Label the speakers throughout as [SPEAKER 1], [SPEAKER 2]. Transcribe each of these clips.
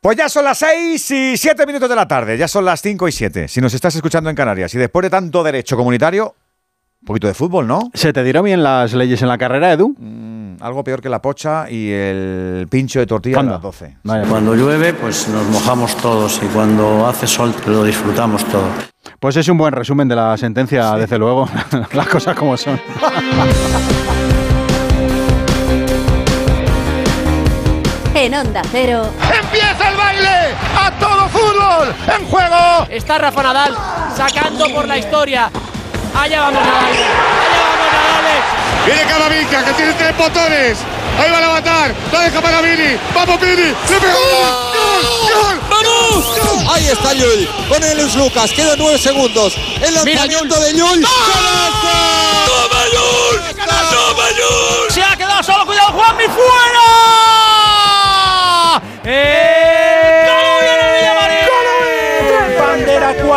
[SPEAKER 1] Pues ya son las 6 y 7 minutos de la tarde, ya son las 5 y 7. Si nos estás escuchando en Canarias y después de tanto derecho comunitario, un poquito de fútbol, ¿no?
[SPEAKER 2] ¿Se te dieron bien las leyes en la carrera, Edu?
[SPEAKER 1] Mm, algo peor que la pocha y el pincho de tortilla a las 12.
[SPEAKER 3] Cuando llueve, pues nos mojamos todos y cuando hace sol, lo disfrutamos todo.
[SPEAKER 2] Pues es un buen resumen de la sentencia, desde luego, las cosas como son.
[SPEAKER 4] En Onda Cero.
[SPEAKER 5] ¡Empieza el baile! ¡A todo fútbol! ¡En juego!
[SPEAKER 6] Está Rafa Nadal sacando por la historia. Allá vamos Nadal. Allá vamos Nadal.
[SPEAKER 5] Viene Camavinga que tiene tres botones. Ahí va a levantar. La deja para Vini. ¡Vamos Vini! ¡Le pegó!
[SPEAKER 7] Ahí está Llull con el Lucas. Quedan nueve segundos. El lanzamiento de Llull.
[SPEAKER 5] ¡Toma Llull! ¡Toma Llull!
[SPEAKER 6] Se ha quedado solo. Cuidado, Juanmi. ¡Fuera!
[SPEAKER 8] Bandera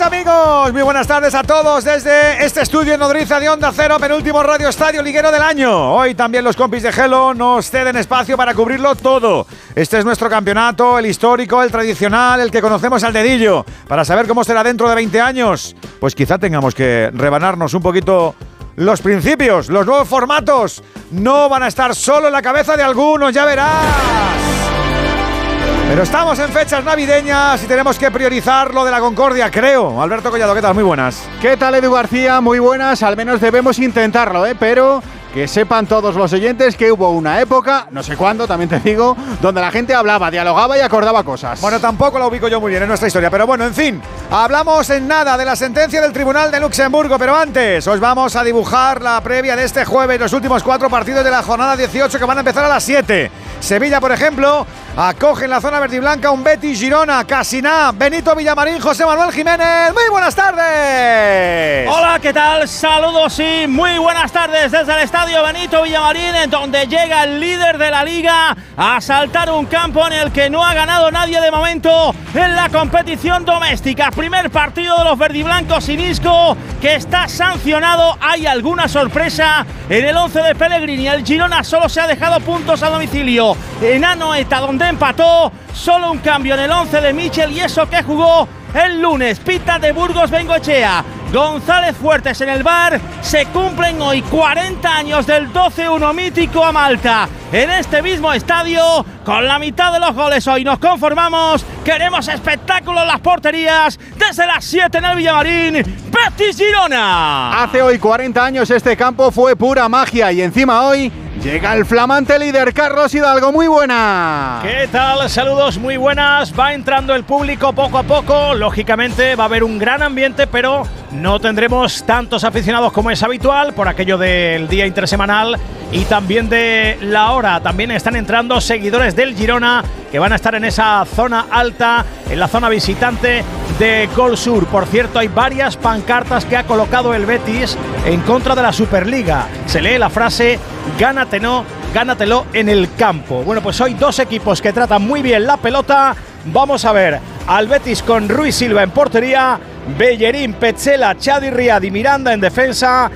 [SPEAKER 1] Amigos, muy buenas tardes a todos desde este estudio en Nodriza de Onda Cero, penúltimo Radio Estadio Liguero del año. Hoy también los compis de Hello nos ceden espacio para cubrirlo todo. Este es nuestro campeonato, el histórico, el tradicional, el que conocemos al dedillo. Para saber cómo será dentro de 20 años, pues quizá tengamos que rebanarnos un poquito los principios, los nuevos formatos. No van a estar solo en la cabeza de algunos, ya verás. Pero estamos en fechas navideñas y tenemos que priorizar lo de la concordia, creo. Alberto Collado, ¿qué tal? Muy buenas.
[SPEAKER 2] ¿Qué tal, Edu García? Muy buenas. Al menos debemos intentarlo, ¿eh? Pero que sepan todos los oyentes que hubo una época, no sé cuándo, también te digo, donde la gente hablaba, dialogaba y acordaba cosas.
[SPEAKER 1] Bueno, tampoco la ubico yo muy bien en nuestra historia, pero bueno, en fin, hablamos en nada de la sentencia del Tribunal de Luxemburgo, pero antes os vamos a dibujar la previa de este jueves, los últimos cuatro partidos de la jornada 18 que van a empezar a las 7. Sevilla, por ejemplo, acoge en la zona verde y blanca un Betis Girona, Casiná, Benito Villamarín, José Manuel Jiménez. Muy buenas tardes.
[SPEAKER 6] Hola, ¿qué tal? Saludos y muy buenas tardes desde el estadio Benito Villamarín, en donde llega el líder de la liga a saltar un campo en el que no ha ganado nadie de momento en la competición doméstica. Primer partido de los verdiblancos sin Isco, que está sancionado. Hay alguna sorpresa en el 11 de Pellegrini. El Girona solo se ha dejado puntos a domicilio en Anoeta, donde empató. Solo un cambio en el 11 de Michel y eso que jugó el lunes. Pita de Burgos Bengochea. González Fuertes en el bar. Se cumplen hoy 40 años del 12-1 mítico a Malta. En este mismo estadio, con la mitad de los goles hoy nos conformamos. Queremos espectáculo en las porterías. Desde las 7 en el Villamarín. Betis Girona.
[SPEAKER 2] Hace hoy 40 años este campo fue pura magia y encima hoy Llega el flamante líder Carlos Hidalgo, muy buena.
[SPEAKER 6] ¿Qué tal? Saludos, muy buenas. Va entrando el público poco a poco. Lógicamente va a haber un gran ambiente, pero no tendremos tantos aficionados como es habitual por aquello del día intersemanal y también de la hora. También están entrando seguidores del Girona que van a estar en esa zona alta, en la zona visitante de Gol Sur. Por cierto, hay varias pancartas que ha colocado el Betis en contra de la Superliga. Se lee la frase gánatelo, gánatelo en el campo. Bueno, pues hoy dos equipos que tratan muy bien la pelota. Vamos a ver al Betis con Ruiz Silva en portería, Bellerín, Petzela, Chadi Riad y Miranda en defensa,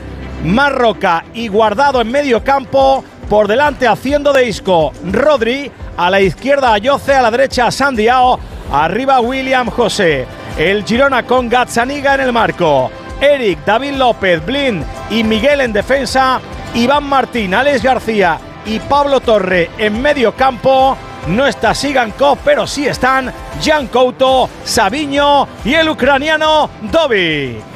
[SPEAKER 6] Marroca y Guardado en medio campo. Por delante haciendo de Isco, Rodri. A la izquierda Ayoce, a la derecha Sandiao. Arriba William José. El Girona con Gazzaniga en el marco. Eric, David López, Blind y Miguel en defensa. Iván Martín, Alex García y Pablo Torre en medio campo. No está Sigankov, pero sí están Jan Couto, Sabiño y el ucraniano Dobi.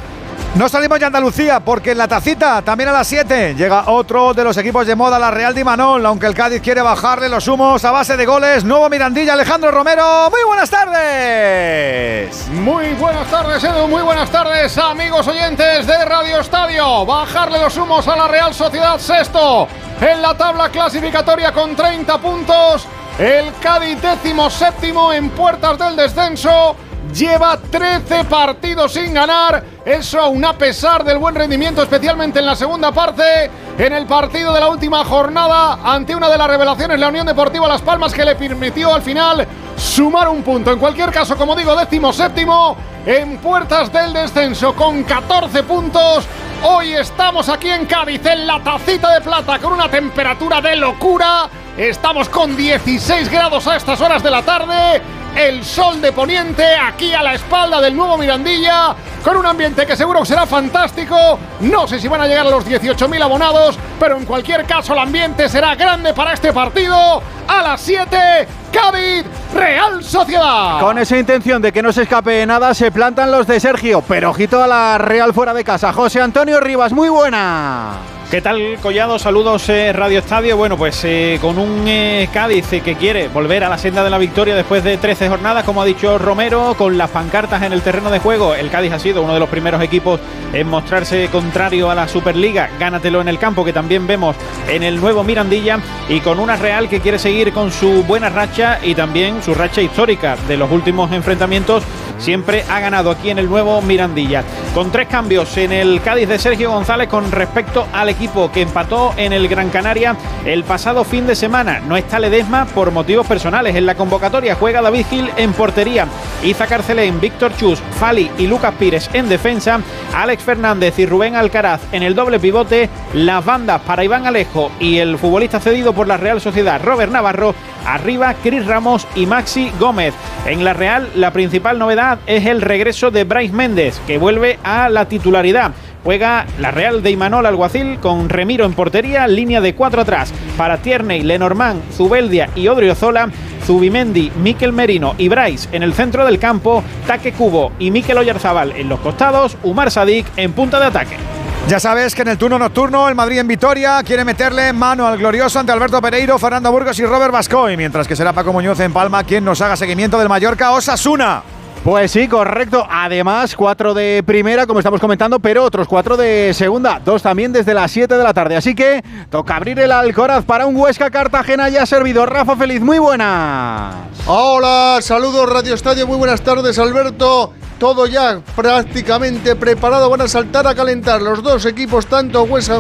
[SPEAKER 1] No salimos de Andalucía porque en la tacita, también a las 7, llega otro de los equipos de moda, la Real de Imanol, aunque el Cádiz quiere bajarle los humos a base de goles. Nuevo Mirandilla, Alejandro Romero. Muy buenas tardes.
[SPEAKER 9] Muy buenas tardes, Edu. Muy buenas tardes, amigos oyentes de Radio Estadio. Bajarle los humos a la Real Sociedad sexto en la tabla clasificatoria con 30 puntos. El Cádiz décimo séptimo en puertas del descenso. Lleva 13 partidos sin ganar. Eso aún a pesar del buen rendimiento, especialmente en la segunda parte, en el partido de la última jornada, ante una de las revelaciones, la Unión Deportiva Las Palmas, que le permitió al final sumar un punto. En cualquier caso, como digo, décimo séptimo en puertas del descenso con 14 puntos. Hoy estamos aquí en Cádiz, en la tacita de plata, con una temperatura de locura. Estamos con 16 grados a estas horas de la tarde. El sol de poniente aquí a la espalda del nuevo Mirandilla, con un ambiente que seguro será fantástico. No sé si van a llegar a los 18.000 abonados, pero en cualquier caso el ambiente será grande para este partido. A las 7, Cádiz, Real Sociedad.
[SPEAKER 2] Con esa intención de que no se escape nada, se plantan los de Sergio, pero ojito a la Real fuera de casa. José Antonio Rivas, muy buena.
[SPEAKER 10] ¿Qué tal, Collado? Saludos, eh, Radio Estadio. Bueno, pues eh, con un eh, Cádiz que quiere volver a la senda de la victoria después de 13 jornadas, como ha dicho Romero, con las pancartas en el terreno de juego. El Cádiz ha sido uno de los primeros equipos en mostrarse contrario a la Superliga. Gánatelo en el campo, que también vemos en el nuevo Mirandilla. Y con una Real que quiere seguir con su buena racha y también su racha histórica de los últimos enfrentamientos. Siempre ha ganado aquí en el nuevo Mirandilla. Con tres cambios en el Cádiz de Sergio González con respecto al equipo que empató en el Gran Canaria el pasado fin de semana. No está Ledesma por motivos personales. En la convocatoria juega David Gil en portería, Iza Carcelén, Víctor Chus, Fali y Lucas Pires en defensa, Alex Fernández y Rubén Alcaraz en el doble pivote, las bandas para Iván Alejo y el futbolista cedido por la Real Sociedad Robert Navarro, arriba Cris Ramos y Maxi Gómez. En la Real la principal novedad es el regreso de Bryce Méndez, que vuelve a la titularidad. Juega la Real de Imanol Alguacil con Remiro en portería, línea de cuatro atrás para Tierney, Lenormand, Zubeldia y Odriozola. Zubimendi, Miquel Merino y Bryce en el centro del campo, Taque Cubo y Miquel Oyarzabal en los costados, Umar Sadik en punta de ataque.
[SPEAKER 1] Ya sabes que en el turno nocturno el Madrid en Vitoria quiere meterle mano al glorioso ante Alberto Pereiro, Fernando Burgos y Robert Bascoy, mientras que será Paco Muñoz en Palma quien nos haga seguimiento del Mallorca Osasuna.
[SPEAKER 2] Pues sí, correcto. Además, cuatro de primera, como estamos comentando, pero otros cuatro de segunda. Dos también desde las 7 de la tarde. Así que toca abrir el Alcoraz para un Huesca Cartagena ya servido. Rafa Feliz, muy buena.
[SPEAKER 11] Hola, saludos Radio Estadio, muy buenas tardes, Alberto. Todo ya prácticamente preparado. Van a saltar a calentar los dos equipos, tanto Huesca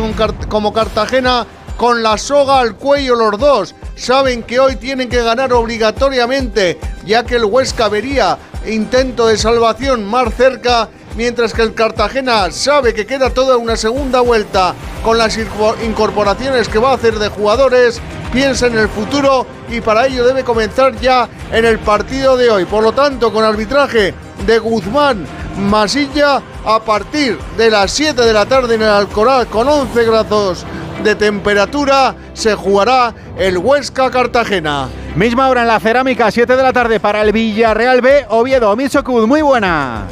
[SPEAKER 11] como Cartagena, con la soga al cuello los dos. Saben que hoy tienen que ganar obligatoriamente, ya que el Huesca vería intento de salvación más cerca, mientras que el Cartagena sabe que queda toda una segunda vuelta con las incorporaciones que va a hacer de jugadores, piensa en el futuro y para ello debe comenzar ya en el partido de hoy. Por lo tanto, con arbitraje de Guzmán Masilla a partir de las 7 de la tarde en el Alcoraz con 11 grados de temperatura se jugará el Huesca Cartagena.
[SPEAKER 2] Misma hora en la cerámica, 7 de la tarde para el Villarreal B, Oviedo, Michocud, muy buenas.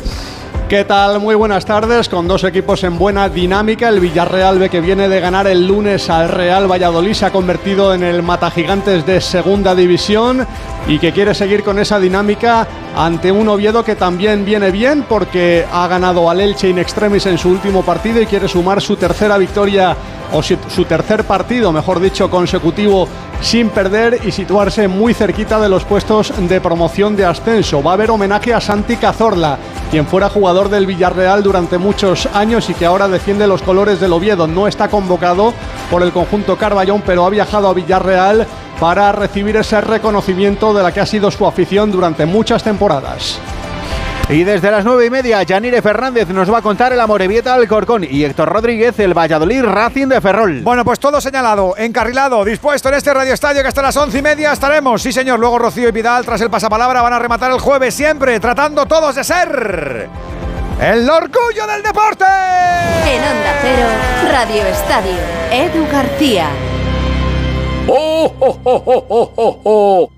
[SPEAKER 12] ¿Qué tal? Muy buenas tardes, con dos equipos en buena dinámica. El Villarreal B que viene de ganar el lunes al Real Valladolid se ha convertido en el mata gigantes de segunda división y que quiere seguir con esa dinámica ante un Oviedo que también viene bien porque ha ganado al Elche in extremis en su último partido y quiere sumar su tercera victoria o su tercer partido, mejor dicho, consecutivo sin perder y situarse muy cerquita de los puestos de promoción de ascenso. Va a haber homenaje a Santi Cazorla, quien fuera jugador del Villarreal durante muchos años y que ahora defiende los colores del Oviedo. No está convocado por el conjunto Carballón, pero ha viajado a Villarreal para recibir ese reconocimiento de la que ha sido su afición durante muchas temporadas.
[SPEAKER 2] Y desde las nueve y media, Yanire Fernández nos va a contar el Amorebieta Alcorcón y Héctor Rodríguez el Valladolid Racing de Ferrol.
[SPEAKER 1] Bueno, pues todo señalado, encarrilado, dispuesto en este Radio Estadio que hasta las once y media estaremos. Sí, señor. Luego Rocío y Vidal, tras el pasapalabra, van a rematar el jueves, siempre tratando todos de ser. El orgullo del deporte.
[SPEAKER 4] En Onda Cero, Radio Estadio, Edu García.
[SPEAKER 13] ¡Oh, oh, oh, oh!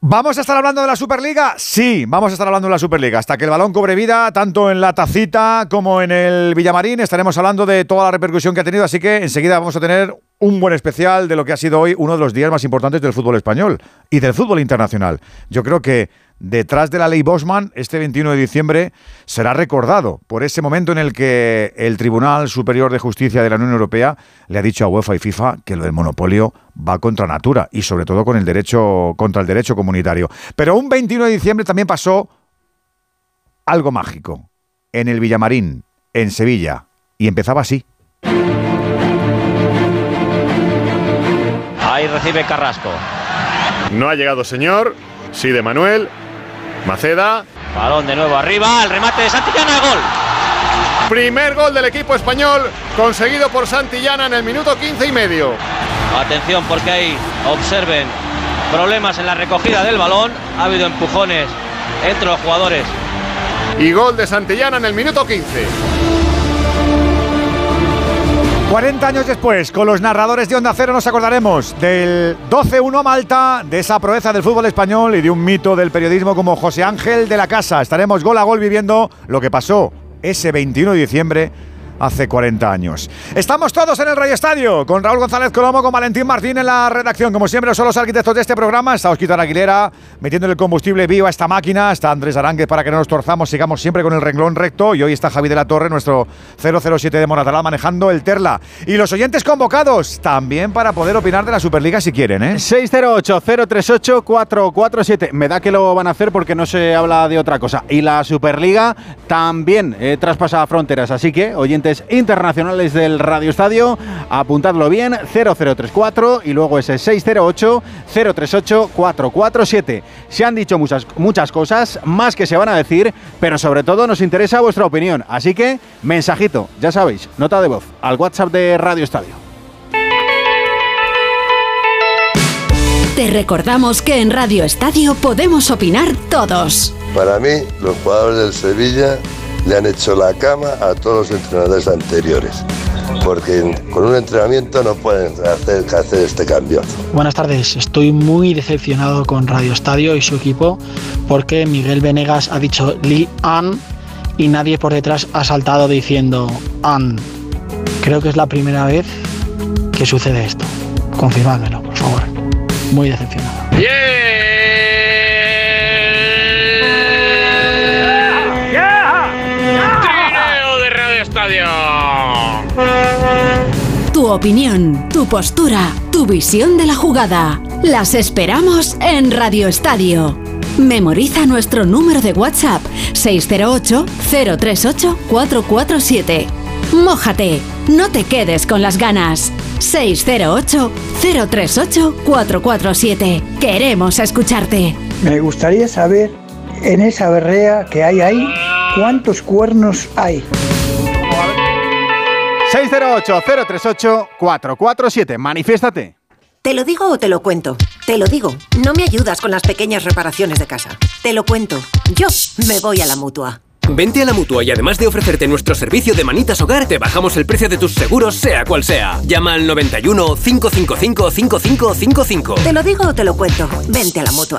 [SPEAKER 1] ¿Vamos a estar hablando de la Superliga? Sí, vamos a estar hablando de la Superliga. Hasta que el balón cobre vida, tanto en la tacita como en el Villamarín, estaremos hablando de toda la repercusión que ha tenido. Así que enseguida vamos a tener un buen especial de lo que ha sido hoy uno de los días más importantes del fútbol español y del fútbol internacional. Yo creo que detrás de la ley Bosman, este 21 de diciembre será recordado por ese momento en el que el Tribunal Superior de Justicia de la Unión Europea le ha dicho a UEFA y FIFA que lo del monopolio va contra natura y sobre todo con el derecho contra el derecho comunitario. Pero un 21 de diciembre también pasó algo mágico en el Villamarín, en Sevilla, y empezaba así.
[SPEAKER 14] Ahí recibe Carrasco.
[SPEAKER 15] No ha llegado señor. Sí de Manuel. Maceda.
[SPEAKER 14] Balón de nuevo arriba. El remate de Santillana. Gol.
[SPEAKER 15] Primer gol del equipo español conseguido por Santillana en el minuto 15 y medio.
[SPEAKER 14] Atención porque ahí observen problemas en la recogida del balón. Ha habido empujones entre los jugadores.
[SPEAKER 15] Y gol de Santillana en el minuto 15.
[SPEAKER 1] 40 años después, con los narradores de Onda Cero nos acordaremos del 12-1 a Malta, de esa proeza del fútbol español y de un mito del periodismo como José Ángel de la Casa. Estaremos gol a gol viviendo lo que pasó ese 21 de diciembre hace 40 años. Estamos todos en el Radio Estadio, con Raúl González Colomo, con Valentín Martín en la redacción. Como siempre, son los arquitectos de este programa. Está Osquitar Aguilera metiendo el combustible vivo a esta máquina. Está Andrés Aránguez para que no nos torzamos, sigamos siempre con el renglón recto. Y hoy está Javi de la Torre, nuestro 007 de Monatalá, manejando el Terla. Y los oyentes convocados también para poder opinar de la Superliga si quieren, ¿eh?
[SPEAKER 2] 608-038-447. Me da que lo van a hacer porque no se habla de otra cosa. Y la Superliga también eh, traspasa fronteras. Así que, oyentes internacionales del Radio Estadio, apuntadlo bien, 0034 y luego ese 608-038-447. Se han dicho muchas, muchas cosas, más que se van a decir, pero sobre todo nos interesa vuestra opinión. Así que, mensajito, ya sabéis, nota de voz al WhatsApp de Radio Estadio.
[SPEAKER 4] Te recordamos que en Radio Estadio podemos opinar todos.
[SPEAKER 16] Para mí, los jugadores del Sevilla le han hecho la cama a todos los entrenadores anteriores. Porque con un entrenamiento no pueden hacer, hacer este cambio.
[SPEAKER 17] Buenas tardes, estoy muy decepcionado con Radio Estadio y su equipo porque Miguel Venegas ha dicho Lee An y nadie por detrás ha saltado diciendo An. Creo que es la primera vez que sucede esto. Confirmádmelo, por favor. Muy decepcionado.
[SPEAKER 5] Trineo Radio.
[SPEAKER 4] Tu opinión, tu postura, tu visión de la jugada. Las esperamos en Radio Estadio. Memoriza nuestro número de WhatsApp 608-038-447. Mójate, no te quedes con las ganas. 608-038-447. Queremos escucharte.
[SPEAKER 18] Me gustaría saber en esa berrea que hay ahí cuántos cuernos hay.
[SPEAKER 2] 608-038-447. Manifiéstate.
[SPEAKER 19] ¿Te lo digo o te lo cuento? Te lo digo. No me ayudas con las pequeñas reparaciones de casa. Te lo cuento. Yo me voy a la mutua.
[SPEAKER 20] Vente a la mutua y además de ofrecerte nuestro servicio de manitas hogar, te bajamos el precio de tus seguros, sea cual sea. Llama al 91 555 5555.
[SPEAKER 19] Te lo digo o te lo cuento. Vente a la mutua.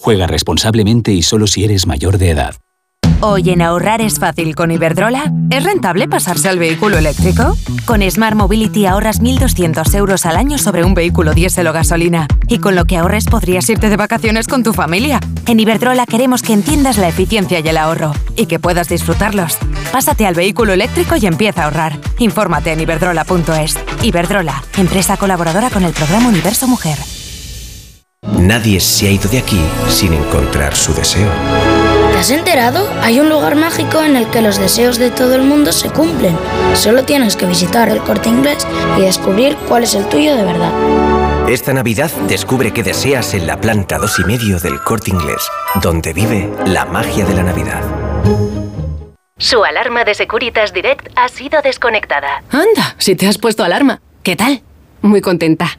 [SPEAKER 21] Juega responsablemente y solo si eres mayor de edad.
[SPEAKER 22] Hoy en ahorrar es fácil con Iberdrola. ¿Es rentable pasarse al vehículo eléctrico? Con Smart Mobility ahorras 1.200 euros al año sobre un vehículo diésel o gasolina. Y con lo que ahorres podrías irte de vacaciones con tu familia. En Iberdrola queremos que entiendas la eficiencia y el ahorro. Y que puedas disfrutarlos. Pásate al vehículo eléctrico y empieza a ahorrar. Infórmate en iberdrola.es. Iberdrola, empresa colaboradora con el programa Universo Mujer.
[SPEAKER 23] Nadie se ha ido de aquí sin encontrar su deseo.
[SPEAKER 24] ¿Te has enterado? Hay un lugar mágico en el que los deseos de todo el mundo se cumplen. Solo tienes que visitar el corte inglés y descubrir cuál es el tuyo de verdad.
[SPEAKER 16] Esta Navidad descubre qué deseas en la planta 2 y medio del Corte Inglés, donde vive la magia de la Navidad.
[SPEAKER 25] Su alarma de Securitas Direct ha sido desconectada.
[SPEAKER 19] Anda, si te has puesto alarma. ¿Qué tal? Muy contenta.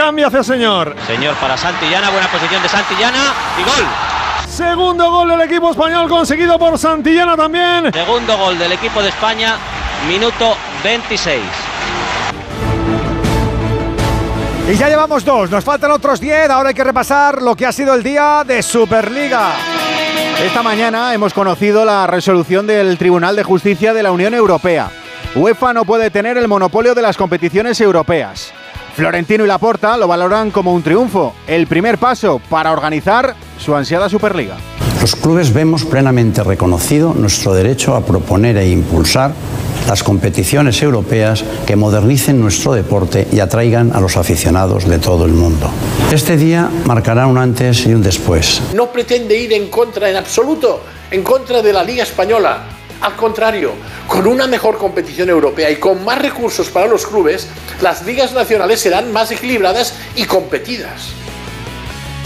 [SPEAKER 15] Cambia hacia señor.
[SPEAKER 14] Señor para Santillana, buena posición de Santillana y gol.
[SPEAKER 15] Segundo gol del equipo español conseguido por Santillana también.
[SPEAKER 14] Segundo gol del equipo de España, minuto 26.
[SPEAKER 1] Y ya llevamos dos, nos faltan otros 10, ahora hay que repasar lo que ha sido el día de Superliga.
[SPEAKER 2] Esta mañana hemos conocido la resolución del Tribunal de Justicia de la Unión Europea. UEFA no puede tener el monopolio de las competiciones europeas. Florentino y Laporta lo valoran como un triunfo, el primer paso para organizar su ansiada Superliga.
[SPEAKER 3] Los clubes vemos plenamente reconocido nuestro derecho a proponer e impulsar las competiciones europeas que modernicen nuestro deporte y atraigan a los aficionados de todo el mundo. Este día marcará un antes y un después.
[SPEAKER 26] No pretende ir en contra en absoluto, en contra de la Liga Española. Al contrario, con una mejor competición europea y con más recursos para los clubes, las ligas nacionales serán más equilibradas y competidas.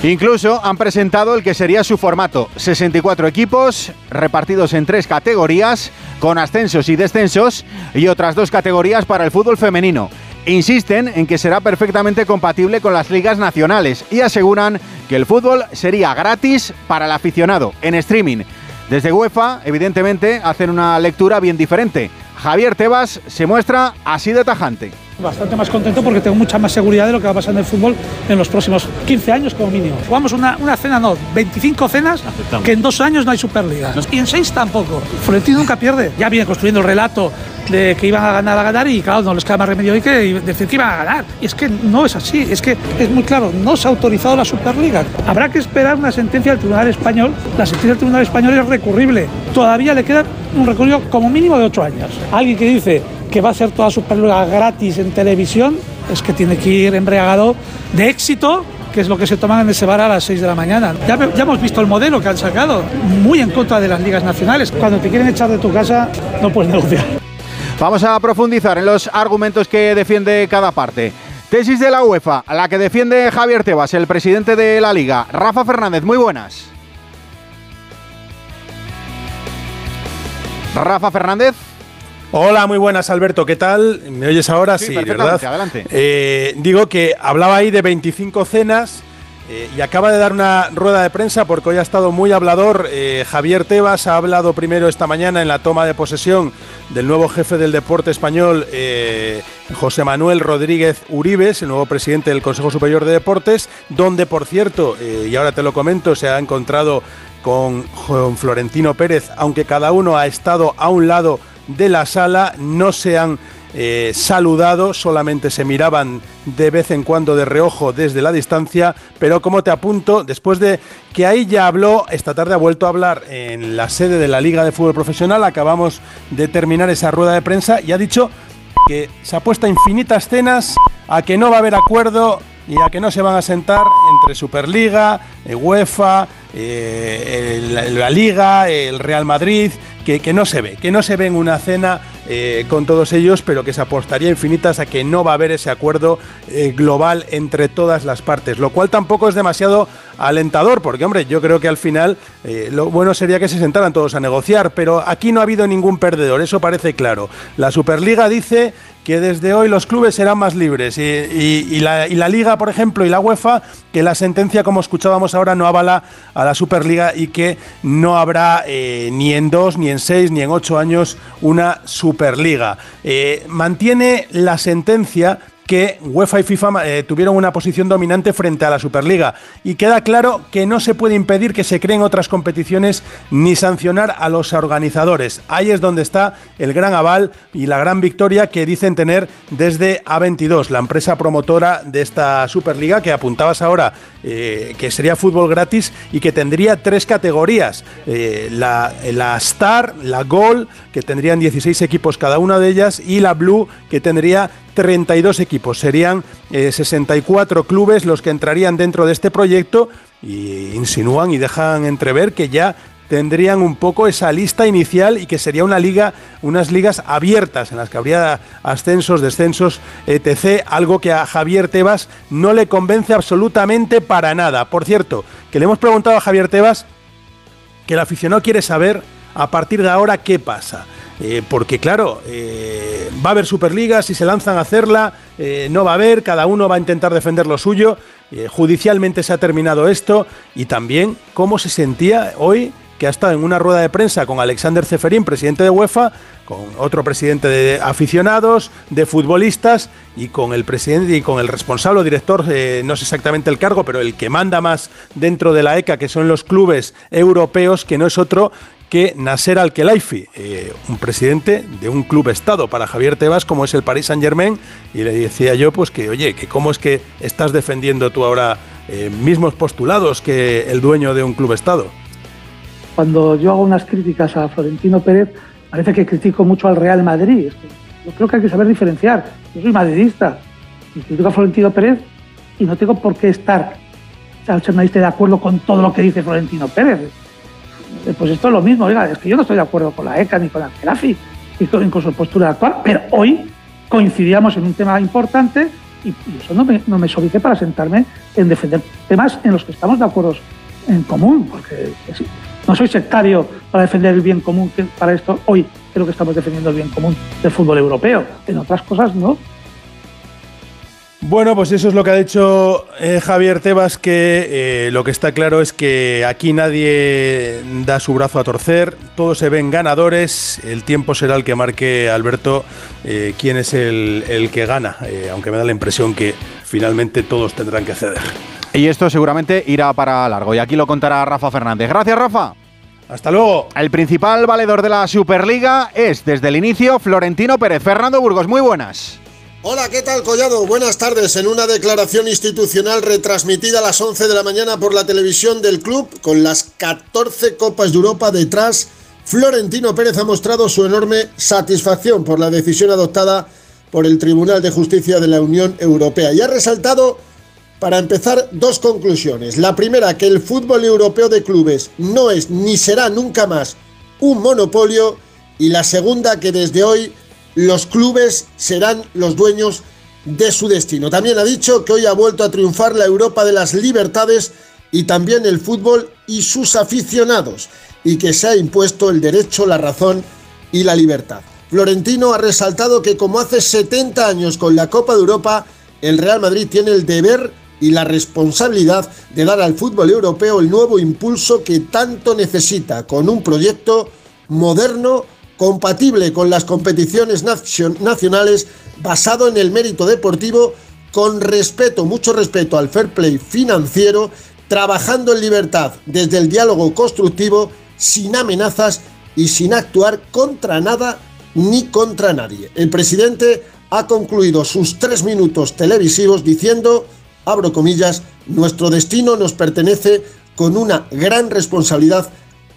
[SPEAKER 2] Incluso han presentado el que sería su formato, 64 equipos repartidos en tres categorías, con ascensos y descensos, y otras dos categorías para el fútbol femenino. Insisten en que será perfectamente compatible con las ligas nacionales y aseguran que el fútbol sería gratis para el aficionado en streaming. Desde UEFA, evidentemente, hacen una lectura bien diferente. Javier Tebas se muestra así de tajante.
[SPEAKER 27] Bastante más contento porque tengo mucha más seguridad de lo que va a pasar en el fútbol en los próximos 15 años como mínimo. Jugamos una, una cena, no, 25 cenas, que en dos años no hay Superliga. Y en seis tampoco. Florentino nunca pierde. Ya viene construyendo el relato de que iban a ganar, a ganar y claro, no les queda más remedio que decir que iban a ganar. Y es que no es así, es que es muy claro, no se ha autorizado la Superliga. Habrá que esperar una sentencia del Tribunal Español. La sentencia del Tribunal Español es recurrible. Todavía le queda un recorrido como mínimo de ocho años. Alguien que dice que va a ser toda Superliga gratis en televisión es que tiene que ir embriagado de éxito que es lo que se toman en ese bar a las 6 de la mañana. Ya, ya, hemos visto el modelo que han sacado, muy en contra de las ligas nacionales. Cuando te quieren echar de tu casa, no puedes negociar.
[SPEAKER 2] Vamos a profundizar en los argumentos que defiende cada parte. Tesis de la UEFA, la que defiende Javier Tebas, el presidente de la liga. Rafa Fernández, muy buenas. Rafa Fernández.
[SPEAKER 28] Hola, muy buenas, Alberto. ¿Qué tal? ¿Me oyes ahora? Sí, ¿verdad?
[SPEAKER 2] Adelante.
[SPEAKER 28] Eh, digo que hablaba ahí de 25 cenas. Eh, y acaba de dar una rueda de prensa porque hoy ha estado muy hablador. Eh, Javier Tebas ha hablado primero esta mañana en la toma de posesión del nuevo jefe del deporte español, eh, José Manuel Rodríguez Uribes, el nuevo presidente del Consejo Superior de Deportes, donde, por cierto, y ahora te lo comento, se ha encontrado con, con Florentino Pérez, aunque cada uno ha estado a un lado de la sala, no se han eh, saludado, solamente se miraban de vez en cuando de reojo desde la distancia, pero como te apunto, después de que ahí ya habló, esta tarde ha vuelto a hablar en la sede de la Liga de Fútbol Profesional, acabamos de terminar esa rueda de prensa y ha dicho que se ha puesto a infinitas cenas, a que no va a haber acuerdo y a que no se van a sentar entre Superliga, eh, UEFA, eh, la Liga, el Real Madrid, que, no se ve, que no se ve en una cena eh, con todos ellos, pero que se apostaría infinitas a que no va a haber ese acuerdo eh, global entre todas las partes, lo cual tampoco es demasiado alentador, porque hombre, yo creo que al final eh, lo bueno sería que se sentaran todos a negociar, pero aquí no ha habido ningún perdedor, eso parece claro. La Superliga dice que desde hoy los clubes serán más libres y, la Liga, por ejemplo, y la UEFA, que la sentencia, como escuchábamos ahora, no avala a la Superliga y que no habrá eh, ni en dos, ni en seis, ni en ocho años una Superliga. Eh, mantiene la sentencia que UEFA y FIFA eh, tuvieron una posición dominante frente a la Superliga. Y queda claro que no se puede impedir que se creen otras competiciones ni sancionar a los organizadores. Ahí es donde está el gran aval y la gran victoria que dicen tener desde A22, la empresa promotora de esta Superliga que apuntabas ahora eh, que sería fútbol gratis y que tendría tres categorías. Eh, la, la Star, la Gold, que tendrían 16 equipos cada una de ellas, y la Blue, que tendría 32 equipos. Serían 64 eh, clubes los que entrarían dentro de este proyecto y insinúan y dejan entrever que ya tendrían un poco esa lista inicial y que sería una liga, unas ligas abiertas en las que habría ascensos, descensos, etc. Algo que a Javier Tebas no le convence absolutamente para nada. Por cierto, que le hemos preguntado a Javier Tebas que el aficionado quiere saber a partir de ahora qué pasa. Eh, porque claro, eh, va a haber Superliga, si se lanzan a hacerla, eh, no va a haber, cada uno va a intentar defender lo suyo. judicialmente se ha terminado esto y también cómo se sentía hoy que ha estado en una rueda de prensa con Alexander Ceferín, presidente de UEFA, con otro presidente de aficionados, de futbolistas y con el presidente y con el responsable o director, no sé exactamente el cargo, pero el que manda más dentro de la ECA, que son los clubes europeos, que no es otro que Nasser Al-Khelaifi, eh, un presidente de un club estado para Javier Tebas como es el Paris Saint-Germain y le decía yo pues que oye, que cómo es que estás defendiendo tú ahora eh, mismos postulados que el dueño de un club estado
[SPEAKER 27] cuando yo hago unas críticas a Florentino Pérez, parece que critico mucho al Real Madrid. Yo creo que hay que saber diferenciar. Yo soy madridista y critico a Florentino Pérez y no tengo por qué estar, ser madridista, de acuerdo con todo lo que dice Florentino Pérez. Eh, pues esto es lo mismo, oiga, es que yo no estoy de acuerdo con la ECA ni con la Gerafi, y con, su postura actual, pero hoy coincidíamos en un tema importante y, eso no me, no me para sentarme en defender temas en los que estamos de acuerdo en común, porque no soy sectario para defender el bien común, para esto hoy creo que estamos defendiendo el bien común del fútbol europeo. En otras cosas no.
[SPEAKER 28] Bueno, pues eso es lo que ha dicho eh, Javier Tebas, que eh, lo que está claro es que aquí nadie da su brazo a torcer, todos se ven ganadores, el tiempo será el que marque Alberto eh, quién es el, el que gana, aunque me da la impresión que finalmente todos tendrán que ceder.
[SPEAKER 29] Y esto seguramente irá para largo. Y aquí lo contará Rafa Fernández. Gracias, Rafa.
[SPEAKER 28] Hasta luego.
[SPEAKER 29] El principal valedor de la Superliga es, desde el inicio, Florentino Pérez. Fernando Burgos, muy buenas.
[SPEAKER 30] Hola, ¿qué tal Collado? Buenas tardes. En una declaración institucional retransmitida a las 11 de la mañana por la televisión del club, con las 14 Copas de Europa detrás, Florentino Pérez ha mostrado su enorme satisfacción por la decisión adoptada por el Tribunal de Justicia de la Unión Europea y ha resaltado para empezar, dos conclusiones. La primera, que el fútbol europeo de clubes no es ni será nunca más un monopolio. Y la segunda, que desde hoy los clubes serán los dueños de su destino. También ha dicho que hoy ha vuelto a triunfar la Europa de las libertades y también el fútbol y sus aficionados, y que se ha impuesto el derecho, la razón y la libertad. Florentino ha resaltado que como hace 70 años con la Copa de Europa, el Real Madrid tiene el deber y la responsabilidad de dar al fútbol europeo el nuevo impulso que tanto necesita, con un proyecto moderno, compatible con las competiciones nacionales, basado en el mérito deportivo, con respeto, mucho respeto al fair play financiero, trabajando en libertad desde el diálogo constructivo, sin amenazas y sin actuar contra nada ni contra nadie. El presidente ha concluido sus tres minutos televisivos diciendo abro comillas, nuestro destino nos pertenece con una gran responsabilidad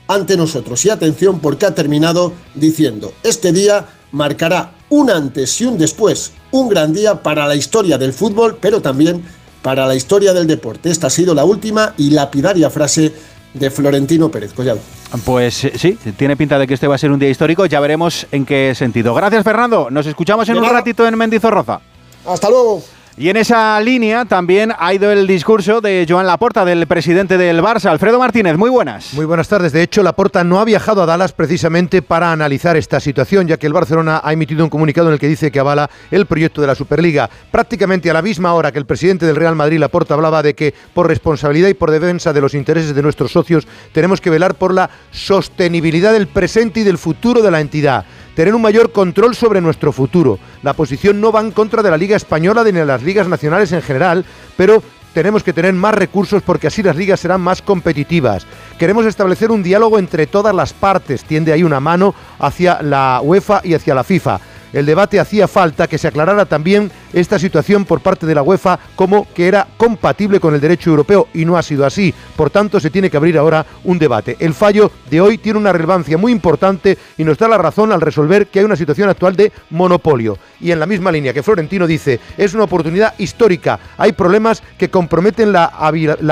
[SPEAKER 30] ante nosotros. Y atención porque ha terminado diciendo, este día marcará un antes y un después, un gran día para la historia del fútbol, pero también para la historia del deporte. Esta ha sido la última y lapidaria frase de Florentino Pérez Collado.
[SPEAKER 29] Pues eh, sí, tiene pinta de que este va a ser un día histórico, ya veremos en qué sentido. Gracias Fernando, nos escuchamos en un ratito en Mendizorroza.
[SPEAKER 30] Hasta luego.
[SPEAKER 29] Y en esa línea también ha ido el discurso de Joan Laporta, del presidente del Barça. Alfredo Martínez, muy buenas.
[SPEAKER 31] Muy buenas tardes. De hecho, Laporta no ha viajado a Dallas precisamente para analizar esta situación, ya que el Barcelona ha emitido un comunicado en el que dice que avala el proyecto de la Superliga. Prácticamente a la misma hora que el presidente del Real Madrid, Laporta, hablaba de que por responsabilidad y por defensa de los intereses de nuestros socios tenemos que velar por la sostenibilidad del presente y del futuro de la entidad. Tener un mayor control sobre nuestro futuro. La posición no va en contra de la Liga Española ni de las ligas nacionales en general, pero tenemos que tener más recursos porque así las ligas serán más competitivas. Queremos establecer un diálogo entre todas las partes, tiende ahí una mano hacia la UEFA y hacia la FIFA el debate hacía falta que se aclarara también esta situación por parte de la UEFA como que era compatible con el derecho europeo y no ha sido así. Por tanto, se tiene que abrir ahora un debate. El fallo de hoy tiene una relevancia muy importante y nos da la razón al resolver que hay una situación actual de monopolio. Y en la misma línea que Florentino dice, es una oportunidad histórica. Hay problemas que comprometen la,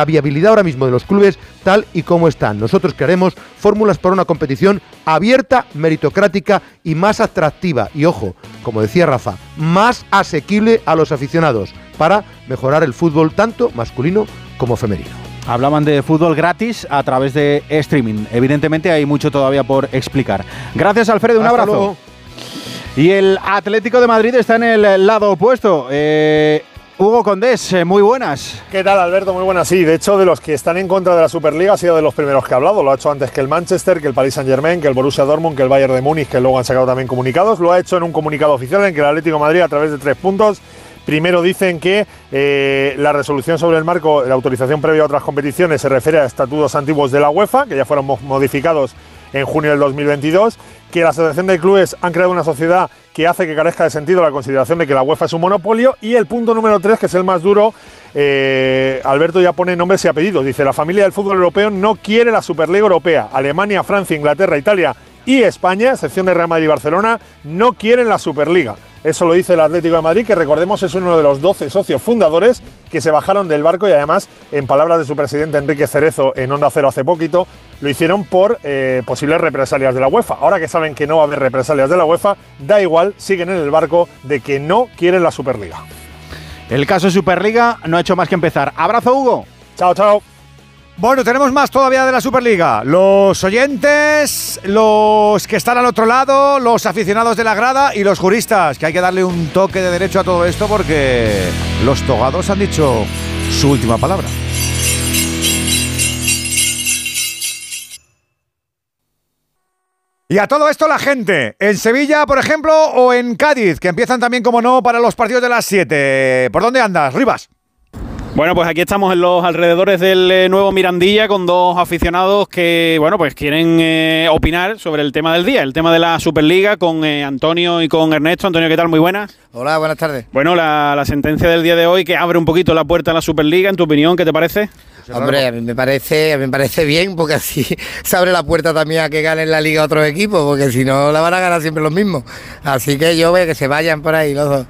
[SPEAKER 31] viabilidad ahora mismo de los clubes tal y como están. Nosotros queremos fórmulas para una competición abierta, meritocrática y más atractiva. Y ojo, como decía Rafa, más asequible a los aficionados para mejorar el fútbol tanto masculino como femenino.
[SPEAKER 2] Hablaban de fútbol gratis a través de streaming. Evidentemente hay mucho todavía por explicar. Gracias Alfredo, un abrazo. Y el Atlético de Madrid está en el lado opuesto. Eh, Hugo Condés, eh, muy buenas.
[SPEAKER 15] ¿Qué tal, Alberto? Muy buenas. Sí, de hecho, de los que están en contra de la Superliga ha sido de los primeros que ha hablado. Lo ha hecho antes que el Manchester, que el Paris Saint-Germain, que el Borussia Dortmund, que el Bayern de Múnich, que luego han sacado también comunicados. Lo ha hecho en un comunicado oficial en que el Atlético Madrid, a través de tres puntos, Primero dicen que eh, la resolución sobre el marco la autorización previa a otras competiciones se refiere a estatutos antiguos de la UEFA, que ya fueron modificados en junio del 2022, que la Asociación de Clubes han creado una sociedad que hace que carezca de sentido la consideración de que la UEFA es un monopolio, y el punto número 3, que es el más duro, eh, Alberto ya pone nombres y apellidos, dice la familia del fútbol europeo no quiere la Superliga Europea, Alemania, Francia, Inglaterra, Italia y España, excepción de Real Madrid y Barcelona, no quieren la Superliga. Eso lo dice el Atlético de Madrid, que recordemos es uno de los 12 socios fundadores que se bajaron del barco y además, en palabras de su presidente Enrique Cerezo en Onda Cero hace poquito, lo hicieron por eh, posibles represalias de la UEFA. Ahora que saben que no va a haber represalias de la UEFA, da igual, siguen en el barco de que no quieren la Superliga.
[SPEAKER 2] El caso Superliga no ha hecho más que empezar. Abrazo, Hugo.
[SPEAKER 15] Chao, chao.
[SPEAKER 1] Bueno, tenemos más todavía de la Superliga. Los oyentes, los que están al otro lado, los aficionados de la grada y los juristas, que hay que darle un toque de derecho a todo esto porque los togados han dicho su última palabra. Y a todo esto la gente, en Sevilla, por ejemplo, o en Cádiz, que empiezan también, como no, para los partidos de las 7. ¿Por dónde andas, Rivas?
[SPEAKER 10] Bueno, pues aquí estamos en los alrededores del eh, nuevo Mirandilla con dos aficionados que, bueno, pues quieren eh, opinar sobre el tema del día, el tema de la Superliga con eh, Antonio y con Ernesto. Antonio, ¿qué tal? Muy buenas.
[SPEAKER 32] Hola, buenas tardes.
[SPEAKER 10] Bueno, la, sentencia del día de hoy que abre un poquito la puerta a la Superliga, en tu opinión, ¿qué te parece?
[SPEAKER 32] Hombre, a mí me parece, a mí me parece bien porque así se abre la puerta también a que ganen la liga otros equipos, porque si no la van a ganar siempre los mismos. Así que yo veo que se vayan por ahí los dos.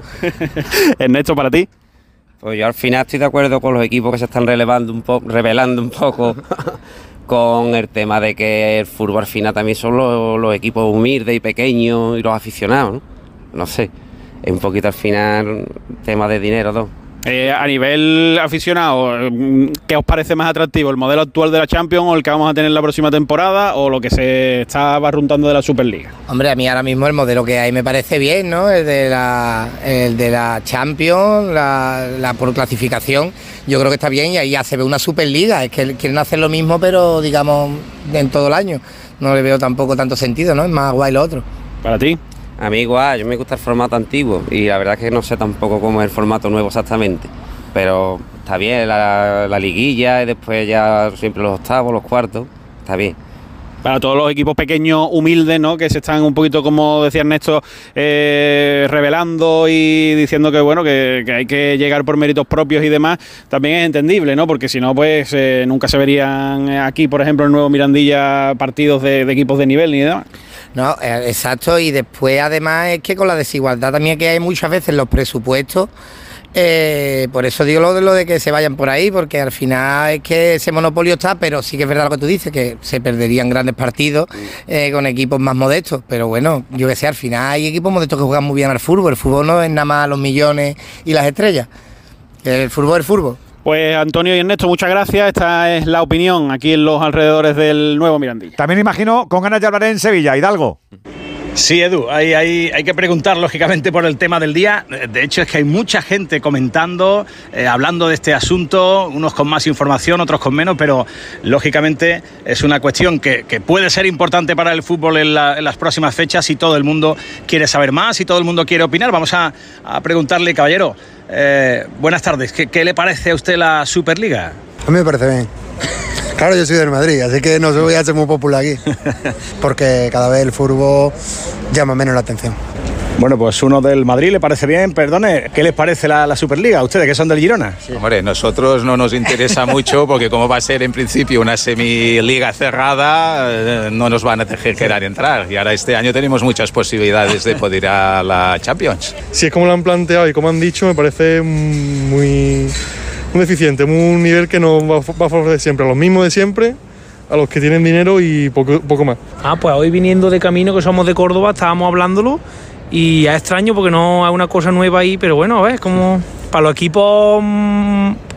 [SPEAKER 10] Ernesto, para ti.
[SPEAKER 33] Pues yo al final estoy de acuerdo con los equipos que se están relevando un poco, revelando un poco con el tema de que el fútbol al final también son los, equipos humildes y pequeños y los aficionados, ¿no? No sé, es un poquito al final tema de dinero, todo.
[SPEAKER 10] Eh, a nivel aficionado, ¿qué os parece más atractivo? ¿El modelo actual de la Champions o el que vamos a tener la próxima temporada o lo que se está barruntando de la Superliga?
[SPEAKER 32] Hombre, a mí ahora mismo el modelo que hay me parece bien, ¿no? El de la, el de la Champions, la, por clasificación, yo creo que está bien y ahí ya se ve una Superliga. Es que quieren hacer lo mismo, pero digamos en todo el año. No le veo tampoco tanto sentido, ¿no? Es más guay lo otro.
[SPEAKER 10] ¿Para ti?
[SPEAKER 33] A mí igual, yo me gusta el formato antiguo y la verdad es que no sé tampoco cómo es el formato nuevo exactamente, pero está bien la, liguilla y después ya siempre los octavos, los cuartos, está bien
[SPEAKER 10] para todos los equipos pequeños, humildes, ¿no? Que se están un poquito, como decía Ernesto, eh, revelando y diciendo que bueno, que, hay que llegar por méritos propios y demás, también es entendible, ¿no? Porque si no, pues eh, nunca se verían aquí, por ejemplo, en Nuevo Mirandilla partidos de, de equipos de nivel ni demás.
[SPEAKER 32] No, eh, exacto, y después además es que con la desigualdad también que hay muchas veces los presupuestos, eh, por eso digo lo de, lo de que se vayan por ahí, porque al final es que ese monopolio está, pero sí que es verdad lo que tú dices, que se perderían grandes partidos eh, con equipos más modestos, pero bueno, yo que sé, al final hay equipos modestos que juegan muy bien al fútbol, el fútbol no es nada más los millones y las estrellas, el fútbol es el fútbol.
[SPEAKER 10] Pues Antonio y Ernesto, muchas gracias. Esta es la opinión aquí en los alrededores del nuevo Mirandilla.
[SPEAKER 1] También imagino con ganas de hablar en Sevilla, Hidalgo.
[SPEAKER 34] Sí, Edu, hay, hay, hay, que preguntar lógicamente por el tema del día. De hecho, es que hay mucha gente comentando, eh, hablando de este asunto, unos con más información, otros con menos, pero lógicamente es una cuestión que, que puede ser importante para el fútbol en, las próximas fechas y todo el mundo quiere saber más y todo el mundo quiere opinar. Vamos a, a preguntarle, caballero, eh, buenas tardes, ¿Qué, ¿qué le parece a usted la Superliga?
[SPEAKER 35] A mí me parece bien. Claro, yo soy del Madrid, así que no voy a ser muy popular aquí, porque cada vez el fútbol llama menos la atención.
[SPEAKER 34] Bueno, pues uno del Madrid le parece bien, perdone, ¿qué les parece la, la Superliga? ¿Ustedes que son del Girona?
[SPEAKER 36] Sí. Hombre, nosotros no nos interesa mucho porque como va a ser en principio una semiliga cerrada, eh, no nos van a dejar quedar entrar. Y ahora este año tenemos muchas posibilidades de poder ir a la Champions.
[SPEAKER 37] Si es como lo han planteado y como han dicho, me parece muy un deficiente, un nivel que nos va, va a favorecer siempre a los mismos de siempre, a los que tienen dinero y poco, poco más.
[SPEAKER 38] Ah, pues hoy viniendo de camino, que somos de Córdoba, estábamos hablándolo y es extraño porque no hay una cosa nueva ahí, pero bueno, a ver, como para los equipos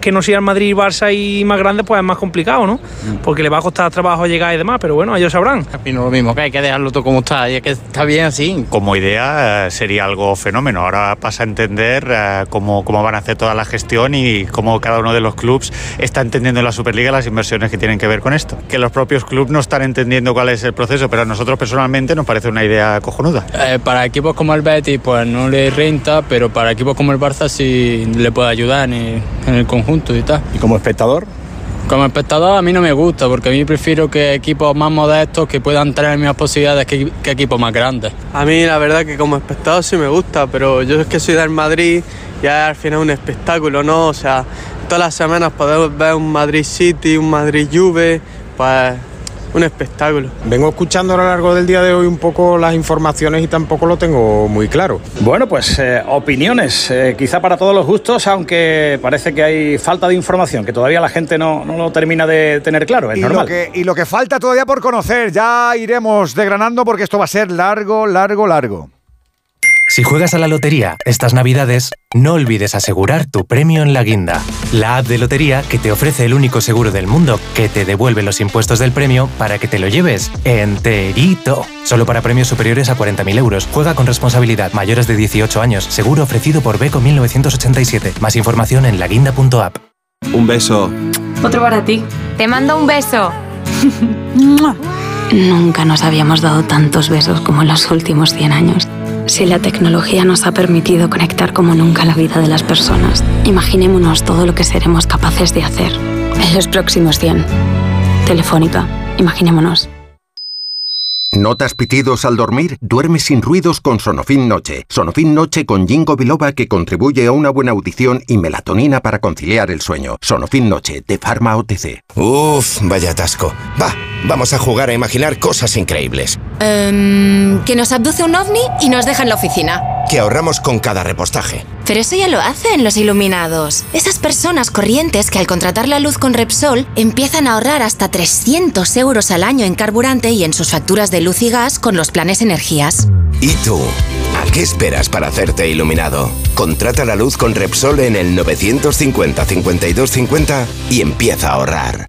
[SPEAKER 38] que no sean Madrid, Barça y más grandes, pues es más complicado, ¿no? Porque le va a costar trabajo llegar y demás, pero bueno, ellos sabrán.
[SPEAKER 39] Opino lo mismo, que hay que dejarlo todo como está, y es que está bien así.
[SPEAKER 40] Como idea eh, sería algo fenómeno. Ahora pasa a entender eh, cómo, cómo van a hacer toda la gestión y cómo cada uno de los clubes está entendiendo en la Superliga las inversiones que tienen que ver con esto. Que los propios clubes no están entendiendo cuál es el proceso, pero a nosotros personalmente nos parece una idea cojonuda.
[SPEAKER 39] Eh, para equipos como el Betis, pues no le renta, pero para equipos como el Barça sí le puede ayudar en, en el conjunto y tal.
[SPEAKER 34] ¿Y como espectador?
[SPEAKER 39] Como espectador a mí no me gusta, porque a mí prefiero que equipos más modestos que puedan tener las mismas posibilidades que, que, equipos más grandes.
[SPEAKER 41] A mí la verdad que como espectador sí me gusta, pero yo es que soy del Madrid y al final es un espectáculo, ¿no? O sea, todas las semanas podemos ver un Madrid City, un Madrid Juve, pues un espectáculo.
[SPEAKER 42] Vengo escuchando a lo largo del día de hoy un poco las informaciones y tampoco lo tengo muy claro.
[SPEAKER 34] Bueno, pues eh, opiniones, eh, quizá para todos los gustos, aunque parece que hay falta de información, que todavía la gente no, no lo termina de tener claro, es
[SPEAKER 1] y
[SPEAKER 34] normal.
[SPEAKER 1] Lo que, y lo que falta todavía por conocer, ya iremos desgranando porque esto va a ser largo, largo, largo.
[SPEAKER 43] Si juegas a la lotería estas navidades, no olvides asegurar tu premio en la guinda, la app de lotería que te ofrece el único seguro del mundo que te devuelve los impuestos del premio para que te lo lleves enterito. Solo para premios superiores a 40.000 euros. Juega con responsabilidad, mayores de 18 años. Seguro ofrecido por Beco 1987. Más información en laguinda.app.
[SPEAKER 44] Un beso.
[SPEAKER 45] Otro para ti.
[SPEAKER 46] Te mando un beso.
[SPEAKER 45] Nunca nos habíamos dado tantos besos como en los últimos 100 años. Si la tecnología nos ha permitido conectar como nunca la vida de las personas, imaginémonos todo lo que seremos capaces de hacer en los próximos 100. Telefónica, imaginémonos.
[SPEAKER 47] ¿Notas pitidos al dormir? Duerme sin ruidos con Sonofin Noche. Sonofin Noche con Jingo Biloba que contribuye a una buena audición y melatonina para conciliar el sueño. Sonofin Noche de Pharma OTC.
[SPEAKER 48] Uf, vaya atasco. Va, vamos a jugar a imaginar cosas increíbles.
[SPEAKER 46] Um, que nos abduce un ovni y nos deja en la oficina.
[SPEAKER 48] Que ahorramos con cada repostaje.
[SPEAKER 46] Pero eso ya lo hacen los iluminados. Esas personas corrientes que al contratar la luz con Repsol empiezan a ahorrar hasta 300 euros al año en carburante y en sus facturas de luz y gas con los planes energías.
[SPEAKER 48] ¿Y tú? ¿A qué esperas para hacerte iluminado? Contrata la luz con Repsol en el 950 52 50 y empieza a ahorrar.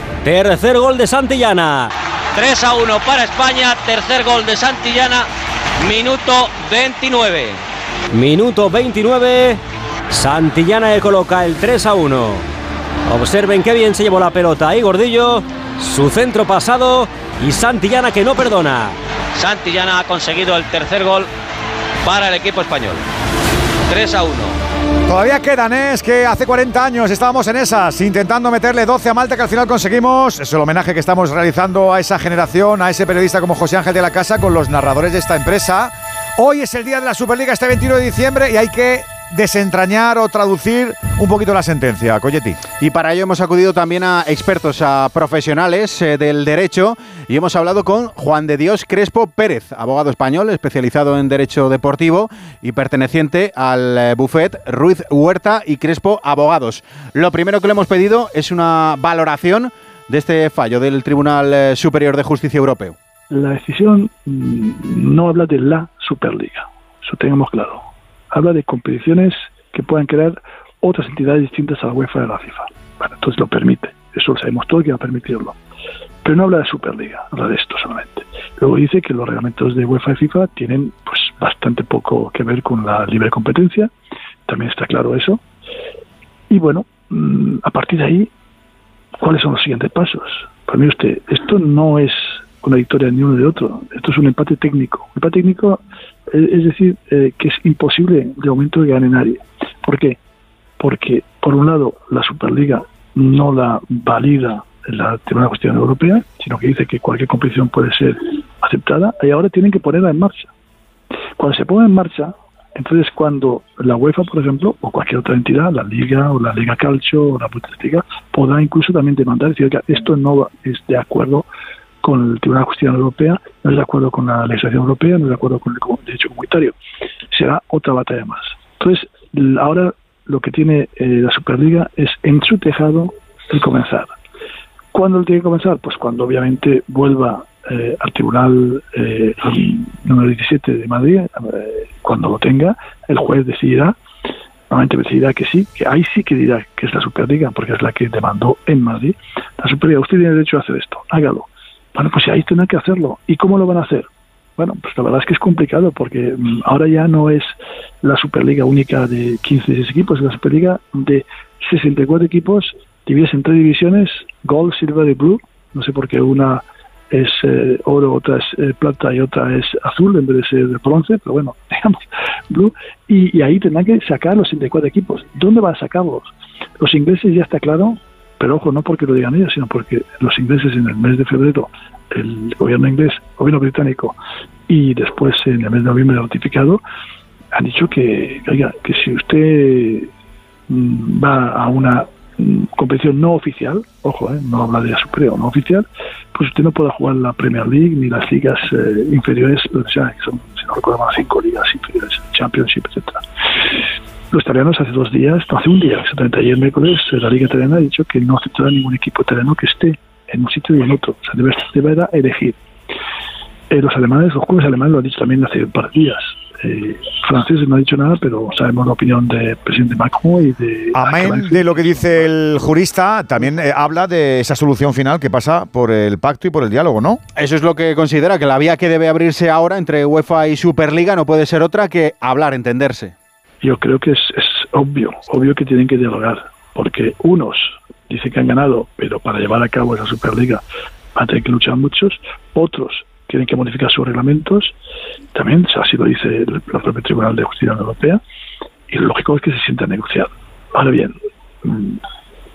[SPEAKER 49] Tercer gol de Santillana.
[SPEAKER 14] 3 a 1 para España, tercer gol de Santillana, minuto 29.
[SPEAKER 49] Minuto 29. Santillana le coloca el 3 a 1. Observen qué bien se llevó la pelota ahí, Gordillo. Su centro pasado y Santillana que no perdona.
[SPEAKER 14] Santillana ha conseguido el tercer gol para el equipo español. 3 a 1.
[SPEAKER 1] Todavía quedan, es que hace 40 años estábamos en esas, intentando meterle 12 a Malta, que al final conseguimos. Es el homenaje que estamos realizando a esa generación, a ese periodista como José Ángel de la Casa, con los narradores de esta empresa. Hoy es el día de la Superliga, este 21 de diciembre, y hay que desentrañar o traducir un poquito la sentencia, Coyetti.
[SPEAKER 2] Y para ello hemos acudido también a expertos, a profesionales eh, del derecho y hemos hablado con Juan de Dios Crespo Pérez, abogado español especializado en derecho deportivo y perteneciente al eh, buffet Ruiz Huerta y Crespo Abogados. Lo primero que le hemos pedido es una valoración de este fallo del Tribunal eh, Superior de Justicia Europeo.
[SPEAKER 50] La decisión mm, no habla de la Superliga, eso tengamos claro habla de competiciones que puedan crear otras entidades distintas a la UEFA y a la FIFA. Bueno, entonces lo permite, eso lo sabemos todo que va a permitirlo. Pero no habla de Superliga, habla de esto solamente. Luego dice que los reglamentos de UEFA y FIFA tienen pues bastante poco que ver con la libre competencia, también está claro eso. Y bueno, mm, a partir de ahí, ¿cuáles son los siguientes pasos? Pues mire usted, esto no es una victoria ni uno de otro, esto es un empate técnico. Un empate técnico es decir, eh, que es imposible de momento que gane nadie. ¿Por qué? Porque, por un lado, la Superliga no la valida la Tribunal Cuestión Europea, sino que dice que cualquier competición puede ser aceptada y ahora tienen que ponerla en marcha. Cuando se ponga en marcha, entonces cuando la UEFA, por ejemplo, o cualquier otra entidad, la Liga o la Liga Calcio o la Bundesliga, podrá incluso también demandar decir que esto no es de acuerdo con el Tribunal de Justicia Europea, no es de acuerdo con la legislación europea, no es de acuerdo con el derecho comunitario. Será otra batalla más. Entonces, ahora lo que tiene eh, la Superliga es en su tejado el comenzar. ¿Cuándo tiene que comenzar? Pues cuando obviamente vuelva eh, al Tribunal eh, número 17 de Madrid, cuando lo tenga, el juez decidirá, normalmente decidirá que sí, que ahí sí que dirá que es la Superliga, porque es la que demandó en Madrid. La Superliga, usted tiene derecho a hacer esto, hágalo. Bueno, pues ahí tendrán que hacerlo. ¿Y cómo lo van a hacer? Bueno, pues la verdad es que es complicado porque mm, ahora ya no es la Superliga única de 15 equipos, es la Superliga de 64 equipos divididos en tres divisiones, Gold, Silver y Blue. No sé por qué una es eh, oro, otra es eh, plata y otra es azul en vez de ser de bronce, pero bueno, digamos, Blue. Y, y ahí tendrán que sacar los 64 equipos. ¿Dónde van a sacarlos? Los ingleses ya está claro pero ojo, no porque lo digan ellos, sino porque los ingleses en el mes de febrero, el gobierno inglés, el gobierno británico, y después en el mes de noviembre notificado, han dicho que, oiga, que si usted mm, va a una mm, competición no oficial, ojo, eh, no habla de la superior, no oficial, pues usted no puede jugar la Premier League ni las ligas eh, inferiores, o sea, que son, si no recuerdo mal, cinco ligas inferiores, Championship, etcétera. Los italianos hace dos días, hace un día, exactamente ayer miércoles, la Liga Italiana ha dicho que no aceptará ningún equipo italiano que esté en un sitio y en otro. O sea, debe, deberá elegir. Eh, los alemanes, los jueces alemanes lo han dicho también hace un par de días. Eh, franceses no ha dicho nada, pero sabemos la opinión del presidente Macron y de...
[SPEAKER 1] Amén de lo que dice el jurista, también eh, habla de esa solución final que pasa por el pacto y por el diálogo, ¿no?
[SPEAKER 2] Eso es lo que considera, que la vía que debe abrirse ahora entre UEFA y Superliga no puede ser otra que hablar, entenderse
[SPEAKER 50] yo creo que es, obvio, obvio que tienen que dialogar, porque unos dicen que han ganado, pero para llevar a cabo esa Superliga van a que luchar muchos, otros tienen que modificar sus reglamentos, también así lo dice el, propio Tribunal de Justicia Europea, y lo lógico es que se sienta a negociar. Ahora bien, mm,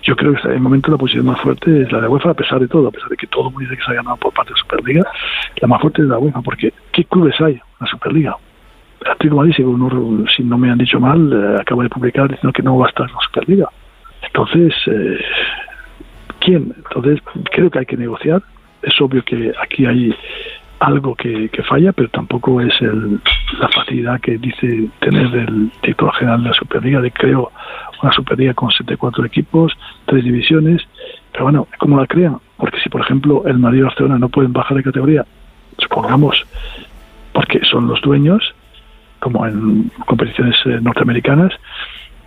[SPEAKER 50] yo creo que en el momento la posición más fuerte es la de UEFA, a pesar de todo, a pesar de que todo el mundo dice que se ha ganado por parte de la Superliga, la más fuerte es la UEFA, porque ¿qué clubes hay en la Superliga? Atlético Madrid, si no me han dicho mal, eh, acaba de publicar diciendo que no va a estar en la Superliga. Entonces, eh, ¿quién? Entonces, creo que hay que negociar. Es obvio que aquí hay algo que, falla, pero tampoco es el, la facilidad que dice tener el director general de la Superliga de creo una Superliga con 74 equipos, tres divisiones. Pero bueno, ¿cómo la crean? Porque si, por ejemplo, el Madrid y Barcelona no pueden bajar de categoría, supongamos, porque son los dueños, como en competiciones eh, norteamericanas,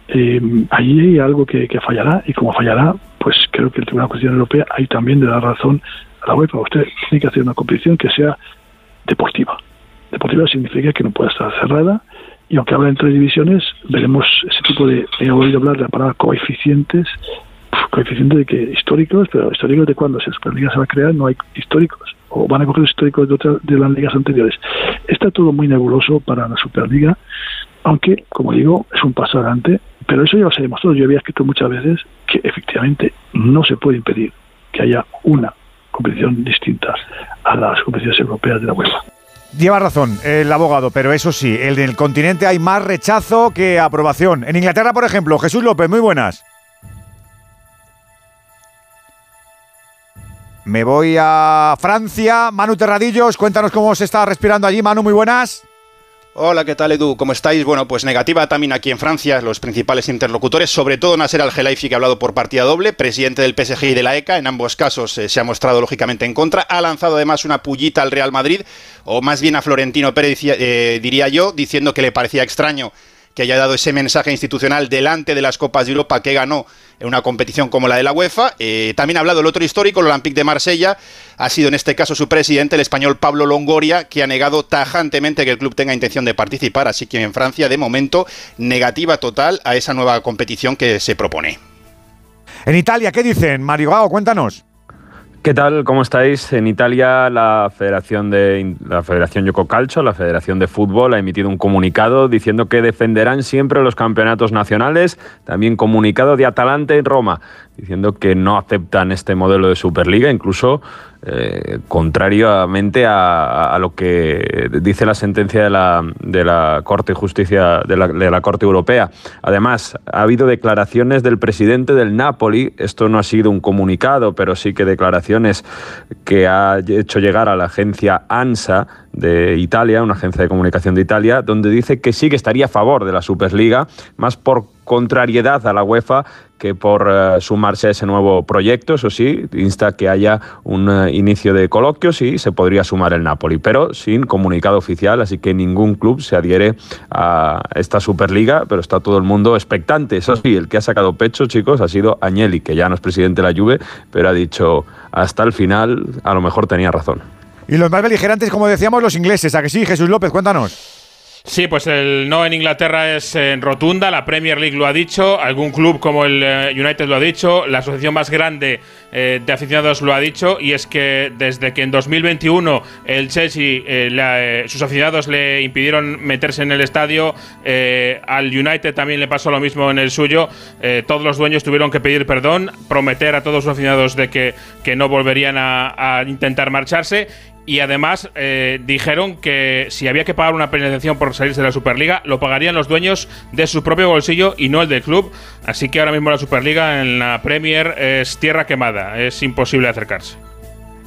[SPEAKER 50] eh, ahí hay algo que, fallará y como fallará, pues creo que el Tribunal de Justicia Europea ahí también le da razón a la UEFA. Usted tiene que hacer una competición que sea deportiva. Deportiva significa que no pueda estar cerrada y aunque habla en tres divisiones, veremos ese tipo de, he oído hablar de la palabra coeficientes, coeficientes de que históricos, pero históricos de cuando si la Superliga se va a crear no hay históricos o van a coger los históricos de, otras, de las ligas anteriores. Está todo muy nebuloso para la Superliga, aunque, como digo, es un paso adelante Pero eso ya se ha demostrado. Yo había escrito muchas veces que efectivamente no se puede impedir que haya una competición distinta a las competiciones europeas de la UEFA.
[SPEAKER 1] Lleva razón el abogado, pero eso sí, en el continente hay más rechazo que aprobación. En Inglaterra, por ejemplo, Jesús López, muy buenas. Me voy a Francia. Manu Terradillos, cuéntanos cómo se está respirando allí. Manu, muy buenas.
[SPEAKER 48] Hola, ¿qué tal Edu? ¿Cómo estáis? Bueno, pues negativa también aquí en Francia, los principales interlocutores, sobre todo Nasser Al-Khelaifi, que ha hablado por partida doble, presidente del PSG y de la ECA, en ambos casos eh, se ha mostrado lógicamente en contra, ha lanzado además una pullita al Real Madrid, o más bien a Florentino Pérez, eh, diría yo, diciendo que le parecía extraño que haya dado ese mensaje institucional delante de las Copas de Europa que ganó en una competición como la de la UEFA. Eh, también ha hablado el otro histórico, el Olympique de Marsella. Ha sido en este caso su presidente, el español Pablo Longoria, que ha negado tajantemente que el club tenga intención de participar. Así que en Francia, de momento, negativa total a esa nueva competición que se propone.
[SPEAKER 1] En Italia, ¿qué dicen? Mario Gago, cuéntanos.
[SPEAKER 51] ¿Qué tal? ¿Cómo estáis? En Italia la Federación de la Federación Calcio, la Federación de Fútbol ha emitido un comunicado diciendo que defenderán siempre los campeonatos nacionales, también comunicado de Atalanta en Roma, diciendo que no aceptan este modelo de Superliga, incluso eh, contrariamente a, lo que dice la sentencia de la, de la Corte de Justicia de la, de la, Corte Europea. Además, ha habido declaraciones del presidente del Napoli, esto no ha sido un comunicado, pero sí que declaraciones que ha hecho llegar a la agencia ANSA de Italia, una agencia de comunicación de Italia, donde dice que sí que estaría a favor de la Superliga, más por contrariedad a la UEFA que por eh, sumarse a ese nuevo proyecto, eso sí, insta que haya un eh, inicio de coloquios y se podría sumar el Napoli, pero sin comunicado oficial, así que ningún club se adhiere a esta Superliga, pero está todo el mundo expectante. Eso sí, el que ha sacado pecho, chicos, ha sido Agnelli, que ya no es presidente de la Juve, pero ha dicho hasta el final, a lo mejor tenía razón.
[SPEAKER 1] Y los más beligerantes, como decíamos, los ingleses. ¿A que sí, Jesús López? Cuéntanos.
[SPEAKER 52] Sí, pues el no en Inglaterra es en rotunda, la Premier League lo ha dicho, algún club como el eh, United lo ha dicho, la asociación más grande eh, de aficionados lo ha dicho, y es que desde que en 2021 el Chelsea, eh, sus aficionados le impidieron meterse en el estadio, al United también le pasó lo mismo en el suyo, todos los dueños tuvieron que pedir perdón, prometer a todos sus aficionados de que, que no volverían a intentar marcharse, y además eh, dijeron que si había que pagar una penalización por salirse de la Superliga, lo pagarían los dueños de su propio bolsillo y no el del club. Así que ahora mismo la Superliga en la Premier es tierra quemada, es imposible acercarse.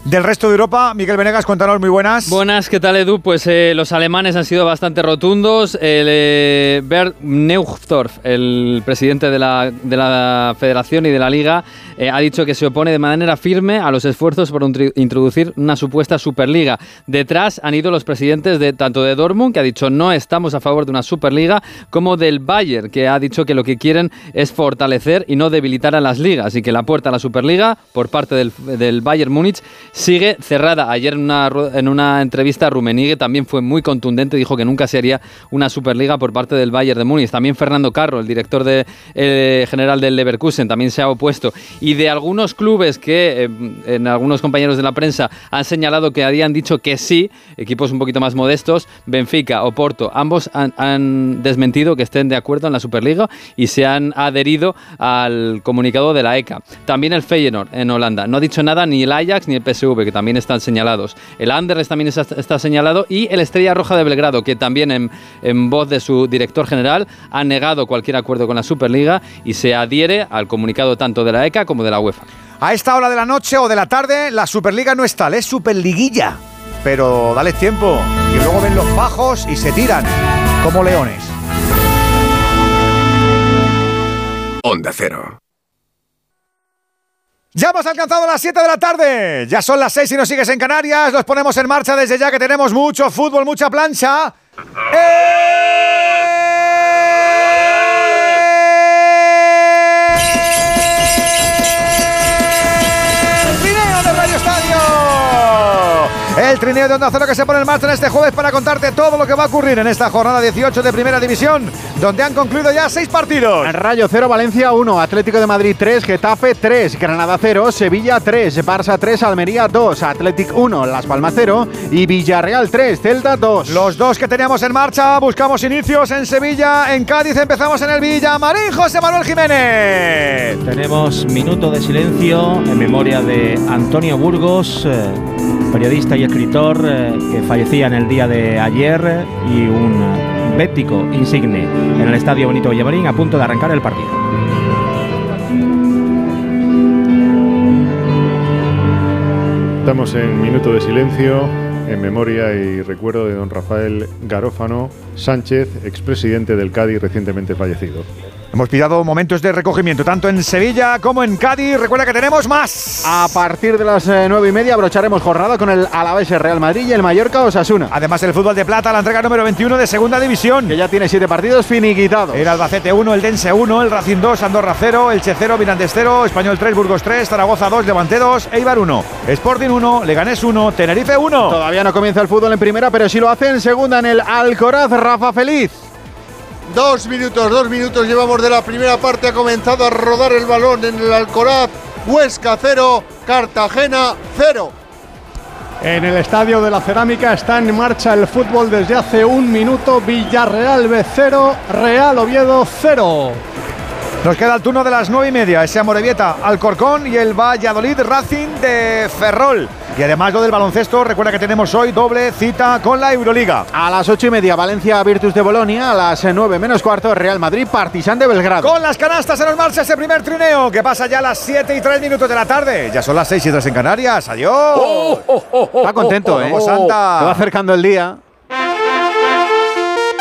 [SPEAKER 1] Del resto de Europa, Miguel Venegas, cuéntanos muy buenas.
[SPEAKER 53] Buenas, ¿qué tal Edu? Pues eh, los alemanes han sido bastante rotundos. El eh, Bert Neuchtorf, el presidente de la, de la Federación y de la Liga, eh, ha dicho que se opone de manera firme a los esfuerzos por introducir una supuesta Superliga. Detrás han ido los presidentes de tanto de Dortmund, que ha dicho no estamos a favor de una Superliga, como del Bayern, que ha dicho que lo que quieren es fortalecer y no debilitar a las ligas. Y que la puerta a la Superliga por parte del, del Bayern Múnich sigue cerrada. Ayer en una, en una entrevista Rumenigue también fue muy contundente, dijo que nunca se haría una Superliga por parte del Bayern de Múnich. También Fernando Carro, el director eh, general del Leverkusen, también se ha opuesto. Y de algunos clubes que eh, en algunos compañeros de la prensa han señalado que habían dicho que sí, equipos un poquito más modestos, Benfica o Porto, ambos han, desmentido que estén de acuerdo en la Superliga y se han adherido al comunicado de la ECA. También el Feyenoord en Holanda. No ha dicho nada ni el Ajax ni el PSV que también están señalados. El Anderlecht también está, señalado y el Estrella Roja de Belgrado, que también en, en voz de su director general ha negado cualquier acuerdo con la Superliga y se adhiere al comunicado tanto de la ECA como de la UEFA.
[SPEAKER 1] A esta hora de la noche o de la tarde, la Superliga no es tal, es Superliguilla. Pero dale tiempo, y luego ven los bajos y se tiran como leones.
[SPEAKER 54] Onda Cero.
[SPEAKER 1] Ya hemos alcanzado las 7 de la tarde. Ya son las 6 y nos sigues en Canarias. Los ponemos en marcha desde ya que tenemos mucho fútbol, mucha plancha. El trineo de Onda Cero que se pone en marcha en este jueves para contarte todo lo que va a ocurrir en esta jornada 18 de Primera División, donde han concluido ya seis partidos.
[SPEAKER 2] Rayo 0, Valencia 1, Atlético de Madrid 3, Getafe 3, Granada 0, Sevilla 3, Barça 3, Almería 2, Athletic 1, Las Palmas 0 y Villarreal 3, Celta 2.
[SPEAKER 1] Los dos que teníamos en marcha, buscamos inicios en Sevilla, en Cádiz empezamos en el Villamarín, José Manuel Jiménez.
[SPEAKER 6] Tenemos minuto de silencio en memoria de Antonio Burgos, eh, periodista y escritor eh, que fallecía en el día de ayer y un eh, bético insigne en el Estadio Bonito Villamarín a punto de arrancar el partido.
[SPEAKER 55] Estamos en minuto de silencio en memoria y recuerdo de don Rafael Garófano Sánchez, expresidente del Cádiz recientemente fallecido.
[SPEAKER 1] Hemos pillado momentos de recogimiento tanto en Sevilla como en Cádiz. Recuerda que tenemos más.
[SPEAKER 2] A partir de las eh, nueve y media abrocharemos jornada con el Alavés Real Madrid y el Mallorca Osasuna.
[SPEAKER 1] Además el fútbol de plata, la entrega número 21 de Segunda División.
[SPEAKER 2] Que ya tiene siete partidos finiquitados.
[SPEAKER 1] El Albacete 1, el Dense 1, el Racing 2, Andorra 0, el 0, Mirandes 0, Español 3, Burgos 3, Zaragoza 2, Levante 2, Eibar 1, Sporting 1, Leganés 1, Tenerife 1.
[SPEAKER 2] Todavía no comienza el fútbol en primera, pero sí lo hace en segunda en el Alcoraz Rafa Feliz.
[SPEAKER 12] Dos minutos, dos minutos llevamos de la primera parte. Ha comenzado a rodar el balón en el Alcoraz. Huesca 0, Cartagena 0.
[SPEAKER 9] En el Estadio de la Cerámica está en marcha el fútbol desde hace un minuto. Villarreal B0, Real Oviedo 0.
[SPEAKER 1] Nos queda el turno de las nueve y media. Ese Amorebieta, Alcorcón y el Valladolid Racing de Ferrol. Y además lo del baloncesto, recuerda que tenemos hoy doble cita con la Euroliga.
[SPEAKER 2] A las ocho y media, Valencia Virtus de Bolonia. A las nueve menos cuarto, Real Madrid Partizan de Belgrado.
[SPEAKER 1] Con las canastas en el marcha ese primer trineo que pasa ya a las 7 y 3 minutos de la tarde. Ya son las 6 y 3 en Canarias. Adiós.
[SPEAKER 2] Está contento, ¿eh?
[SPEAKER 1] Santa.
[SPEAKER 2] Se va acercando el día.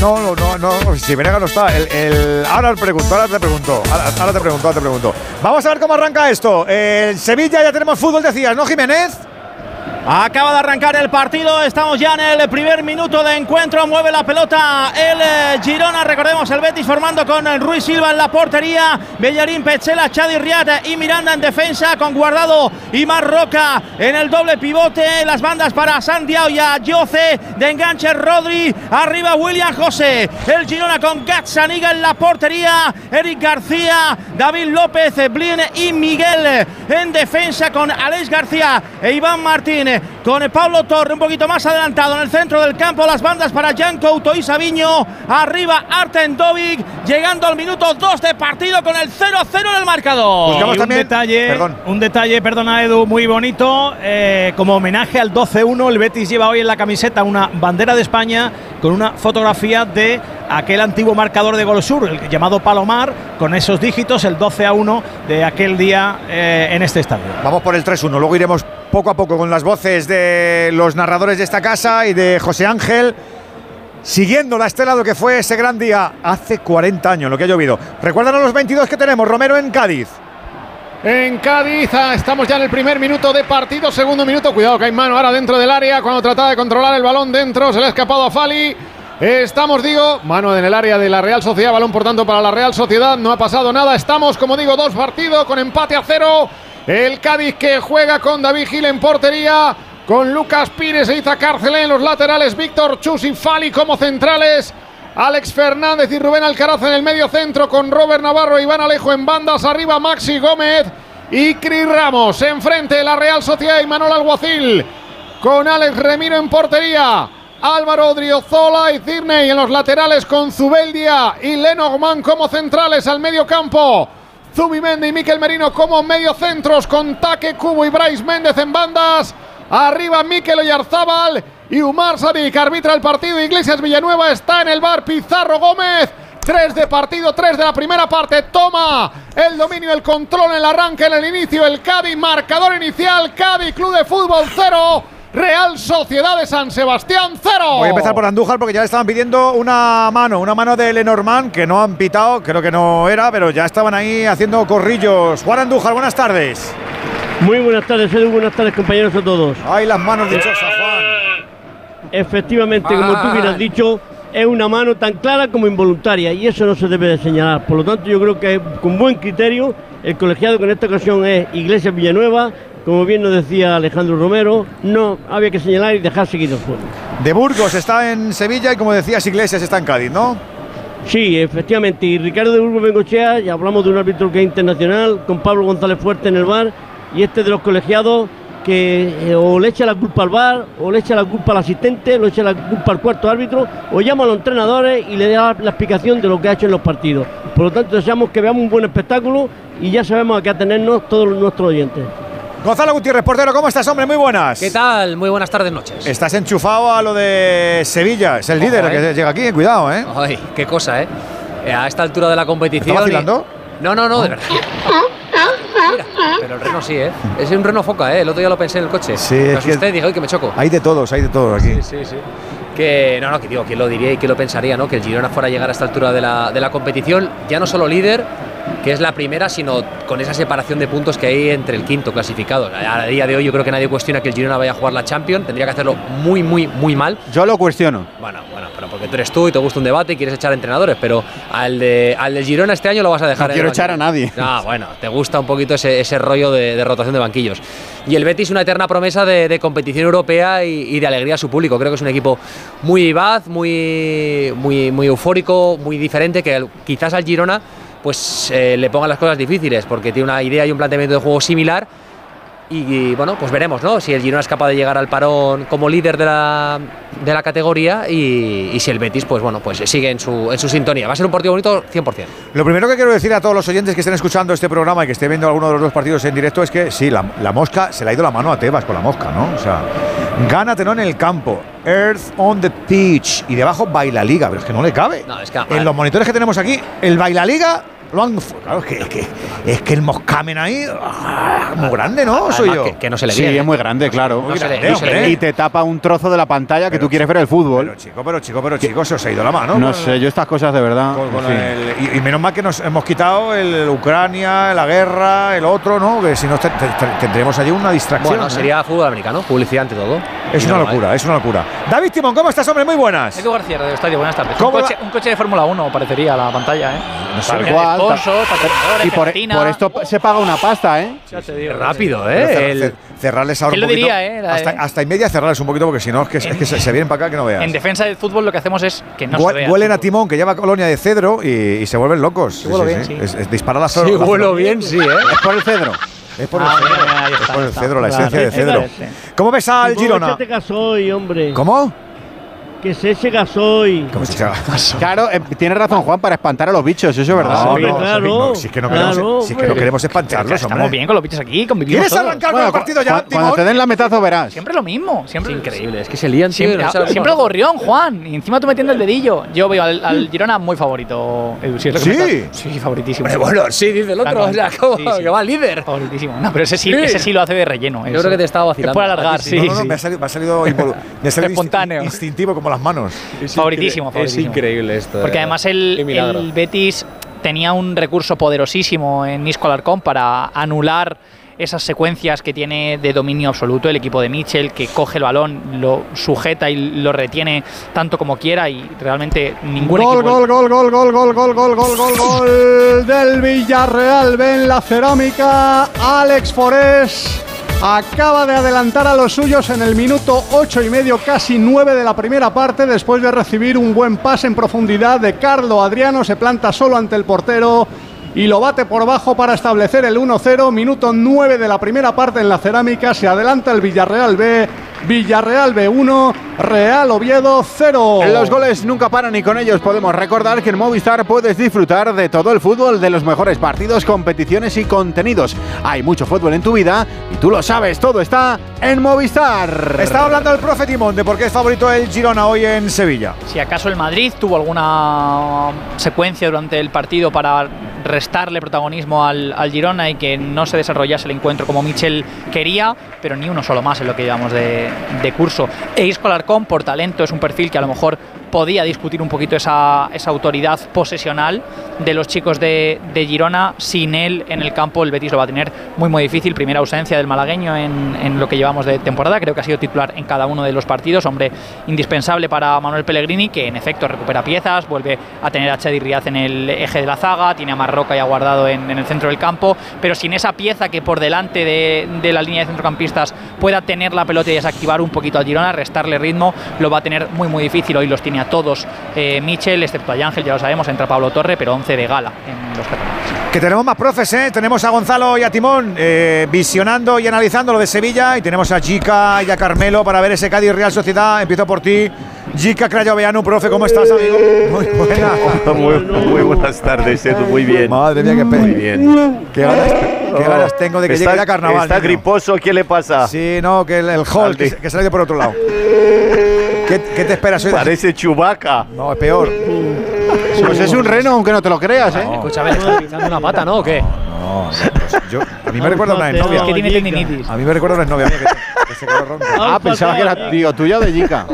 [SPEAKER 1] No, no, no, no. Si Venega no está. Ahora te pregunto, ahora te pregunto. Ahora, ahora te pregunto, ahora te pregunto. Vamos a ver cómo arranca esto. En Sevilla ya tenemos fútbol, decías, ¿no, Jiménez?
[SPEAKER 6] Acaba de arrancar el partido, estamos ya en el primer minuto de encuentro, mueve la pelota el eh, Girona, recordemos el Betis formando con el Ruiz Silva en la portería, Bellarín, Pechela, Chadi Riat y Miranda en defensa con Guardado y Marroca en el doble pivote, las bandas para Santiago y a Yoce, de enganche Rodri, arriba William José, el Girona con Gazzaniga en la portería, Eric García, David López, Blin y Miguel en defensa con Alex García e Iván Martín con Pablo Torre un poquito más adelantado en el centro del campo las bandas para Jan Couto y Sabiño arriba Arten Dovic llegando al minuto 2 de partido con el 0-0 en el marcador
[SPEAKER 1] Buscamos
[SPEAKER 56] Y un
[SPEAKER 1] también-
[SPEAKER 56] detalle,
[SPEAKER 1] Perdón.
[SPEAKER 56] un detalle, perdona Edu, muy bonito. eh, como homenaje al 12-1, el Betis lleva hoy en la camiseta una bandera de España con una fotografía de aquel antiguo marcador de Gol Sur, el llamado Palomar, con esos dígitos, el 12 a 1 de aquel día eh, en este estadio.
[SPEAKER 1] Vamos por el 3-1. Luego iremos poco a poco con las voces de los narradores de esta casa y de José Ángel. Siguiendo la estela lo que fue ese gran día hace 40 años, lo que ha llovido. Recuerdan a los 22 que tenemos, Romero en Cádiz.
[SPEAKER 9] En Cádiz ah, estamos ya en el primer minuto de partido, segundo minuto. Cuidado que hay mano ahora dentro del área cuando trataba de controlar el balón dentro. Se le ha escapado a Fali. Estamos, digo, mano en el área de la Real Sociedad, balón por tanto para la Real Sociedad. No ha pasado nada. Estamos, como digo, dos partidos con empate a cero. El Cádiz que juega con David Gil en portería. Con Lucas Pires e Iza Cárcel en los laterales. Víctor Chus y Fali como centrales. Alex Fernández y Rubén Alcaraz en el medio centro con Robert Navarro e Iván Alejo en bandas. Arriba Maxi Gómez y Cris Ramos. Enfrente la Real Sociedad y Manuel Alguacil. Con Alex Remiro en portería. Álvaro Odriozola y Cirney en los laterales con Zubeldia y Lenormand como centrales al medio campo. Zubimendi y Miquel Merino como medio centros con Taque Cubo y Bryce Méndez en bandas. Arriba Miquel Oyarzábal y Umar Sadik arbitra el partido. Iglesias Villanueva está en el bar. Pizarro Gómez. Tres de partido, tres de la primera parte. Toma el dominio, el control el arranque, en el inicio. El Cádiz, marcador inicial. Cádiz, Club de Fútbol 0. Real Sociedad de San Sebastián 0.
[SPEAKER 1] Voy a empezar por Andújar porque ya le estaban pidiendo una mano, una mano de Lenormand que no han pitado, creo que no era, pero ya estaban ahí haciendo corrillos. Juan Andújar, buenas tardes.
[SPEAKER 57] Muy buenas tardes, Edu. Buenas tardes, compañeros a todos.
[SPEAKER 1] Ay, las manos dichosas, Juan.
[SPEAKER 57] Efectivamente, como tú bien has dicho, es una mano tan clara como involuntaria y eso no se debe de señalar. Por lo tanto, yo creo que con buen criterio, el colegiado que en esta ocasión es Iglesias Villanueva, como bien nos decía Alejandro Romero, no había que señalar y dejar seguir el juego.
[SPEAKER 1] De Burgos está en Sevilla y como decías, Iglesias está en Cádiz, ¿no?
[SPEAKER 57] Sí, efectivamente. Y Ricardo de Burgos Bengochea, ya hablamos de un árbitro que es internacional, con Pablo González Fuerte en el bar, y este de los colegiados que eh, o le echa la culpa al bar, o le echa la culpa al asistente, o le echa la culpa al cuarto árbitro, o llama a los entrenadores y le da la explicación de lo que ha hecho en los partidos. Por lo tanto, deseamos que veamos un buen espectáculo y ya sabemos a qué atenernos todos nuestros oyentes.
[SPEAKER 1] Gonzalo Gutiérrez, portero, ¿cómo estás, hombre? Muy buenas.
[SPEAKER 58] ¿Qué tal? Muy buenas tardes, noches.
[SPEAKER 1] Estás enchufado a lo de Sevilla. Es el
[SPEAKER 58] Ojo,
[SPEAKER 1] líder el
[SPEAKER 58] eh.
[SPEAKER 1] que llega aquí, cuidado, ¿eh?
[SPEAKER 58] Ay, qué cosa, ¿eh? Eh, A esta altura de la competición.
[SPEAKER 1] ¿Está vacilando?
[SPEAKER 58] y- No, no, no, de verdad. Mira, pero el reno sí, ¿eh? Es un reno foca, ¿eh? El otro día lo pensé en el coche.
[SPEAKER 1] Sí,
[SPEAKER 58] me asusté y dije, "Ay, que me choco.
[SPEAKER 1] Hay de todos, hay de todos aquí.
[SPEAKER 58] Sí, sí. Que, no, no, que digo, ¿quién lo diría y quién lo pensaría, no? Que el Girona fuera a llegar a esta altura de la, de la competición, ya no solo líder, que es la primera, sino con esa separación de puntos que hay entre el quinto clasificado. A día de hoy yo creo que nadie cuestiona que el Girona vaya a jugar la Champions, tendría que hacerlo muy, muy, muy mal.
[SPEAKER 2] Yo lo cuestiono.
[SPEAKER 58] Bueno, bueno, pero porque tú eres tú y te gusta un debate y quieres echar entrenadores, pero al de al del Girona este año lo vas a dejar.
[SPEAKER 2] No quiero echar a nadie.
[SPEAKER 58] Ah, bueno, te gusta un poquito ese, ese rollo de, de rotación de banquillos. Y el Betis una eterna promesa de, de competición europea y, y de alegría a su público. Creo que es un equipo muy vivaz, muy, muy, muy eufórico, muy diferente, que quizás al Girona pues eh, le pongan las cosas difíciles, porque tiene una idea y un planteamiento de juego similar. Y, bueno, pues veremos, ¿no? Si el Girona es capaz de llegar al parón como líder de la, de la categoría y, y si el Betis, pues bueno, pues sigue en su, en su sintonía. Va a ser un partido bonito 100%.
[SPEAKER 1] Lo primero que quiero decir a todos los oyentes que estén escuchando este programa y que estén viendo alguno de los dos partidos en directo es que sí, la, la mosca se le ha ido la mano a Tebas con la mosca, ¿no? O sea, gánatelo en el campo. Earth on the pitch. Y debajo baila liga, pero es que no le cabe.
[SPEAKER 58] No, es que,
[SPEAKER 1] En los monitores que tenemos aquí, el baila liga lo han. Claro, es que, es que, es que el moscamen ahí. ah, muy grande, ¿no? Soy yo.
[SPEAKER 2] Sí, es muy grande, claro.
[SPEAKER 1] Muy grande,
[SPEAKER 2] Y- te tapa un trozo de la pantalla que tú quieres ver el fútbol.
[SPEAKER 1] Pero chico, pero chico, pero chico, se os ha ido la mano.
[SPEAKER 2] No
[SPEAKER 1] Con-
[SPEAKER 2] sé, yo estas cosas de verdad.
[SPEAKER 1] con- con
[SPEAKER 2] en fin.
[SPEAKER 1] el- y, y menos mal que nos hemos quitado el Ucrania, la guerra, el otro, ¿no? Que si no te- te- te- tendremos allí una distracción.
[SPEAKER 58] Bueno,
[SPEAKER 1] ¿eh?
[SPEAKER 58] sería fútbol americano, publicidad ante todo.
[SPEAKER 1] Es una
[SPEAKER 58] no hay.
[SPEAKER 1] locura, es una locura. David Timón, ¿cómo estás, hombre? Muy buenas.
[SPEAKER 59] Edu García, Radio Estadio, buenas tardes.
[SPEAKER 1] ¿Cómo
[SPEAKER 59] Un coche, un coche de Fórmula 1 parecería la pantalla, ¿eh?
[SPEAKER 1] No sé.
[SPEAKER 59] Patrocinadores,
[SPEAKER 2] y por,
[SPEAKER 59] gelatina.
[SPEAKER 2] por esto se paga una pasta, ¿eh?
[SPEAKER 59] Ya te digo,
[SPEAKER 58] Rápido, ¿eh? El-
[SPEAKER 1] cerrarles ahora
[SPEAKER 59] ¿Quién
[SPEAKER 1] un
[SPEAKER 59] lo
[SPEAKER 1] poquito.
[SPEAKER 59] diría, eh? La-
[SPEAKER 1] hasta, hasta y media cerrarles un poquito porque si no es que, es que se, se vienen para acá que no veas.
[SPEAKER 59] En defensa del fútbol lo que hacemos es que no
[SPEAKER 1] Hue-
[SPEAKER 59] se vea.
[SPEAKER 1] huelen a timón que lleva colonia de cedro y, y se vuelven locos. Sí, sí,
[SPEAKER 59] bien,
[SPEAKER 1] sí.
[SPEAKER 59] sí.
[SPEAKER 1] Es, es disparar la
[SPEAKER 58] Sí, huelo bien, sí, ¿eh?
[SPEAKER 2] Es por el cedro.
[SPEAKER 1] Es por
[SPEAKER 59] Ah,
[SPEAKER 1] el cedro.
[SPEAKER 59] mira, ahí
[SPEAKER 1] es
[SPEAKER 59] está,
[SPEAKER 1] por el
[SPEAKER 59] está.
[SPEAKER 1] cedro, la
[SPEAKER 59] Claro,
[SPEAKER 1] esencia de cedro. ¿Cómo ves al Girona?
[SPEAKER 57] echarte gasoil, hombre.
[SPEAKER 1] ¿Cómo?
[SPEAKER 57] Que se eche gasoil.
[SPEAKER 1] ¿Cómo se llama?
[SPEAKER 2] Claro, eh, tienes razón, Juan, para espantar a los bichos, eso es verdad.
[SPEAKER 1] No,
[SPEAKER 57] claro,
[SPEAKER 1] no, si es que no
[SPEAKER 57] claro,
[SPEAKER 1] queremos, si es que no
[SPEAKER 57] hombre.
[SPEAKER 1] queremos espantarlos,
[SPEAKER 59] Estamos
[SPEAKER 1] hombre.
[SPEAKER 59] bien con los bichos aquí, convivimos
[SPEAKER 1] ¿Quieres arrancar con
[SPEAKER 2] Bueno,
[SPEAKER 1] el partido ya,
[SPEAKER 2] cu- cuando
[SPEAKER 1] Timón?
[SPEAKER 2] te den lametazo verás.
[SPEAKER 59] Siempre lo mismo. Siempre
[SPEAKER 58] Es increíble, es que se lían, tío, y
[SPEAKER 59] Siempre, siempre el gorrión, Juan. Y encima tú metiendo el dedillo. Yo veo al, al Girona muy favorito. Edu, si es lo que me
[SPEAKER 1] ¿Sí?
[SPEAKER 59] Sí, favoritísimo.
[SPEAKER 58] Hombre, bueno, sí, dice el otro,
[SPEAKER 59] Claro,
[SPEAKER 58] o sea, como
[SPEAKER 59] sí, sí.
[SPEAKER 58] que va líder.
[SPEAKER 59] Favoritísimo. No, pero ese sí,
[SPEAKER 58] Sí.
[SPEAKER 59] ese sí lo hace de relleno.
[SPEAKER 58] Yo creo que te estaba vacilando.
[SPEAKER 59] Es por alargar,
[SPEAKER 58] A ti
[SPEAKER 59] sí.
[SPEAKER 1] no, no, me ha salido, me ha salido,
[SPEAKER 59] Espontáneo.
[SPEAKER 1] insti- instintivo como las manos.
[SPEAKER 59] Favoritísimo,
[SPEAKER 58] Es
[SPEAKER 59] favoritísimo.
[SPEAKER 58] increíble esto.
[SPEAKER 59] Porque
[SPEAKER 58] eh.
[SPEAKER 59] además el, el Betis tenía un recurso poderosísimo en Nisco Alarcón para anular esas secuencias que tiene de dominio absoluto el equipo de Mitchell, que coge el balón, lo sujeta y lo retiene tanto como quiera y realmente ningún
[SPEAKER 12] Gol,
[SPEAKER 59] equipo...
[SPEAKER 12] gol, gol, gol, gol, gol, gol, gol, gol, gol, gol del Villarreal. Ven la cerámica. Alex Forés acaba de adelantar a los suyos en el minuto ocho y medio, casi nueve de la primera parte, después de recibir un buen pase en profundidad de Carlo Adriano. Se planta solo ante el portero y lo bate por bajo para establecer el 1-0. Minuto 9 de la primera parte en la cerámica. Se adelanta el Villarreal B. Villarreal B1, Real Oviedo 0.
[SPEAKER 2] Los goles nunca paran y con ellos podemos recordar que en Movistar puedes disfrutar de todo el fútbol, de los mejores partidos, competiciones y contenidos. Hay mucho fútbol en tu vida y tú lo sabes, todo está en Movistar.
[SPEAKER 1] Estaba hablando el profe Timón de por qué es favorito el Girona hoy en Sevilla.
[SPEAKER 59] Si acaso el Madrid tuvo alguna secuencia durante el partido para restarle protagonismo al, al Girona y que no se desarrollase el encuentro como Michel quería, pero ni uno solo más en lo que llevamos de, de curso. E Isco Alarcón, por talento, es un perfil que a lo mejor podía discutir un poquito esa, esa autoridad posesional de los chicos de, de, Girona. Sin él en el campo, el Betis lo va a tener muy, muy difícil. Primera ausencia del malagueño en, en, lo que llevamos de temporada. Creo que ha sido titular en cada uno de los partidos. Hombre indispensable para Manuel Pellegrini, que en efecto recupera piezas, vuelve a tener a Chedi Riaz en el eje de la zaga, tiene a Marroca ya guardado en, en, el centro del campo. Pero sin esa pieza que por delante de, de la línea de centrocampistas pueda tener la pelota y desactivar un poquito a Girona, restarle ritmo, lo va a tener muy, muy difícil. Hoy los tiene a todos eh, Michel, excepto a Ángel, ya lo sabemos, entra Pablo Torre, pero 11 de gala en los catalanes.
[SPEAKER 1] Que tenemos más profes, ¿eh? Tenemos a Gonzalo y a Timón eh, visionando y analizando lo de Sevilla y tenemos a Chica y a Carmelo para ver ese Cádiz Real Sociedad. Empiezo por ti. Jica Crayoveanu, profe, ¿cómo estás, amigo? Muy buena.
[SPEAKER 60] muy, muy, buenas tardes, Edu, muy bien.
[SPEAKER 1] Madre mía, qué pena. Muy bien. Qué ganas, qué ganas tengo de que
[SPEAKER 60] está,
[SPEAKER 1] llegue ya carnaval.
[SPEAKER 60] ¿Está
[SPEAKER 1] niño.
[SPEAKER 60] griposo? ¿Qué le pasa?
[SPEAKER 1] Sí, no, que el, el hall, que, que se ha ido por otro lado. ¿Qué, qué te esperas hoy?
[SPEAKER 60] Parece Chubaca.
[SPEAKER 1] No, es peor.
[SPEAKER 2] Pues es un reno, aunque no te lo creas, ¿eh?
[SPEAKER 58] No. Escúchame, ¿estás pisando una pata, no? ¿O qué?
[SPEAKER 1] No, no pues yo, a mí me recuerda una exnovia.
[SPEAKER 59] Es que tiene tendinitis.
[SPEAKER 1] A mí me recuerda una exnovia mía que, que se quedó ronca.
[SPEAKER 2] Ah, pensaba que era tío tuyo de Jica.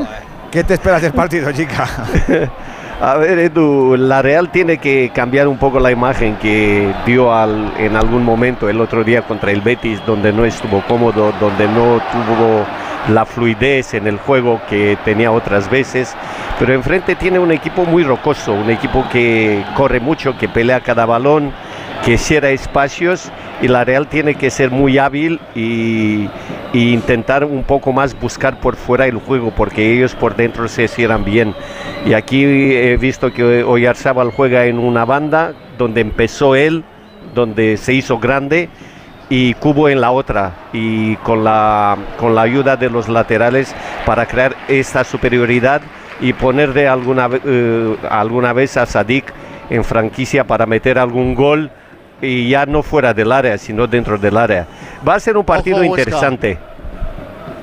[SPEAKER 1] ¿Qué te esperas del partido, chica?
[SPEAKER 60] A ver, Edu, la Real tiene que cambiar un poco la imagen que dio al, en algún momento el otro día contra el Betis, donde no estuvo cómodo, donde no tuvo la fluidez en el juego que tenía otras veces. Pero enfrente tiene un equipo muy rocoso, un equipo que corre mucho, que pelea cada balón, que cierra espacios y la Real tiene que ser muy hábil y, y, intentar un poco más buscar por fuera el juego porque ellos por dentro se cierran bien. Y aquí he visto que Oyarzábal juega en una banda donde empezó él, donde se hizo grande y Cubo en la otra y con la, con la ayuda de los laterales para crear esta superioridad y ponerle alguna, uh, alguna vez a Sadik en franquicia para meter algún gol y ya no fuera del área, sino dentro del área. Va a ser un partido Ojo,
[SPEAKER 1] interesante.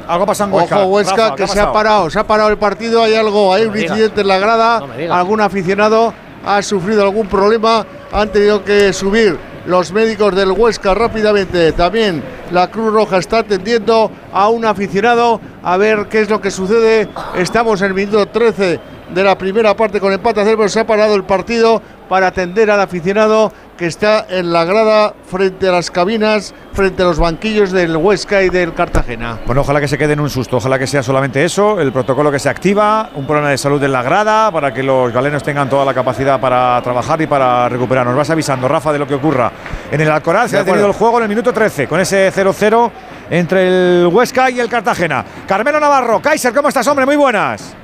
[SPEAKER 1] Algo pasa en
[SPEAKER 60] Huesca. Ojo, Huesca,
[SPEAKER 1] Rafa,
[SPEAKER 60] que se ha parado, se ha parado el partido, hay algo, hay
[SPEAKER 58] No
[SPEAKER 60] un incidente en la grada,
[SPEAKER 58] No
[SPEAKER 60] algún aficionado ha sufrido algún problema, han tenido que subir los médicos del Huesca rápidamente. También la Cruz Roja está atendiendo a un aficionado a ver qué es lo que sucede. Estamos en el minuto 13 de la primera parte con empate a cero, pero se ha parado el partido para atender al aficionado que está en la grada frente a las cabinas, frente a los banquillos del Huesca y del Cartagena.
[SPEAKER 1] Bueno, ojalá que se quede en un susto, ojalá que sea solamente eso, el protocolo que se activa, un problema de salud en la grada para que los galenos tengan toda la capacidad para trabajar y para recuperar. Nos vas avisando, Rafa, de lo que ocurra. En el Alcoraz se ha tenido el juego en el minuto 13, con ese 0-0 entre el Huesca y el Cartagena. Carmelo Navarro, Kaiser, ¿cómo estás, hombre? Muy buenas.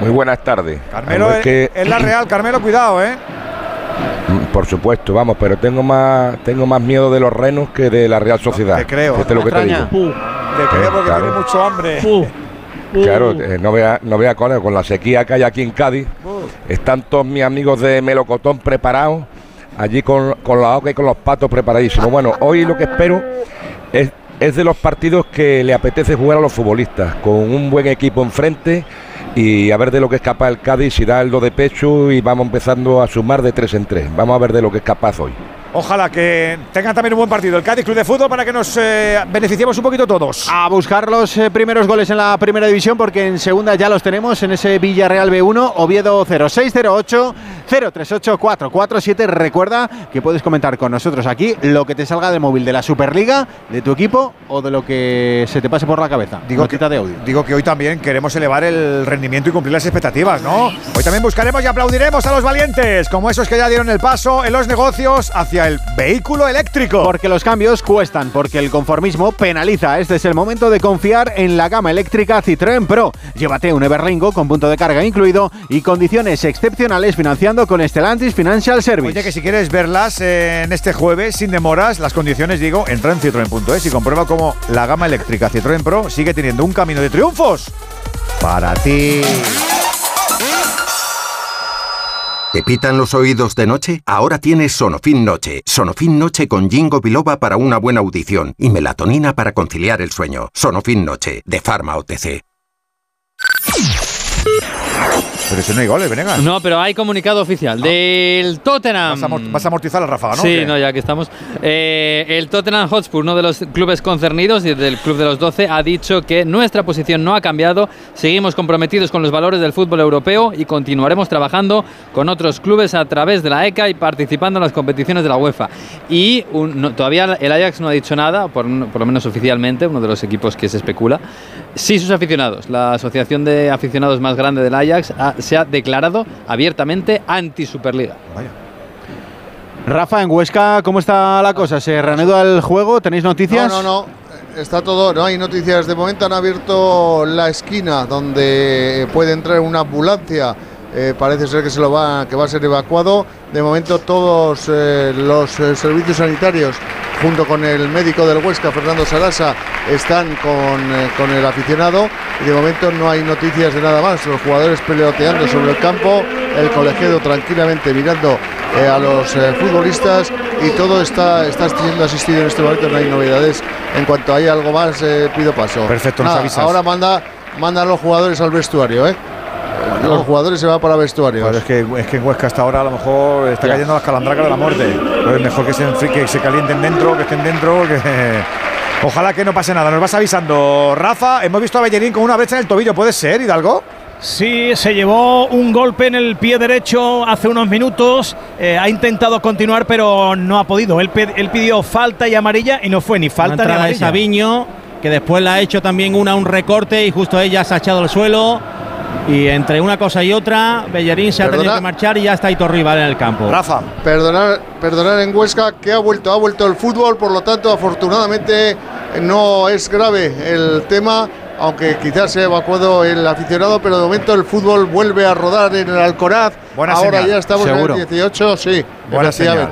[SPEAKER 61] Muy buenas tardes.
[SPEAKER 1] Carmelo es,
[SPEAKER 61] que-
[SPEAKER 1] es la Real, Carmelo, cuidado, ¿eh?
[SPEAKER 61] Mm, Por supuesto, vamos, pero tengo más tengo más miedo de los renos que de la Real Sociedad.
[SPEAKER 1] te creo.
[SPEAKER 61] Fíjate lo que te digo.
[SPEAKER 1] Te creo porque
[SPEAKER 61] claro.
[SPEAKER 1] tiene mucho hambre.
[SPEAKER 61] Claro, eh, no vea, no vea con, con la sequía que hay aquí en Cádiz. Están todos mis amigos de Melocotón preparados, allí con, con la oca y con los patos preparadísimos. Bueno, hoy lo que espero es, es de los partidos que le apetece jugar a los futbolistas, con un buen equipo enfrente y a ver de lo que es capaz el Cádiz, si da el do de pecho y vamos empezando a sumar de tres en tres. Vamos a ver de lo que es capaz hoy.
[SPEAKER 1] Ojalá que tengan también un buen partido el Cádiz Club de Fútbol para que nos eh, beneficiemos un poquito todos.
[SPEAKER 2] A buscar los eh, primeros goles en la primera división porque en segunda ya los tenemos en ese Villarreal B1, Oviedo 0608 038 447. Recuerda que puedes comentar con nosotros aquí lo que te salga del móvil de la Superliga, de tu equipo o de lo que se te pase por la cabeza.
[SPEAKER 1] Digo
[SPEAKER 2] Notita de audio.
[SPEAKER 1] Digo que hoy también queremos elevar el rendimiento y cumplir las expectativas, ¿no? Hoy también buscaremos y aplaudiremos a los valientes, como esos que ya dieron el paso en los negocios hacia el vehículo eléctrico.
[SPEAKER 2] Porque los cambios cuestan, porque el conformismo penaliza. Este es el momento de confiar en la gama eléctrica Citroën Pro. Llévate un Everlingo con punto de carga incluido y condiciones excepcionales financiando con Stellantis Financial Service.
[SPEAKER 1] Oye, que si quieres verlas eh, en este jueves sin demoras, las condiciones, digo, entra en citroen.es y comprueba cómo la gama eléctrica Citroën Pro sigue teniendo un camino de triunfos para ti.
[SPEAKER 16] ¿Te pitan los oídos de noche? Ahora tienes Sonofin Noche. Sonofin Noche con Jingo Biloba para una buena audición y melatonina para conciliar el sueño. Sonofin Noche, de Pharma OTC.
[SPEAKER 1] Pero si no hay goles, Venegas.
[SPEAKER 53] No, pero hay comunicado oficial del Tottenham.
[SPEAKER 1] Vas a, amortizar la ráfaga, ¿no?
[SPEAKER 53] Sí, no, ya que estamos. Eh, el Tottenham Hotspur, uno de los clubes concernidos y del Club de los 12, ha dicho que nuestra posición no ha cambiado. Seguimos comprometidos con los valores del fútbol europeo y continuaremos trabajando con otros clubes a través de la ECA y participando en las competiciones de la UEFA. Y todavía el Ajax no ha dicho nada, por, por lo menos oficialmente, uno de los equipos que se especula. Sí, sus aficionados. La asociación de aficionados más grande del Ajax se ha declarado abiertamente anti-Superliga.
[SPEAKER 2] Rafa, en Huesca, ¿cómo está la cosa? ¿Se reanuda el juego? ¿Tenéis noticias?
[SPEAKER 11] No, no, no. Está todo, no hay noticias. De momento han abierto la esquina donde puede entrar una ambulancia. Eh, parece ser que se lo va, que va a ser evacuado. De momento todos eh, los eh, servicios sanitarios junto con el médico del Huesca, Fernando Sarasa, están con, con, el aficionado y de momento no hay noticias de nada más. Los jugadores peleoteando sobre el campo, el colegiado tranquilamente mirando a los futbolistas y todo está, está siendo asistido en este momento, no hay novedades. En cuanto haya algo más, pido paso.
[SPEAKER 1] Perfecto, nos
[SPEAKER 11] Ahora manda, manda a los jugadores al vestuario, ¿eh? Los jugadores se van para vestuario.
[SPEAKER 1] es, que, es que en Huesca hasta ahora a lo mejor está cayendo las calandracas de la muerte. Pues es mejor que se, que se calienten dentro, que estén dentro, que. Ojalá que no pase nada. Nos vas avisando, Rafa. Hemos visto a Bellerín con una brecha en el tobillo. ¿Puede ser, Hidalgo?
[SPEAKER 6] Sí, se llevó un golpe en el pie derecho hace unos minutos. Eh, ha intentado continuar, pero no ha podido. Él, pidió falta y amarilla y no fue ni falta ni amarilla. de Sabiño, que después la ha hecho también una un recorte y justo ella se ha echado al suelo. Y entre una cosa y otra, Bellerín se ha tenido que marchar y ya está Hitor Rival en el campo.
[SPEAKER 11] Rafa. Perdonar, perdonar en Huesca que ha vuelto, ha vuelto el fútbol, por lo tanto, afortunadamente no es grave el tema aunque quizás se ha evacuado el aficionado, pero de momento el fútbol vuelve a rodar en el Alcoraz. Ahora ya estamos en el 18, sí.
[SPEAKER 1] Buena señal.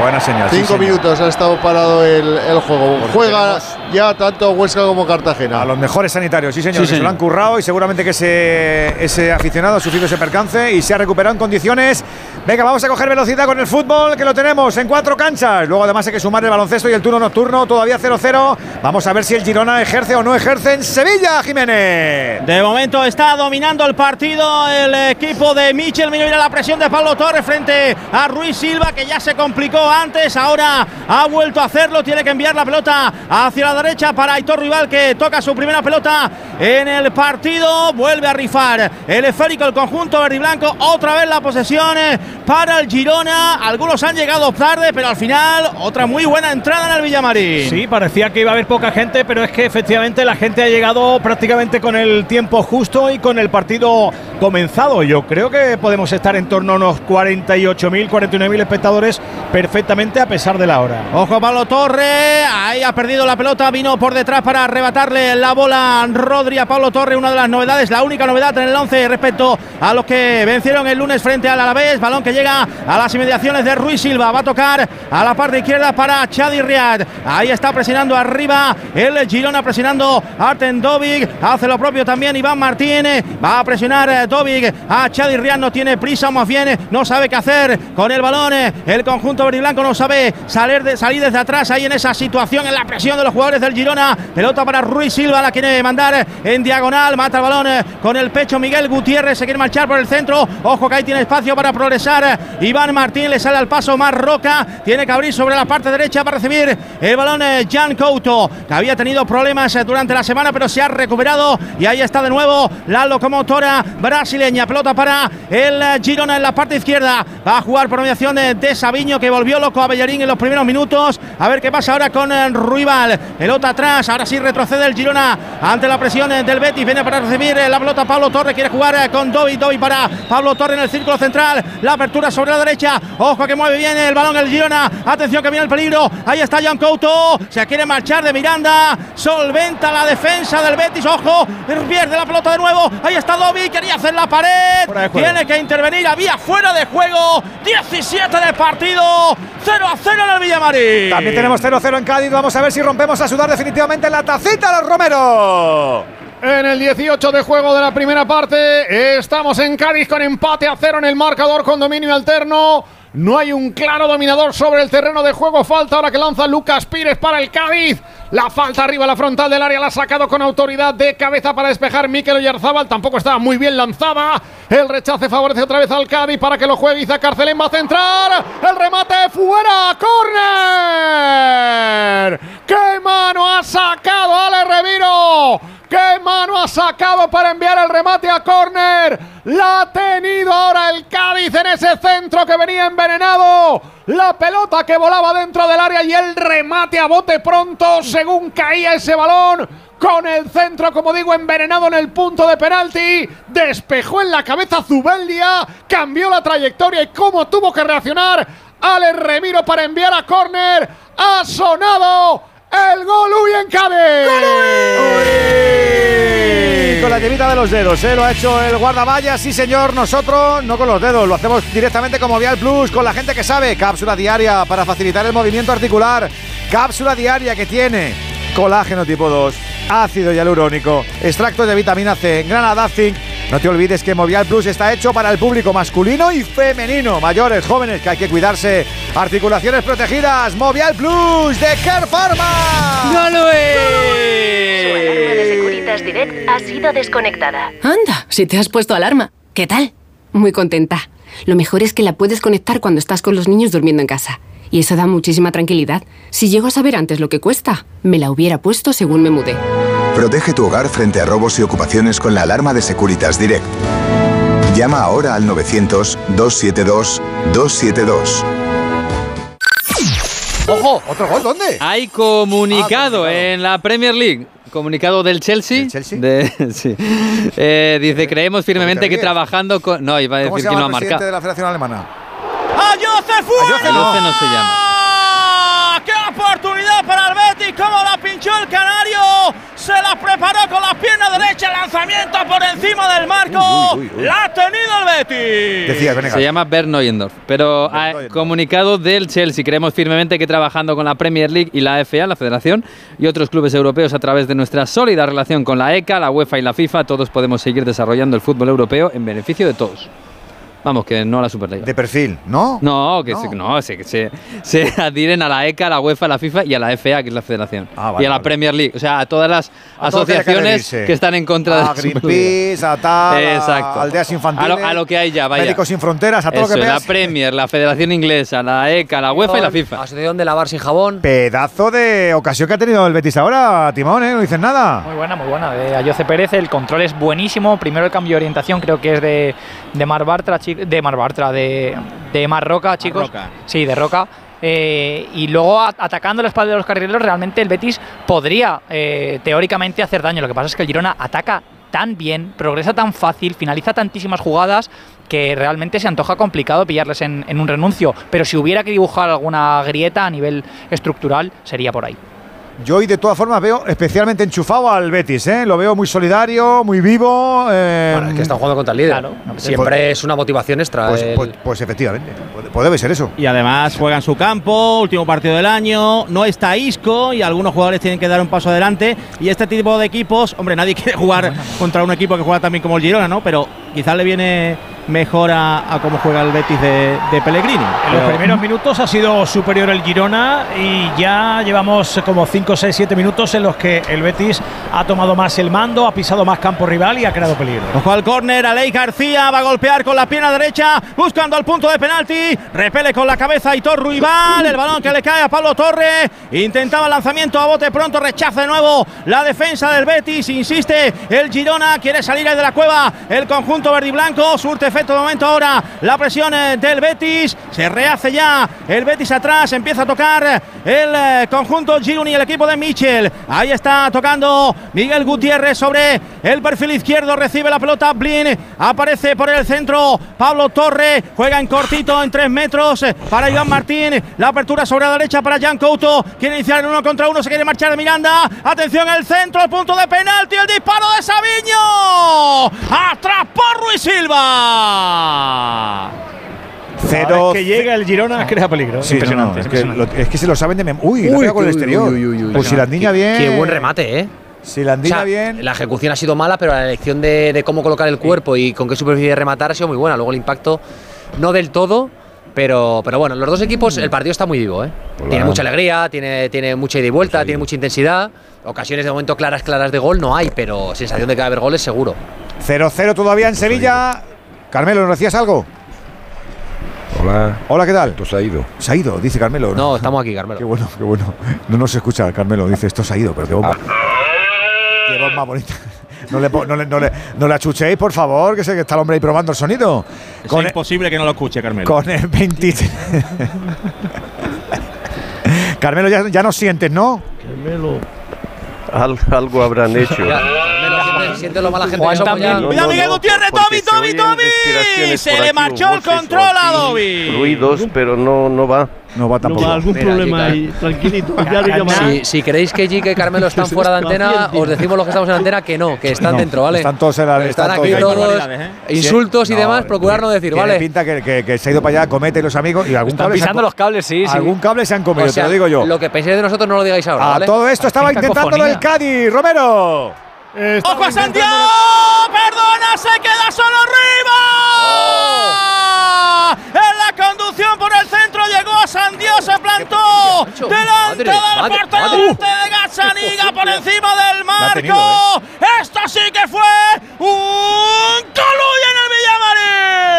[SPEAKER 1] Buena señal.
[SPEAKER 11] Cinco minutos ha estado parado el, juego. Juega ya tanto Huesca como Cartagena.
[SPEAKER 1] A los mejores sanitarios, sí señor. Se lo han currado y seguramente que ese, ese aficionado ha sufrido ese percance y se ha recuperado en condiciones. Venga, vamos a coger velocidad con el fútbol, que lo tenemos en cuatro canchas. Luego además hay que sumar el baloncesto y el turno nocturno, todavía 0-0. Vamos a ver si el Girona ejerce o no ejerce en Sevilla, Jiménez.
[SPEAKER 6] De momento está dominando el partido el equipo de Michel. Mira la presión de Pablo Torres frente a Ruiz Silva, que ya se complicó antes. Ahora ha vuelto a hacerlo. Tiene que enviar la pelota hacia la derecha para Aitor Rival, que toca su primera pelota en el partido. Vuelve a rifar el esférico, el conjunto verde y blanco. Otra vez la posesión para el Girona. Algunos han llegado tarde, pero al final otra muy buena entrada en el Villamarín.
[SPEAKER 9] Sí, parecía que iba a haber poca gente, pero es que efectivamente la gente ha llegado prácticamente con el tiempo justo y con el partido comenzado. Yo creo que podemos estar en torno a unos 48.000, 49.000 espectadores perfectamente a pesar de la hora.
[SPEAKER 6] Ojo Pablo Torre, ahí ha perdido la pelota, vino por detrás para arrebatarle la bola Rodri a Pablo Torre, una de las novedades, la única novedad en el 11 respecto a los que vencieron el lunes frente al Alavés, balón que llega a las inmediaciones de Ruiz Silva. Va a tocar a la parte izquierda para Chadi Riad. Ahí está presionando arriba el Girona, presionando a Arten Dovic. Hace lo propio también Iván Martínez. Va a presionar eh, Dovic a Chadi Riad. No tiene prisa, más bien no sabe qué hacer con el balón. El conjunto verde no sabe salir, de, salir desde atrás ahí en esa situación, en la presión de los jugadores del Girona. Pelota para Ruiz Silva, la quiere mandar en diagonal. Mata balón con el pecho Miguel Gutiérrez. Se quiere marchar por el centro. Ojo que ahí tiene espacio para progresar Iván Martín le sale al paso más Roca. Tiene que abrir sobre la parte derecha para recibir el balón eh, Jan Couto, que había tenido problemas eh, durante la semana, pero se ha recuperado. Y ahí está de nuevo la locomotora brasileña. Pelota para el eh, Girona en la parte izquierda. Va a jugar por mediación de, de Sabiño, que volvió loco a Bellarín en los primeros minutos. A ver qué pasa ahora con Ruibal. Pelota atrás. Ahora sí retrocede el Girona ante la presión del Betis. Viene para recibir la pelota Pablo Torre. Quiere jugar con Dovi. Dovi para Pablo Torre en el círculo central. La apertura sobre la derecha. Ojo que mueve bien el balón el Girona. Atención que viene el peligro. Ahí está Jan Couto. Se quiere marchar de Miranda. Solventa la defensa del Betis. Ojo. Pierde la pelota de nuevo. Ahí está Dovi. Quería hacer la pared. Tiene que intervenir. Había fuera de juego. 17 de partido. 0 a 0 en el Villamarín.
[SPEAKER 1] También tenemos 0-0 en Cádiz. Vamos a ver si rompemos a sudar definitivamente la tacita los Romero.
[SPEAKER 9] En el 18 de juego de la primera parte, estamos en Cádiz con empate a cero en el marcador con dominio alterno. No hay un claro dominador sobre el terreno de juego. Falta ahora que lanza Lucas Pires para el Cádiz. La falta arriba, la frontal del área la ha sacado con autoridad de cabeza para despejar Mikel Oyarzábal. Tampoco estaba muy bien lanzada. El rechace favorece otra vez al Cádiz para que lo juegue Iza Carcelén. Va a centrar. El remate fuera. ¡Córner! ¡Qué mano ha sacado Ale Reviro! ¡Qué mano ha sacado para enviar el remate a córner! La ha tenido ahora el Cádiz en ese centro que venía envenenado. La pelota que volaba dentro del área y el remate a bote pronto según caía ese balón. Con el centro, como digo, envenenado en el punto de penalti. Despejó en la cabeza Zubeldia. Cambió la trayectoria y cómo tuvo que reaccionar Ale Remiro para enviar a córner. Ha sonado el gol Uy en.
[SPEAKER 1] Con la llavita de los dedos, ¿eh? lo ha hecho el guardaballa, sí señor, nosotros no con los dedos, lo hacemos directamente como Vial Plus, con la gente que sabe, cápsula diaria para facilitar el movimiento articular, cápsula diaria que tiene colágeno tipo 2, ácido hialurónico, extractos de vitamina C, Granada Zinc. No te olvides que Movial Plus está hecho para el público masculino y femenino, mayores, jóvenes, que hay que cuidarse. Articulaciones protegidas, Movial Plus de Care Pharma.
[SPEAKER 62] Su alarma de Securitas Direct ha sido desconectada.
[SPEAKER 63] Anda, si te has puesto alarma. ¿Qué tal? Muy contenta. Lo mejor es que la puedes conectar cuando estás con los niños durmiendo en casa. Y eso da muchísima tranquilidad. Si llego a saber antes lo que cuesta, me la hubiera puesto según me mudé.
[SPEAKER 16] Protege tu hogar frente a robos y ocupaciones con la alarma de Securitas Direct. Llama ahora al 900-272-272.
[SPEAKER 53] ¡Ojo!
[SPEAKER 1] ¿Otro gol dónde?
[SPEAKER 53] Hay comunicado en la Premier League. Comunicado del Chelsea. De- sí. Eh, dice, creemos firmemente que trabajando con... No, iba a
[SPEAKER 1] ¿Cómo
[SPEAKER 53] decir
[SPEAKER 1] se
[SPEAKER 53] que
[SPEAKER 1] llama
[SPEAKER 53] no ha
[SPEAKER 1] el presidente
[SPEAKER 53] marcado.
[SPEAKER 1] de la Federación Alemana?
[SPEAKER 6] ¡Ayoce fuera!
[SPEAKER 53] Ayoce no se llama.
[SPEAKER 6] ¡Qué oportunidad para el Betis! ¿Cómo la pinchó el Canario? Se la preparó con la pierna derecha. Lanzamiento por encima del marco.
[SPEAKER 53] Uy, uy, uy, uy.
[SPEAKER 6] La ha tenido el Betis.
[SPEAKER 53] Se llama Bernd Neuendorf. Pero ah, comunicado del Chelsea. Creemos firmemente que trabajando con la Premier League y la FA, la Federación, y otros clubes europeos a través de nuestra sólida relación con la ECA, la UEFA y la FIFA, todos podemos seguir desarrollando el fútbol europeo en beneficio de todos. Vamos, que no a la Superliga.
[SPEAKER 1] De perfil, ¿no?
[SPEAKER 53] No, que se, no, se, que se, se adhieren a la ECA, a la UEFA, a la FIFA y a la FA, que es la Federación.
[SPEAKER 1] Ah, vale,
[SPEAKER 53] y a la
[SPEAKER 1] vale.
[SPEAKER 53] Premier League. O sea, a todas las
[SPEAKER 1] A lo que que
[SPEAKER 53] asociaciones que están en contra de la Superliga.
[SPEAKER 1] Greenpeace, a tal, a aldeas infantiles,
[SPEAKER 53] A lo, a lo que hay ya, vaya.
[SPEAKER 1] Médicos sin fronteras, a todo lo
[SPEAKER 53] Eso,
[SPEAKER 1] que
[SPEAKER 53] La
[SPEAKER 1] veas.
[SPEAKER 53] Premier, la Federación Inglesa, la ECA, la UEFA y la FIFA.
[SPEAKER 58] Asociación de lavar sin jabón.
[SPEAKER 1] Pedazo de ocasión que ha tenido el Betis ahora, Timón, ¿eh? No dices nada.
[SPEAKER 59] Muy buena, muy buena. De Ayoce Pérez, el control es buenísimo. Primero el cambio de orientación, creo que es de, de Mar Bartra, chi- de Mar Bartra, de, de Mar Roca, chicos.
[SPEAKER 6] Roca.
[SPEAKER 59] Sí, de Roca. Eh, y luego atacando la espalda de los carrileros, realmente el Betis podría eh, teóricamente hacer daño. Lo que pasa es que el Girona ataca tan bien, progresa tan fácil, finaliza tantísimas jugadas que realmente se antoja complicado pillarles en, en un renuncio. Pero si hubiera que dibujar alguna grieta a nivel estructural, sería por ahí.
[SPEAKER 1] Yo hoy de todas formas veo especialmente enchufado al Betis, ¿eh? Lo veo muy solidario, muy vivo. eh,
[SPEAKER 58] Bueno, es que están jugando contra el líder.
[SPEAKER 59] Claro.
[SPEAKER 58] Siempre es una motivación extra.
[SPEAKER 1] Pues,
[SPEAKER 58] el-
[SPEAKER 1] pues- pues efectivamente, puede, pues debe ser eso.
[SPEAKER 6] Y además juega en su campo, último partido del año, no está Isco y algunos jugadores tienen que dar un paso adelante. Y este tipo de equipos, hombre, nadie quiere jugar contra un equipo que juega también como el Girona, ¿no? Pero quizás le viene mejor a, a cómo juega el Betis de, de Pellegrini.
[SPEAKER 64] En los primeros minutos ha sido superior el Girona y ya llevamos como 5, 6, 7 minutos en los que el Betis ha tomado más el mando, ha pisado más campo rival y ha creado peligro.
[SPEAKER 6] Ojo al córner, Alei García va a golpear con la pierna derecha, buscando al punto de penalti, repele con la cabeza Aitor Ruibal, el balón que le cae a Pablo Torre, intentaba el lanzamiento a bote pronto, rechaza de nuevo la defensa del Betis, insiste el Girona, quiere salir de la cueva, el conjunto verde y blanco, surte efecto de momento ahora. La presión eh, del Betis, se rehace ya. El Betis atrás, empieza a tocar el eh, conjunto Gironi el equipo de Michel, ahí está tocando Miguel Gutiérrez sobre el perfil izquierdo, recibe la pelota. Blin, aparece por el centro. Pablo Torre, juega en cortito en tres metros eh, para Iván Martín, la apertura sobre la derecha para Jan Couto, quiere iniciar en uno contra uno, se quiere marchar de Miranda, atención el centro, el punto de penalti, el disparo de Sabiño, atrás por Ruiz Silva.
[SPEAKER 1] Cero.
[SPEAKER 64] Que llega el Girona crea peligro.
[SPEAKER 1] Sí, no, no, es, que lo, es que se lo saben de memoria. Uy, la
[SPEAKER 58] Uy,
[SPEAKER 1] pega con el exterior.
[SPEAKER 58] uy, uy, uy, uy.
[SPEAKER 1] Pues si la niña bien.
[SPEAKER 58] Qué buen remate, ¿eh?
[SPEAKER 1] Si la
[SPEAKER 58] O sea,
[SPEAKER 1] bien.
[SPEAKER 58] La ejecución ha sido mala, pero la elección de, de cómo colocar el cuerpo y con qué superficie rematar ha sido muy buena. Luego el impacto no del todo, Pero, pero bueno, los dos equipos, el partido está muy vivo, ¿eh? Tiene mucha alegría, tiene, tiene mucha ida y vuelta, tiene mucha intensidad. Ocasiones de momento claras, claras de gol no hay, pero sensación de que va a haber goles seguro.
[SPEAKER 1] 0-0 todavía en Sevilla. Carmelo, ¿nos decías algo?
[SPEAKER 61] Hola.
[SPEAKER 1] Hola, ¿qué tal?
[SPEAKER 61] Esto se ha ido.
[SPEAKER 1] Se ha ido, dice Carmelo.
[SPEAKER 58] No, estamos aquí, Carmelo.
[SPEAKER 1] Qué bueno, qué bueno. No nos escucha Carmelo, dice esto se ha ido, pero qué bomba.
[SPEAKER 61] Ah.
[SPEAKER 1] Qué bomba bonita. No le, no, le, no, le, no le achuchéis, por favor, que sé que está el hombre ahí probando el sonido.
[SPEAKER 6] Es
[SPEAKER 1] Con el,
[SPEAKER 6] imposible que no lo escuche, Carmelo.
[SPEAKER 1] con el 23. Carmelo, ya, ya nos sientes, ¿no?
[SPEAKER 60] Carmelo. algo habrán hecho.
[SPEAKER 58] Ya, Carmelo, siente, siente lo mala gente
[SPEAKER 59] Juan también.
[SPEAKER 6] Cuidado, Miguel Gutiérrez,
[SPEAKER 60] oyen
[SPEAKER 6] Toby.
[SPEAKER 60] respiraciones
[SPEAKER 6] Se le marchó el control a Dobby.
[SPEAKER 60] Ruidos, pero no, no va.
[SPEAKER 1] No va
[SPEAKER 57] No
[SPEAKER 1] tampoco.
[SPEAKER 57] va, algún
[SPEAKER 58] Mira,
[SPEAKER 57] problema ahí. Tranquilito, ya lo.
[SPEAKER 58] Si, si creéis que Gika y Carmelo están fuera de antena, os decimos los que estamos en antena que no, que están
[SPEAKER 1] No,
[SPEAKER 58] dentro, ¿vale?
[SPEAKER 1] Están todos en la
[SPEAKER 58] Están
[SPEAKER 1] están
[SPEAKER 58] aquí
[SPEAKER 1] todos-
[SPEAKER 6] ¿eh?
[SPEAKER 58] Insultos y
[SPEAKER 1] No,
[SPEAKER 58] demás, procurar no decir, ¿vale?
[SPEAKER 1] pinta que, que- que se ha ido para allá, comete y los amigos y algún
[SPEAKER 59] Están
[SPEAKER 1] cable
[SPEAKER 59] pisando los cables, sí, sí.
[SPEAKER 1] Algún cable se han comido,
[SPEAKER 58] O sea,
[SPEAKER 1] te lo digo yo.
[SPEAKER 58] Lo que penséis de nosotros no lo digáis ahora,
[SPEAKER 1] A
[SPEAKER 58] ¿vale?
[SPEAKER 1] todo esto estaba intentándolo el. Cádiz, Romero.
[SPEAKER 6] ¡Ojo a Santiago! ¡Perdona! ¡Se queda solo arriba! En la conducción por el centro llegó a Santiago, se plantó delante
[SPEAKER 58] Madre,
[SPEAKER 6] del portero de Gazzaniga por encima del
[SPEAKER 1] tenido, ¿eh?
[SPEAKER 6] marco. Esto sí que fue un Coluy en el Villamarín.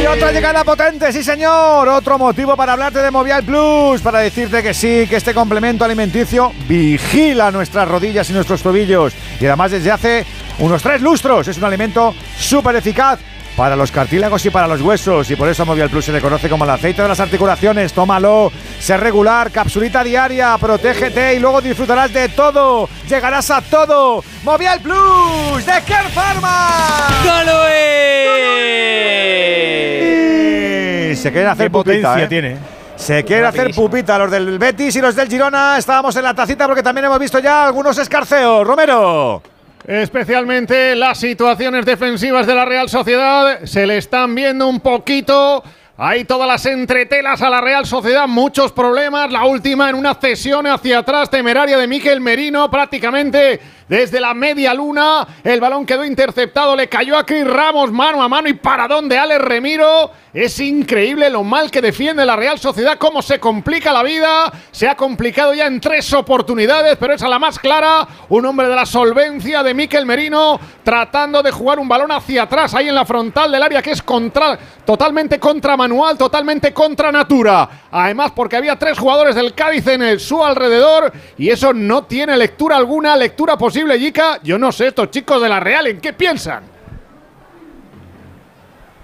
[SPEAKER 1] Y otra llegada potente, sí señor. Otro motivo para hablarte de Movial Plus, para decirte que sí, que este complemento alimenticio vigila nuestras rodillas y nuestros tobillos. Y además desde hace unos tres lustros es un alimento súper eficaz. Para los cartílagos y para los huesos. Y por eso Movial Plus se le conoce como el aceite de las articulaciones. Tómalo. Sé regular. Capsulita diaria. Protégete y luego disfrutarás de todo. Llegarás a todo. Movial Plus de Care Pharma. Y Se quieren hacer
[SPEAKER 64] Qué
[SPEAKER 1] pupita,
[SPEAKER 64] potencia
[SPEAKER 1] ¿eh?
[SPEAKER 64] tiene.
[SPEAKER 1] Se quieren hacer pupita los del Betis y los del Girona. Estábamos en la tacita porque también hemos visto ya algunos escarceos. Romero.
[SPEAKER 9] Especialmente las situaciones defensivas de la Real Sociedad se le están viendo un poquito. Hay todas las entretelas a la Real Sociedad, muchos problemas. La última en una cesión hacia atrás temeraria de Miquel Merino, prácticamente desde la media luna. El balón quedó interceptado, le cayó a Cris Ramos mano a mano y paradón de Alex Remiro. Es increíble lo mal que defiende la Real Sociedad, cómo se complica la vida. Se ha complicado ya en tres oportunidades, pero esa la más clara. Un hombre de la solvencia de Miquel Merino, tratando de jugar un balón hacia atrás, ahí en la frontal del área, que es contra, totalmente contra manual, totalmente contra natura. Además, porque había tres jugadores del Cádiz en el, su alrededor, y eso no tiene lectura alguna, lectura posible, Yica. Yo no sé, estos chicos de la Real, ¿en qué piensan?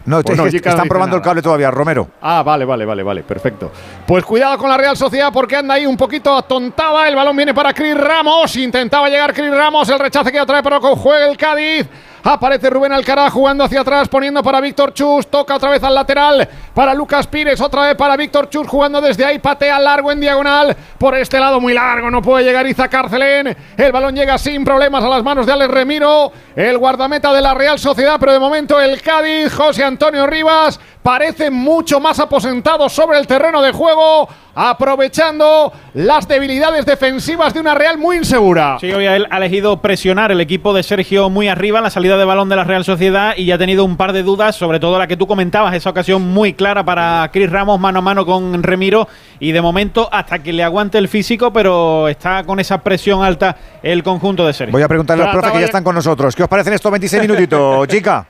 [SPEAKER 1] No,
[SPEAKER 9] Pues
[SPEAKER 1] es
[SPEAKER 9] no,
[SPEAKER 1] que
[SPEAKER 9] Jica no
[SPEAKER 1] están probando el cable todavía, Romero.
[SPEAKER 9] Ah, vale, vale, vale, vale, perfecto. Pues cuidado con la Real Sociedad porque anda ahí un poquito atontada. El balón viene para Cris Ramos. Intentaba llegar Cris Ramos. El rechace que otra vez, pero juega el Cádiz. Aparece Rubén Alcaraz jugando hacia atrás, poniendo para Víctor Chus. Toca otra vez al lateral para Lucas Pires. Otra vez para Víctor Chus jugando desde ahí. Patea largo en diagonal. Por este lado muy largo. No puede llegar Iza Carcelén. El balón llega sin problemas a las manos de Alex Remiro. El guardameta de la Real Sociedad. Pero de momento el Cádiz, José Antonio Rivas, parece mucho más aposentado sobre el terreno de juego. Aprovechando las debilidades defensivas de una Real muy insegura.
[SPEAKER 6] Sí, hoy ha elegido presionar el equipo de Sergio muy arriba en la salida de balón de la Real Sociedad y ya ha tenido un par de dudas, sobre todo la que tú comentabas, esa ocasión muy clara para Cris Ramos mano a mano con Remiro y de momento hasta que le aguante el físico, pero está con esa presión alta el conjunto de Sergio.
[SPEAKER 1] Voy a preguntarle a los profes que ya están con nosotros. ¿Qué os parecen estos 26 minutitos, chica?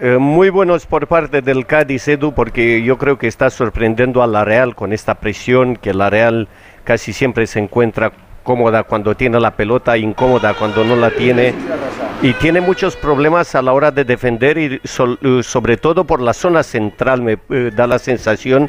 [SPEAKER 60] Eh, muy buenos por parte del Cádiz, Edu, porque yo creo que está sorprendiendo a la Real con esta presión, que la Real casi siempre se encuentra cómoda cuando tiene la pelota, incómoda cuando no la tiene. Y tiene muchos problemas a la hora de defender y eh, sobre todo por la zona central me eh, da la sensación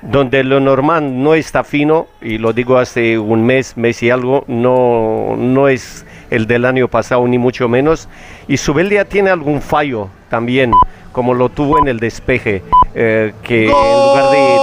[SPEAKER 60] donde lo normal no está fino, y lo digo hace un mes, mes y algo, no, no es el del año pasado ni mucho menos, y Subelia tiene algún fallo también, como lo tuvo en el despeje, eh, que en lugar de...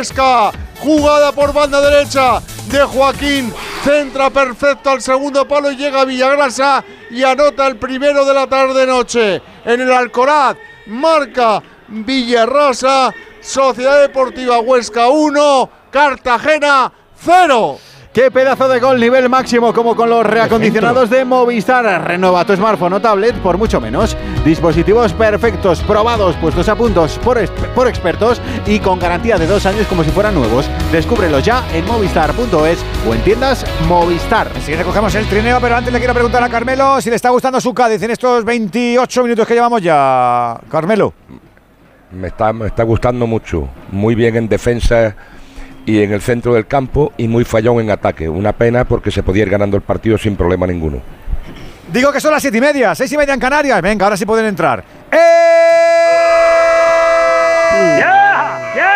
[SPEAKER 11] Huesca. Jugada por banda derecha de Joaquín. Centra perfecto al segundo palo y llega Villagrasa y anota el primero de la tarde-noche. En el Alcoraz marca Villarrosa. Sociedad Deportiva Huesca 1, Cartagena 0.
[SPEAKER 2] ¡Qué pedazo de gol nivel máximo como con los reacondicionados de Movistar! Renueva tu smartphone o tablet por mucho menos. Dispositivos perfectos, probados, puestos a puntos por, por expertos y con garantía de dos años como si fueran nuevos. Descúbrelos ya en movistar.es o en tiendas Movistar.
[SPEAKER 1] Así que recogemos el trineo, pero antes le quiero preguntar a Carmelo si le está gustando su Cádiz en estos 28 minutos que llevamos ya. Carmelo.
[SPEAKER 61] Me está, me está gustando mucho. Muy bien en defensa y en el centro del campo y muy fallón en ataque. Una pena porque se podía ir ganando el partido sin problema ninguno.
[SPEAKER 1] Digo que son las siete y media, seis y media en Canarias. Venga, ahora sí pueden entrar. ¡Eh!
[SPEAKER 65] ¡Ya! ¡Ya!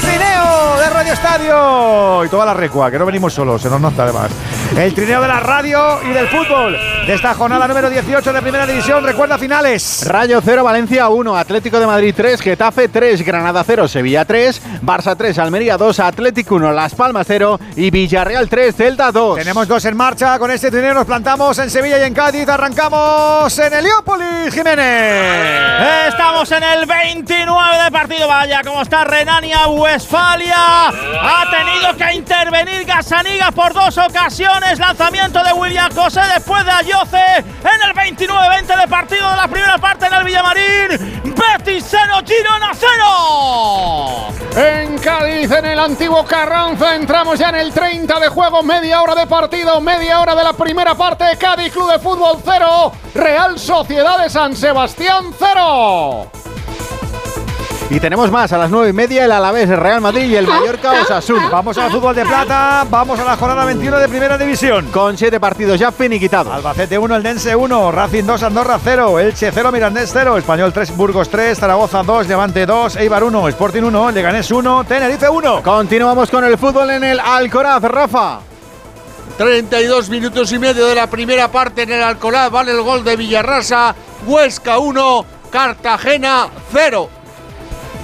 [SPEAKER 1] Trineo de Radio Estadio y toda la recua, que no venimos solos, se nos nota además. El trineo de la radio y del fútbol de esta jornada número 18 de Primera División. Recuerda finales.
[SPEAKER 2] Rayo 0, Valencia 1, Atlético de Madrid 3, Getafe 3, Granada 0, Sevilla 3, Barça 3, Almería 2, Atlético 1, Las Palmas 0 y Villarreal 3, Celta 2.
[SPEAKER 1] Tenemos dos en marcha. Con este trineo nos plantamos en Sevilla y en Cádiz. Arrancamos en Heliópolis, Jiménez.
[SPEAKER 6] Estamos en el 29 de partido. Vaya, como está Renania Westfalia. Ha tenido que intervenir Gasaniga por dos ocasiones. Lanzamiento de William José después de Ayoce en el 29-20 de partido de la primera parte en el Villamarín. Betis 0, Girona 0.
[SPEAKER 9] En Cádiz, en el antiguo Carranza, entramos ya en el 30 de juego, media hora de partido, media hora de la primera parte. Cádiz Club de Fútbol 0, Real Sociedad de San Sebastián 0.
[SPEAKER 2] Y tenemos más, a las nueve y media el Alavés, el Real Madrid y el Mallorca Osasuna.
[SPEAKER 1] Vamos al fútbol de plata, vamos a la jornada 21 de Primera División.
[SPEAKER 2] Con siete partidos ya finiquitados.
[SPEAKER 1] Albacete 1, el Dense 1, Racing 2, Andorra 0, Elche 0, Mirandés 0, Español 3, Burgos 3, Zaragoza 2, Levante 2, Eibar 1, Sporting 1, Leganés 1, Tenerife 1.
[SPEAKER 2] Continuamos con el fútbol en el Alcoraz, Rafa.
[SPEAKER 11] 32 minutos y medio de la primera parte en el Alcoraz, vale el gol de Villarrasa, Huesca 1, Cartagena 0.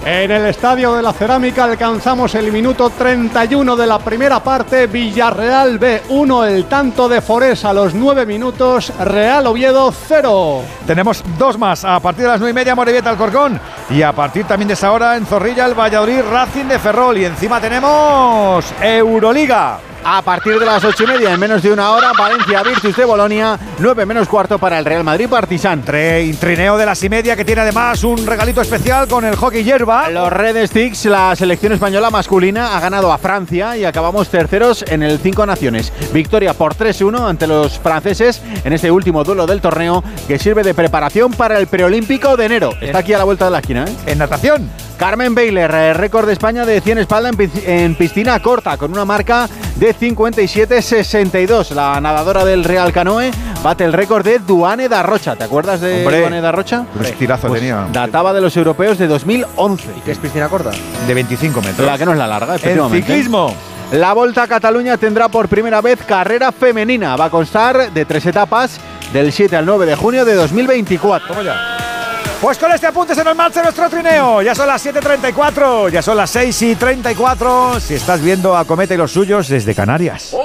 [SPEAKER 12] En el Estadio de la Cerámica alcanzamos el minuto 31 de la primera parte. Villarreal B1, el tanto de Forés a los 9 minutos. Real Oviedo 0.
[SPEAKER 1] Tenemos dos más. A partir de las 9 y media, Morevieta Alcorcón. Y a partir también de esa hora, en Zorrilla, el Valladolid Racing de Ferrol. Y encima tenemos Euroliga.
[SPEAKER 2] A partir de las ocho y media, en menos de una hora, Valencia Virtus de Bolonia, 9 menos cuarto para el Real Madrid Partizan.
[SPEAKER 1] trineo de las y media que tiene además un regalito especial con el hockey hierba.
[SPEAKER 2] Los Red Sticks, la selección española masculina, ha ganado a Francia y acabamos terceros en el Cinco Naciones. Victoria por 3-1 ante los franceses en este último duelo del torneo que sirve de preparación para el preolímpico de enero. Está aquí a la vuelta de la esquina. ¿eh?
[SPEAKER 1] En natación.
[SPEAKER 2] Carmen Baylor, eh, récord de España de 100 espalda en piscina corta, con una marca de 57-62. La nadadora del Real Canoe bate el récord de Duane da Rocha. ¿Te acuerdas de
[SPEAKER 1] Hombre,
[SPEAKER 2] Duane da Rocha?
[SPEAKER 1] Pues tirazo tenía.
[SPEAKER 2] Databa de los europeos de 2011.
[SPEAKER 1] ¿Y qué es piscina corta? De 25 metros.
[SPEAKER 2] La que no es la larga,
[SPEAKER 1] El
[SPEAKER 2] efectivamente.
[SPEAKER 1] ciclismo.
[SPEAKER 2] La Volta a Cataluña tendrá por primera vez carrera femenina. Va a constar de tres etapas del 7 al 9 de junio de 2024.
[SPEAKER 1] Toma ya. Pues con este apunte se nos marcha nuestro trineo. Ya son las 7.34, ya son las 6 y 34. Si estás viendo a Cometa y los suyos desde Canarias.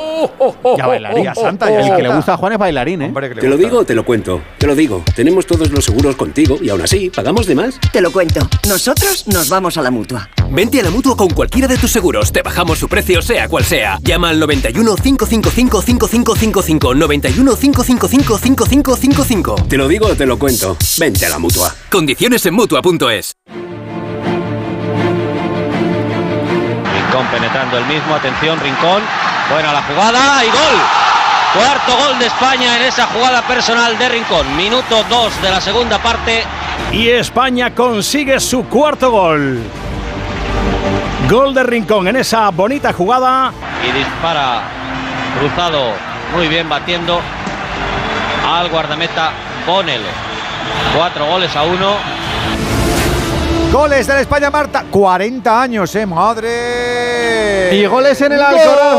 [SPEAKER 1] Ya bailaría Santa. Ya
[SPEAKER 2] El que le gusta a Juan es bailarín, ¿eh?
[SPEAKER 66] ¿Te lo digo o te lo cuento? Te lo digo. Tenemos todos los seguros contigo y aún así, ¿pagamos de más?
[SPEAKER 67] Te lo cuento. Nosotros nos vamos a la mutua.
[SPEAKER 68] Vente a la mutua con cualquiera de tus seguros. Te bajamos su precio, sea cual sea. Llama al 91 555 5555. 91 555 5555.
[SPEAKER 66] Te lo digo o te lo cuento. Vente a la mutua.
[SPEAKER 68] Condiciones en mutua.es.
[SPEAKER 14] Rincón penetrando el mismo, atención, Rincón, buena la jugada y gol. Cuarto gol de España en esa jugada personal de Rincón. Minuto 2 de la segunda parte.
[SPEAKER 64] Y España consigue su cuarto gol. Gol de Rincón en esa bonita jugada.
[SPEAKER 14] Y dispara cruzado, muy bien batiendo al guardameta Bonel. Cuatro goles a uno.
[SPEAKER 1] Goles de la España Marta. 40 años, eh, madre.
[SPEAKER 2] Y goles en el Alcoraz,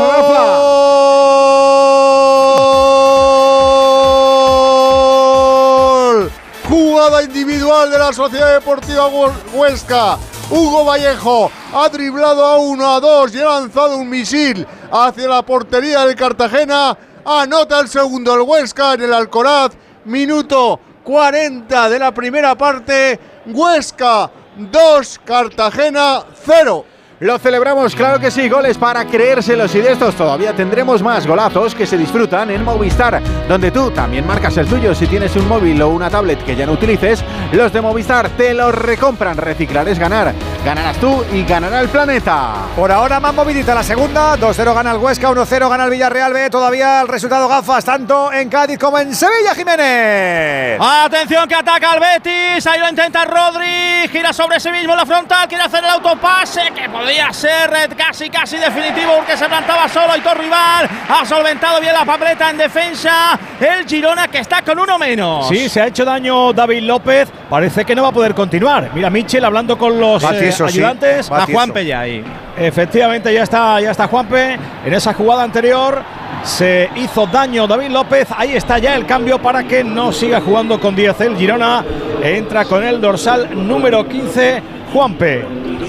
[SPEAKER 11] ¡Gol! Jugada individual de la Sociedad Deportiva Huesca. Hugo Vallejo ha driblado a uno a dos y ha lanzado un misil hacia la portería del Cartagena. Anota el segundo el Huesca en el Alcoraz. Minuto 40 de la primera parte. Huesca 2, Cartagena 0.
[SPEAKER 2] Lo celebramos, claro que sí, goles para creérselos y de estos todavía tendremos más golazos que se disfrutan en Movistar, donde tú también marcas el tuyo si tienes un móvil o una tablet que ya no utilices, los de Movistar te los recompran, reciclar es ganar, ganarás tú y ganará el planeta.
[SPEAKER 1] Por ahora más movidita la segunda, 2-0 gana el Huesca, 1-0 gana el Villarreal, ve todavía el resultado gafas, tanto en Cádiz como en Sevilla, Jiménez.
[SPEAKER 6] Atención que ataca el Betis, ahí lo intenta Rodri, gira sobre sí mismo la frontal, quiere hacer el autopase, que podía ser casi casi definitivo porque se plantaba solo y todo rival, ha solventado bien la papeleta en defensa, el Girona que está con uno menos.
[SPEAKER 64] Sí, se ha hecho daño David López, parece que no va a poder continuar. Mira, Michel hablando con los eh,
[SPEAKER 1] sí.
[SPEAKER 64] ayudantes.
[SPEAKER 1] Va
[SPEAKER 6] A. Juanpe ya ahí.
[SPEAKER 64] Efectivamente, ya está, ya está Juanpe. En esa jugada anterior se hizo daño David López. Ahí está ya el cambio para que no siga jugando con 10 el Girona. Entra con el dorsal número 15, Juanpe.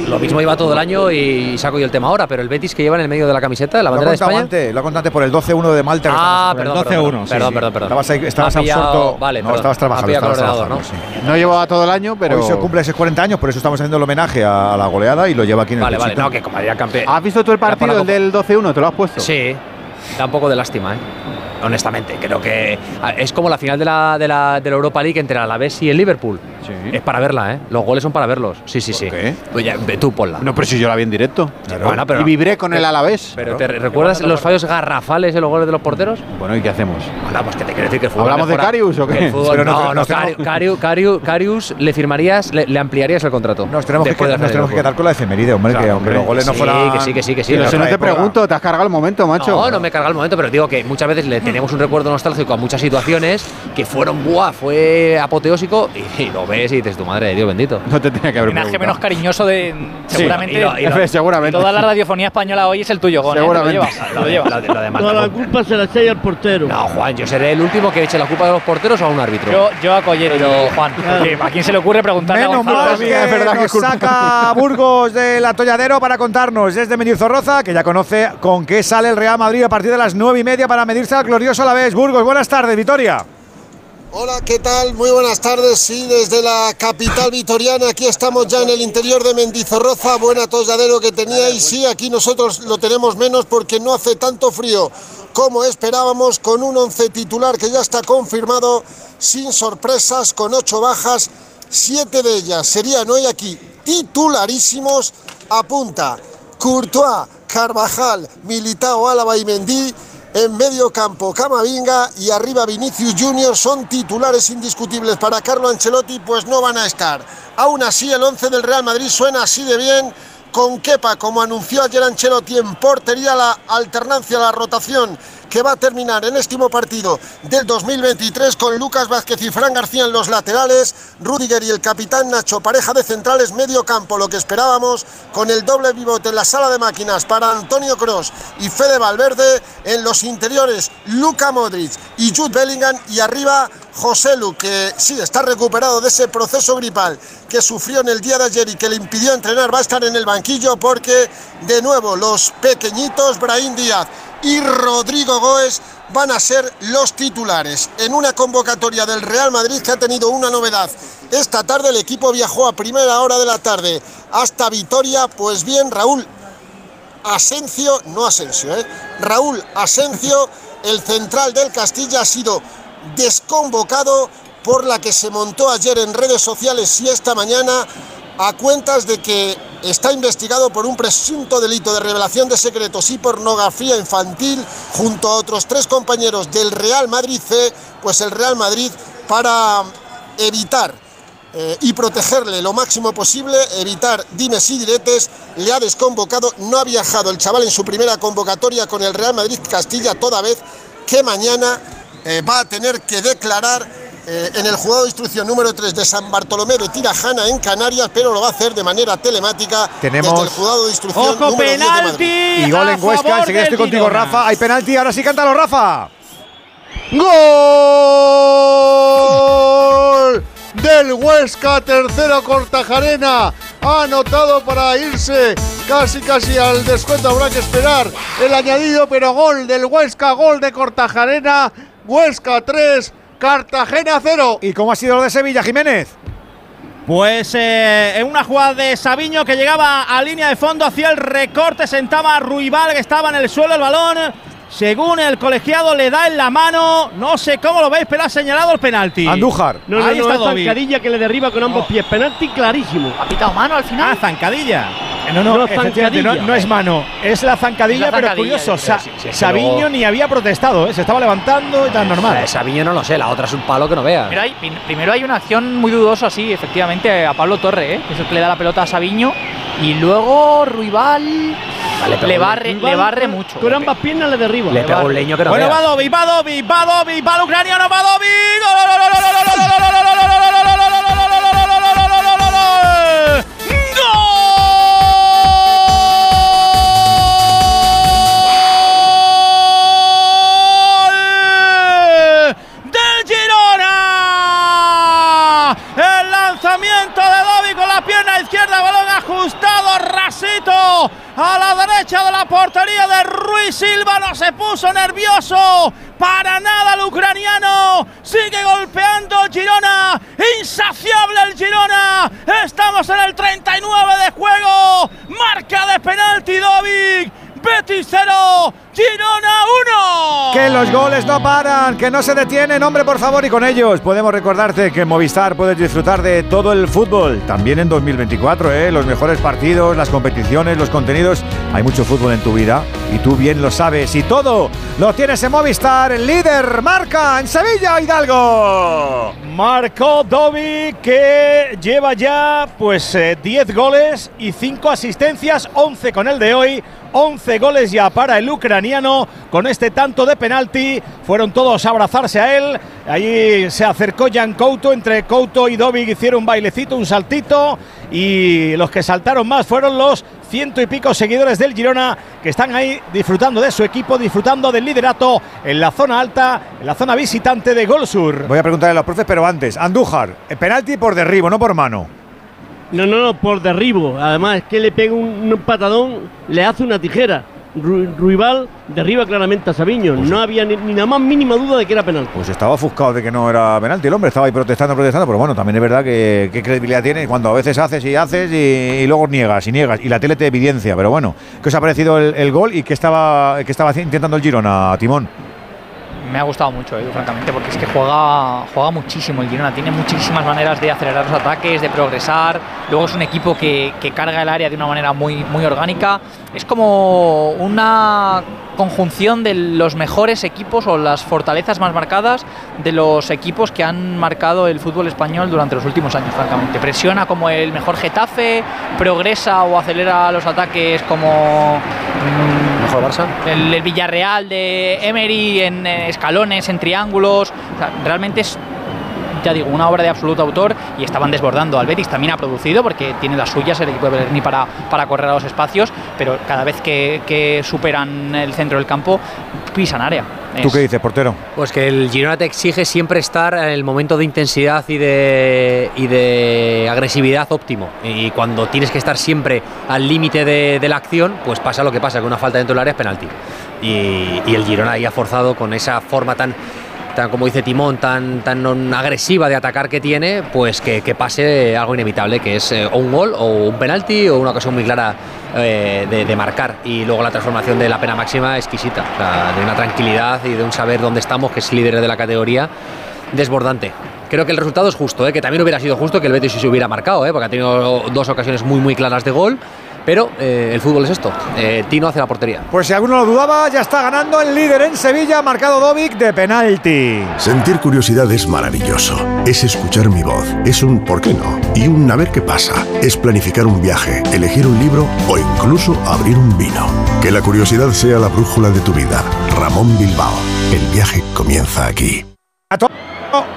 [SPEAKER 58] Lo mismo iba todo el año y saco yo el tema ahora, pero el Betis que lleva en el medio de la camiseta, la bandera de España.
[SPEAKER 1] antes, lo antes por el 12-1 de Malta. que
[SPEAKER 58] Ah, perdón,
[SPEAKER 1] por el
[SPEAKER 58] perdón,
[SPEAKER 1] 12-1,
[SPEAKER 58] perdón, perdón, perdón.
[SPEAKER 1] Estabas, ahí- estabas absorto.
[SPEAKER 58] vale,
[SPEAKER 1] no,
[SPEAKER 58] perdón.
[SPEAKER 1] estabas trabajando. Estabas
[SPEAKER 58] ¿no?
[SPEAKER 2] No llevaba todo el año, pero...
[SPEAKER 1] Hoy se cumple esos 40 años, por eso estamos haciendo el homenaje a, a la goleada y lo lleva aquí en
[SPEAKER 58] Vale,
[SPEAKER 1] el
[SPEAKER 58] vale,
[SPEAKER 1] pechito.
[SPEAKER 58] no, que como haría campeón.
[SPEAKER 2] ¿Has visto tú el partido, el del 12-1? ¿Te lo has puesto?
[SPEAKER 58] Sí, da un poco de lástima, ¿eh? Honestamente, creo que ah, es como la final de la, de la, de la Europa League entre el Alavés y el Liverpool. Es para verla, ¿eh? Los goles son para verlos. Sí, sí, sí. Pues ya, ve tú ponla.
[SPEAKER 2] No, pero si yo la vi en directo.
[SPEAKER 58] Bueno, pero-
[SPEAKER 2] y vibré con el Alavés.
[SPEAKER 58] Pero ¿te recuerdas los fallos garrafales en los goles de los porteros?
[SPEAKER 2] Bueno, ¿y qué hacemos?
[SPEAKER 58] Bueno, pues que te quiero decir que el fútbol
[SPEAKER 2] ¿Hablamos de Karius o qué?
[SPEAKER 58] fútbol-
[SPEAKER 1] no,
[SPEAKER 58] no, no,
[SPEAKER 1] tenemos-
[SPEAKER 58] Cari- Cariu- Cariu- Carius le firmarías, le, le ampliarías el contrato.
[SPEAKER 1] Nos tenemos, que,
[SPEAKER 58] de
[SPEAKER 1] nos tenemos que quedar con la efeméride, hombre,
[SPEAKER 58] Claro,
[SPEAKER 1] que aunque los goles no
[SPEAKER 58] Sí,
[SPEAKER 1] fueran.
[SPEAKER 58] que sí, que sí, que sí.
[SPEAKER 2] Pero si no te pregunto, te has cargado el momento, macho.
[SPEAKER 58] No, no me he cargado el momento, pero digo que muchas veces le tenemos un recuerdo nostálgico a muchas situaciones que fueron, buah, fue apoteósico y, lo ves y dices, tu madre de Dios bendito.
[SPEAKER 2] No te tenía que haber preguntado.
[SPEAKER 59] menos cariñoso de.
[SPEAKER 58] Sí,
[SPEAKER 59] seguramente.
[SPEAKER 58] y lo- y lo-
[SPEAKER 2] seguramente.
[SPEAKER 59] Toda la radiofonía española hoy es el tuyo, Gon. ¿eh? Te
[SPEAKER 2] Seguramente.
[SPEAKER 59] Lo llevas.
[SPEAKER 58] Lo
[SPEAKER 59] Lo llevas.
[SPEAKER 58] lo
[SPEAKER 57] Toda la culpa se la echa al portero.
[SPEAKER 58] No, Juan, yo seré el último que eche la culpa de los porteros o a un árbitro.
[SPEAKER 59] Yo, yo a Collero, yo, Juan. ¿A quién se le ocurre preguntarle a
[SPEAKER 1] Menos
[SPEAKER 59] Gonzalo?
[SPEAKER 1] mal
[SPEAKER 2] sí,
[SPEAKER 1] que
[SPEAKER 2] es verdad que
[SPEAKER 1] nos
[SPEAKER 2] es culpa
[SPEAKER 1] saca Burgos del atolladero para contarnos desde Mendizorroza, que ya conoce con qué sale el Real Madrid a partir de las nueve y media para medirse al glorioso a la vez. Burgos, buenas tardes, Vitoria.
[SPEAKER 69] Hola, ¿qué tal? Muy buenas tardes. Sí, desde la capital vitoriana, aquí estamos ya en el interior de Mendizorroza. Buen atolladero que teníais. Sí, aquí nosotros lo tenemos menos porque no hace tanto frío como esperábamos, con un once titular que ya está confirmado, sin sorpresas, con ocho bajas, siete de ellas serían hoy aquí titularísimos. Apunta Courtois, Carvajal, Militao, Álava y Mendy. En medio campo, Camavinga y arriba Vinicius Junior son titulares indiscutibles para Carlo Ancelotti, pues no van a estar. Aún así, el 11 del Real Madrid suena así de bien, con Kepa, como anunció ayer Ancelotti en portería, la alternancia, la rotación que va a terminar en último partido del 2023 con Lucas Vázquez y Fran García en los laterales, Rudiger y el capitán Nacho, pareja de centrales, medio campo, lo que esperábamos, con el doble pivote en la sala de máquinas para Antonio Cross y Fede Valverde, en los interiores Luca Modric y Jude Bellingham y arriba José Lu, que sí está recuperado de ese proceso gripal que sufrió en el día de ayer y que le impidió entrenar, va a estar en el banquillo porque de nuevo los pequeñitos Brahim Díaz y Rodrigo Goes van a ser los titulares en una convocatoria del Real Madrid que ha tenido una novedad. Esta tarde el equipo viajó a primera hora de la tarde hasta Vitoria, pues bien Raúl Asencio, no Asensio, ¿eh? Raúl Asencio, el central del Castilla, ha sido desconvocado por la que se montó ayer en redes sociales y esta mañana a cuentas de que está investigado por un presunto delito de revelación de secretos y pornografía infantil junto a otros tres compañeros del Real Madrid C, pues el Real Madrid para evitar eh, y protegerle lo máximo posible, evitar dimes y diretes, le ha desconvocado, no ha viajado el chaval en su primera convocatoria con el Real Madrid Castilla, toda vez que mañana eh, va a tener que declarar eh, en el juzgado de instrucción número 3 de San Bartolomé de Tirajana en Canarias, pero lo va a hacer de manera telemática
[SPEAKER 1] Tenemos-
[SPEAKER 69] desde el juzgado de instrucción
[SPEAKER 6] Ojo,
[SPEAKER 69] número 10 de Madrid.
[SPEAKER 6] penalti.
[SPEAKER 1] Y gol en Huesca, enseguida estoy contigo,
[SPEAKER 6] Girona.
[SPEAKER 1] Rafa. Hay penalti, ahora sí cántalo, Rafa.
[SPEAKER 11] ¡Gol! Del Huesca, tercero Cortajarena. Ha anotado para irse casi casi al descuento. Habrá que esperar el añadido, pero gol del Huesca, gol de Cortajarena. Huesca 3, Cartagena 0.
[SPEAKER 1] ¿Y cómo ha sido lo de Sevilla, Jiménez?
[SPEAKER 6] Pues eh, en una jugada de Sabiño que llegaba a línea de fondo hacia el recorte, sentaba a Ruibal que estaba en el suelo el balón. Según el colegiado le da en la mano, no sé cómo lo veis, pero ha señalado el penalti.
[SPEAKER 1] Andújar.
[SPEAKER 57] No, no,
[SPEAKER 6] Ahí
[SPEAKER 57] no,
[SPEAKER 6] está
[SPEAKER 57] zancadilla que le derriba con ambos pies. Penalti clarísimo.
[SPEAKER 59] ¿Ha pitado mano al final?
[SPEAKER 6] Ah, zancadilla.
[SPEAKER 64] Eh, No, no,
[SPEAKER 57] No,
[SPEAKER 64] no, es mano, es la zancadilla,
[SPEAKER 59] La
[SPEAKER 64] pero
[SPEAKER 59] zancadilla,
[SPEAKER 64] curioso,
[SPEAKER 59] yo creo,
[SPEAKER 64] Sa-
[SPEAKER 59] sí, sí,
[SPEAKER 64] Sabiño
[SPEAKER 59] luego-
[SPEAKER 64] ni había protestado, ¿eh? se estaba levantando y tan normal.
[SPEAKER 58] Eh, Sabiño no lo sé, la otra es un palo que no vea.
[SPEAKER 59] Primero hay, prim- primero hay una acción muy dudosa, sí, efectivamente, a Pablo Torre, ¿eh? que es el que le da la pelota a Sabiño. Y luego Ruibal
[SPEAKER 58] Vale,
[SPEAKER 59] le, barre, le barre mucho.
[SPEAKER 57] Con ambas piernas le derriba.
[SPEAKER 58] Le pega un leño que no
[SPEAKER 6] Bueno, va Dovi, va Dovi, va Dovi, va el ucraniano, va Dovi. ¡Gol! Ajustado, rasito a la derecha de la portería de Ruiz Silva, no se puso nervioso para nada el ucraniano, sigue golpeando Girona, insaciable el Girona, estamos en el 39 de juego, marca de penalti Dovi, Betis 0, Girona 1.
[SPEAKER 1] Que los goles no paran, que no se detienen, hombre, por favor, y con ellos podemos recordarte que en Movistar puedes disfrutar de todo el fútbol, también en 2024, ¿eh? los mejores partidos, las competiciones, los contenidos. Hay mucho fútbol en tu vida y tú bien lo sabes. Y todo lo tienes en Movistar, el líder marca en Sevilla, Hidalgo.
[SPEAKER 64] Marcó Dovi que lleva ya pues eh, 10 goles y 5 asistencias, 11 con el de hoy, 11 goles ya para el ucraniano con este tanto de penalti. Fueron todos a abrazarse a él. Allí se acercó Jan Couto, entre Couto y Dovi hicieron un bailecito, un saltito y los que saltaron más fueron los ciento y pico seguidores del Girona que están ahí disfrutando de su equipo, disfrutando del liderato en la zona alta, en la zona visitante de Gol Sur.
[SPEAKER 1] Voy a preguntarle a los profes, pero antes, Andújar, eh, penalti por derribo, no por mano.
[SPEAKER 57] No, no, no, por derribo. Además, es que le pega un, un patadón, le hace una tijera. Ru- Ruibal derriba claramente a Sabiño. No había ni, ni la más mínima duda de que era penal.
[SPEAKER 1] Pues estaba ofuscado de que no era penalti. El hombre estaba ahí protestando, protestando. Pero bueno, también es verdad que qué credibilidad tiene cuando a veces haces y haces y, y luego niegas y niegas. Y la tele te evidencia. Pero bueno, ¿qué os ha parecido el, el gol y qué estaba, qué estaba intentando el Girona, Timón?
[SPEAKER 59] Me ha gustado mucho, Edu, francamente, porque es que juega, juega muchísimo el Girona. Tiene muchísimas maneras de acelerar los ataques, de progresar. Luego es un equipo que, que carga el área de una manera muy, muy orgánica. Es como una conjunción de los mejores equipos o las fortalezas más marcadas de los equipos que han marcado el fútbol español durante los últimos años, francamente. Presiona como el mejor Getafe, progresa o acelera los ataques como el, Villarreal de Emery en eh, escalones, en triángulos. Realmente es, ya digo, una obra de absoluto autor y estaban desbordando. Al Betis también ha producido porque tiene las suyas el equipo de Berni para, para correr a los espacios, pero cada vez que, que superan el centro del campo pisan área.
[SPEAKER 1] ¿Tú qué dices, portero?
[SPEAKER 58] Pues que el Girona te exige siempre estar en el momento de intensidad y de, y de agresividad óptimo. Y cuando tienes que estar siempre al límite de, de la acción, pues pasa lo que pasa, que una falta dentro del área es penalti. Y, y el Girona ahí ha forzado con esa forma tan, tan como dice Timón, tan, tan agresiva de atacar que tiene, pues que, que pase algo inevitable, que es eh, o un gol o un penalti o una ocasión muy clara eh, de, de marcar. Y luego la transformación de la pena máxima exquisita, o sea, de una tranquilidad y de un saber dónde estamos, que es líder de la categoría, desbordante. Creo que el resultado es justo, ¿eh? que también hubiera sido justo que el Betis se hubiera marcado, ¿eh? porque ha tenido dos ocasiones muy muy claras de gol, pero eh, el fútbol es esto, eh, Tino hace la portería.
[SPEAKER 1] Pues si alguno lo dudaba, ya está ganando el líder en Sevilla, marcado Dovic de penalti.
[SPEAKER 70] Sentir curiosidad es maravilloso. Es escuchar mi voz. Es un ¿por qué no? Y un a ver qué pasa. Es planificar un viaje, elegir un libro o incluso abrir un vino. Que la curiosidad sea la brújula de tu vida. Ramón Bilbao. El viaje comienza aquí.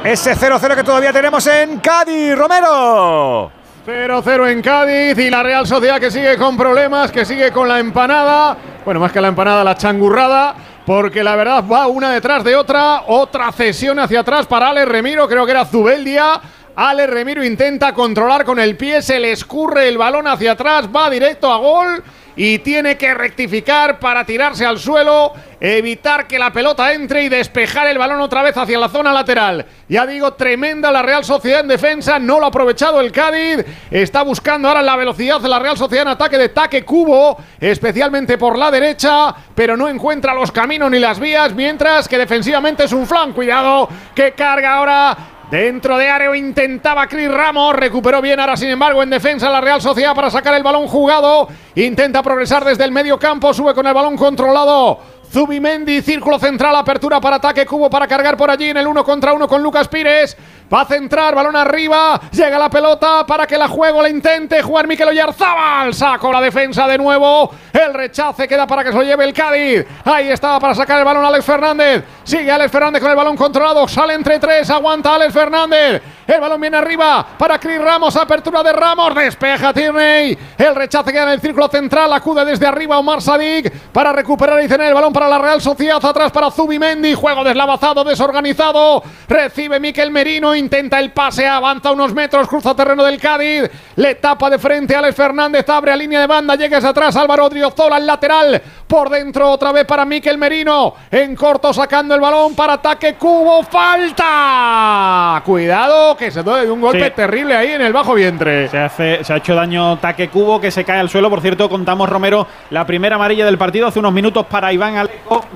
[SPEAKER 1] Ese 0-0 que todavía tenemos en Cádiz, Romero.
[SPEAKER 9] 0-0 en Cádiz y la Real Sociedad que sigue con problemas, que sigue con la empanada. Bueno, más que la empanada, la changurrada. Porque la verdad va una detrás de otra. Otra cesión hacia atrás para Ale Remiro. Creo que era Zubeldia. Ale Remiro intenta controlar con el pie. Se le escurre el balón hacia atrás. Va directo a gol. Y tiene que rectificar para tirarse al suelo, evitar que la pelota entre y despejar el balón otra vez hacia la zona lateral. Ya digo, tremenda la Real Sociedad en defensa, no lo ha aprovechado el Cádiz, está buscando ahora la velocidad de la Real Sociedad en ataque de taque cubo, especialmente por la derecha, pero no encuentra los caminos ni las vías, mientras que defensivamente es un flan. Cuidado, que carga ahora Dentro de área intentaba Cris Ramos, recuperó bien ahora sin embargo en defensa la Real Sociedad para sacar el balón jugado, intenta progresar desde el medio campo, sube con el balón controlado. Zubimendi, círculo central, apertura para ataque, cubo para cargar por allí en el uno contra uno con Lucas Pires. Va a centrar, balón arriba, llega la pelota para que la juego la intente jugar Miquel Oyarzábal. Sacó la defensa de nuevo. El rechace queda para que se lo lleve el Cádiz. Ahí estaba para sacar el balón Alex Fernández. Sigue Alex Fernández con el balón controlado. Sale entre tres, aguanta Alex Fernández. El balón viene arriba para Chris Ramos. Apertura de Ramos. Despeja Tierney. El rechace queda en el círculo central. Acude desde arriba Omar Sadik para recuperar y tener el balón para la Real Sociedad. Atrás para Zubimendi. Juego deslavazado, desorganizado. Recibe Miquel Merino. Intenta el pase. Avanza unos metros. Cruza terreno del Cádiz. Le tapa de frente Alex Fernández. Abre a línea de banda. Llega hacia atrás Álvaro Odriozola. El lateral. Por dentro otra vez para Miquel Merino. En corto sacando el balón para ataque. Cubo. Falta. Cuidado que se doy un golpe
[SPEAKER 64] Sí.
[SPEAKER 9] terrible ahí en el bajo vientre.
[SPEAKER 64] Se, hace, se ha hecho daño Taque Cubo que se cae al suelo. Por cierto, contamos Romero la primera amarilla del partido hace unos minutos para Iván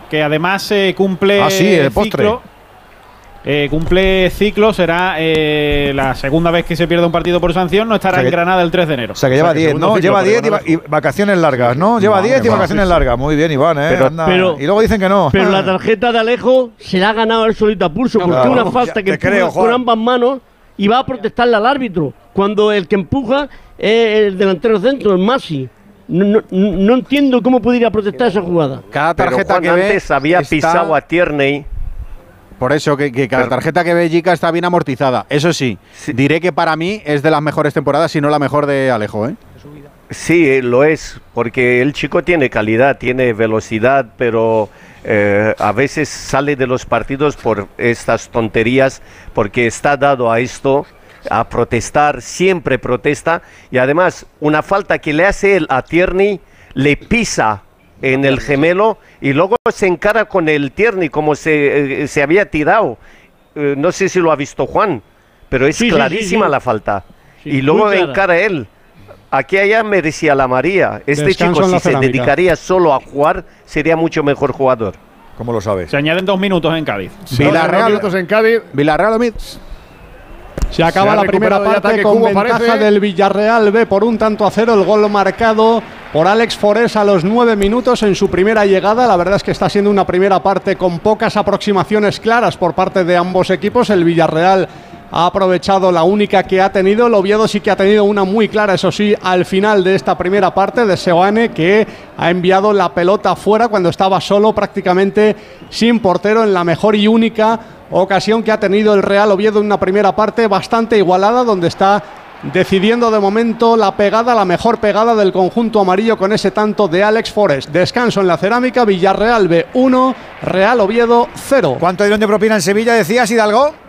[SPEAKER 64] que además eh, cumple
[SPEAKER 1] Ah, sí, el postre.
[SPEAKER 64] ciclo. Eh, cumple ciclo, será eh, la segunda vez que se pierde un partido por sanción, no estará
[SPEAKER 1] O sea que-
[SPEAKER 64] en Granada el 3 de enero.
[SPEAKER 1] O sea que lleva 10, ¿no? Lleva 10 y, va- y vacaciones largas, ¿no? Lleva
[SPEAKER 64] Madre
[SPEAKER 1] 10 y vacaciones
[SPEAKER 64] sí, sí.
[SPEAKER 1] largas. Muy bien, Iván, ¿eh?
[SPEAKER 57] Pero-
[SPEAKER 1] Anda.
[SPEAKER 57] pero-
[SPEAKER 1] y luego dicen que no.
[SPEAKER 57] Pero la tarjeta de Alejo se la ha ganado él solito a pulso, porque
[SPEAKER 1] Claro.
[SPEAKER 57] una falta
[SPEAKER 1] Ya
[SPEAKER 57] que
[SPEAKER 1] creo,
[SPEAKER 57] con ambas manos y va a protestarle al árbitro. Cuando el que empuja es el delantero centro, el Masi. No, no- no entiendo cómo puede ir a protestar esa jugada.
[SPEAKER 2] Cada
[SPEAKER 60] Pero
[SPEAKER 2] tarjeta
[SPEAKER 60] Juan
[SPEAKER 2] que ve
[SPEAKER 60] antes había
[SPEAKER 2] está-
[SPEAKER 60] pisado a Tierney.
[SPEAKER 2] Por eso que, que cada tarjeta que ve Jica está bien amortizada. Eso sí, diré que para mí es de las mejores temporadas, si no la mejor de Alejo, ¿eh?
[SPEAKER 60] Sí, eh, lo es, porque el chico tiene calidad, tiene velocidad, pero eh, a veces sale de los partidos por estas tonterías, porque está dado a esto, a protestar, siempre protesta, y además una falta que le hace él a Tierney, le pisa en el gemelo y luego se encara con el Tierney como se, eh, se había tirado. Eh, no sé si lo ha visto Juan, pero es
[SPEAKER 57] Sí, sí, sí,
[SPEAKER 60] clarísima
[SPEAKER 57] sí.
[SPEAKER 60] la falta.
[SPEAKER 57] Sí,
[SPEAKER 60] y luego encara él. Aquí allá merecía la María. Este
[SPEAKER 64] Descanso
[SPEAKER 60] chico, si se
[SPEAKER 64] cerámica.
[SPEAKER 60] dedicaría solo a jugar, sería mucho mejor jugador.
[SPEAKER 1] ¿Cómo lo sabes?
[SPEAKER 64] Se añaden dos minutos en Cádiz.
[SPEAKER 2] Villarreal,
[SPEAKER 9] minutos en Cádiz.
[SPEAKER 2] Villarreal.
[SPEAKER 12] Se acaba
[SPEAKER 9] Se
[SPEAKER 12] la primera parte con
[SPEAKER 9] Cubo,
[SPEAKER 12] ventaja
[SPEAKER 9] parece.
[SPEAKER 12] del Villarreal B por un tanto a cero. El gol marcado por Alex Forés a los nueve minutos en su primera llegada. La verdad es que está siendo una primera parte con pocas aproximaciones claras por parte de ambos equipos. El Villarreal ha aprovechado la única que ha tenido. El Oviedo sí que ha tenido una muy clara, eso sí, al final de esta primera parte de Seoane, que ha enviado la pelota fuera cuando estaba solo, prácticamente sin portero, en la mejor y única ocasión que ha tenido el Real Oviedo en una primera parte bastante igualada, donde está decidiendo de momento la pegada, la mejor pegada del conjunto amarillo con ese tanto de Alex Forest. Descanso en la cerámica, Villarreal B 1, Real Oviedo 0.
[SPEAKER 1] ¿Cuánto dieron de propina en Sevilla, decías, Hidalgo?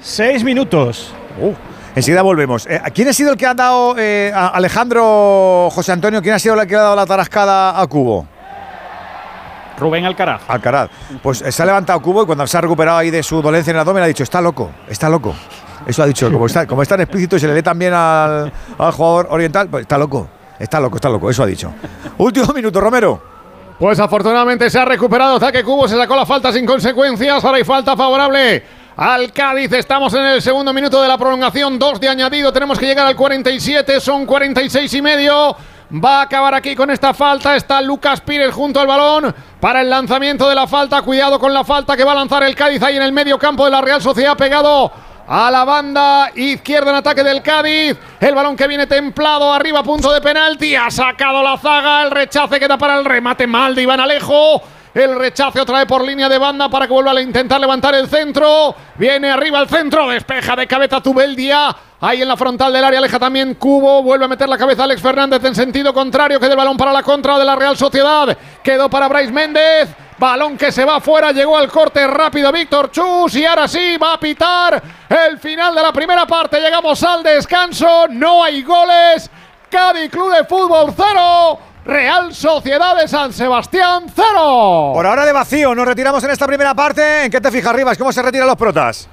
[SPEAKER 64] Seis minutos.
[SPEAKER 1] Uh, enseguida volvemos. Eh, ¿Quién ha sido el que ha dado, eh, a- Alejandro José Antonio, quién ha sido el que ha dado la tarascada a Cubo?
[SPEAKER 64] Rubén Alcaraz.
[SPEAKER 1] Alcaraz. Pues eh, se ha levantado Cubo y cuando se ha recuperado ahí de su dolencia en el abdomen ha dicho, está loco, está loco. Eso ha dicho, como está, como es tan explícito y se le lee también al, al jugador oriental, pues está loco, está loco, está loco, eso ha dicho. Último minuto, Romero.
[SPEAKER 9] Pues afortunadamente se ha recuperado Ataque Cubo, se sacó la falta sin consecuencias. Ahora hay falta favorable al Cádiz. Estamos en el segundo minuto de la prolongación, dos de añadido. Tenemos que llegar al 47, son 46 y medio. Va a acabar aquí con esta falta. Está Lucas Pires junto al balón para el lanzamiento de la falta. Cuidado con la falta que va a lanzar el Cádiz ahí en el medio campo de la Real Sociedad, pegado a la banda izquierda en ataque del Cádiz. El balón que viene templado arriba, punto de penalti. Ha sacado la zaga. El rechace queda para el remate mal de Iván Alejo. El rechace otra vez por línea de banda para que vuelva a intentar levantar el centro. Viene arriba el centro, despeja de cabeza Tubeldia. Ahí en la frontal del área aleja también Cubo. Vuelve a meter la cabeza Alex Fernández en sentido contrario. Queda el balón para la contra de la Real Sociedad. Quedó para Bryce Méndez. Balón que se va afuera, llegó al corte rápido Víctor Chus y ahora sí va a pitar el final de la primera parte. Llegamos al descanso, no hay goles. Cádiz Club de Fútbol 0, Real Sociedad de San Sebastián 0.
[SPEAKER 1] Por ahora de vacío, nos retiramos en esta primera parte. ¿En qué te fijas, Rivas? ¿Cómo se retiran los protas?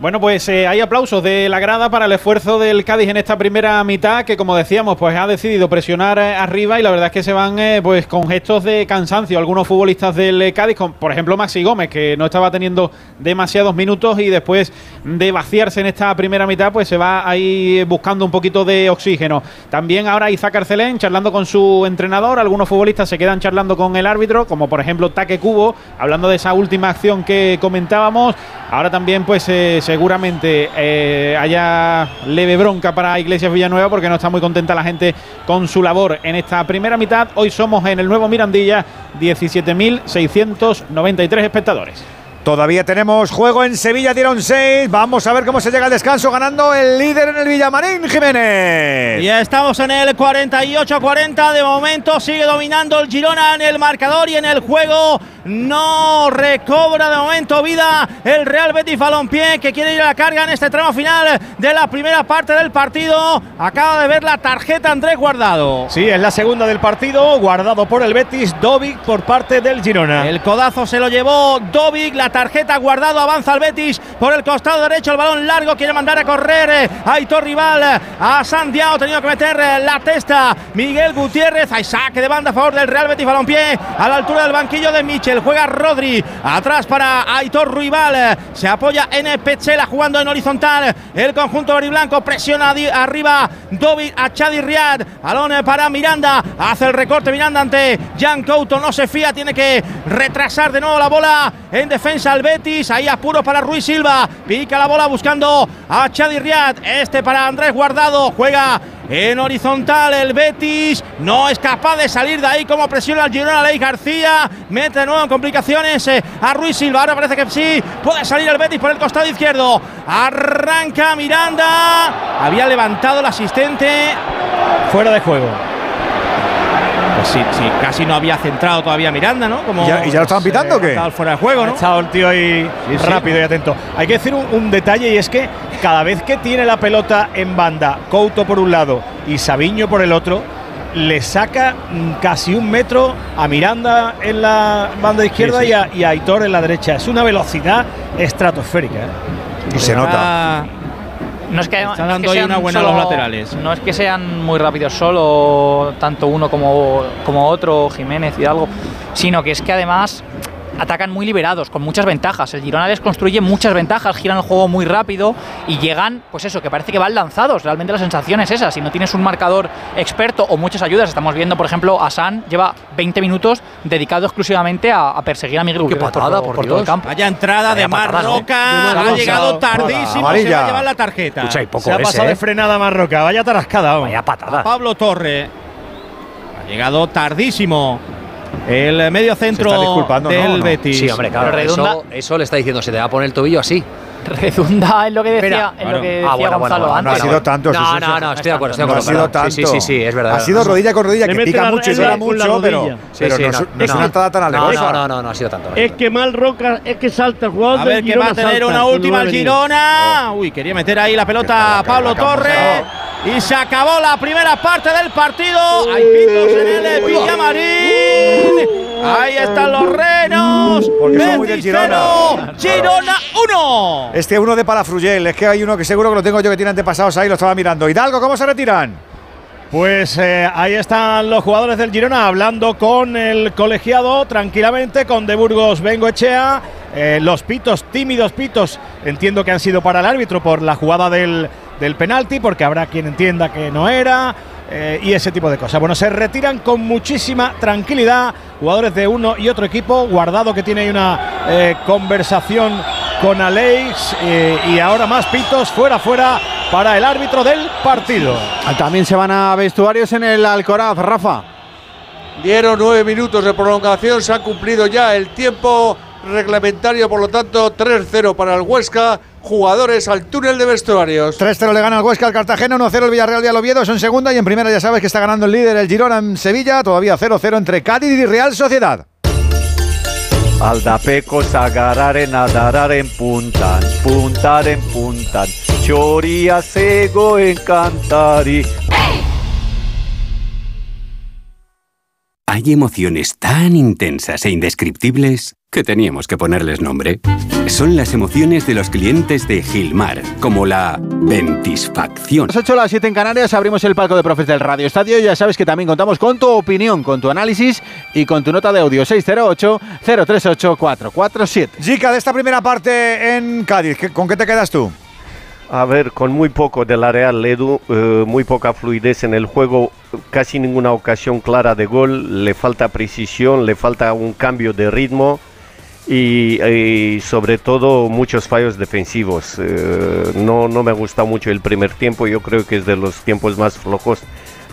[SPEAKER 64] Bueno, pues eh, hay aplausos de la grada para el esfuerzo del Cádiz en esta primera mitad, que como decíamos, pues ha decidido presionar eh, arriba y la verdad es que se van eh, pues con gestos de cansancio algunos futbolistas del Cádiz, por ejemplo Maxi Gómez, que no estaba teniendo demasiados minutos y después de vaciarse en esta primera mitad, pues se va ahí buscando un poquito de oxígeno. También ahora Isaac Arcelén charlando con su entrenador, algunos futbolistas se quedan charlando con el árbitro, como por ejemplo Taque Cubo, hablando de esa última acción que comentábamos. Ahora también pues seguramente eh, haya leve bronca para Iglesias Villanueva porque no está muy contenta la gente con su labor en esta primera mitad. Hoy somos en el nuevo Mirandilla 17.693 espectadores.
[SPEAKER 1] Todavía tenemos juego en Sevilla, dieron 6. Vamos a ver cómo se llega al descanso ganando el líder en el Villamarín, Jiménez.
[SPEAKER 6] Ya estamos en el 48-40. De momento sigue dominando el Girona en el marcador y en el juego. No recobra de momento vida el Real Betis Balompié que quiere ir a la carga en este tramo final de la primera parte del partido. Acaba de ver la tarjeta Andrés Guardado.
[SPEAKER 64] Sí, es la segunda del partido. Guardado por el Betis, Dovic por parte del Girona.
[SPEAKER 6] El codazo se lo llevó Dovic. La tarjeta guardado avanza al Betis por el costado derecho. El balón largo quiere mandar a correr eh, Aitor Rival. A Santiago ha tenido que meter eh, la testa. Miguel Gutiérrez. Hay saque de banda a favor del Real Betis Balompié a la altura del banquillo de Michel. Juega Rodri. Atrás para Aitor Rival. Se apoya en Pechela jugando en horizontal. El conjunto blanco presiona arriba Dovi a Chadi Riad. Balón para Miranda. Hace el recorte Miranda ante Jan Couto. No se fía. Tiene que retrasar de nuevo la bola en defensa al Betis. Ahí apuro para Ruiz Silva. Pica la bola buscando a Chadi Riad. Este para Andrés Guardado. Juega en horizontal el Betis. No es capaz de salir de ahí como presiona el Girona Ley García. Mete de nuevo en complicaciones eh, a Ruiz Silva. Ahora parece que sí. Puede salir el Betis por el costado izquierdo. Arranca Miranda. Había levantado el asistente.
[SPEAKER 64] Fuera de juego.
[SPEAKER 6] Pues sí, sí, casi no había centrado todavía Miranda, ¿no? Como
[SPEAKER 1] ¿Y ya, y ya lo estaban pitando o qué?
[SPEAKER 64] Estaba fuera de juego, ¿no? Ha estado el tío ahí rápido y atento. Hay que decir un, un detalle y es que cada vez que tiene la pelota en banda, Couto por un lado y Sabiño por el otro, le saca mm, casi un metro a Miranda en la banda izquierda
[SPEAKER 1] Sí, sí.
[SPEAKER 64] Y, a, y a Aitor en la derecha. Es una velocidad estratosférica. ¿eh?
[SPEAKER 1] Y se nota.
[SPEAKER 59] No es que,
[SPEAKER 6] Está
[SPEAKER 59] no es
[SPEAKER 6] dando
[SPEAKER 59] que
[SPEAKER 6] ahí
[SPEAKER 59] sean
[SPEAKER 6] una buena a
[SPEAKER 59] solo-
[SPEAKER 6] los laterales.
[SPEAKER 59] No es que sean muy rápidos solo, tanto uno como, como otro, Jiménez y algo, sino que es que además atacan muy liberados, con muchas ventajas. El Girona les construye muchas ventajas, giran el juego muy rápido y llegan, pues eso, que parece que van lanzados. Realmente la sensación es esa. Si no tienes un marcador experto o muchas ayudas, estamos viendo, por ejemplo, a San lleva 20 minutos dedicado exclusivamente a, a perseguir a Miguel Gutiérrez por, todo- por todo el campo.
[SPEAKER 6] Vaya entrada de
[SPEAKER 59] Vaya patada.
[SPEAKER 6] Marroca.
[SPEAKER 59] De
[SPEAKER 6] Ha llegado tardísimo. Se
[SPEAKER 1] Amarilla.
[SPEAKER 6] va a llevar la tarjeta.
[SPEAKER 64] Escucha,
[SPEAKER 6] y
[SPEAKER 64] poco Se ha pasado de frenada Marroca. Vaya tarascada. Vaya
[SPEAKER 6] A Pablo Torre. Ha llegado tardísimo. El medio centro del Betis.
[SPEAKER 58] Sí, hombre, claro.
[SPEAKER 59] Pero redunda-
[SPEAKER 58] Eso, eso le está diciendo, se te va a poner el tobillo así.
[SPEAKER 59] Redunda en lo que decía,
[SPEAKER 58] Espera,
[SPEAKER 59] en
[SPEAKER 58] bueno.
[SPEAKER 59] lo que
[SPEAKER 58] Ah,
[SPEAKER 59] decía
[SPEAKER 58] bueno, bueno,
[SPEAKER 59] Gonzalo
[SPEAKER 58] bueno,
[SPEAKER 1] No ha
[SPEAKER 59] antes.
[SPEAKER 1] sido tanto.
[SPEAKER 58] No,
[SPEAKER 1] sí,
[SPEAKER 58] no, no, estoy de acuerdo, estoy de
[SPEAKER 1] No ha
[SPEAKER 58] acuerdo.
[SPEAKER 1] sido tanto.
[SPEAKER 58] Sí, sí, sí, es verdad.
[SPEAKER 1] Ha sido rodilla con rodilla,
[SPEAKER 57] Le
[SPEAKER 1] que pica
[SPEAKER 57] la
[SPEAKER 1] mucho y duele mucho, pero.
[SPEAKER 58] Sí,
[SPEAKER 1] pero
[SPEAKER 58] sí,
[SPEAKER 1] no,
[SPEAKER 58] no,
[SPEAKER 1] es- no es
[SPEAKER 58] no.
[SPEAKER 1] una entrada tan
[SPEAKER 58] No,
[SPEAKER 1] alevosa.
[SPEAKER 58] no, no, no, no ha sido tanto.
[SPEAKER 57] Es que mal Roca, es que salta el jugador
[SPEAKER 6] A ver que va a tener una última el. Girona. Uy, quería meter ahí la pelota a Pablo Torres. Y se acabó la primera parte del partido. Hay pitos en el Villamarín. Ahí están los renos.
[SPEAKER 1] Porque son muy del Girona.
[SPEAKER 6] Girona 1.
[SPEAKER 1] Este uno de Palafrugell, es que hay uno que seguro que lo tengo yo que tiene antepasados ahí, lo estaba mirando. Hidalgo, ¿cómo se retiran?
[SPEAKER 64] Pues eh, ahí están los jugadores del Girona hablando con el colegiado tranquilamente, con De Burgos Bengoechea. Eh, los pitos, tímidos pitos, entiendo que han sido para el árbitro por la jugada del, del penalti, porque habrá quien entienda que no era. eh, y ese tipo de cosas. Bueno, se retiran con muchísima tranquilidad jugadores de uno y otro equipo. Guardado que tiene ahí una eh, conversación con Aleix eh, y ahora más pitos fuera, fuera para el árbitro del partido.
[SPEAKER 2] También se van a vestuarios en el Alcoraz, Rafa.
[SPEAKER 11] Dieron nueve minutos de prolongación, se ha cumplido ya el tiempo reglamentario, por lo tanto 3-0 para el Huesca, jugadores al túnel de vestuarios.
[SPEAKER 1] 3-0 le gana el Huesca al Cartagena, 1-0 el Villarreal de Oviedo, eso en segunda y en primera ya sabes que está ganando el líder el Girona en Sevilla, todavía 0-0 entre Cádiz y Real Sociedad.
[SPEAKER 71] Aldapeco sagararen adararen puntan, puntaren puntan, txoria e. zegoen
[SPEAKER 68] Hay emociones tan intensas e indescriptibles que teníamos que ponerles nombre. Son las emociones de los clientes de Gilmar, como la ventisfacción.
[SPEAKER 2] Las 8 a las 7 en Canarias abrimos el palco de profes del Radio Estadio. Ya sabes que también contamos con tu opinión, con tu análisis y con tu nota de audio 608-038-447.
[SPEAKER 1] Jica, de esta primera parte en Cádiz, ¿qué- ¿con qué te quedas tú?
[SPEAKER 60] A ver, con muy poco de la Real Edu, eh, muy poca fluidez en el juego, casi ninguna ocasión clara de gol, le falta precisión, le falta un cambio de ritmo y, sobre todo muchos fallos defensivos. Eh, no, no me gusta mucho el primer tiempo, yo creo que es de los tiempos más flojos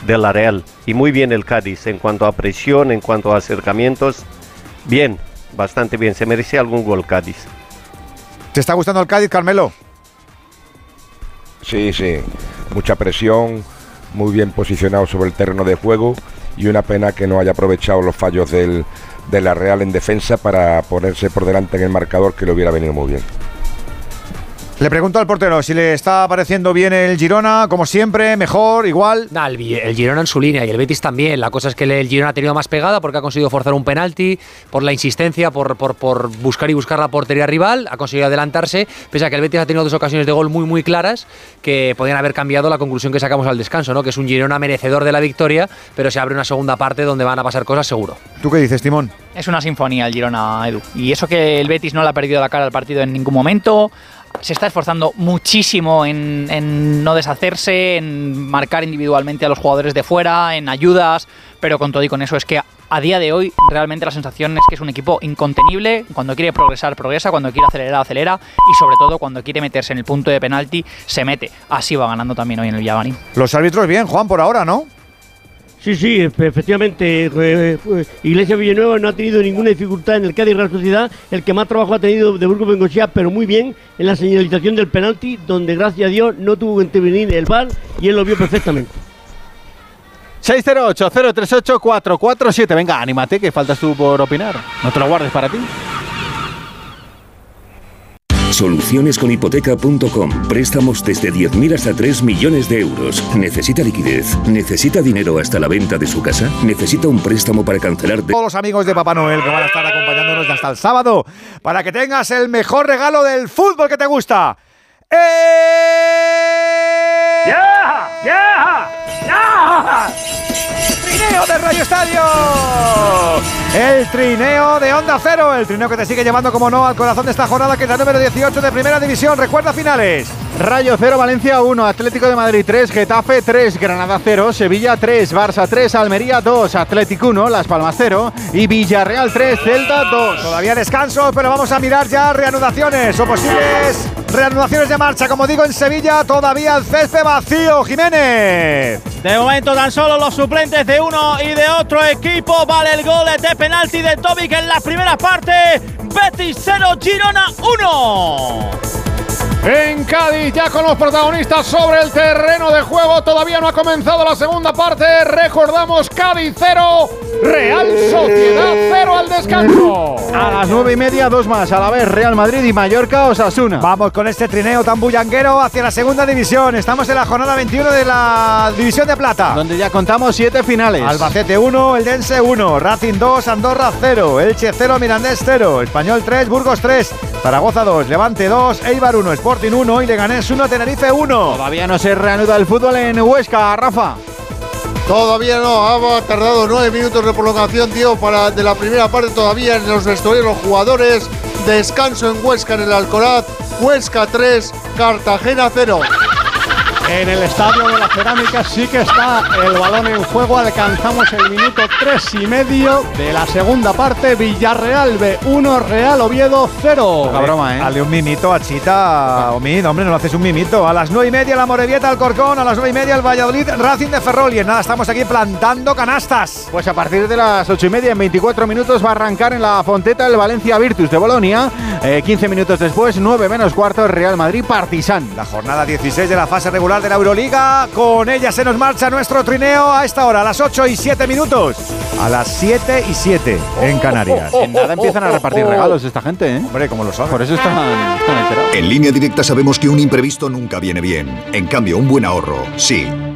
[SPEAKER 60] de la Real. Y muy bien el Cádiz en cuanto a presión, en cuanto a acercamientos, bien, bastante bien, se merece algún gol Cádiz.
[SPEAKER 1] ¿Te está gustando el Cádiz, Carmelo?
[SPEAKER 61] Sí, sí. Mucha presión, muy bien posicionado sobre el terreno de juego y una pena que no haya aprovechado los fallos del, de la Real en defensa para ponerse por delante en el marcador que le hubiera venido muy bien.
[SPEAKER 1] Le pregunto al portero si le está pareciendo bien el Girona, como siempre, mejor, igual.
[SPEAKER 58] Nah, el, Girona en su línea y el Betis también. La cosa es que el Girona ha tenido más pegada porque ha conseguido forzar un penalti, por la insistencia, por, por, por buscar y buscar la portería rival, ha conseguido adelantarse, pese a que el Betis ha tenido dos ocasiones de gol muy muy claras que podían haber cambiado la conclusión que sacamos al descanso, ¿no? que es un Girona merecedor de la victoria, pero se abre una segunda parte donde van a pasar cosas seguro.
[SPEAKER 1] ¿Tú qué dices, Timón?
[SPEAKER 59] Es una sinfonía el Girona, Edu. Y eso que el Betis no le ha perdido la cara al partido en ningún momento. Se está esforzando muchísimo en, en no deshacerse, en marcar individualmente a los jugadores de fuera, en ayudas, pero con todo y con eso es que a, día de hoy realmente la sensación es que es un equipo incontenible. Cuando quiere progresar, progresa, cuando quiere acelerar, acelera y sobre todo cuando quiere meterse en el punto de penalti, se mete. Así va ganando también hoy en el Villamarín.
[SPEAKER 1] Los árbitros bien, Juan, por ahora, ¿no?
[SPEAKER 57] Sí, sí, efe- efectivamente. eh, Iglesia Villanueva no ha tenido ninguna dificultad en el Cádiz Real Sociedad. El que más trabajo ha tenido de Burgos Bengochea, pero muy bien en la señalización del penalti, donde gracias a Dios no tuvo que intervenir el VAR y él lo vio perfectamente.
[SPEAKER 2] 608-038-447. Venga, anímate, que faltas tú por opinar. No te lo guardes para ti.
[SPEAKER 72] Solucionesconhipoteca.com. Préstamos desde 10.000 hasta 3 millones de euros. ¿Necesita liquidez? ¿Necesita dinero hasta la venta de su casa? ¿Necesita un préstamo para cancelar.
[SPEAKER 1] Todos los amigos de Papá Noel que van a estar acompañándonos hasta el sábado para que tengas el mejor regalo del fútbol que te gusta. ¡Eh!
[SPEAKER 65] ¡Ya! ¡Ya! ¡Ya!
[SPEAKER 1] Trineo de Radio Estadio. El trineo de Onda Cero, el trineo que te sigue llevando como no al corazón de esta jornada que es la número 18 de Primera División. Recuerda finales.
[SPEAKER 2] Rayo 0, Valencia 1, Atlético de Madrid 3, Getafe 3, Granada 0, Sevilla 3, Barça 3, Almería 2, Atlético 1, Las Palmas 0 y Villarreal 3, Celta 2.
[SPEAKER 1] Todavía descanso, pero vamos a mirar ya reanudaciones o posibles reanudaciones de marcha. Como digo, en Sevilla todavía el césped vacío. Jiménez.
[SPEAKER 6] De momento tan solo los suplentes de uno y de otro equipo. Vale el gol de penalti de Tobic en la primera parte. Betis 0, Girona 1.
[SPEAKER 9] En Cádiz, ya con los protagonistas sobre el terreno de juego, todavía no ha comenzado la segunda parte. Recordamos Cádiz 0, Real Sociedad 0 al descanso.
[SPEAKER 2] A las 9 y media, dos más, a la vez Real Madrid y Mallorca Osasuna.
[SPEAKER 1] Vamos con este trineo tan bullanguero hacia la segunda división. Estamos en la jornada 21 de la División de Plata.
[SPEAKER 2] Donde ya contamos siete finales.
[SPEAKER 1] Albacete 1, El Dense 1, Racing 2, Andorra 0, Elche 0, Mirandés 0, Español 3, Burgos 3, Zaragoza 2, Levante 2, Eibar 1, Sporting 1 y Leganés 1, Tenerife 1.
[SPEAKER 2] Todavía no se reanuda el fútbol en Huesca, Rafa.
[SPEAKER 11] Todavía no, ha tardado nueve minutos de prolongación, tío, para de la primera parte todavía en los vestuarios los jugadores. Descanso en Huesca en el Alcoraz. Huesca 3, Cartagena 0.
[SPEAKER 12] En el estadio de la cerámica sí que está el balón en juego. Alcanzamos el minuto tres y medio de la segunda parte. Villarreal B1, Real Oviedo 0.
[SPEAKER 2] Poca broma, ¿eh?
[SPEAKER 1] Dale un mimito a Chita, Omid, hombre, no le haces un mimito. A las 9 y media la Morevieta al Corcón, a las 9 y media el Valladolid Racing de Ferrol. Y en nada, estamos aquí plantando canastas.
[SPEAKER 2] Pues a partir de las 8 y media, en 24 minutos, va a arrancar en la Fonteta el Valencia Virtus de Bolonia. Eh, 15 minutos después, 9 menos cuarto, Real Madrid Partizan.
[SPEAKER 1] La jornada 16 de la fase regular de la Euroliga. Con ella se nos marcha nuestro trineo a esta hora, a las 8 y 7 minutos. A las 7 y 7 en Canarias.
[SPEAKER 2] En nada empiezan a repartir regalos esta gente, ¿eh?
[SPEAKER 1] Hombre, como lo saben.
[SPEAKER 2] Por eso están, están enterados.
[SPEAKER 73] En línea directa sabemos que un imprevisto nunca viene bien. En cambio, un buen ahorro, sí.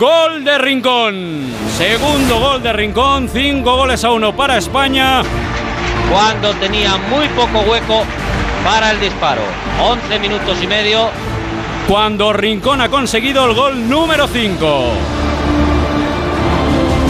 [SPEAKER 73] Gol de Rincón. Segundo gol de Rincón. Cinco goles a uno para España.
[SPEAKER 14] Cuando tenía muy poco hueco para el disparo. 11 minutos y medio.
[SPEAKER 73] Cuando Rincón ha conseguido el gol número 5.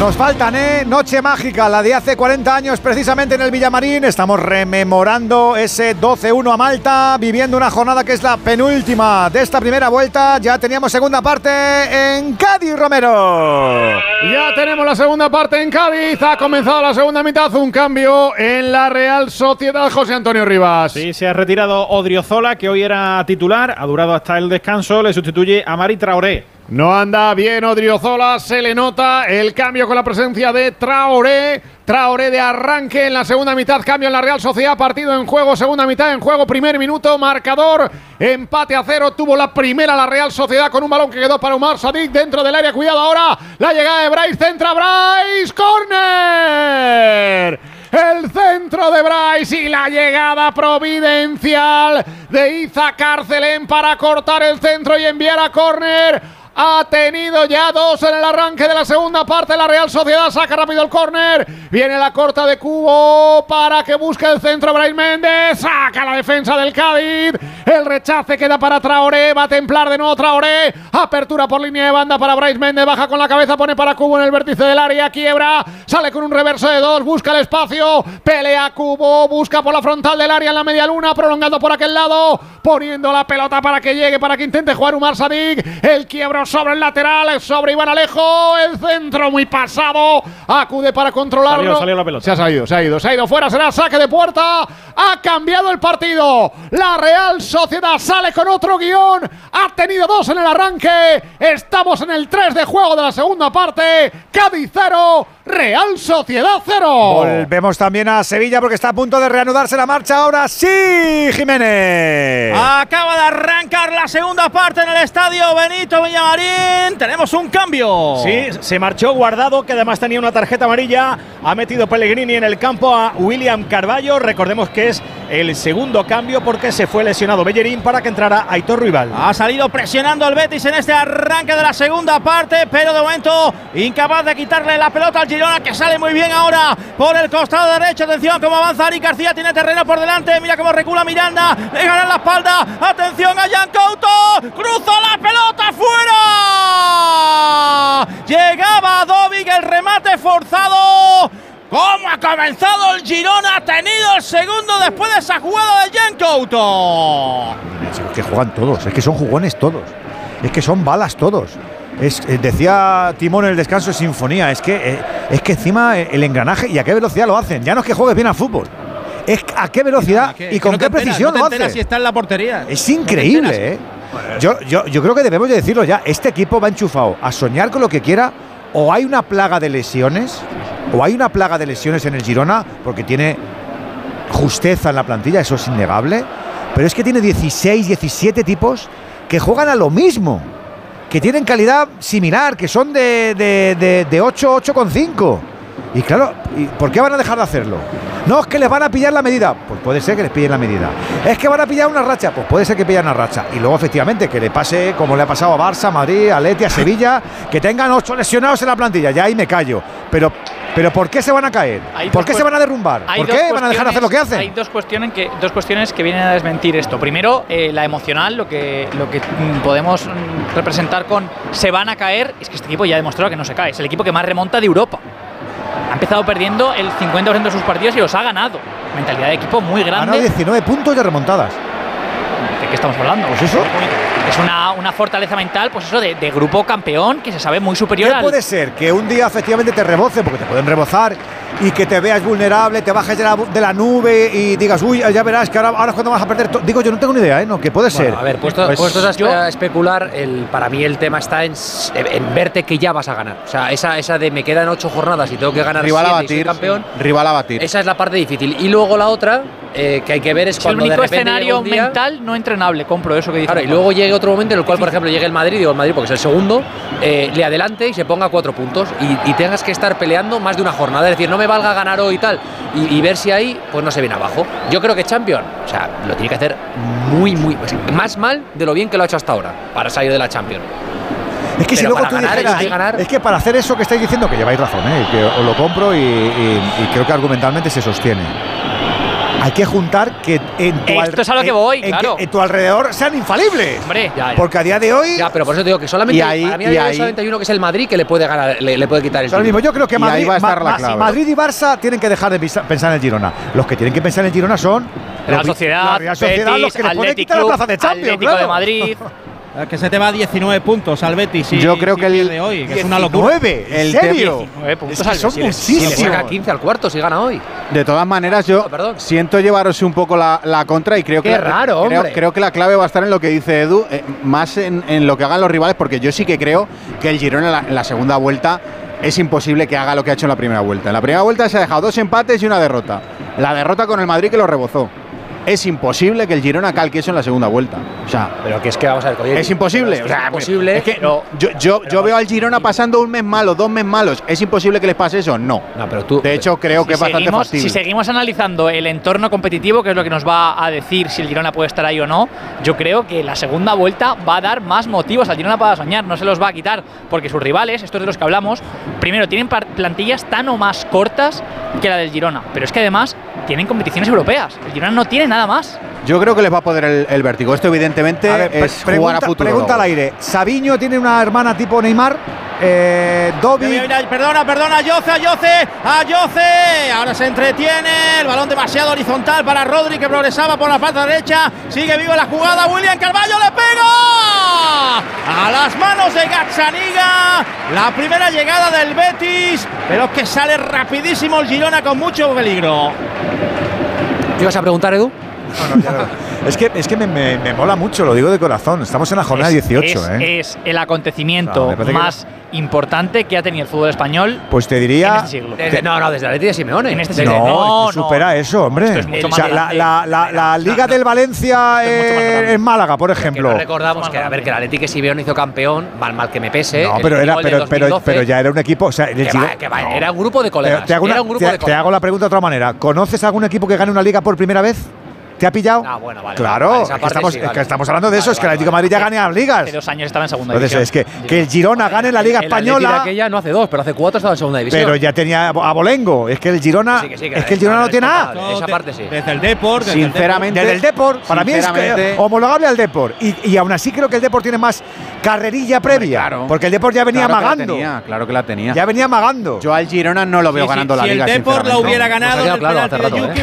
[SPEAKER 1] Nos faltan, ¿eh? Noche mágica, la de hace 40 años, precisamente en el Villamarín. Estamos rememorando ese 12-1 a Malta, viviendo una jornada que es la penúltima de esta primera vuelta. Ya teníamos segunda parte en Cádiz, Romero.
[SPEAKER 9] Ya tenemos la segunda parte en Cádiz. Ha comenzado la segunda mitad. Un cambio en la Real Sociedad José Antonio Rivas.
[SPEAKER 64] Sí, se ha retirado Odriozola, que hoy era titular. Ha durado hasta el descanso. Le sustituye a Mari Traoré.
[SPEAKER 9] No anda bien Odriozola, se le nota el cambio con la presencia de Traoré. Traoré de arranque en la segunda mitad, cambio en la Real Sociedad, partido en juego, segunda mitad en juego, primer minuto, marcador, empate a cero, tuvo la primera la Real Sociedad con un balón que quedó para Umar Sadik dentro del área, cuidado ahora, la llegada de Bryce, centra Bryce, corner. El centro de Bryce y la llegada providencial de Iza Carcelén para cortar el centro y enviar a córner ha tenido ya dos en el arranque de la segunda parte. La Real Sociedad saca rápido el córner. Viene la corta de Cubo para que busque el centro Brais Méndez. Saca la defensa del Cádiz. El rechace queda para Traoré. Va a templar de nuevo Traoré. Apertura por línea de banda para Brais Méndez. Baja con la cabeza, pone para Cubo en el vértice del área. Quiebra. Sale con un reverso de dos. Busca el espacio. Pelea Cubo. Busca por la frontal del área en la media luna. Prolongando por aquel lado. Poniendo la pelota para que llegue, para que intente jugar Umar Sadik. El quiebro sobre el lateral, sobre Iván Alejo, el centro muy pasado, acude para controlarlo.
[SPEAKER 64] Salió, salió la pelota.
[SPEAKER 9] Se ha salido, se ha ido, se ha ido fuera, será saque de puerta. Ha cambiado el partido. La Real Sociedad sale con otro guion. Ha tenido dos en el arranque. Estamos en el 3 de juego de la segunda parte. Cádiz 0, Real Sociedad 0.
[SPEAKER 1] Volvemos también a Sevilla porque está a punto de reanudarse la marcha ahora. Sí, Jiménez.
[SPEAKER 6] Acaba de arrancar la segunda parte en el estadio Benito Tenemos un cambio.
[SPEAKER 64] Sí, se marchó guardado, que además tenía una tarjeta amarilla. Ha metido Pellegrini en el campo a William Carballo. Recordemos que es el segundo cambio porque se fue lesionado Bellerín para que entrara Aitor Rival.
[SPEAKER 6] Ha salido presionando el Betis en este arranque de la segunda parte, pero de momento incapaz de quitarle la pelota al Girona, que sale muy bien ahora por el costado derecho. Atención, cómo avanza Ari García, tiene terreno por delante. Mira cómo recula Miranda, le gana la espalda. Atención a Jan Couto, cruza la pelota fuera. Llegaba Dovic, el remate forzado. ¿Cómo ha comenzado el Girona? Ha tenido el segundo después de esa jugada de Jan Couto.
[SPEAKER 1] Es que juegan todos, es que son jugones todos. Es que son balas todos. Es, eh, decía Timón en el descanso de Sinfonía, es que, eh, es que encima eh, el engranaje y a qué velocidad lo hacen. Ya no es que juegues bien al fútbol. Es a qué velocidad y con qué precisión lo hacen.
[SPEAKER 6] si está en la portería.
[SPEAKER 1] Es increíble, ¿eh? Yo, yo, yo creo que debemos de decirlo ya. Este equipo va enchufado a soñar con lo que quiera. O hay una plaga de lesiones, o hay una plaga de lesiones en el Girona, porque tiene justeza en la plantilla, eso es innegable. Pero es que tiene 16, 17 tipos que juegan a lo mismo, que tienen calidad similar, que son de, de, de, de 8, 8,5. Y claro, ¿y ¿por qué van a dejar de hacerlo? No, es que les van a pillar la medida. Pues puede ser que les pillen la medida. Es que van a pillar una racha. Pues puede ser que pillen una racha. Y luego, efectivamente, que le pase como le ha pasado a Barça, Madrid, a Leti, a Sevilla, que tengan ocho lesionados en la plantilla. Ya ahí me callo. Pero, pero ¿por qué se van a caer?
[SPEAKER 59] Hay
[SPEAKER 1] ¿Por qué se van a derrumbar? ¿Por qué van a dejar de hacer lo que hacen?
[SPEAKER 59] Hay dos cuestiones que, dos cuestiones que vienen a desmentir esto. Primero, eh, la emocional, lo que, lo que mm, podemos mm, representar con se van a caer, es que este equipo ya ha demostrado que no se cae. Es el equipo que más remonta de Europa. Ha empezado perdiendo el 50% de sus partidos y los ha ganado. Mentalidad de equipo muy
[SPEAKER 1] ganado
[SPEAKER 59] grande.
[SPEAKER 1] 19 puntos de remontadas.
[SPEAKER 59] ¿De qué estamos hablando?
[SPEAKER 1] Pues eso.
[SPEAKER 59] Es una, una fortaleza mental, pues eso, de, de grupo campeón que se sabe muy superior
[SPEAKER 1] ¿Qué
[SPEAKER 59] al.
[SPEAKER 1] puede ser? Que un día efectivamente te reboce, porque te pueden rebozar, y que te veas vulnerable, te bajes de la, de la nube y digas, uy, ya verás que ahora, ahora es cuando vas a perder. to-". Digo, yo no tengo ni idea, ¿eh? No, que puede ser.
[SPEAKER 58] A ver, puesto-
[SPEAKER 1] Pues-
[SPEAKER 58] puestos a, espe- a especular, el, para mí el tema está en, verte que ya vas a ganar. O sea, esa, esa de me quedan ocho jornadas y tengo que ganar
[SPEAKER 2] Rival a
[SPEAKER 58] y soy
[SPEAKER 2] batir.
[SPEAKER 58] campeón.
[SPEAKER 2] Rival a batir.
[SPEAKER 58] Esa es la parte difícil. Y luego la otra, eh, que hay que ver es
[SPEAKER 59] Es el
[SPEAKER 58] cuando de
[SPEAKER 59] único
[SPEAKER 58] repente llega
[SPEAKER 59] escenario
[SPEAKER 58] un día-
[SPEAKER 59] mental no entrenable. Compro eso que dice.
[SPEAKER 58] Claro, y luego llegue otro momento en el cual, por ejemplo, llegue el Madrid, digo el Madrid porque es el segundo, eh, le adelante y se ponga cuatro puntos y, y tengas que estar peleando más de una jornada. Es decir, no me valga ganar hoy y tal, y, y ver si ahí, pues no se viene abajo. Yo creo que Champion, o sea, lo tiene que hacer muy, muy, sea, más mal de lo bien que lo ha hecho hasta ahora para salir de la Champions.
[SPEAKER 1] Es que si luego
[SPEAKER 58] para
[SPEAKER 1] tú
[SPEAKER 58] ganar,
[SPEAKER 1] dijeras, es que para hacer eso que estáis diciendo, que lleváis razón, ¿eh? que os lo compro y, y- y creo que argumentalmente se sostiene. Hay que juntar que en tu,
[SPEAKER 59] Esto es a lo que voy,
[SPEAKER 1] en
[SPEAKER 59] claro.
[SPEAKER 1] en tu alrededor sean infalibles.
[SPEAKER 59] Hombre,
[SPEAKER 58] Ya, ya.
[SPEAKER 1] Porque a día de hoy.
[SPEAKER 58] Ya, pero por eso te digo que solamente
[SPEAKER 2] Y ahí-
[SPEAKER 58] mí
[SPEAKER 2] y
[SPEAKER 58] a de hoy
[SPEAKER 2] ahí-
[SPEAKER 58] solamente hay uno que es el Madrid que le puede ganar, le, le puede quitar el
[SPEAKER 1] mismo, yo creo que
[SPEAKER 2] Y
[SPEAKER 1] Madrid,
[SPEAKER 2] va a estar la clave.
[SPEAKER 1] Madrid y Barça tienen que dejar de pensar en el Girona. Los que tienen que pensar en el Girona son los-
[SPEAKER 59] Sociedad,
[SPEAKER 1] la Real Sociedad,
[SPEAKER 59] Betis,
[SPEAKER 1] los que les pueden quitar la
[SPEAKER 59] Club,
[SPEAKER 1] plaza de Champions.
[SPEAKER 59] Atlético
[SPEAKER 1] claro.
[SPEAKER 59] de Madrid.
[SPEAKER 6] Eh, Que se te va a 19 puntos al Betis. si-
[SPEAKER 2] Yo creo
[SPEAKER 6] si
[SPEAKER 2] que el-
[SPEAKER 6] pierde hoy, que es una locura.
[SPEAKER 1] 19, ¿en
[SPEAKER 2] El
[SPEAKER 1] serio?
[SPEAKER 59] 19 puntos
[SPEAKER 1] Es que
[SPEAKER 59] al
[SPEAKER 1] son
[SPEAKER 59] Betis.
[SPEAKER 58] Si le
[SPEAKER 1] muchísimos.
[SPEAKER 58] saca 15 al cuarto si gana hoy.
[SPEAKER 2] De todas maneras, yo
[SPEAKER 58] perdón.
[SPEAKER 2] siento llevaros un poco la, la contra y creo que,
[SPEAKER 58] Qué raro,
[SPEAKER 2] creo,
[SPEAKER 58] hombre.
[SPEAKER 2] creo que la clave va a estar en lo que dice Edu, eh, más en, en lo que hagan los rivales, porque yo sí que creo que el Girona en la, en la segunda vuelta es imposible que haga lo que ha hecho en la primera vuelta. En la primera vuelta se ha dejado dos empates y una derrota. La derrota con el Madrid que lo rebozó. Es imposible que el Girona calque eso en la segunda vuelta. O sea,
[SPEAKER 58] Pero que es que vamos a ver, Coyetti,
[SPEAKER 2] es imposible. O
[SPEAKER 58] es que
[SPEAKER 2] sea,
[SPEAKER 58] es imposible.
[SPEAKER 2] es que
[SPEAKER 58] pero-
[SPEAKER 2] yo, yo, yo veo al Girona pasando un mes malo, dos meses malos. ¿Es imposible que les pase eso? No.
[SPEAKER 58] No, pero tú.
[SPEAKER 2] De hecho, creo que es
[SPEAKER 59] si,
[SPEAKER 2] bastante
[SPEAKER 59] seguimos,
[SPEAKER 2] factible.
[SPEAKER 59] si seguimos analizando el entorno competitivo, que es lo que nos va a decir si el Girona puede estar ahí o no, yo creo que la segunda vuelta va a dar más motivos al Girona para soñar, no se los va a quitar, porque sus rivales, estos de los que hablamos, primero tienen plantillas tan o más cortas que la del Girona, pero es que además tienen competiciones europeas. El Girona no tiene nada más.
[SPEAKER 2] Yo creo que les va a poder el, el vértigo. Esto, evidentemente,
[SPEAKER 1] A ver, pre-
[SPEAKER 2] es jugar
[SPEAKER 1] pregunta,
[SPEAKER 2] a futuro.
[SPEAKER 1] pregunta al aire. Sabiño tiene una hermana tipo Neymar. Eh,
[SPEAKER 6] mira, Perdona, perdona, Ayoce, Ayoce, Ayoce. Ahora se entretiene. El balón demasiado horizontal para Rodri que progresaba por la pata derecha. Sigue viva la jugada. William Carballo le pega a las manos de Gazzaniga. La primera llegada del Betis, pero que sale rapidísimo el Girona con mucho peligro.
[SPEAKER 58] ¿Qué ibas a preguntar, Edu?
[SPEAKER 1] Es que, es que me, me- me mola mucho, lo digo de corazón. Estamos en la jornada
[SPEAKER 59] es,
[SPEAKER 1] 18,
[SPEAKER 59] es-
[SPEAKER 1] ¿eh?
[SPEAKER 59] es el acontecimiento
[SPEAKER 1] que-
[SPEAKER 59] más importante que ha tenido el fútbol español
[SPEAKER 1] Pues te
[SPEAKER 59] en
[SPEAKER 1] diría.
[SPEAKER 59] este siglo.
[SPEAKER 58] Desde- no, no, desde la Leti de Simeone.
[SPEAKER 59] En este siglo.
[SPEAKER 1] No, supera eso, hombre.
[SPEAKER 59] Esto es mucho
[SPEAKER 1] O sea,
[SPEAKER 59] más
[SPEAKER 1] la,
[SPEAKER 59] grande.
[SPEAKER 1] la- la- la Liga del Valencia
[SPEAKER 59] es mucho más
[SPEAKER 1] eh,
[SPEAKER 59] grande.
[SPEAKER 1] en Málaga, por
[SPEAKER 58] Que no
[SPEAKER 1] ejemplo.
[SPEAKER 58] recordamos que, a ver, que la Leti que Simeone hizo campeón, mal mal que me pese.
[SPEAKER 1] No, pero, era, pero, pero,
[SPEAKER 58] 2012,
[SPEAKER 1] pero ya era un equipo. O sea,
[SPEAKER 58] que
[SPEAKER 1] Girona-
[SPEAKER 58] va, que va,
[SPEAKER 1] No.
[SPEAKER 58] era un grupo de colegas.
[SPEAKER 1] te hago, una- te-
[SPEAKER 58] de
[SPEAKER 1] te
[SPEAKER 58] colegas.
[SPEAKER 1] hago la pregunta de otra manera. ¿Conoces algún equipo que gane una liga por primera vez? ¿Te ha pillado?
[SPEAKER 58] Ah, bueno, vale.
[SPEAKER 1] claro,
[SPEAKER 58] vale,
[SPEAKER 1] es,
[SPEAKER 58] esa
[SPEAKER 1] que
[SPEAKER 58] parte
[SPEAKER 1] estamos,
[SPEAKER 58] sí,
[SPEAKER 1] es que
[SPEAKER 58] vale.
[SPEAKER 1] estamos hablando de eso,
[SPEAKER 58] Vale,
[SPEAKER 1] es que el
[SPEAKER 58] vale,
[SPEAKER 1] Atlético de. Madrid ya gane las ligas.
[SPEAKER 59] Hace dos años estaba en segunda
[SPEAKER 1] Entonces, es
[SPEAKER 59] división.
[SPEAKER 1] que, que el Girona gane la Liga
[SPEAKER 58] El
[SPEAKER 1] Española,
[SPEAKER 58] aquella no hace dos, pero hace cuatro estaba en segunda división.
[SPEAKER 1] pero ya tenía a Bolengo. Es que el Girona,
[SPEAKER 58] Sí, que sí, que
[SPEAKER 1] es que el Girona no tiene nada.
[SPEAKER 58] Esa parte sí.
[SPEAKER 6] Desde el Deport, desde el
[SPEAKER 2] Sinceramente,
[SPEAKER 1] Desde el Deport, para mí es homologable al Deport. Y, y aún así creo que el Deport tiene más carrerilla previa.
[SPEAKER 2] claro.
[SPEAKER 1] Porque el Deport ya venía
[SPEAKER 2] claro que la
[SPEAKER 1] amagando.
[SPEAKER 2] tenía, claro que la tenía.
[SPEAKER 1] Ya venía amagando.
[SPEAKER 2] Yo al Girona no lo veo
[SPEAKER 6] Sí, sí,
[SPEAKER 2] ganando la
[SPEAKER 6] si
[SPEAKER 2] liga.
[SPEAKER 6] el Deport la hubiera ganado el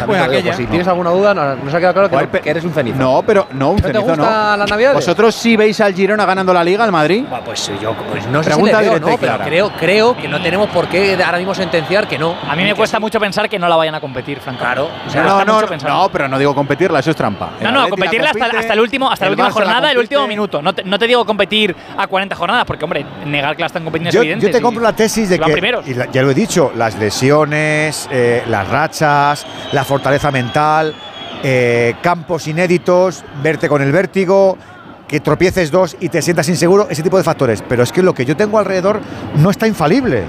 [SPEAKER 6] pues aquella.
[SPEAKER 58] Si tienes alguna duda, nos ha quedado claro que, no- que eres un cenizo.
[SPEAKER 2] No, pero no, un
[SPEAKER 58] ¿No te
[SPEAKER 2] cenizo
[SPEAKER 58] gusta
[SPEAKER 2] no.
[SPEAKER 58] las navidades?
[SPEAKER 2] ¿Vosotros sí veis al Girona ganando la liga, al Madrid?
[SPEAKER 58] Buah, Pues yo pues no sé
[SPEAKER 2] Pregunta
[SPEAKER 58] si le veo,
[SPEAKER 2] directa
[SPEAKER 58] creo, creo que no tenemos por qué ahora mismo sentenciar que no.
[SPEAKER 59] A mí me cuesta mucho pensar que no la vayan a competir, francamente.
[SPEAKER 58] Claro.
[SPEAKER 59] O sea,
[SPEAKER 2] no, no, no, pero no digo competirla, eso es trampa. El
[SPEAKER 59] No, no,
[SPEAKER 2] Atleti la
[SPEAKER 59] competirla hasta,
[SPEAKER 2] compite,
[SPEAKER 59] hasta el último, hasta la última
[SPEAKER 2] la
[SPEAKER 59] jornada, el último minuto. No te, no te digo competir a 40 jornadas, porque, hombre, negar que la están compitiendo
[SPEAKER 1] Yo,
[SPEAKER 59] es evidente.
[SPEAKER 1] yo te compro la tesis de que,
[SPEAKER 59] primeros.
[SPEAKER 1] y la- ya lo he dicho, las lesiones, eh, las rachas, la fortaleza mental, eh, campos inéditos, verte con el vértigo, que tropieces dos y te sientas inseguro, ese tipo de factores. Pero es que lo que yo tengo alrededor no está infalible.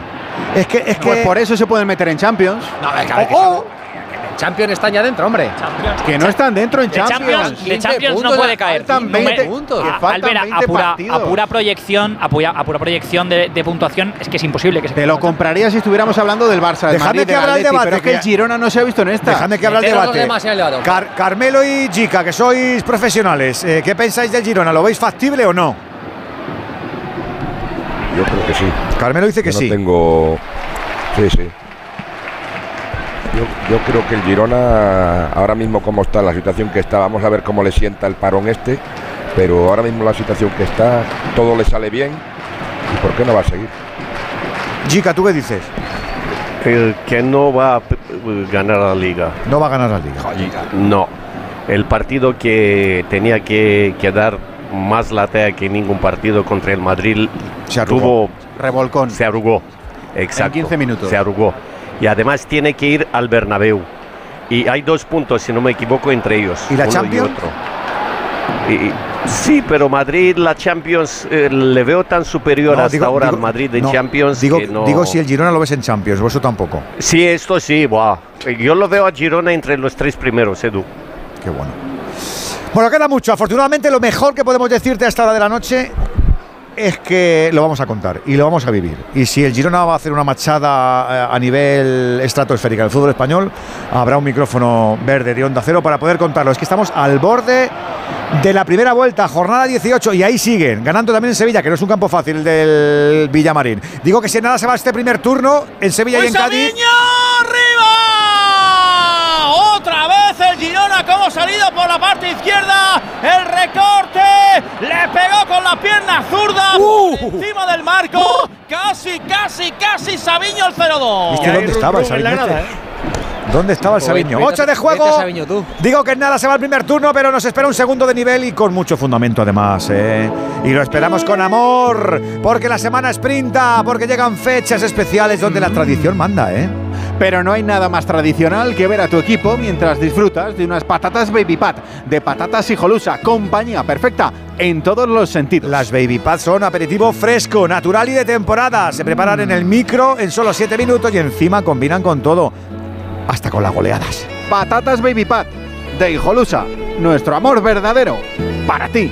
[SPEAKER 1] Es que, es que
[SPEAKER 2] Pues por eso se pueden meter en Champions.
[SPEAKER 58] No, es que, a ver,
[SPEAKER 1] Oh, oh.
[SPEAKER 58] Champions están ya dentro, hombre.
[SPEAKER 2] Que no están dentro en
[SPEAKER 59] De
[SPEAKER 2] Champions.
[SPEAKER 59] Champions, de
[SPEAKER 58] 15
[SPEAKER 59] Champions no puede caer.
[SPEAKER 2] faltan
[SPEAKER 59] No me-
[SPEAKER 2] 20 puntos, que
[SPEAKER 59] a-
[SPEAKER 2] faltan
[SPEAKER 59] Albert, a
[SPEAKER 2] 20
[SPEAKER 59] pura,
[SPEAKER 2] partidos.
[SPEAKER 59] a pura proyección, a pura, a pura proyección de, de puntuación, es que es imposible que se
[SPEAKER 2] Te lo compraría si estuviéramos hablando del Barça, del Madrid,
[SPEAKER 1] que
[SPEAKER 2] del
[SPEAKER 1] abra el
[SPEAKER 2] Atleti,
[SPEAKER 1] debate,
[SPEAKER 2] pero es que el Girona no se ha visto en esta.
[SPEAKER 1] Dejadme que abra el debate.
[SPEAKER 58] el.
[SPEAKER 1] Car- Carmelo y Chica, que sois profesionales, eh, ¿qué pensáis del Girona? ¿Lo veis factible o no?
[SPEAKER 61] Yo creo que sí.
[SPEAKER 1] Carmelo dice que
[SPEAKER 61] Yo no
[SPEAKER 1] sí.
[SPEAKER 61] tengo. Sí, sí. Yo, yo creo que el Girona, ahora mismo como está, la situación que está, vamos a ver cómo le sienta el parón este, pero ahora mismo la situación que está, todo le sale bien. ¿Y por qué no va a seguir?
[SPEAKER 1] Chica, ¿tú qué dices?
[SPEAKER 60] El que no va a ganar la liga.
[SPEAKER 1] No va a ganar la liga.
[SPEAKER 60] No. El partido que tenía que, que dar más la talla que ningún partido contra el Madrid
[SPEAKER 2] Se arrugó.
[SPEAKER 60] tuvo
[SPEAKER 2] revolcón.
[SPEAKER 60] Se arrugó. Exacto.
[SPEAKER 2] 15 minutos.
[SPEAKER 60] Se arrugó. Y además tiene que ir al Bernabéu. Y hay dos puntos, si no me equivoco, entre ellos.
[SPEAKER 1] ¿Y la
[SPEAKER 60] uno
[SPEAKER 1] Champions?
[SPEAKER 60] otro. Y- sí, pero Madrid, la Champions, eh, le veo tan superior
[SPEAKER 1] No,
[SPEAKER 60] hasta
[SPEAKER 1] digo-
[SPEAKER 60] ahora
[SPEAKER 1] digo-
[SPEAKER 60] al Madrid de
[SPEAKER 1] no,
[SPEAKER 60] Champions
[SPEAKER 1] Digo,
[SPEAKER 60] que no...
[SPEAKER 1] digo si el Girona lo ves en Champions, vos tampoco.
[SPEAKER 60] Sí, esto sí, buah. Yo lo veo a Girona entre los tres primeros, Edu.
[SPEAKER 1] Qué bueno. Bueno, queda mucho. Afortunadamente, lo mejor que podemos decirte a esta hora de la noche es que lo vamos a contar y lo vamos a vivir. Y si el Girona va a hacer una machada eh, a nivel estratosférica del fútbol español, habrá un micrófono verde de onda cero para poder contarlo. Es que estamos al borde de la primera vuelta, jornada 18, y ahí siguen, ganando también en Sevilla, que no es un campo fácil el del Villamarín. Digo que si nada se va este primer turno en Sevilla y en Cádiz.
[SPEAKER 6] ¡Arriba! Otra vez el Girona como ha salido por la parte izquierda. El recorte. Le pegó con la pierna zurda
[SPEAKER 1] Uh.
[SPEAKER 6] encima del marco. Casi, casi, casi Sabiño el 0-2.
[SPEAKER 1] ¿Viste dónde estaba el Sabiño este? ¿Dónde estaba el Sabiño?
[SPEAKER 6] vete-
[SPEAKER 1] 8 de juego.
[SPEAKER 6] a Sabiño tú.
[SPEAKER 1] Digo que en nada se va el primer turno, pero nos espera un segundo de nivel y con mucho fundamento además. ¿eh? Y lo esperamos con amor, porque la semana sprinta, porque llegan fechas especiales donde la tradición manda, ¿eh?
[SPEAKER 2] Pero no hay nada más tradicional que ver a tu equipo mientras disfrutas de unas patatas Baby Pat, de patatas hijolusa, compañía perfecta en todos los sentidos.
[SPEAKER 1] Las Baby Pat son aperitivo fresco, natural y de temporada. Se preparan en el micro en solo 7 minutos y encima combinan con todo, hasta con las goleadas.
[SPEAKER 2] Patatas Baby Pat, de hijolusa, nuestro amor verdadero, para ti,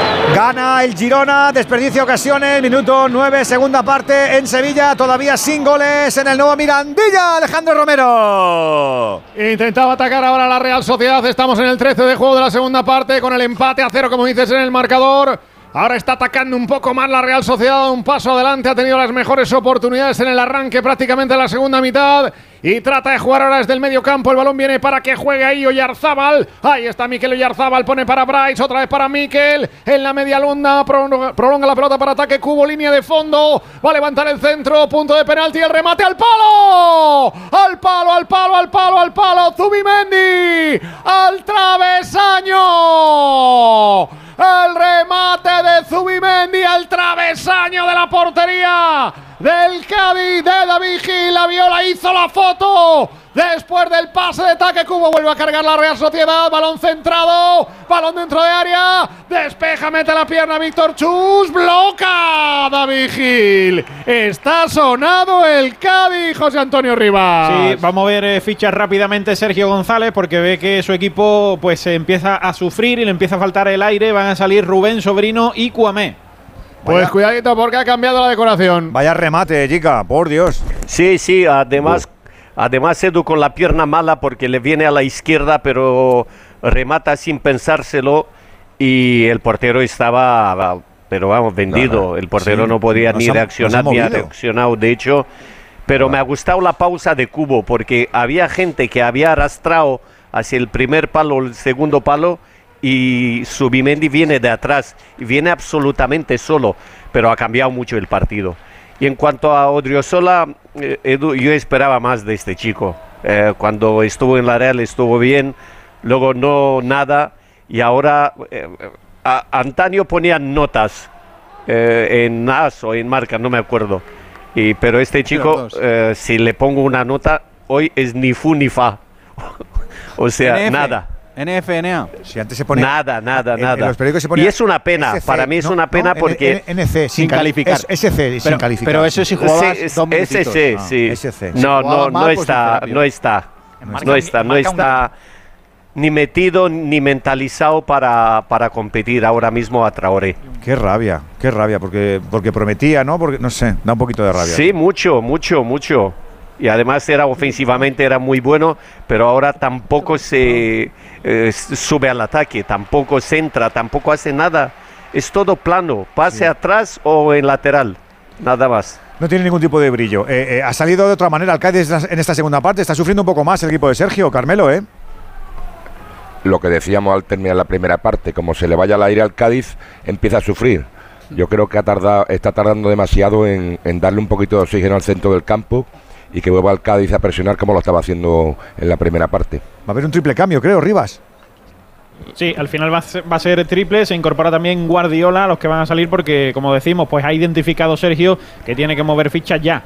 [SPEAKER 1] Gana el Girona, desperdicia ocasiones, minuto 9, segunda parte en Sevilla, todavía sin goles en el nuevo Mirandilla, Alejandro Romero.
[SPEAKER 9] Intentaba atacar ahora la Real Sociedad. Estamos en el 13 de juego de la segunda parte con el empate a cero, como dices, en el marcador. Ahora está atacando un poco más la Real Sociedad, un paso adelante, ha tenido las mejores oportunidades en el arranque prácticamente de la segunda mitad y trata de jugar ahora desde el medio campo. El balón viene para que juegue ahí Oyarzábal. Ahí está Miquel Oyarzábal, pone para Bryce, otra vez para Miquel. En la media luna prolonga, la pelota para ataque, cubo, línea de fondo. Va a levantar el centro, punto de penalti, el remate al palo. Al palo, al palo, al palo, al palo. Zubimendi, al travesaño. El remate de Zubimendi al travesaño de la portería del Cádiz de David Gil. La viola hizo la foto. Después del pase de ataque Cubo vuelve a cargar la Real Sociedad. Balón centrado. Balón dentro de área. Despeja, mete la pierna Víctor Chus. Bloca David Gil. Está sonado el Cádiz, José Antonio Rivas.
[SPEAKER 64] Sí, vamos a ver eh, fichas rápidamente Sergio González porque ve que su equipo pues empieza a sufrir y le empieza a faltar el aire. Van a salir Rubén Sobrino y Cuamé.
[SPEAKER 9] Pues cuidadito porque ha cambiado la decoración.
[SPEAKER 1] Vaya remate, chica, por Dios.
[SPEAKER 60] Sí, sí, además, además Edu con la pierna mala porque le viene a la izquierda, pero remata sin pensárselo y el portero estaba, pero vamos, vendido.
[SPEAKER 1] Claro,
[SPEAKER 60] el portero
[SPEAKER 1] sí,
[SPEAKER 60] no podía ni
[SPEAKER 1] ha-
[SPEAKER 60] reaccionar ni ha reaccionado, de hecho. Pero me ha gustado la pausa de Cubo porque había gente que había arrastrado hacia el primer palo, el segundo palo y Subimendi viene de atrás y viene absolutamente solo, pero ha cambiado mucho el partido. Y en cuanto a Odriozola, eh, Edu, yo esperaba más de este chico. Eh, cuando estuvo en la Real estuvo bien, luego no nada y ahora eh, a- Antonio ponía notas eh, en AS o en marca, no me acuerdo. Y, pero este chico, eh, si le pongo una nota, hoy es ni fu ni fa. o sea,
[SPEAKER 2] NF,
[SPEAKER 60] nada.
[SPEAKER 2] NFNA.
[SPEAKER 1] Si antes se pone.
[SPEAKER 60] Nada, nada,
[SPEAKER 1] en- en
[SPEAKER 60] nada.
[SPEAKER 1] los periódicos se ponía
[SPEAKER 60] y es una pena,
[SPEAKER 1] SC,
[SPEAKER 60] para mí es
[SPEAKER 1] no,
[SPEAKER 60] una pena
[SPEAKER 1] no,
[SPEAKER 60] porque...
[SPEAKER 1] N- NC, sin,
[SPEAKER 2] Sin
[SPEAKER 1] cali-
[SPEAKER 2] calificar.
[SPEAKER 1] es- SC, sin
[SPEAKER 2] Pero-
[SPEAKER 1] calificar.
[SPEAKER 2] pero eso sí jugabas
[SPEAKER 60] Sí, es-
[SPEAKER 2] dos.
[SPEAKER 60] SC,
[SPEAKER 2] Ah,
[SPEAKER 60] sí.
[SPEAKER 1] SC.
[SPEAKER 60] No,
[SPEAKER 2] Si
[SPEAKER 60] no, no
[SPEAKER 2] mal, pues
[SPEAKER 60] está, no está.
[SPEAKER 59] Marca
[SPEAKER 60] No está, no
[SPEAKER 59] un
[SPEAKER 60] está ni metido ni mentalizado para, para competir ahora mismo a Traoré.
[SPEAKER 1] Qué rabia, qué rabia, porque, porque prometía, ¿no? Porque, no sé, da un poquito de rabia.
[SPEAKER 60] Sí, mucho, mucho, mucho. Y además era ofensivamente era muy bueno, pero ahora tampoco se eh, sube al ataque, tampoco centra, tampoco hace nada. Es todo plano, pase atrás o en lateral, nada más.
[SPEAKER 1] no tiene ningún tipo de brillo. Eh, eh, ha salido de otra manera el Cádiz en esta segunda parte. Está sufriendo un poco más el equipo de Sergio, Carmelo, ¿eh?
[SPEAKER 61] Lo que decíamos al terminar la primera parte, como se le vaya al aire al Cádiz, empieza a sufrir. Yo creo que ha tardado, está tardando demasiado en, en darle un poquito de oxígeno al centro del campo y que vuelva al Cádiz a presionar como lo estaba haciendo en la primera parte.
[SPEAKER 1] Va a haber un triple cambio, creo, Rivas.
[SPEAKER 10] Sí, al final va a, ser, va a ser triple, se incorpora también Guardiola a los que van a salir porque, como decimos, pues ha identificado Sergio que tiene que mover fichas ya.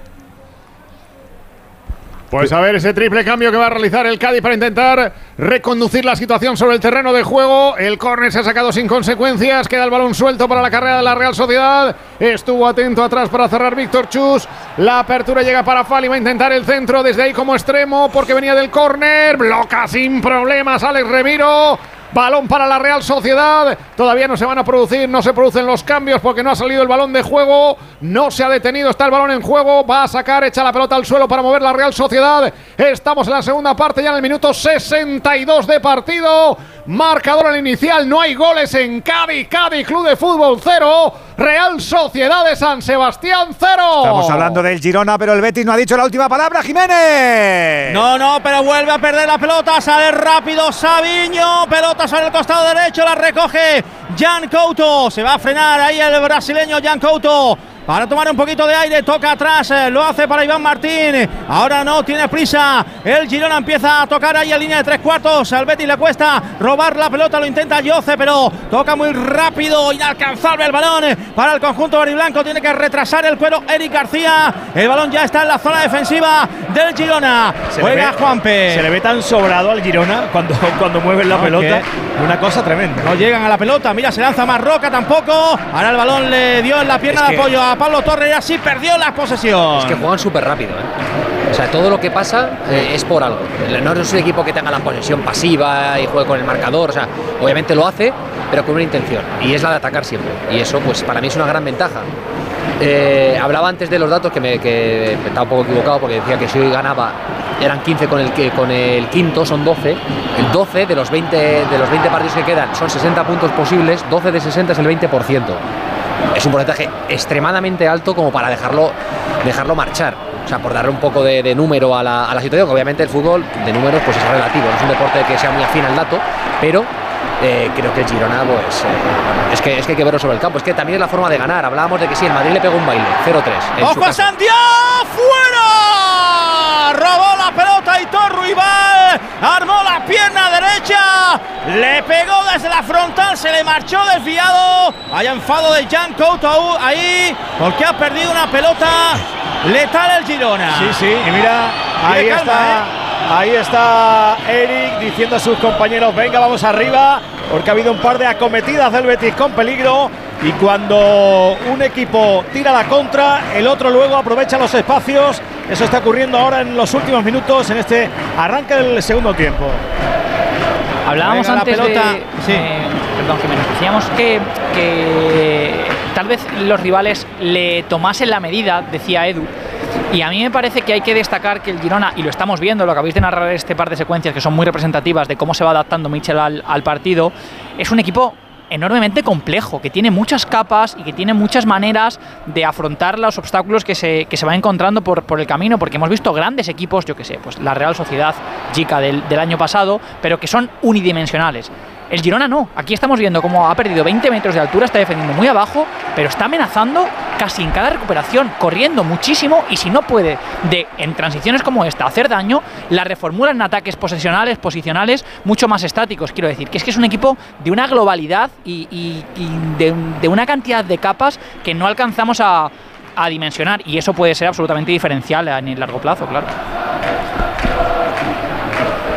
[SPEAKER 9] Pues a ver ese triple cambio que va a realizar el Cádiz para intentar reconducir la situación sobre el terreno de juego. El córner se ha sacado sin consecuencias. Queda el balón suelto para la carrera de la Real Sociedad. Estuvo atento atrás para cerrar Víctor Chus. La apertura llega para Fali. Va a intentar el centro desde ahí como extremo porque venía del córner. Bloca sin problemas Alex Remiro. Balón para la Real Sociedad. Todavía no se van a producir, no se producen los cambios porque no ha salido el balón de juego. No se ha detenido, está el balón en juego. Va a sacar, echa la pelota al suelo para mover la Real Sociedad. Estamos en la segunda parte, ya en el minuto 62 de partido. Marcador al inicial, no hay goles en Cádiz. Cádiz, Club de Fútbol 0. Real Sociedad de San Sebastián 0.
[SPEAKER 1] Estamos hablando del Girona, pero el Betis no ha dicho la última palabra, Jiménez.
[SPEAKER 6] No, no, pero vuelve a perder la pelota. Sale rápido Sabiño. Pelota sobre el costado derecho. La recoge Jan Couto. Se va a frenar ahí el brasileño Jan Couto. Para tomar un poquito de aire, toca atrás, eh, lo hace para Iván Martín. Ahora no tiene prisa. El Girona empieza a tocar ahí en línea de tres cuartos. Al Betis le cuesta robar la pelota, lo intenta Yoce, pero toca muy rápido, inalcanzable el balón para el conjunto blanco. Tiene que retrasar el cuero Eric García. El balón ya está en la zona defensiva del Girona.
[SPEAKER 64] Se
[SPEAKER 6] Juega
[SPEAKER 64] ve-
[SPEAKER 6] Juanpe.
[SPEAKER 64] Se le ve tan sobrado al Girona cuando, cuando mueven la
[SPEAKER 6] No,
[SPEAKER 64] pelota.
[SPEAKER 6] que-
[SPEAKER 64] Una cosa tremenda.
[SPEAKER 6] No llegan a la pelota. Mira, se lanza Marroca tampoco. Ahora el balón le dio en la pierna
[SPEAKER 58] Es
[SPEAKER 6] de apoyo a Pablo Torres y así perdió la posesión.
[SPEAKER 58] Es que juegan súper rápido, ¿eh? O sea, todo lo que pasa eh, es por algo. No es un equipo que tenga la posesión pasiva y juegue con el marcador. O sea, obviamente lo hace, pero con una intención. Y es la de atacar siempre. Y eso, pues para mí es una gran ventaja. Eh, hablaba antes de los datos que me que estaba un poco equivocado porque decía que si hoy ganaba eran 15 con el, que- con el quinto, son 12. El 12 de los 20, de los 20 partidos que quedan son 60 puntos posibles, 12 de 60 es el 20%. Es un porcentaje extremadamente alto como para dejarlo, dejarlo marchar. O sea, por darle un poco de, de número a la, a la situación, que obviamente el fútbol de números pues es relativo, no es un deporte que sea muy afín al dato, pero eh, creo que el Girona, pues, eh, es, que, es que hay que verlo sobre el campo. Es que también es la forma de ganar. Hablábamos de que sí, el Madrid le pegó un baile, 0-3. en su
[SPEAKER 6] ¡Ojo a. Santiago! ¡Fuera! Robó la pelota Hitor Ruibal. Armó la pierna derecha. Le pegó desde la frontal. Se le marchó desviado. Hay enfado de Jan Couto ahí. Porque ha perdido una pelota letal el Girona.
[SPEAKER 64] Sí, sí, y mira, ahí
[SPEAKER 6] calma,
[SPEAKER 64] está.
[SPEAKER 6] ¿eh?
[SPEAKER 64] Ahí está Eric diciendo a sus compañeros, venga, vamos arriba, porque ha habido un par de acometidas del Betis con peligro y cuando un equipo tira la contra, el otro luego aprovecha los espacios. Eso está ocurriendo ahora en los últimos minutos, en este arranque del segundo tiempo.
[SPEAKER 59] Hablábamos
[SPEAKER 64] Venga, la
[SPEAKER 59] antes
[SPEAKER 64] pelota.
[SPEAKER 59] de. eh, perdón, Jiménez. Decíamos que, que tal vez los rivales le tomasen la medida, decía Edu. Y a mí me parece que hay que destacar que el Girona, y lo estamos viendo, lo acabáis de narrar este par de secuencias que son muy representativas de cómo se va adaptando Michel al, partido, es un equipo enormemente complejo, que tiene muchas capas y que tiene muchas maneras de afrontar los obstáculos que se, que se van encontrando por, por el camino, porque hemos visto grandes equipos, yo que sé, pues la Real Sociedad Chica del, del año pasado, pero que son unidimensionales. El Girona no, aquí estamos viendo cómo ha perdido 20 metros de altura, está defendiendo muy abajo, pero está amenazando casi en cada recuperación, corriendo muchísimo y si no puede de en transiciones como esta hacer daño, la reformula en ataques posesionales, posicionales, mucho más estáticos. Quiero decir, que es que es un equipo de una globalidad y, de una cantidad de capas que no alcanzamos a, a dimensionar y eso puede ser absolutamente diferencial en el largo plazo, claro.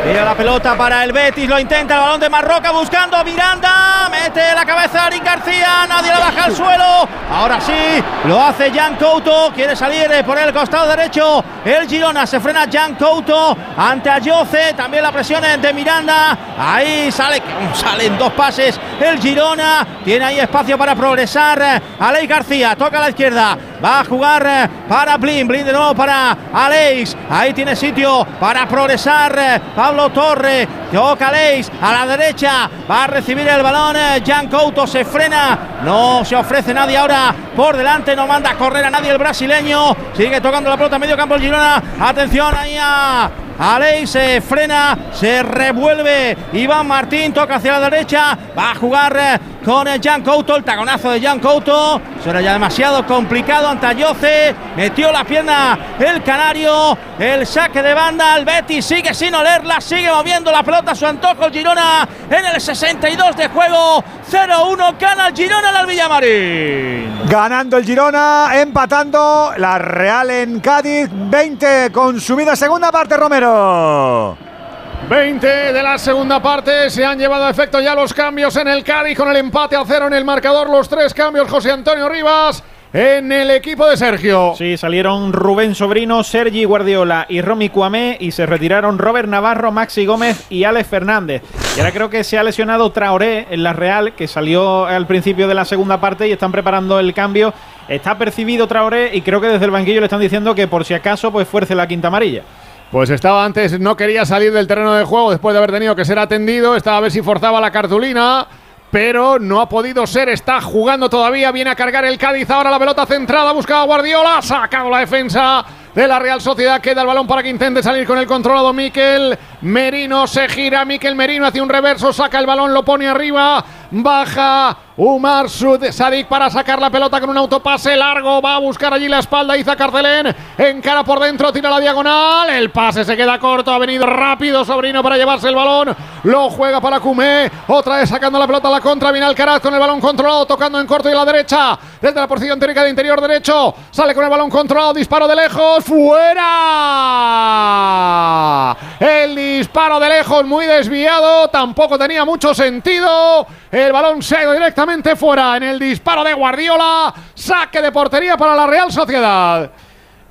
[SPEAKER 6] Mira la pelota para el Betis, lo intenta el balón de Marroca buscando a Miranda, mete la cabeza a Eric García, nadie la baja al suelo. Ahora sí, lo hace Jan Couto, quiere salir por el costado derecho. El Girona se frena Jan Couto ante Ayoce, también la presión de Miranda. Ahí sale, salen dos pases el Girona, tiene ahí espacio para progresar. Aleix García toca a la izquierda, Va a jugar para Blin. Blin de nuevo para Aleix. Ahí tiene sitio para progresar Pablo Torre. Toca Aleix a la derecha. Va a recibir el balón. eh, Jan Couto se frena. No se ofrece nadie ahora por delante. No manda a correr a nadie el brasileño. Sigue tocando la pelota medio campo el Girona. Atención ahí a. Aleix se frena, se revuelve. Iván Martín toca hacia la derecha. Va a jugar eh, con Jan Couto. El taconazo de Jan Couto. Será ya demasiado complicado ante Ayoce. Metió la pierna el canario. El saque de banda. El Betis sigue sin olerla. Sigue moviendo la pelota su antojo el Girona. En el 62 de juego. 0-1. Gana el Girona al Villamarín.
[SPEAKER 1] Ganando el Girona, empatando la Real en Cádiz, 20 consumida segunda parte, Romero.
[SPEAKER 9] 20 de la segunda parte, se han llevado a efecto ya los cambios en el Cádiz con el empate a cero en el marcador, los tres cambios José Antonio Rivas en el equipo de Sergio.
[SPEAKER 10] Sí, salieron Rubén Sobrino, Sergi Guardiola y Romy Cuamé y se retiraron Robert Navarro, Maxi Gómez y Alex Fernández. Y ahora creo que se ha lesionado Traoré en la Real, que salió al principio de la segunda parte y están preparando el cambio. Está percibido Traoré y creo que desde el banquillo le están diciendo que por si acaso pues fuerce la quinta amarilla.
[SPEAKER 9] Pues estaba antes, no quería salir del terreno de juego después de haber tenido que ser atendido, estaba a ver si forzaba la cartulina. Pero no ha podido ser, está jugando todavía, viene a cargar el Cádiz, ahora la pelota centrada, buscaba a Guardiola, ha sacado la defensa de la Real Sociedad, queda el balón para que intente salir con el controlado Miquel Merino, se gira Miquel Merino hacia un reverso, saca el balón, lo pone arriba, baja Umar Sud Sadik para sacar la pelota con un autopase largo, va a buscar allí la espalda, Iza Carcelén, encara por dentro, tira la diagonal, el pase se queda corto, ha venido rápido Sobrino para llevarse el balón, lo juega para Cumé, otra vez sacando la pelota a la contra, viene Alcaraz con el balón controlado, tocando en corto y la derecha, desde la posición teórica de interior derecho, sale con el balón controlado, disparo de lejos, fuera, el disparo de lejos muy desviado, tampoco tenía mucho sentido, el balón se ha ido directamente fuera en el disparo de Guardiola, saque de portería para la Real Sociedad.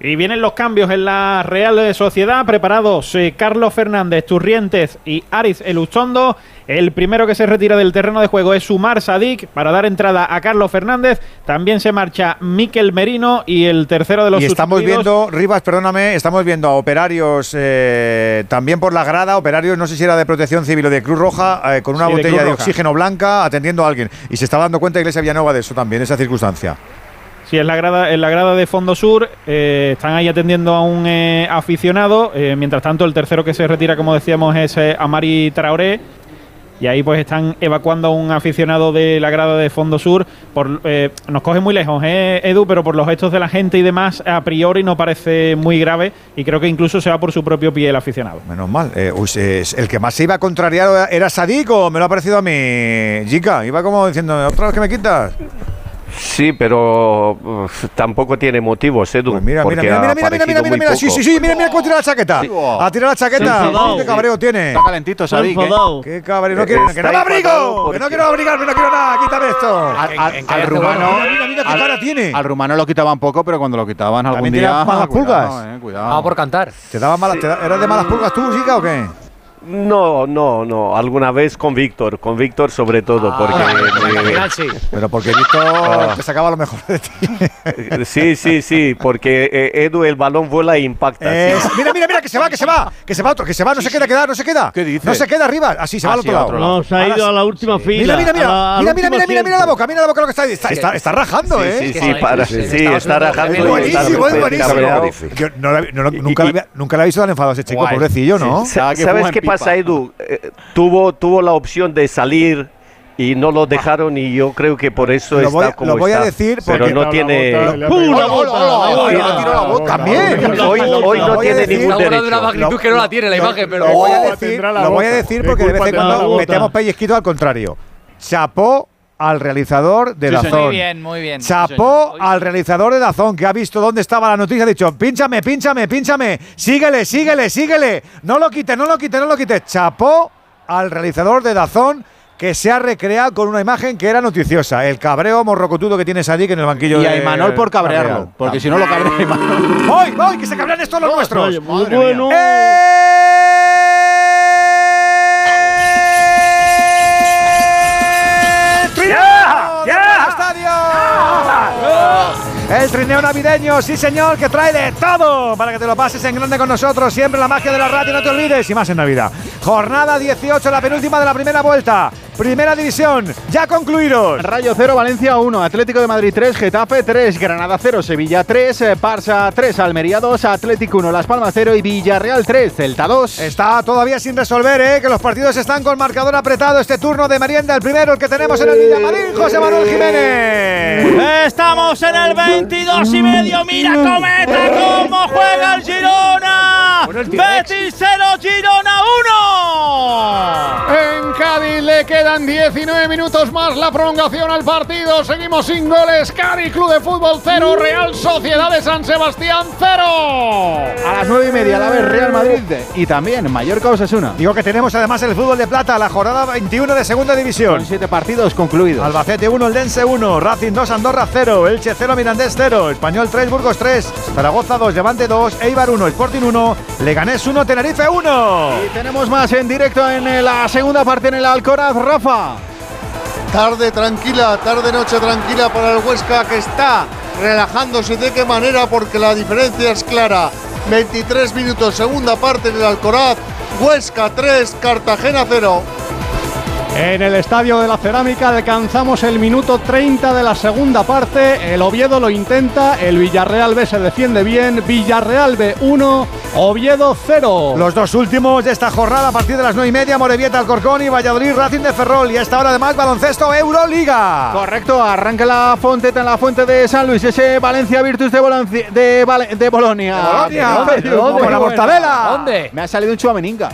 [SPEAKER 10] Y vienen los cambios en la Real Sociedad. Preparados eh, Carlos Fernández, Turrientes y Aris Eluchondo. El primero que se retira del terreno de juego es Sumar Sadik para dar entrada a Carlos Fernández. También se marcha Miquel Merino y el tercero de los
[SPEAKER 1] Y estamos viendo, Rivas, perdóname, estamos viendo a operarios eh, también por la grada, operarios, no sé si era de protección civil o de Cruz Roja, eh, con una
[SPEAKER 10] Sí,
[SPEAKER 1] botella de oxígeno blanca atendiendo a alguien. Y se estaba dando cuenta Iglesia Villanova de eso también, esa circunstancia.
[SPEAKER 10] Sí, en la grada, en la grada de Fondo Sur eh, están ahí atendiendo a un eh, aficionado. eh, mientras tanto, el tercero que se retira, como decíamos, es Amari Traoré. Y ahí pues están evacuando a un aficionado de la grada de Fondo Sur. Nos coge muy lejos, Edu, pero por los gestos de la gente y demás, a priori no parece muy grave. Y creo que incluso se va por su propio pie el aficionado.
[SPEAKER 1] Menos mal. Uy, es- el que más se iba a contrariar era Sadik o me lo ha parecido a mí, Jica. Iba como diciendo, otra vez que me quitas.
[SPEAKER 60] Sí, pero tampoco tiene motivos, Edu.
[SPEAKER 1] Pues Mira, mira, mira, mira, mira, mira, mira, mira, mira, sí, sí, sí, mira, mira cómo tira la chaqueta. Ha tirado la chaqueta.
[SPEAKER 60] enfadado.
[SPEAKER 1] Qué cabreo tiene.
[SPEAKER 2] Está calentito, Sadik. ¿eh?
[SPEAKER 1] Qué cabreo. No quiero, que no me abrigo. Que no quiero abrigarme, no quiero nada. Quítame esto.
[SPEAKER 2] Al, al- al rumano,
[SPEAKER 1] Mira, mira, mira qué
[SPEAKER 2] al-
[SPEAKER 1] cara tiene.
[SPEAKER 2] al rumano lo quitaban poco, pero cuando lo quitaban algún día.
[SPEAKER 1] malas
[SPEAKER 2] cuidado,
[SPEAKER 1] pulgas.
[SPEAKER 2] eh, cuidado.
[SPEAKER 58] Por cantar.
[SPEAKER 1] ¿Te daba malas, te da- ¿Eras de malas pulgas tú, Jica, o qué?
[SPEAKER 60] No, no, no. Alguna vez con Víctor, con Víctor sobre todo, porque me-
[SPEAKER 1] Pero porque Víctor
[SPEAKER 60] Ah.
[SPEAKER 1] te sacaba lo mejor de ti.
[SPEAKER 60] sí, sí, sí, porque eh, Edu el balón vuela e impacta.
[SPEAKER 1] Es-
[SPEAKER 60] sí.
[SPEAKER 1] mira, mira, mira, que se va, que se va, que se va otro, que se va, no se queda, queda, no se queda. ¿Qué dice? No se queda arriba, así se va al otro
[SPEAKER 60] otro lado.
[SPEAKER 74] No, se ha ido
[SPEAKER 1] sí.
[SPEAKER 74] a la última fila.
[SPEAKER 1] Mira, mira, mira, mira, mira, mira, mira, mira la boca, mira la boca lo que está, está, está, está rajando,
[SPEAKER 60] Sí,
[SPEAKER 1] ¿eh?
[SPEAKER 60] sí, sí, para- sí, está rajando
[SPEAKER 1] Es buenísimo, es buenísimo. Yo nunca, la había, nunca la he visto tan enfadado a ese chico, pobrecillo, ¿no?
[SPEAKER 60] Sí. Sa- ¿Sabes qué pasa, Edu? Eh, tuvo, tuvo la opción de salir y no lo dejaron y yo creo que por eso
[SPEAKER 1] Lo
[SPEAKER 60] está
[SPEAKER 1] voy,
[SPEAKER 60] como
[SPEAKER 1] lo voy a
[SPEAKER 60] está.
[SPEAKER 1] decir
[SPEAKER 60] pero
[SPEAKER 1] porque
[SPEAKER 60] no tiene.
[SPEAKER 1] También.
[SPEAKER 60] Hoy- hoy no
[SPEAKER 1] a
[SPEAKER 60] tiene
[SPEAKER 1] decir-
[SPEAKER 60] ningún
[SPEAKER 58] Está hablando de
[SPEAKER 60] derecho.
[SPEAKER 58] una magnitud que no la tiene la imagen, pero.
[SPEAKER 1] Lo voy a decir, a decir
[SPEAKER 74] ¿Qué
[SPEAKER 1] porque de vez en cuando metemos pellizquito al contrario. Chapó al realizador de
[SPEAKER 2] Sí,
[SPEAKER 1] Dazón.
[SPEAKER 59] Muy bien, muy bien.
[SPEAKER 1] Chapó al realizador de Dazón, que ha visto dónde estaba la noticia, ha dicho, pínchame, pínchame, pínchame, síguele, síguele, síguele, no lo quites, no lo quites, no lo quites. Chapó al realizador de Dazón, que se ha recreado con una imagen que era noticiosa, el cabreo morrocotudo que tiene Sadik en el banquillo
[SPEAKER 2] Y a Imanol por cabrearlo, porque si no lo cabrea Imanol.
[SPEAKER 1] ¡Voy, voy, que se cabrean estos los nuestros!
[SPEAKER 74] Oye, muy
[SPEAKER 1] Madre
[SPEAKER 74] bueno.
[SPEAKER 1] mía. ¡Eh! ¡Trineo
[SPEAKER 65] ¡Ya!
[SPEAKER 1] del
[SPEAKER 65] ¡Ya!
[SPEAKER 1] Estadio! El trineo navideño, sí señor, que trae de todo para que te lo pases en grande con nosotros. Siempre la magia de la radio, no te olvides. Y más en Navidad. Jornada 18, la penúltima de la primera vuelta. Primera división, ya concluidos.
[SPEAKER 2] Rayo 0, Valencia 1, Atlético de Madrid 3, Getafe 3, Granada 0, Sevilla 3, eh, Barça 3, Almería 2, Atlético 1, Las Palmas 0 y Villarreal 3, Celta 2.
[SPEAKER 1] Está todavía sin resolver, ¿eh? que los partidos están con marcador apretado. Este turno de merienda, el primero, el que tenemos en el Villamarín, José Manuel Jiménez.
[SPEAKER 6] Estamos en el 22 y medio. Mira Cometa cómo juega el Girona. Betis 0, Girona 1.
[SPEAKER 9] En Cádiz le quedan 19 minutos más la prolongación al partido. Seguimos sin goles. Cádiz Club de Fútbol 0, Real Sociedad de San Sebastián 0.
[SPEAKER 2] A las 9 y media la vez Real Madrid y también Mallorca Osasuna.
[SPEAKER 1] Digo que tenemos además el fútbol de plata, la jornada 21 de segunda división.
[SPEAKER 2] Con 7 partidos concluidos.
[SPEAKER 1] Albacete 1, el Dense 1, Racing 2, Andorra 0, Elche 0, Mirandés 0, Español 3, Burgos 3, Zaragoza 2, Levante 2, Eibar 1, Sporting 1, Leganés 1, Tenerife 1.
[SPEAKER 2] Y tenemos más en directo en la segunda parte en el Alcoraz, Rafa.
[SPEAKER 11] Tarde tranquila, tarde noche tranquila para el Huesca que está relajándose de qué manera porque la diferencia es clara. 23 minutos, segunda parte en el Alcoraz, Huesca 3, Cartagena 0.
[SPEAKER 12] En el Estadio de la Cerámica alcanzamos el minuto 30 de la segunda parte. El Oviedo lo intenta, el Villarreal B se defiende bien. Villarreal B 1, Oviedo 0.
[SPEAKER 1] Los dos últimos de esta jornada a partir de las 9 y media, Morevieta, Alcorcón y Valladolid, Racing de Ferrol. Y a esta hora además baloncesto Euroliga.
[SPEAKER 2] Correcto, arranca la Fonteta en la fuente de San Luis, ese Valencia Virtus de, Bolonia. De, Val- de Bolonia.
[SPEAKER 1] De Bolonia.
[SPEAKER 2] ¿Dónde?
[SPEAKER 1] ¿Dónde? Con la mortadela.
[SPEAKER 2] ¿Dónde? Me ha salido un chuameninga.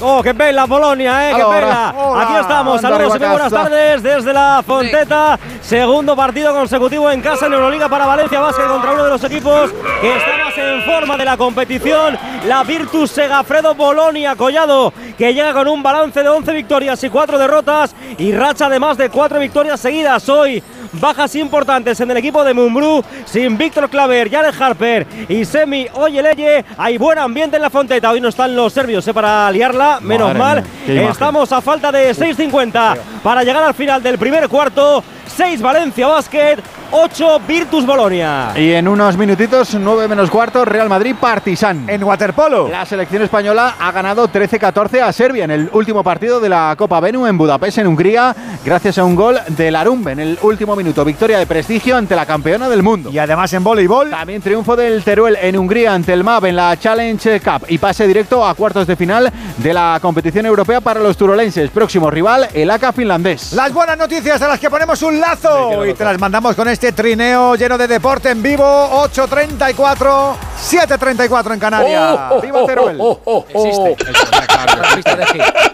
[SPEAKER 75] Oh, qué bella Polonia, eh, qué bella. Aquí estamos, saludos y muy buenas tardes desde la Fonteta. Segundo partido consecutivo en casa en Euroliga para Valencia Basket contra uno de los equipos que está más en forma de la competición. La Virtus Segafredo Bolonia Collado, que llega con un balance de 11 victorias y 4 derrotas y racha de más de 4 victorias seguidas. Hoy bajas importantes en el equipo de Mumbrú, sin Víctor Claver, Jared Harper y Semi Oyeleye. Hay buen ambiente en la Fonteta. Hoy no están los serbios eh, para liarla, menos
[SPEAKER 2] Madre
[SPEAKER 75] mal. Estamos a falta de 6.50 para llegar al final del primer cuarto. 6 Valencia Basket, 8 Virtus Bolonia.
[SPEAKER 2] Y en unos minutitos, 9 menos cuarto, Real Madrid Partizan.
[SPEAKER 1] En waterpolo.
[SPEAKER 2] La selección española ha ganado 13-14 a Serbia en el último partido de la Copa Benu en Budapest, en Hungría, gracias a un gol de Larumbe en el último minuto. Victoria de prestigio ante la campeona del mundo.
[SPEAKER 1] Y además en voleibol.
[SPEAKER 2] También triunfo del Teruel en Hungría ante el MAP en la Challenge Cup y pase directo a cuartos de final de la competición europea para los turolenses. Próximo rival, el AK finlandés.
[SPEAKER 1] Las buenas noticias a las que ponemos un lazo y te las mandamos con este trineo lleno de deporte en vivo. 8.34, 7.34 en Canarias.
[SPEAKER 2] Oh,
[SPEAKER 1] ¡Viva Teruel!
[SPEAKER 58] Existe.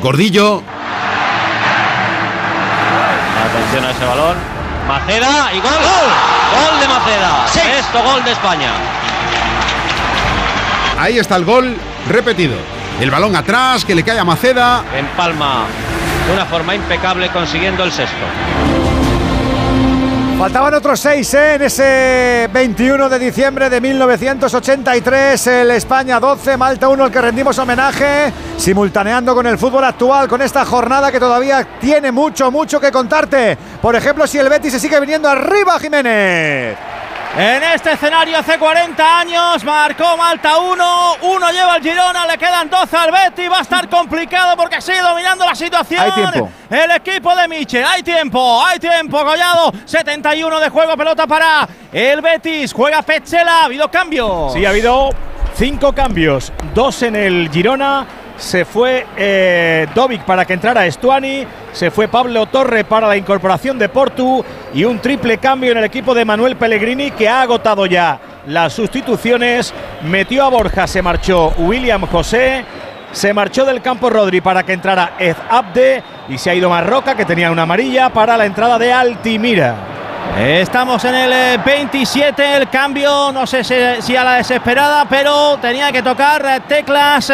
[SPEAKER 76] Gordillo.
[SPEAKER 14] Atención a ese balón. Maceda y gol. Gol de Maceda. Sexto gol de España.
[SPEAKER 76] Ahí está el gol repetido. El balón atrás, que le cae a Maceda.
[SPEAKER 14] En Palma de una forma impecable consiguiendo el sexto.
[SPEAKER 1] Faltaban otros seis ¿eh? en ese 21 de diciembre de 1983. El España 12, Malta 1, el que rendimos homenaje, simultaneando con el fútbol actual, con esta jornada que todavía tiene mucho, mucho que contarte. Por ejemplo, si el Betis se sigue viniendo arriba, Jiménez.
[SPEAKER 6] En este escenario hace 40 años marcó Malta 1, uno lleva el Girona, le quedan 12 al Betis, va a estar complicado porque sigue dominando la situación.
[SPEAKER 2] Hay tiempo.
[SPEAKER 6] El equipo de Michel, hay tiempo, hay tiempo, Collado, 71 de juego, pelota para el Betis, juega Petzela, ha habido cambios.
[SPEAKER 64] Sí, ha habido cinco cambios, dos en el Girona. Se fue eh, Dovic para que entrara Estuani, se fue Pablo Torre para la incorporación de Portu y un triple cambio en el equipo de Manuel Pellegrini que ha agotado ya las sustituciones. Metió a Borja, se marchó William José, se marchó del campo Rodri para que entrara Ed Abde y se ha ido Marroca que tenía una amarilla para la entrada de Altimira.
[SPEAKER 6] Estamos en el 27, eh, el cambio, no sé si, a la desesperada, pero tenía que tocar eh, teclas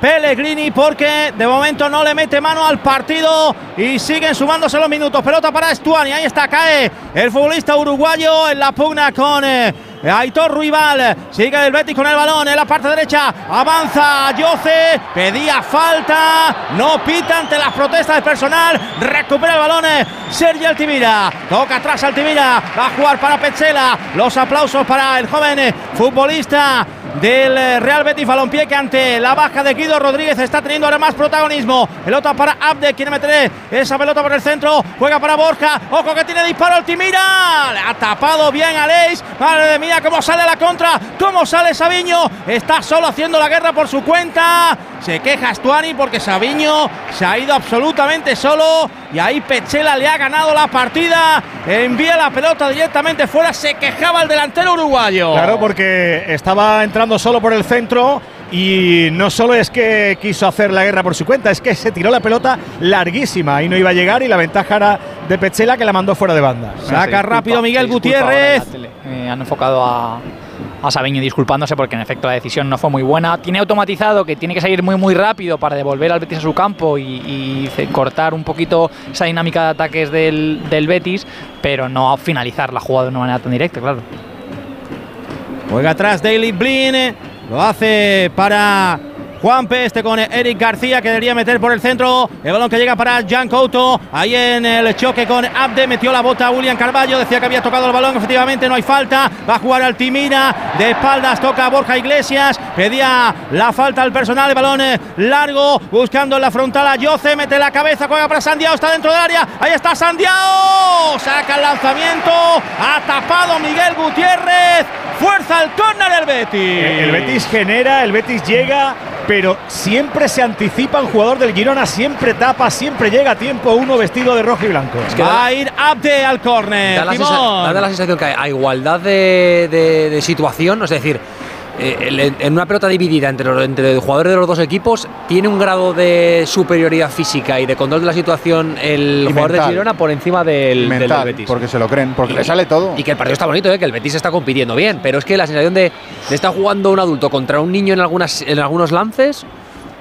[SPEAKER 6] Pellegrini porque de momento no le mete mano al partido y siguen sumándose los minutos. Pelota para Stuani, ahí está, cae el futbolista uruguayo en la pugna con... Eh, Aitor Ruibal, sigue el Betis con el balón en la parte derecha, avanza Yoce, pedía falta, no pita ante las protestas del personal, recupera el balón eh, Sergio Altimira, toca atrás Altimira, va a jugar para Petzela, los aplausos para el joven eh, futbolista del eh, Real Betis Balompié que ante la baja de Guido Rodríguez está teniendo ahora más protagonismo. Pelota para Abde, quiere meter esa pelota por el centro, juega para Borja, ojo que tiene disparo Altimira, le ha tapado bien a Leis, madre mía cómo sale la contra, cómo sale Sabiño, está solo haciendo la guerra por su cuenta, se queja Stuani porque Sabiño se ha ido absolutamente solo y ahí Pechela le ha ganado la partida, envía la pelota directamente fuera, se quejaba el delantero uruguayo.
[SPEAKER 64] Claro, porque estaba entrando solo por el centro y no solo es que quiso hacer la guerra por su cuenta, es que se tiró la pelota larguísima y no iba a llegar y la ventaja era de Pechela que la mandó fuera de banda.
[SPEAKER 6] Saca rápido Miguel Gutiérrez.
[SPEAKER 59] Eh, han enfocado a, a Sabiño disculpándose porque en efecto la decisión no fue muy buena. Tiene automatizado que tiene que salir muy muy rápido para devolver al Betis a su campo y, cortar un poquito esa dinámica de ataques del, del Betis, pero no finalizar la jugada de una manera tan directa, claro.
[SPEAKER 6] Juega atrás Daily Blin. Lo hace para Juanpe, este con Eric García que debería meter por el centro. El balón que llega para Jan Couto. Ahí en el choque con Abde. Metió la bota William Carballo. Decía que había tocado el balón. Efectivamente, no hay falta. Va a jugar Altimira. De espaldas toca Borja Iglesias. Pedía la falta al personal. El balón eh, largo. Buscando en la frontal a Yoce. Mete la cabeza. Juega para Sandiao. Está dentro del área. Ahí está Sandiao. Saca el lanzamiento. Ha tapado Miguel Gutiérrez. Fuerza el córner del Betis.
[SPEAKER 64] El Betis genera. El Betis llega pero siempre se anticipa un jugador del Girona, siempre tapa, siempre llega a tiempo uno vestido de rojo y blanco.
[SPEAKER 6] va a ir Abde al córner.
[SPEAKER 58] Da, la sensación que a igualdad de, situación, es decir, eh, en una pelota dividida entre, entre los jugadores de los dos equipos, tiene un grado de superioridad física y de control de la situación el jugador de Girona por encima del, Betis.
[SPEAKER 2] Porque se lo creen, porque le sale todo.
[SPEAKER 58] Y que el partido está bonito, ¿eh? que el Betis está compitiendo bien, pero es que la sensación de, de estar jugando un adulto contra un niño en, algunas, en algunos lances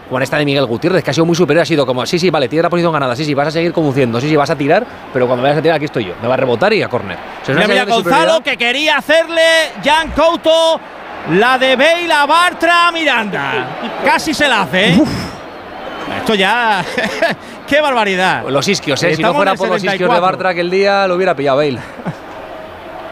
[SPEAKER 58] como esta de Miguel Gutiérrez, que ha sido muy superior, ha sido como, sí, sí, vale, tiene la posición ganada, sí, sí, vas a seguir conduciendo, sí, sí, vas a tirar, pero cuando vayas a tirar, aquí estoy yo, me va a rebotar y a córner.
[SPEAKER 6] mira, Gonzalo, que quería hacerle Jan Couto la de Bale Bartra Miranda. Casi se la hace, ¿eh? Esto ya. ¡Qué barbaridad!
[SPEAKER 58] Los isquios, ¿eh? si no fuera por los isquios de Bartra aquel día, lo hubiera pillado Bale.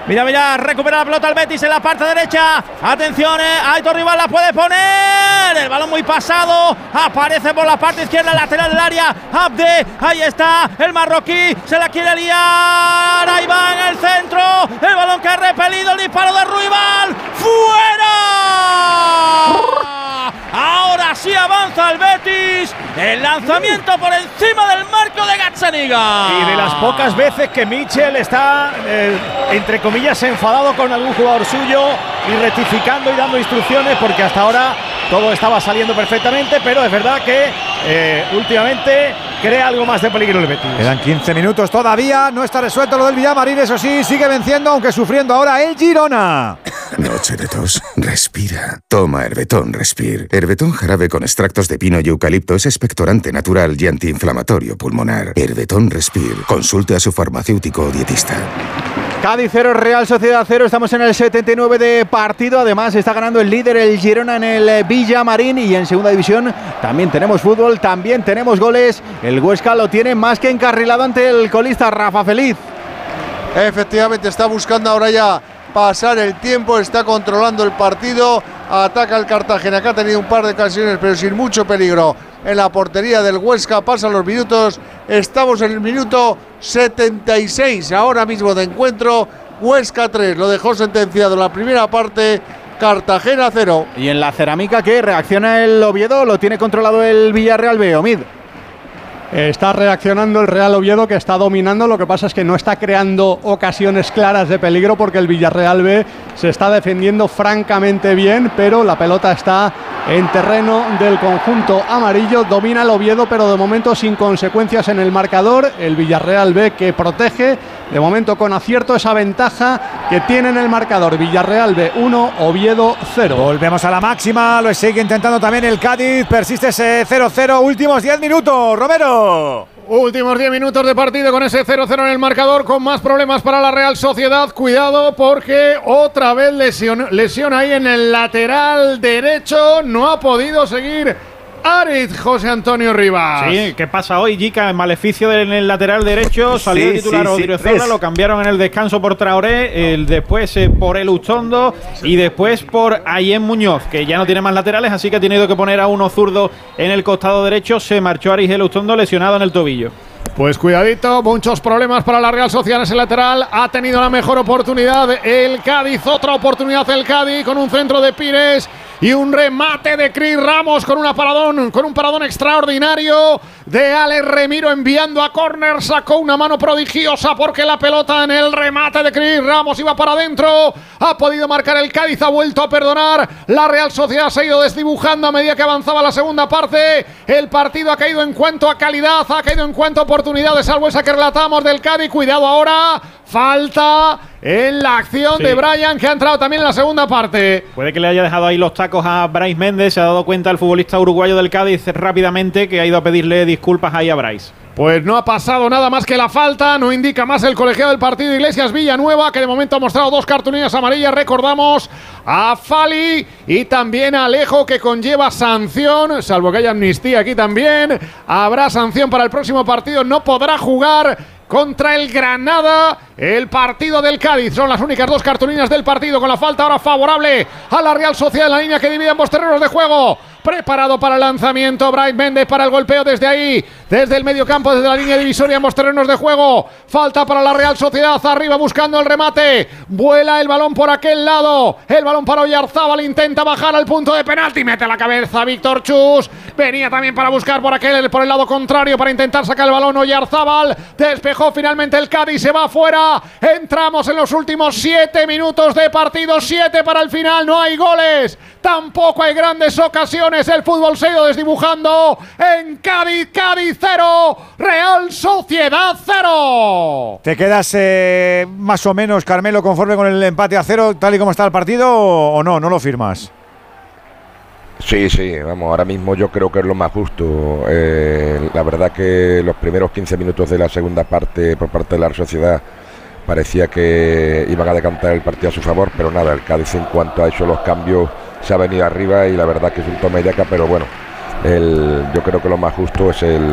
[SPEAKER 6] Mira, mira, recupera la pelota el Betis en la parte derecha. Atención, eh, Aitor la puede poner. El balón muy pasado. Aparece por la parte izquierda, lateral del área. Abde, ahí está. El marroquí se la quiere liar. Ahí va en el centro. El balón que ha repelido el disparo de Ruibal. ¡Fuera! Ahora sí avanza el Betis. El lanzamiento por encima del marco de Gazzaniga.
[SPEAKER 64] Y de las pocas veces que Michel está, eh, entre comillas, enfadado con algún jugador suyo y rectificando y dando instrucciones, porque hasta ahora todo estaba saliendo perfectamente, pero es verdad que eh, últimamente crea algo más de peligro el Betis.
[SPEAKER 1] Quedan 15 minutos todavía, no está resuelto lo del Villamarín, eso sí, sigue venciendo, aunque sufriendo ahora el Girona.
[SPEAKER 77] Noche de tos, respira. Toma Herbetón Respir. Herbetón jarabe con extractos de pino y eucalipto es expectorante natural y antiinflamatorio pulmonar. Herbetón Respir. Consulte a su farmacéutico o dietista.
[SPEAKER 2] Cádiz 0, Real Sociedad 0. Estamos en el 79 de partido. Además, está ganando el líder, el Girona, en el Villamarín. Y en segunda división también tenemos fútbol, también tenemos goles. El Huesca lo tiene más que encarrilado ante el colista Rafa Feliz.
[SPEAKER 11] Efectivamente, está buscando ahora ya pasar el tiempo, está controlando el partido. Ataca el Cartagena, que ha tenido un par de ocasiones, pero sin mucho peligro en la portería del Huesca. Pasan los minutos. Estamos en el minuto 76 ahora mismo de encuentro. Huesca 3 lo dejó sentenciado en la primera parte. Cartagena 0.
[SPEAKER 2] ¿Y en la cerámica qué? ¿Reacciona el Oviedo? ¿Lo tiene controlado el Villarreal B? Omid.
[SPEAKER 12] Está reaccionando el Real Oviedo que está dominando, lo que pasa es que no está creando ocasiones claras de peligro porque el Villarreal B se está defendiendo francamente bien, pero la pelota está en terreno del conjunto amarillo. Domina el Oviedo, pero de momento sin consecuencias en el marcador. El Villarreal B que protege, de momento con acierto esa ventaja que tiene en el marcador. Villarreal B 1, Oviedo 0.
[SPEAKER 1] Volvemos a la máxima, lo sigue intentando también el Cádiz, persiste ese 0-0, últimos 10 minutos, Romero.
[SPEAKER 9] Últimos 10 minutos de partido con ese 0-0 en el marcador, con más problemas para la Real Sociedad. Cuidado porque otra vez lesión, lesión ahí en el lateral derecho. No ha podido seguir Aritz José Antonio Rivas.
[SPEAKER 10] Sí, ¿qué pasa hoy, Jica? En maleficio en el lateral derecho, salió
[SPEAKER 60] Sí,
[SPEAKER 10] el titular
[SPEAKER 60] sí, ves.
[SPEAKER 10] lo cambiaron en el descanso por Traoré, el después eh, por el Ustondo y después por Ayén Muñoz, que ya no tiene más laterales, así que ha tenido que poner a uno zurdo en el costado derecho. Se marchó Aris el Ustondo lesionado en el tobillo.
[SPEAKER 9] Pues cuidadito, muchos problemas para la Real Sociedad en ese lateral. Ha tenido la mejor oportunidad el Cádiz, otra oportunidad el Cádiz con un centro de Pires y un remate de Cris Ramos con una paradón, con un paradón extraordinario de Alex Remiro enviando a córner, sacó una mano prodigiosa porque la pelota en el remate de Cris Ramos iba para adentro. Ha podido marcar el Cádiz, ha vuelto a perdonar. La Real Sociedad se ha ido desdibujando a medida que avanzaba la segunda parte. El partido ha caído en cuanto a calidad, ha caído en cuanto a oportunidades, salvo esa que relatamos del Cádiz. Cuidado ahora, falta en la acción
[SPEAKER 10] Sí.
[SPEAKER 9] de Brian que ha entrado también en la segunda parte.
[SPEAKER 10] Puede que le haya dejado ahí los tacos a Bryce Méndez, se ha dado cuenta el futbolista uruguayo del Cádiz rápidamente que ha ido a pedirle disculpas ahí a Bryce.
[SPEAKER 9] Pues no ha pasado nada más que la falta, no indica más el colegiado del partido Iglesias Villanueva, que de momento ha mostrado dos cartulinas amarillas, recordamos, a Fali y también a Alejo, que conlleva sanción, salvo que haya amnistía aquí también, habrá sanción para el próximo partido, no podrá jugar contra el Granada, el partido del Cádiz. Son las únicas dos cartulinas del partido con la falta ahora favorable a la Real Sociedad en la línea que divide ambos terrenos de juego. Preparado para el lanzamiento, Bright Méndez para el golpeo desde ahí, desde el medio campo, desde la línea divisoria, ambos terrenos de juego. Falta para la Real Sociedad, arriba buscando el remate. Vuela el balón por aquel lado. El balón para Oyarzábal, intenta bajar al punto de penalti, mete la cabeza Víctor Chus. Venía también para buscar por aquel, por el lado contrario, para intentar sacar el balón Oyarzábal. Despejó finalmente el Cádiz, se va afuera. Entramos en los últimos siete minutos de partido, siete para el final, no hay goles. Tampoco hay grandes ocasiones. El fútbol se ha ido desdibujando en Cádiz, Cádiz 0, Real Sociedad 0.
[SPEAKER 1] ¿Te quedas eh, más o menos, Carmelo, conforme con el empate a cero, tal y como está el partido, o o no? ¿No lo firmas?
[SPEAKER 61] Sí, sí, vamos, ahora mismo yo creo que es lo más justo. Eh, la verdad que los primeros 15 minutos de la segunda parte por parte de la sociedad parecía que iban a decantar el partido a su favor, pero nada, el Cádiz en cuanto ha hecho los cambios se ha venido arriba y la verdad que es un toma y daca, pero bueno, el, yo creo que lo más justo es el,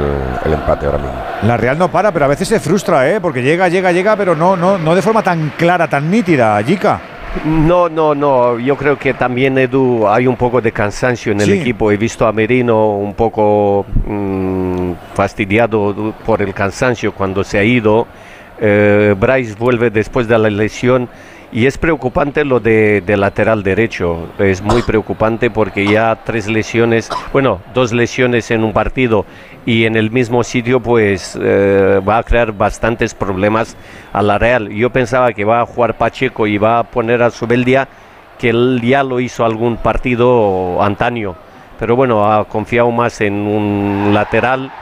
[SPEAKER 61] el empate ahora mismo.
[SPEAKER 1] La Real no para, pero a veces se frustra, ¿eh? Porque llega, llega, llega, pero no, no, no de forma tan clara, tan nítida, Jica.
[SPEAKER 60] No, no, no. Yo creo que también, Edu, hay un poco de cansancio en el
[SPEAKER 1] Sí.
[SPEAKER 60] equipo. He visto a Merino un poco mm, fastidiado por el cansancio cuando se ha ido. Eh, Bryce vuelve después de la lesión y es preocupante lo de, de lateral derecho. Es muy preocupante porque ya tres lesiones, bueno, dos lesiones en un partido y en el mismo sitio, pues eh, va a crear bastantes problemas a la Real. Yo pensaba que va a jugar Pacheco y va a poner a Subeldia, que él ya lo hizo algún partido antaño. Pero bueno, ha confiado más en un lateral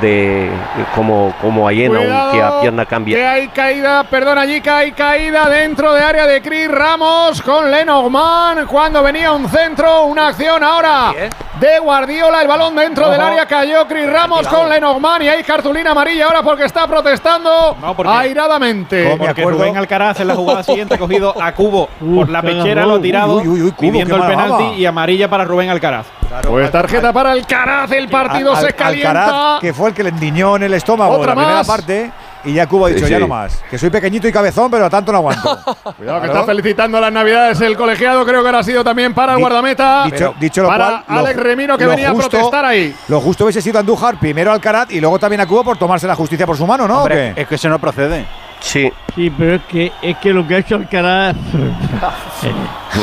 [SPEAKER 60] de como, como Ayena, un que a pierna cambia.
[SPEAKER 9] Que hay caída, perdón, allí que hay caída dentro de área de Cris Ramos con Lenormand cuando venía un centro, una acción ahora de Guardiola, el balón dentro del área cayó Cris Ramos con Lenormand y hay cartulina amarilla ahora porque está protestando
[SPEAKER 10] porque-
[SPEAKER 9] airadamente.
[SPEAKER 10] Porque Rubén Alcaraz en la jugada siguiente ha cogido a Cubo por la pechera, lo ha tirado,
[SPEAKER 1] Uy, uy, uy, Cubo,
[SPEAKER 10] pidiendo el penalti y amarilla para Rubén Alcaraz.
[SPEAKER 9] Pues tarjeta para Alcaraz, el partido
[SPEAKER 1] Al-
[SPEAKER 9] se
[SPEAKER 1] Al-
[SPEAKER 9] calienta.
[SPEAKER 1] Alcaraz, que fue el que le endiñó en el estómago
[SPEAKER 9] Otra
[SPEAKER 1] la primera
[SPEAKER 9] más.
[SPEAKER 1] parte. Y ya Cuba ha dicho,
[SPEAKER 61] Sí,
[SPEAKER 1] ya no más. Que soy pequeñito y cabezón, pero a tanto no aguanto.
[SPEAKER 9] Cuidado que está felicitando las navidades el colegiado, creo que ahora ha sido también para el
[SPEAKER 1] Di-
[SPEAKER 9] guardameta.
[SPEAKER 1] dicho, dicho lo
[SPEAKER 9] para
[SPEAKER 1] cual, lo
[SPEAKER 9] Alex
[SPEAKER 1] ju-
[SPEAKER 9] Remiro que
[SPEAKER 1] lo
[SPEAKER 9] venía
[SPEAKER 1] justo-
[SPEAKER 9] a protestar ahí.
[SPEAKER 1] Lo justo hubiese sido Andújar primero Alcaraz y luego también a Cuba por tomarse la justicia por su mano, ¿no?
[SPEAKER 2] Es que eso no procede.
[SPEAKER 60] Sí.
[SPEAKER 74] Sí, pero es que, es que lo que ha hecho Alcaraz.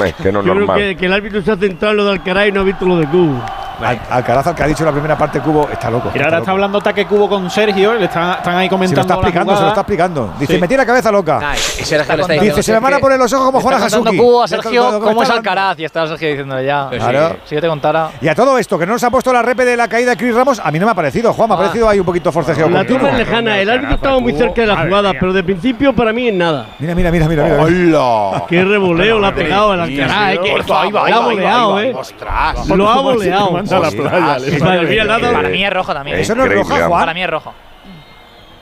[SPEAKER 61] Es que no es
[SPEAKER 74] Yo creo
[SPEAKER 61] normal.
[SPEAKER 74] que, que el árbitro se ha centrado en lo de Alcaraz y no ha visto lo de Cubo.
[SPEAKER 1] Al- Alcaraz, al que ha dicho en la primera parte Cubo, está loco.
[SPEAKER 10] Y ahora está hablando Taque Cubo con Sergio, le están, están ahí
[SPEAKER 1] Se
[SPEAKER 10] comentando.
[SPEAKER 1] lo está explicando, se lo está explicando. Dice,
[SPEAKER 10] Sí.
[SPEAKER 1] me tiene la cabeza loca.
[SPEAKER 58] Nah, ese le está
[SPEAKER 1] Dice, se me
[SPEAKER 58] "Es
[SPEAKER 1] van a poner los ojos como
[SPEAKER 59] Le
[SPEAKER 1] Juan
[SPEAKER 59] está
[SPEAKER 1] Hasuki.
[SPEAKER 59] Cubo a Sergio cómo es
[SPEAKER 1] está.
[SPEAKER 59] Alcaraz y está Sergio diciéndole ya.
[SPEAKER 1] Claro.
[SPEAKER 59] Si yo te contara.
[SPEAKER 1] Y a todo esto, que no nos ha puesto la repe de la caída de Chris Ramos, a mí no me ha parecido, Juan, me ha parecido ahí un poquito forcejeo.
[SPEAKER 57] La tumba es lejana, el árbitro estaba muy cerca de la jugada, pero de principio para mí en nada.
[SPEAKER 1] Mira, mira, mira, mira. mira.
[SPEAKER 2] ¡Hola!
[SPEAKER 57] Qué revoleo le ha pegado el Alcaraz. eh,
[SPEAKER 59] ahí
[SPEAKER 57] ha
[SPEAKER 59] va, ahí
[SPEAKER 57] eh. Lo ha boleado.
[SPEAKER 10] Manda a la playa,
[SPEAKER 57] dado-
[SPEAKER 59] Para mí es rojo también.
[SPEAKER 1] Eso no es roja, Juan.
[SPEAKER 59] Para mí es rojo.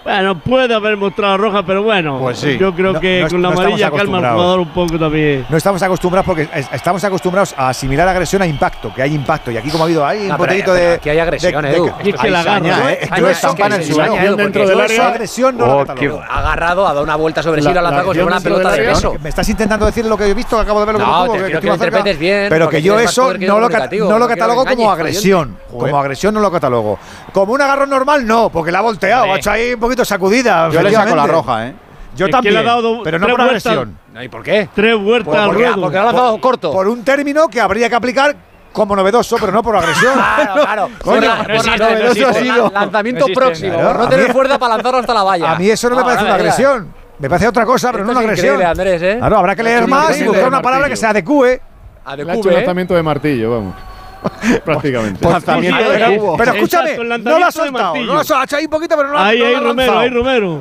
[SPEAKER 57] Bueno, puede haber mostrado roja, pero bueno.
[SPEAKER 2] Pues sí.
[SPEAKER 57] Yo creo
[SPEAKER 1] No-
[SPEAKER 57] que
[SPEAKER 1] no-
[SPEAKER 57] con la
[SPEAKER 1] no
[SPEAKER 57] amarilla calma al jugador un poco también.
[SPEAKER 1] No estamos acostumbrados porque es- estamos acostumbrados a asimilar agresión a impacto, que hay impacto. Y aquí, como ha habido ahí un poquito de.
[SPEAKER 58] aquí hay agresión,
[SPEAKER 1] de- de-
[SPEAKER 58] Edu.
[SPEAKER 57] Y es que la agarra.
[SPEAKER 2] ¿eh? Es que
[SPEAKER 58] que
[SPEAKER 2] en
[SPEAKER 15] dentro del área.
[SPEAKER 1] esa agresión no
[SPEAKER 60] Oh,
[SPEAKER 58] Ha agarrado, ha dado una vuelta sobre sí,
[SPEAKER 15] La-
[SPEAKER 58] si fuera una pelota de peso.
[SPEAKER 1] ¿Me estás intentando decir lo que he visto, que acabo de ver lo que que
[SPEAKER 58] que lo interpretes bien,
[SPEAKER 1] Pero
[SPEAKER 58] porque
[SPEAKER 1] que yo eso
[SPEAKER 58] que
[SPEAKER 1] no lo, catalogo
[SPEAKER 58] que
[SPEAKER 1] como agresión. Como agresión no lo catalogo. Como un agarrón normal, no, porque la ha volteado, ha hecho ahí un poquito sacudida.
[SPEAKER 2] Yo le saco la roja, ¿eh?
[SPEAKER 1] Yo
[SPEAKER 57] Es
[SPEAKER 1] también,
[SPEAKER 57] le ha dado do-
[SPEAKER 1] pero no
[SPEAKER 57] tres
[SPEAKER 1] por
[SPEAKER 57] vueltas.
[SPEAKER 1] agresión.
[SPEAKER 58] ¿Y por qué?
[SPEAKER 57] Tres vueltas al
[SPEAKER 58] Porque,
[SPEAKER 57] ruedo.
[SPEAKER 58] porque lo ha lanzado corto.
[SPEAKER 1] Por un término que habría que aplicar como novedoso, pero no por agresión.
[SPEAKER 58] Claro, claro.
[SPEAKER 1] Coño,
[SPEAKER 59] no existe, no existe.
[SPEAKER 58] la- Lanzamiento
[SPEAKER 59] existe.
[SPEAKER 58] próximo.
[SPEAKER 1] Claro,
[SPEAKER 58] no
[SPEAKER 1] a
[SPEAKER 58] tener
[SPEAKER 1] mí-
[SPEAKER 58] fuerza para lanzarlo hasta la valla.
[SPEAKER 1] A mí eso no me
[SPEAKER 58] Ah,
[SPEAKER 1] parece una agresión. Me parece otra cosa, pero
[SPEAKER 58] Esto
[SPEAKER 1] no una
[SPEAKER 58] es
[SPEAKER 1] agresión.
[SPEAKER 58] Andrés, ¿eh?
[SPEAKER 1] Claro, habrá que leer más y buscar una palabra que se adecue.
[SPEAKER 58] A
[SPEAKER 9] Le
[SPEAKER 58] de
[SPEAKER 9] ha hecho un
[SPEAKER 58] Cube, ¿eh?
[SPEAKER 9] lanzamiento de martillo, vamos. Prácticamente.
[SPEAKER 2] Lanzamiento
[SPEAKER 57] Ahí,
[SPEAKER 2] de
[SPEAKER 57] ahí.
[SPEAKER 2] cubo.
[SPEAKER 1] Pero
[SPEAKER 57] Exacto,
[SPEAKER 1] escúchame,
[SPEAKER 57] el
[SPEAKER 1] no lo ha
[SPEAKER 57] lanzamiento de
[SPEAKER 1] soltado. No lo ha soltado. Ahí un poquito, pero no lo ha
[SPEAKER 57] Ahí,
[SPEAKER 1] no
[SPEAKER 57] ahí, Romero, ahí, Romero.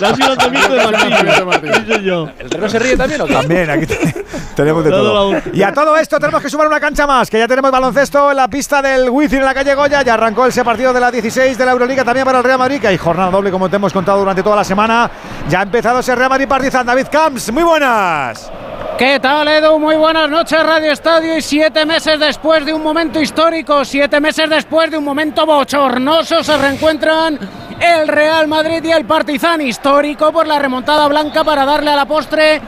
[SPEAKER 57] Le ha sido lanzamiento de martillo.
[SPEAKER 58] ¿El reno se ríe también o qué?
[SPEAKER 1] También, aquí te- tenemos de todo. Y a todo esto tenemos que sumar una cancha más, que ya tenemos baloncesto en la pista del Wizzing en la calle Goya. Ya arrancó ese partido de la 16 de la Euroliga también para el Real Madrid, que hay jornada doble, como te hemos contado durante toda la semana. Ya ha empezado ese Real Madrid Partizan. David Camps, muy buenas.
[SPEAKER 78] ¿Qué tal, Edu? Muy buenas noches, Radio Estadio. Y siete meses después de un momento histórico, siete meses después de un momento bochornoso, se reencuentran el Real Madrid y el Partizan. Histórico por la remontada blanca para darle a la postre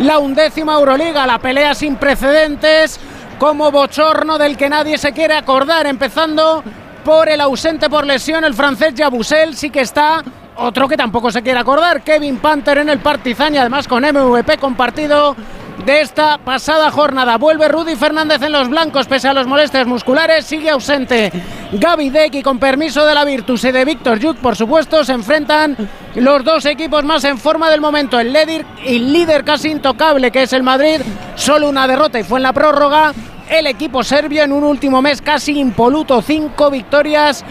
[SPEAKER 78] la undécima Euroliga. La pelea sin precedentes, como bochorno del que nadie se quiere acordar. Empezando por el ausente por lesión, el francés Yabusel. Sí que está otro que tampoco se quiere acordar, Kevin Panther en el Partizan y además con MVP compartido de esta pasada jornada. Vuelve Rudy Fernández en los blancos pese a los molestias musculares, sigue ausente Gaby Deck y con permiso de la Virtus y de Víctor Yuk, por supuesto, se enfrentan los dos equipos más en forma del momento. El líder, el líder casi intocable que es el Madrid, solo una derrota y fue en la prórroga. El equipo serbio en un último mes casi impoluto, cinco victorias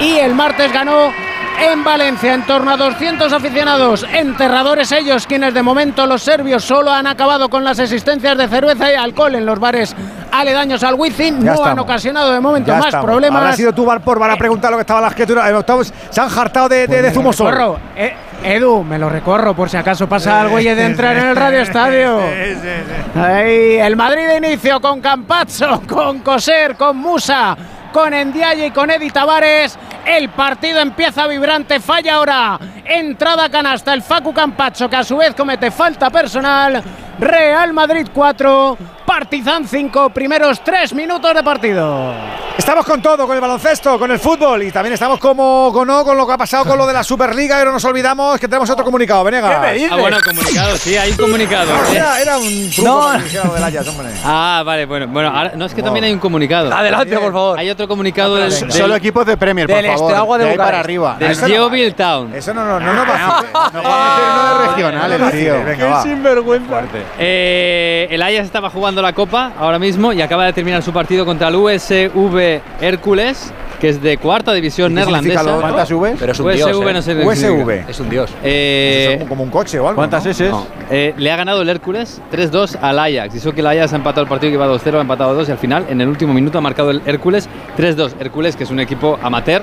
[SPEAKER 78] y el martes ganó en Valencia, en torno a 200 aficionados, enterradores ellos, quienes de momento los serbios solo han acabado con las existencias de cerveza y alcohol en los bares aledaños al Wizzing, no han
[SPEAKER 1] estamos.
[SPEAKER 78] ocasionado de momento
[SPEAKER 1] Ya
[SPEAKER 78] más
[SPEAKER 1] estamos.
[SPEAKER 78] problemas.
[SPEAKER 1] Habrá sido tú, Bar por, van a preguntar lo que estaba en la escritura. En octavos se han jartado de, de, de
[SPEAKER 78] Me
[SPEAKER 1] zumo
[SPEAKER 78] lo
[SPEAKER 1] solo.
[SPEAKER 78] Eh, Edu, me lo recorro por si acaso pasa algo y he de entrar en el Radio Estadio. Ahí, el Madrid de inicio con Campazzo, con Coser, con Musa, con Endiaye y con Edi Tavares. El partido empieza vibrante, falla ahora. Entrada canasta el Facu Campazzo, que a su vez comete falta personal. Real Madrid 4, Partizan 5, primeros 3 minutos de partido.
[SPEAKER 1] Estamos con todo, con el baloncesto, con el fútbol y también estamos como con, no, con lo que ha pasado con lo de la Superliga no nos olvidamos que tenemos otro comunicado. Venega.
[SPEAKER 53] Ah, bueno, comunicado, sí, hay un comunicado.
[SPEAKER 1] Era, era un truco
[SPEAKER 53] No.
[SPEAKER 1] hombre.
[SPEAKER 53] Ah, vale, bueno, bueno, ahora- no es que
[SPEAKER 1] Wow.
[SPEAKER 53] también hay un comunicado.
[SPEAKER 58] Adelante, por favor.
[SPEAKER 53] Hay otro comunicado del, del,
[SPEAKER 2] Solo equipos de Premier, por
[SPEAKER 58] del
[SPEAKER 2] favor.
[SPEAKER 58] Steaua de
[SPEAKER 2] de ahí para arriba.
[SPEAKER 53] del
[SPEAKER 1] eso no
[SPEAKER 53] Yeovil Town.
[SPEAKER 1] Eso no, no, no, no va a
[SPEAKER 2] No va a meter uno de regional, el tío.
[SPEAKER 1] Venga, va.
[SPEAKER 57] sinvergüenza.
[SPEAKER 53] Eh, el Ajax estaba jugando la Copa ahora mismo y acaba de terminar su partido contra el USV Hércules, que es de cuarta división
[SPEAKER 1] ¿Y qué significa
[SPEAKER 53] neerlandesa.
[SPEAKER 2] ¿Cuántas Vs?
[SPEAKER 58] Pero es un
[SPEAKER 53] USV
[SPEAKER 58] dios, ¿eh?
[SPEAKER 53] no sé
[SPEAKER 1] USV.
[SPEAKER 58] Es un dios.
[SPEAKER 53] Eh,
[SPEAKER 1] es como un coche o algo.
[SPEAKER 2] ¿Cuántas
[SPEAKER 1] ¿no?
[SPEAKER 2] S?
[SPEAKER 53] no, eh, le ha ganado el Hércules 3-2 al Ajax. Eso que el Ajax ha empatado el partido que iba 2-0, ha empatado 2 y al final, en el último minuto, ha marcado el Hércules 3-2. Hércules, que es un equipo amateur,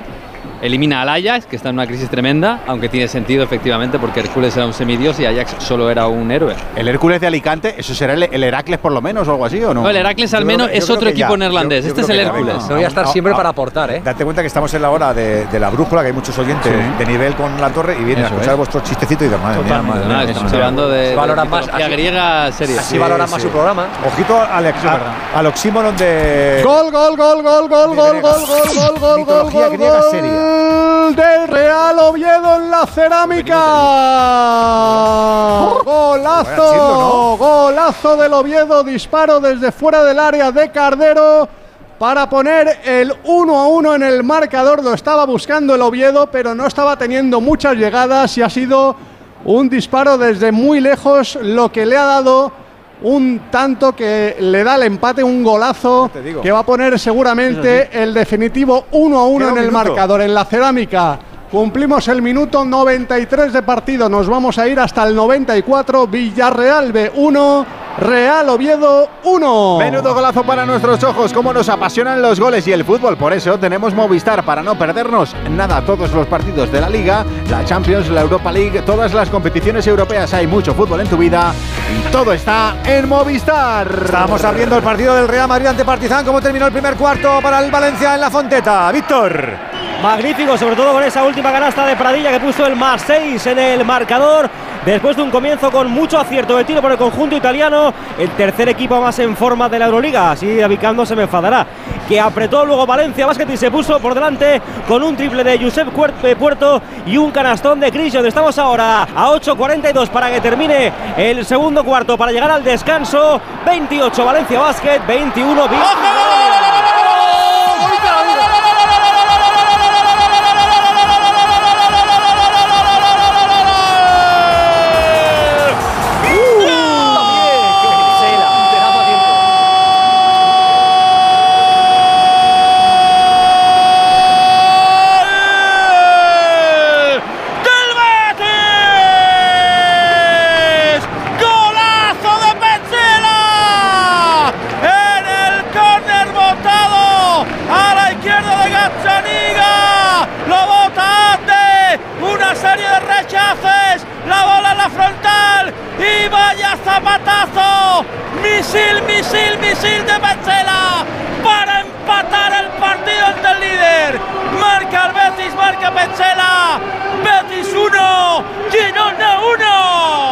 [SPEAKER 53] elimina al Ajax, que está en una crisis tremenda, aunque tiene sentido efectivamente porque Hércules era un semidios y Ajax solo era un héroe.
[SPEAKER 2] El Hércules de Alicante, ¿eso será el, el Heracles por lo menos o algo así o no?
[SPEAKER 53] No, el Heracles al menos
[SPEAKER 1] creo
[SPEAKER 53] es otro equipo
[SPEAKER 1] Yo-
[SPEAKER 53] neerlandés.
[SPEAKER 1] yo
[SPEAKER 53] este es el Hércules.
[SPEAKER 1] venga.
[SPEAKER 58] Voy a estar
[SPEAKER 1] Ah,
[SPEAKER 58] siempre
[SPEAKER 1] ah,
[SPEAKER 58] para aportar, ¿eh?
[SPEAKER 1] Date cuenta que estamos en la hora de, de la brújula, que hay muchos oyentes
[SPEAKER 2] Sí.
[SPEAKER 1] de nivel con la torre y vienen
[SPEAKER 2] Eso
[SPEAKER 1] a escuchar
[SPEAKER 2] es.
[SPEAKER 1] vuestro chistecito y de madre mía,
[SPEAKER 53] Totalmente,
[SPEAKER 1] madre
[SPEAKER 53] no,
[SPEAKER 1] mía,
[SPEAKER 53] estamos hablando de, de
[SPEAKER 58] Valoran más, así-
[SPEAKER 53] griega seria.
[SPEAKER 58] Así valoran más su programa.
[SPEAKER 1] Ojito al, oxímoron de.
[SPEAKER 12] Gol, gol, gol, gol, gol, gol, gol, gol, gol, gol, gol, gol,
[SPEAKER 1] griega
[SPEAKER 12] gol del Real Oviedo en la cerámica. Golazo, golazo del Oviedo, disparo desde fuera del área de Cardero. para poner el 1 a 1 en el marcador. Lo estaba buscando el Oviedo, pero no estaba teniendo muchas llegadas y ha sido un disparo desde muy lejos lo que le ha dado un tanto que le da el empate, un golazo que va a poner seguramente el definitivo 1 a 1
[SPEAKER 1] Queda
[SPEAKER 12] en el
[SPEAKER 1] minuto.
[SPEAKER 12] marcador. En la cerámica cumplimos el minuto 93 de partido, nos vamos a ir hasta el 94, Villarreal B1, Real Oviedo 1.
[SPEAKER 2] Menudo golazo para nuestros ojos, cómo nos apasionan los goles y el fútbol. Por eso tenemos Movistar para no perdernos nada, todos los partidos de la Liga, la Champions, la Europa League, todas las competiciones europeas. Hay mucho fútbol en tu vida y todo está en Movistar.
[SPEAKER 1] Estamos abriendo el partido del Real Madrid ante Partizan. ¿Cómo terminó el primer cuarto para el Valencia en la Fonteta? Víctor.
[SPEAKER 75] Magnífico, sobre todo con esa última canasta de Pradilla que puso el más 6 en el marcador. Después de un comienzo con mucho acierto de tiro por el conjunto italiano, el tercer equipo más en forma de la Euroliga. Así Vicando se me enfadará. Que apretó luego Valencia Basket y se puso por delante con un triple de Josep eh, Puerto y un canastón de Cris. Donde estamos ahora a 8.42 para que termine el segundo cuarto para llegar al descanso. 28 Valencia Basket, 21 Victoria.
[SPEAKER 6] Misil, misil, misil de Petzela para empatar el partido ante el líder. Marca el marca Petzela. Betis 1, Girona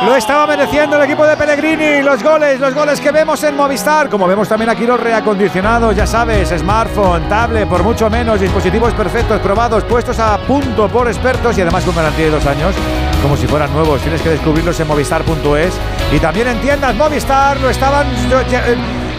[SPEAKER 6] 1.
[SPEAKER 1] Lo estaba mereciendo el equipo de Pellegrini. Los goles, los goles que vemos en Movistar. Como vemos también aquí los reacondicionados, ya sabes, smartphone, tablet, por mucho menos, dispositivos perfectos, probados, puestos a punto por expertos y además con garantía de dos años, como si fueran nuevos. Tienes que descubrirlos en movistar.es. Y también en tiendas Movistar lo estaban.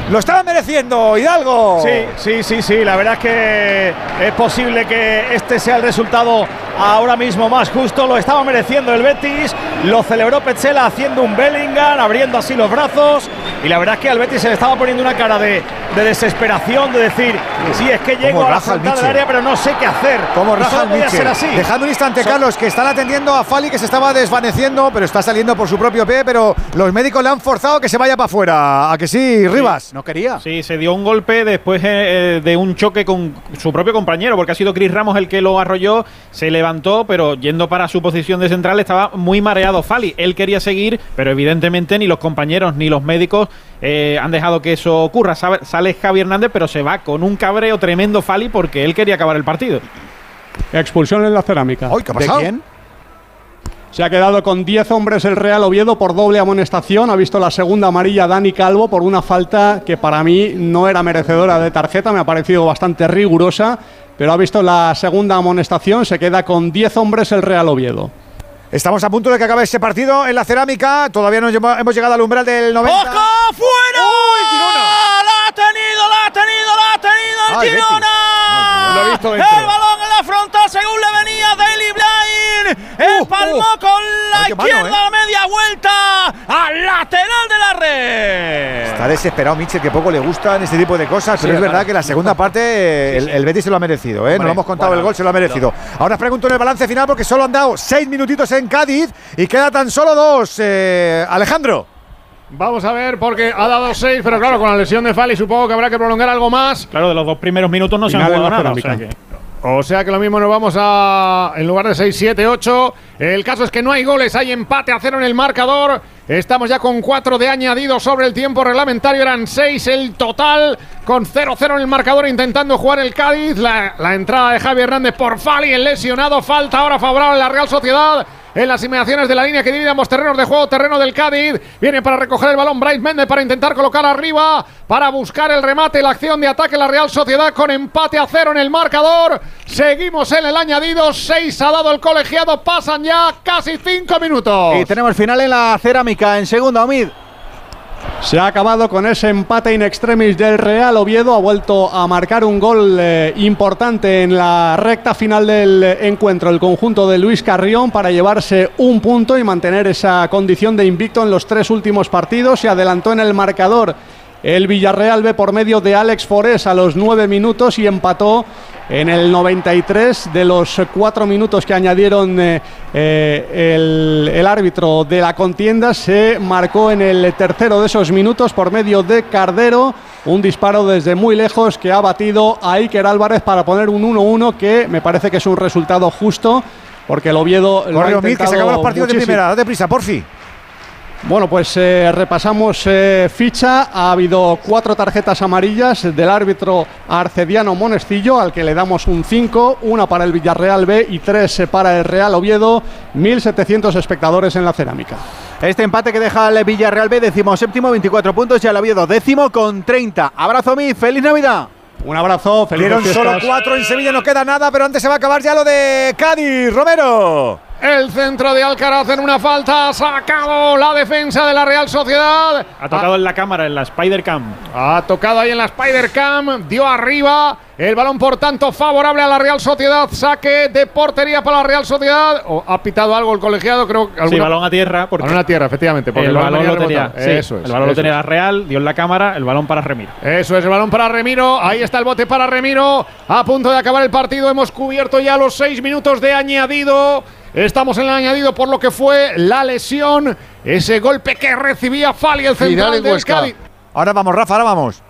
[SPEAKER 1] Lo estaban mereciendo, Hidalgo.
[SPEAKER 64] Sí, sí, sí, sí. La verdad es que es posible que este sea el resultado ahora mismo más justo. Lo estaba mereciendo el Betis. Lo celebró Petzela haciendo un Bellingham, abriendo así los brazos. Y la verdad es que al Betis se le estaba poniendo una cara de, de desesperación, de decir, sí, es que llego a la frontal del área, pero no sé qué hacer.
[SPEAKER 1] Como raja el
[SPEAKER 64] podía
[SPEAKER 1] Mitchell.
[SPEAKER 64] ser así.
[SPEAKER 1] Dejadme un instante,
[SPEAKER 64] So-
[SPEAKER 1] Carlos, que están atendiendo a Fali, que se estaba desvaneciendo, pero está saliendo por su propio pie. Pero los médicos le han forzado que se vaya para afuera. ¿A que sí, Rivas?
[SPEAKER 2] No quería.
[SPEAKER 10] Sí, se dio un golpe después eh, eh, de un choque con su propio compañero, porque ha sido Chris Ramos el que lo arrolló, se levantó, pero yendo para su posición de central estaba muy mareado Fali. Él quería seguir, pero evidentemente ni los compañeros ni los médicos eh, han dejado que eso ocurra. Sale Javi Hernández, pero se va con un cabreo tremendo Fali porque él quería acabar el partido.
[SPEAKER 12] Expulsión en la cerámica.
[SPEAKER 1] ¿qué ha pasado?
[SPEAKER 2] ¿De quién?
[SPEAKER 12] Se ha quedado con 10 hombres el Real Oviedo por doble amonestación. Ha visto la segunda amarilla Dani Calvo por una falta que para mí no era merecedora de tarjeta. Me ha parecido bastante rigurosa. Pero ha visto la segunda amonestación. Se queda con 10 hombres el Real Oviedo.
[SPEAKER 1] Estamos a punto de que acabe este partido en la cerámica. Todavía no hemos llegado al umbral del 90.
[SPEAKER 6] ¡Ojo! ¡Fuera! ¡La ha tenido, la ha tenido, la ha tenido el
[SPEAKER 1] Ay.
[SPEAKER 6] Girona!
[SPEAKER 1] Lo he visto.
[SPEAKER 6] El balón en la frontal según le venía Daily Blind. Empalmó con la
[SPEAKER 1] Ay, qué mano,
[SPEAKER 6] izquierda
[SPEAKER 1] ¿eh?
[SPEAKER 6] a media vuelta al lateral de la red.
[SPEAKER 1] Está desesperado Mitchell, que poco le gustan este tipo de cosas, pero es verdad
[SPEAKER 6] claro.
[SPEAKER 1] que la segunda parte eh, el, el Betis se lo ha merecido, ¿eh? no lo hemos contado
[SPEAKER 6] bueno,
[SPEAKER 1] el gol, se lo ha merecido. Ahora os pregunto en el balance final porque solo han dado seis minutitos en Cádiz y queda tan solo dos. eh, Alejandro.
[SPEAKER 9] Vamos a ver, porque ha dado seis, pero claro, con la lesión de Fali supongo que habrá que prolongar algo más.
[SPEAKER 10] Claro, de los dos primeros minutos no se han jugado nada. o sea
[SPEAKER 9] cerámica.
[SPEAKER 10] que-
[SPEAKER 9] O sea que lo mismo nos vamos a. En lugar de 6, 7, 8. El caso es que no hay goles, hay empate a cero en el marcador. Estamos ya con 4 de añadido sobre el tiempo reglamentario. Eran 6 el total, con 0-0 en el marcador intentando jugar el Cádiz. La, entrada de Javi Hernández por Fali, el lesionado. Falta ahora favorable a la Real Sociedad. En las inmediaciones de la línea que divide ambos terrenos de juego, terreno del Cádiz. Viene para recoger el balón Bryce Méndez para intentar colocar arriba, para buscar el remate, la acción de ataque la Real Sociedad con empate a cero en el marcador. Seguimos en el añadido, 6 ha dado el colegiado, pasan ya casi 5 minutos.
[SPEAKER 2] Y tenemos final en la cerámica en segunda, Omid.
[SPEAKER 12] Se ha acabado con ese empate in extremis del Real Oviedo. Ha vuelto a marcar un gol eh, importante en la recta final del encuentro el conjunto de Luis Carrión para llevarse un punto y mantener esa condición de invicto en los tres últimos partidos. Se adelantó en el marcador el Villarreal B por medio de Alex Forés a los nueve minutos y empató en el 93 de los cuatro minutos que añadieron eh, eh, el, el árbitro de la contienda. Se marcó en el tercero de esos minutos por medio de Cardero. Un disparo desde muy lejos que ha batido a Iker Álvarez para poner un 1-1 que me parece que es un resultado justo porque el Oviedo lo ha
[SPEAKER 1] que se acaban los partidos de primera. Date prisa, porfi.
[SPEAKER 12] Bueno, pues eh, repasamos eh, ficha. Ha habido cuatro tarjetas amarillas del árbitro Arcediano Monestillo, al que le damos un 5, una para el Villarreal B y tres eh, para el Real Oviedo. 1.700 espectadores en la cerámica.
[SPEAKER 2] Este empate que deja al Villarreal B, décimo séptimo, 24 puntos y al Oviedo décimo con 30. Abrazo mi, feliz Navidad.
[SPEAKER 12] Un abrazo, feliz
[SPEAKER 1] Dieron solo cuatro en Sevilla, no queda nada, pero antes se va a acabar ya lo de Cádiz. Romero.
[SPEAKER 9] El centro de Alcaraz en una falta ha sacado la defensa de la Real Sociedad.
[SPEAKER 10] Ha tocado en la cámara, en la Spider Cam.
[SPEAKER 9] Ha tocado ahí en la Spider Cam, dio arriba. El balón, por tanto, favorable a la Real Sociedad. Saque de portería para la Real Sociedad. O ha pitado algo el colegiado, creo que
[SPEAKER 10] Sí, balón a tierra. Porque
[SPEAKER 9] Balón a tierra, efectivamente. Porque
[SPEAKER 10] el balón lo tenía. sí,
[SPEAKER 9] eso es.
[SPEAKER 10] el balón lo tenía la Real, dio en la cámara, el balón para Remiro.
[SPEAKER 9] Eso es el balón para Remiro. Ahí está el bote para Remiro. A punto de acabar el partido. Hemos cubierto ya los seis minutos de añadido. Estamos en el añadido por lo que fue la lesión. Ese golpe que recibía Fali, el central del Cádiz.
[SPEAKER 1] Ahora vamos, Rafa, ahora vamos.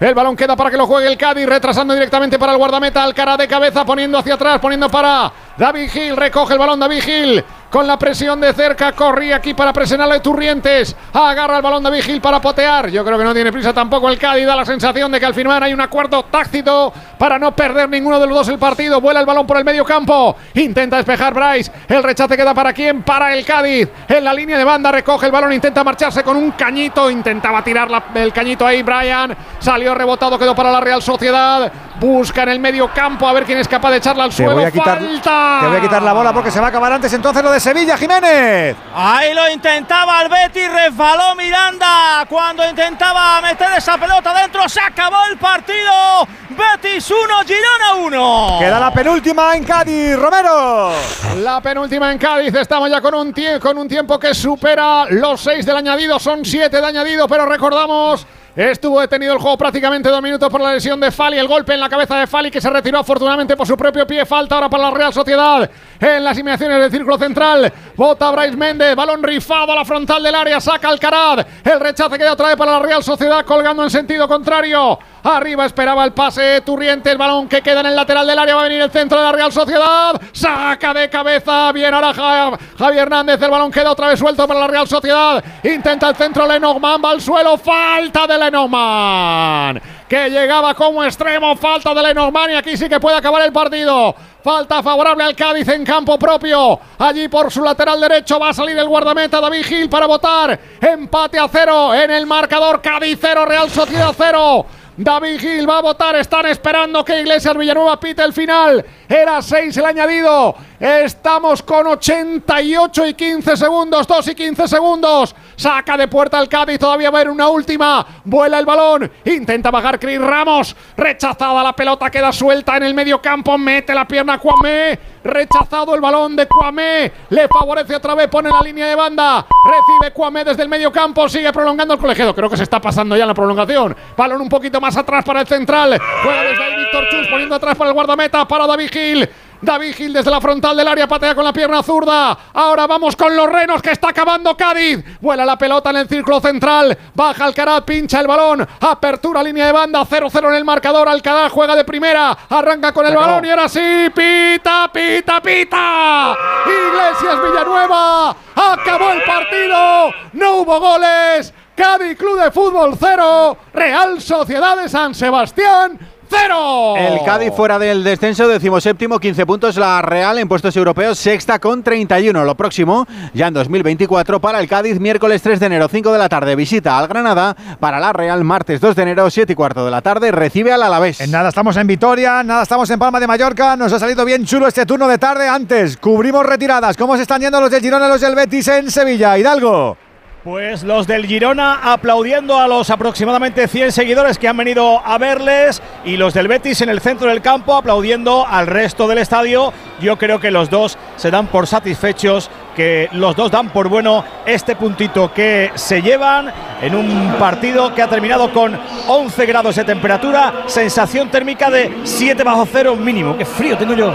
[SPEAKER 9] El balón queda para que lo juegue el Cádiz, retrasando directamente para el guardameta, Alcara de cabeza, poniendo hacia atrás, poniendo para David Gil, recoge el balón David Gil, con la presión de cerca, corría aquí para presionarle Turrientes, agarra el balón David Gil para potear, yo creo que no tiene prisa tampoco el Cádiz, da la sensación de que al final hay un acuerdo tácito para no perder ninguno de los dos el partido, vuela el balón por el medio campo, intenta despejar Bryce, el rechace queda para quién, para el Cádiz, en la línea de banda recoge el balón, intenta marcharse con un cañito, intentaba tirar el cañito ahí Brian, salió rebotado, quedó para la Real Sociedad, busca en el medio campo a ver quién es capaz de echarla al
[SPEAKER 1] Te
[SPEAKER 9] suelo,
[SPEAKER 1] voy, a quitar,
[SPEAKER 9] falta.
[SPEAKER 1] te voy a quitar la bola porque se va a acabar antes entonces lo de Sevilla, Jiménez.
[SPEAKER 6] Ahí lo intentaba el Betis, resbaló Miranda cuando intentaba meter esa pelota dentro, se acabó el partido. Betis 1, Girona 1.
[SPEAKER 1] Queda la penúltima en Cádiz, Romero.
[SPEAKER 9] La penúltima en Cádiz, estamos ya con un, tie- con un tiempo que supera los seis del añadido, son siete de añadido, pero recordamos, estuvo detenido el juego prácticamente dos minutos por la lesión de Fali, el golpe en la cabeza de Fali que se retiró afortunadamente por su propio pie, falta ahora para la Real Sociedad en las inmediaciones del círculo central, bota Bryce Méndez, balón rifado a la frontal del área, saca Alcaraz, el rechace queda otra vez para la Real Sociedad colgando en sentido contrario, arriba esperaba el pase Turriente, el balón que queda en el lateral del área, va a venir el centro de la Real Sociedad, saca de cabeza, bien ahora Ja- Javier Hernández, el balón queda otra vez suelto para la Real Sociedad, intenta el centro Lenormand, va al suelo, falta de Lenormand, que llegaba como extremo, falta de Lenormand y aquí sí que puede acabar el partido. Falta favorable al Cádiz en campo propio. Allí por su lateral derecho va a salir el guardameta David Gil para votar. Empate a cero en el marcador Cádiz cero, Real Sociedad cero. David Gil va a votar, están esperando que Iglesias Villanueva pite el final. Era 6 el añadido. Estamos con 88 y 15 segundos, 2 y 15 segundos. Saca de puerta el Cádiz, todavía va a haber una última. Vuela el balón, intenta bajar Cris Ramos. Rechazada la pelota, queda suelta en el medio campo. Mete la pierna Cuamé. Rechazado el balón de Cuamé. Le favorece otra vez, pone la línea de banda. Recibe Cuamé desde el medio campo, sigue prolongando el colegiado. Creo que se está pasando ya la prolongación. Balón un poquito más atrás para el central. Juega desde ahí Víctor Chus poniendo atrás para el guardameta, para David Gil. David Gil desde la frontal del área patea con la pierna zurda. Ahora vamos con los renos que está acabando Cádiz. Vuela la pelota en el círculo central. Baja Alcaraz, pincha el balón. Apertura línea de banda. 0-0 en el marcador. Alcaraz juega de primera. Arranca con el balón y ahora sí. Pita, pita, pita. Iglesias Villanueva. Acabó el partido. No hubo goles. Cádiz Club de Fútbol 0. Real Sociedad de San Sebastián 0.
[SPEAKER 2] El Cádiz fuera del descenso, decimoséptimo, 15 puntos. La Real en puestos europeos, sexta con 31. Lo próximo, ya en 2024, para el Cádiz, miércoles 3 de enero, 5 de la tarde, visita al Granada. Para la Real, martes 2 de enero, 7 y cuarto de la tarde, recibe al Alavés.
[SPEAKER 1] En nada estamos en Vitoria, nada estamos en Palma de Mallorca. Nos ha salido bien chulo este turno de tarde. Antes, cubrimos retiradas. ¿Cómo se están yendo los del Girona y los del Betis en Sevilla? Hidalgo.
[SPEAKER 64] Pues los del Girona aplaudiendo a los aproximadamente 100 seguidores que han venido a verles y los del Betis en el centro del campo aplaudiendo al resto del estadio. Yo creo que los dos se dan por satisfechos, que los dos dan por bueno este puntito que se llevan en un partido que ha terminado con 11 grados de temperatura, sensación térmica de 7 bajo cero mínimo. Qué frío tengo yo.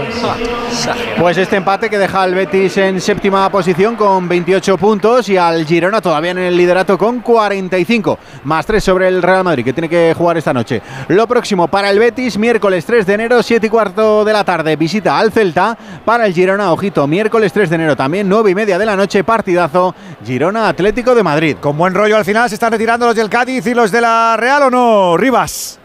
[SPEAKER 2] Pues este empate que deja al Betis en séptima posición con 28 puntos y al Girona todavía en el liderato con 45, más 3 sobre el Real Madrid que tiene que jugar esta noche. Lo próximo para el Betis, miércoles 3 de enero, 7 y cuarto de la tarde, visita al Celta. Para el Girona, ojito, miércoles 3 de enero también, 9 y media de la noche, partidazo Girona Atlético de Madrid.
[SPEAKER 1] Con buen rollo al final, ¿se están retirando los del Cádiz y los de la Real o no? Rivas.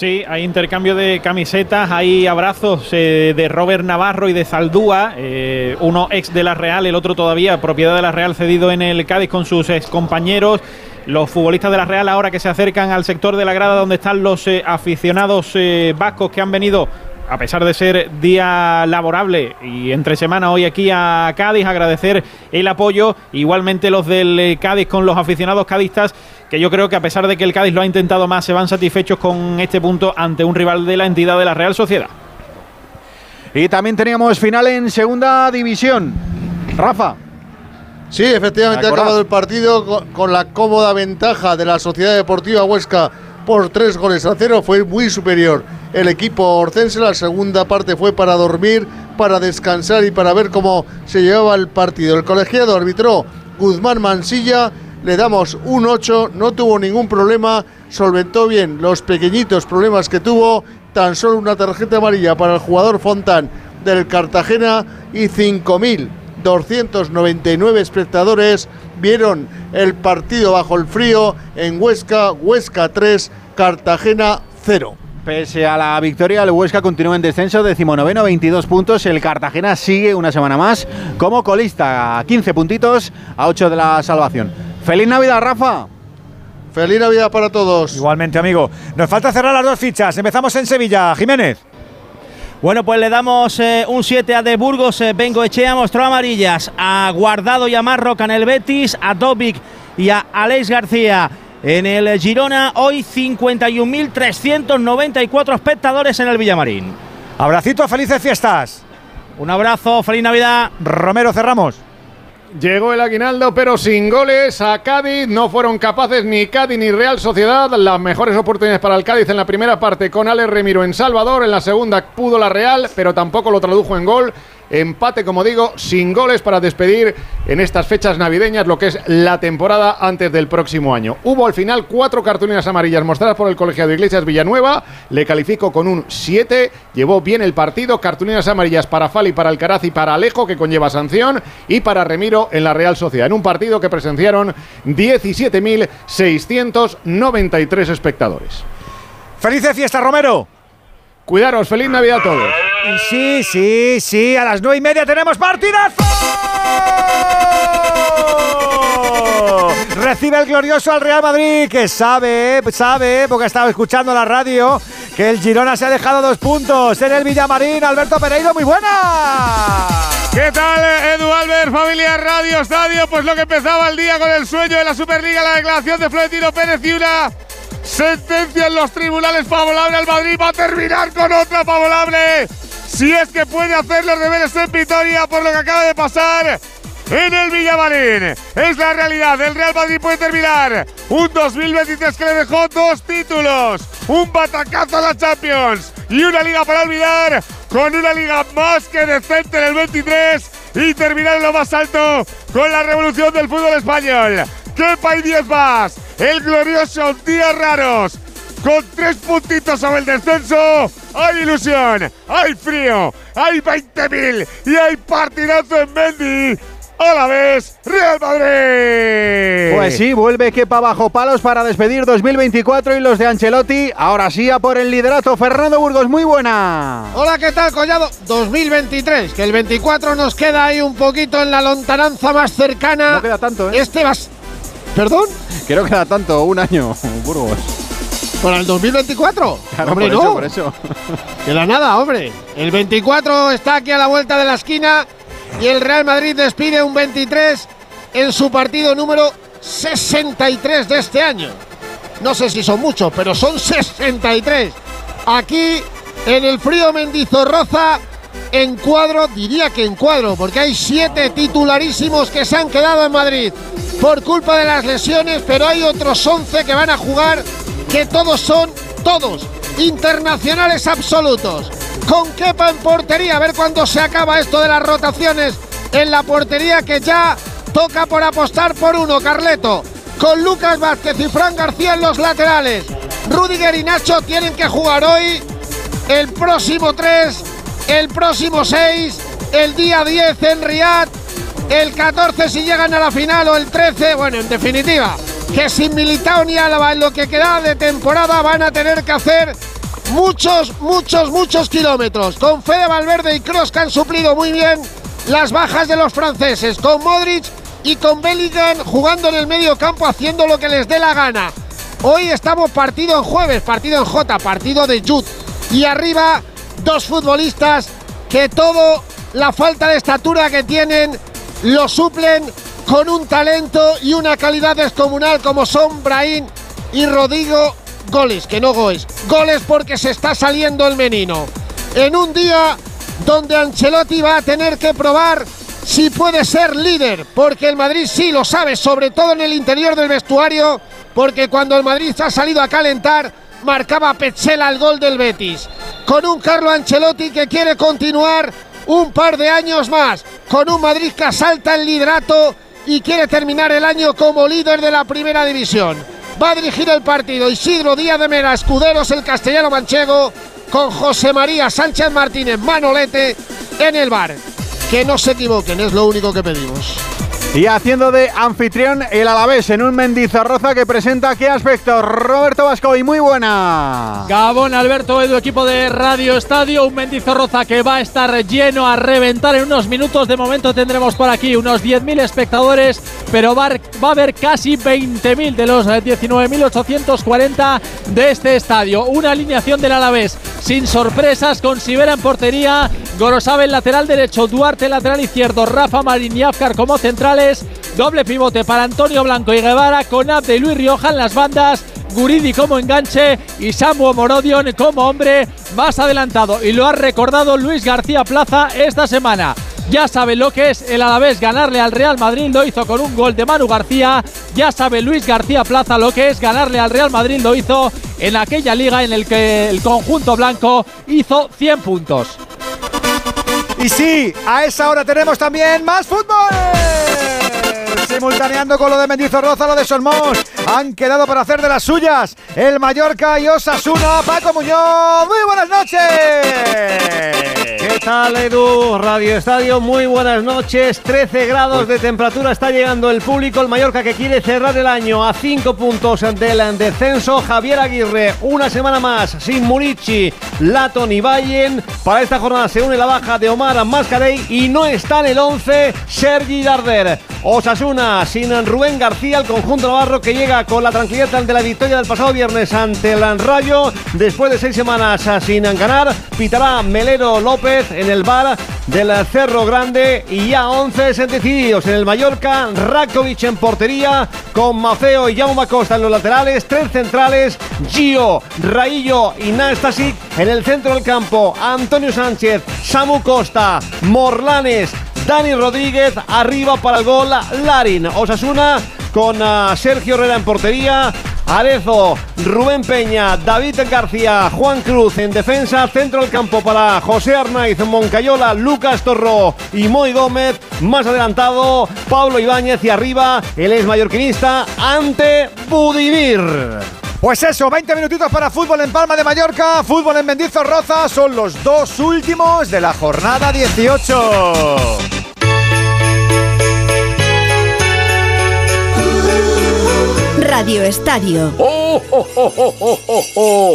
[SPEAKER 10] Sí, hay intercambio de camisetas, hay abrazos eh, de Robert Navarro y de Zaldúa, eh, uno ex de la Real, el otro todavía propiedad de la Real cedido en el Cádiz con sus ex compañeros. Los futbolistas de la Real ahora que se acercan al sector de la grada donde están los eh, aficionados vascos que han venido a pesar de ser día laborable y entre semana hoy aquí a Cádiz, agradecer el apoyo. Igualmente los del eh, Cádiz con los aficionados cadistas, que yo creo que a pesar de que el Cádiz lo ha intentado más, se van satisfechos con este punto ante un rival de la entidad de la Real Sociedad.
[SPEAKER 2] Y también teníamos final en segunda división. Rafa.
[SPEAKER 11] Sí, efectivamente ha acabado el partido con, con la cómoda ventaja de la Sociedad Deportiva Huesca por tres goles a cero. Fue muy superior el equipo orcense. La segunda parte fue para dormir, para descansar y para ver cómo se llevaba el partido. El colegiado arbitró Guzmán Mansilla. Le damos un 8, no tuvo ningún problema, solventó bien los pequeñitos problemas que tuvo, tan solo una tarjeta amarilla para el jugador Fontán del Cartagena y 5.299 espectadores vieron el partido bajo el frío en Huesca, Huesca 3, Cartagena 0.
[SPEAKER 2] Pese a la victoria, el Huesca continúa en descenso, decimonoveno, 22 puntos. El Cartagena sigue una semana más como colista, 15 puntitos a 8 de la salvación. ¡Feliz Navidad, Rafa!
[SPEAKER 11] ¡Feliz Navidad para todos!
[SPEAKER 1] Igualmente, amigo. Nos falta cerrar las dos fichas. Empezamos en Sevilla. Jiménez.
[SPEAKER 6] Bueno, pues le damos eh, un 7 a De Burgos. Eh, Bengo Echea mostró amarillas a Guardado y a Marroca en el Betis, a Dobic y a Alex García. En el Girona, hoy 51.394 espectadores en el Villamarín.
[SPEAKER 1] Abracito, felices fiestas.
[SPEAKER 6] Un abrazo, feliz Navidad.
[SPEAKER 1] Romero, cerramos.
[SPEAKER 9] Llegó el aguinaldo, pero sin goles a Cádiz. No fueron capaces ni Cádiz ni Real Sociedad. Las mejores oportunidades para el Cádiz en la primera parte con Alex Remiro en Salvador. En la segunda pudo la Real, pero tampoco lo tradujo en gol. Empate, como digo, sin goles para despedir en estas fechas navideñas lo que es la temporada antes del próximo año. Hubo al final cuatro cartulinas amarillas mostradas por el colegiado Iglesias Villanueva. Le califico con un 7. Llevó bien el partido. Cartulinas amarillas para Fali, para Alcaraz y para Alejo, que conlleva sanción. Y para Remiro en la Real Sociedad. En un partido que presenciaron 17.693 espectadores.
[SPEAKER 1] ¡Felices fiestas, Romero!
[SPEAKER 9] Cuidaros, feliz Navidad a todos.
[SPEAKER 1] Y sí, sí, sí, a las nueve y media tenemos partidazo. Recibe el glorioso al Real Madrid, que sabe, sabe, porque ha estado escuchando la radio, que el Girona se ha dejado dos puntos en el Villamarín. Alberto Pereiro, muy buena.
[SPEAKER 9] ¿Qué tal, Edu Albert, familia Radio Estadio? Pues lo que empezaba el día con el sueño de la Superliga, la declaración de Florentino Pérez y una sentencia en los tribunales favorable al Madrid va a terminar con otra favorable. Si es que puede hacer los deberes en Vitoria por lo que acaba de pasar en el Villamarín. Es la realidad. El Real Madrid puede terminar un 2023 que le dejó dos títulos, un batacazo a la Champions y una liga para olvidar con una liga más que decente en el 23 y terminar en lo más alto con la revolución del fútbol español. ¡Qué país 10 más! El glorioso Días Raros. Con tres puntitos sobre el descenso, hay ilusión, hay frío, hay 20.000 y hay partidazo en Mendy. A la vez, Real Madrid.
[SPEAKER 2] Pues sí, vuelve Kepa bajo palos para despedir 2024 y los de Ancelotti. Ahora sí, a por el liderato. Fernando Burgos, muy buena.
[SPEAKER 79] Hola, ¿qué tal, Collado? 2023, que el 24 nos queda ahí un poquito en la lontananza más cercana.
[SPEAKER 2] No queda tanto, ¿eh?
[SPEAKER 79] Este vas. ¿Perdón?
[SPEAKER 2] Que no queda tanto, un año, Burgos.
[SPEAKER 79] ¿Para el 2024?
[SPEAKER 2] Claro,
[SPEAKER 79] hombre,
[SPEAKER 2] por
[SPEAKER 79] no.
[SPEAKER 2] eso, por eso.
[SPEAKER 79] Queda nada, hombre. El 24 está aquí a la vuelta de la esquina y el Real Madrid despide un 23 en su partido número
[SPEAKER 80] 63 de este año. No sé si son muchos, pero son 63. Aquí en el frío Mendizorroza, en cuadro, diría que en cuadro, porque hay siete titularísimos que se han quedado en Madrid por culpa de las lesiones, pero hay otros 11 que van a jugar, que todos son, todos, internacionales absolutos. Con Kepa en portería, a ver cuándo se acaba esto de las rotaciones en la portería que ya toca por apostar por uno, Carleto. Con Lucas Vázquez y Fran García en los laterales. Rudiger y Nacho tienen que jugar hoy, el próximo 3, el próximo 6, el día 10 en Riyadh, el 14 si llegan a la final o el 13, bueno, en definitiva, que sin Militao ni Álava en lo que queda de temporada van a tener que hacer muchos, muchos, muchos kilómetros. Con Fede Valverde y Kroos que han suplido muy bien las bajas de los franceses, con Modric y con Bellingham jugando en el medio campo haciendo lo que les dé la gana. Hoy estamos partido en jueves, partido en J, partido de Jude. Y arriba dos futbolistas que todo la falta de estatura que tienen lo suplen con un talento y una calidad descomunal como son Brahim y Rodrigo goles, que no goles, goles porque se está saliendo el menino. En un día donde Ancelotti va a tener que probar si puede ser líder, porque el Madrid sí lo sabe, sobre todo en el interior del vestuario, porque cuando el Madrid ha salido a calentar, marcaba Petzela el gol del Betis. Con un Carlo Ancelotti que quiere continuar un par de años más, con un Madrid que asalta el liderato y quiere terminar el año como líder de la primera división. Va a dirigir el partido Isidro Díaz de Mera, escuderos el castellano manchego, con José María Sánchez Martínez Manolete en el bar. Que no se equivoquen, es lo único que pedimos.
[SPEAKER 2] Y haciendo de anfitrión el Alavés en un Mendizorroza que presenta qué aspecto. Roberto Vascoy, muy buena.
[SPEAKER 81] Gabón Alberto Edu, equipo de Radio Estadio, un Mendizorroza que va a estar lleno a reventar en unos minutos. De momento tendremos por aquí unos 10.000 espectadores, pero va, a haber casi 20.000 de los 19.840 de este estadio. Una alineación del Alavés sin sorpresas, con Sibera en portería, Gorosabe en lateral derecho, Duarte lateral izquierdo, Rafa Marín y Afkar como doble pivote para Antonio Blanco y Guevara, con Abde y Luis Rioja en las bandas, Guridi como enganche y Samu Morodion como hombre más adelantado. Y lo ha recordado Luis García Plaza esta semana. Ya sabe lo que es el Alavés ganarle al Real Madrid, lo hizo con un gol de Manu García. Ya sabe Luis García Plaza lo que es ganarle al Real Madrid, lo hizo en aquella liga en el que el conjunto blanco hizo 100 puntos.
[SPEAKER 1] Y sí, a esa hora tenemos también más fútbol. Simultaneando con lo de Mendizorroza, lo de Solmos. Han quedado para hacer de las suyas el Mallorca y Osasuna. Paco Muñoz, muy buenas noches.
[SPEAKER 60] ¿Qué tal, Edu? Radio Estadio, muy buenas noches. 13 grados de temperatura está llegando el público. El Mallorca que quiere cerrar el año a 5 puntos del descenso. Javier Aguirre, una semana más sin Murici, Laton y Bayern. Para esta jornada se une la baja de Omar Mascarey y no está en el 11 Sergi Darder. Osasuna sin Rubén García, el conjunto navarro que llega con la tranquilidad ante la victoria del pasado viernes ante el Rayo. Después de seis semanas sin ganar, pitará Melero López en el bar del Cerro Grande y ya 11 decididos en el Mallorca. Rakovic en portería con Mafeo y Jaume Costa en los laterales. Tres centrales, Gio, Raillo y Nastasic en el centro del campo. Antonio Sánchez, Samu Costa, Morlanes, Dani Rodríguez arriba para el gol Larin. Osasuna con uh, Sergio Herrera en portería. Arezo, Rubén Peña, David García, Juan Cruz en defensa, centro del campo para José Arnaiz, Moncayola, Lucas Torro y Moy Gómez. Más adelantado, Pablo Ibáñez y arriba el ex mallorquinista ante Budimir.
[SPEAKER 1] Pues eso, 20 minutitos para fútbol en Palma de Mallorca, fútbol en Mendizorroza, son los dos últimos de la jornada 18.
[SPEAKER 82] Radio Estadio.
[SPEAKER 83] ¡Oh, oh, oh,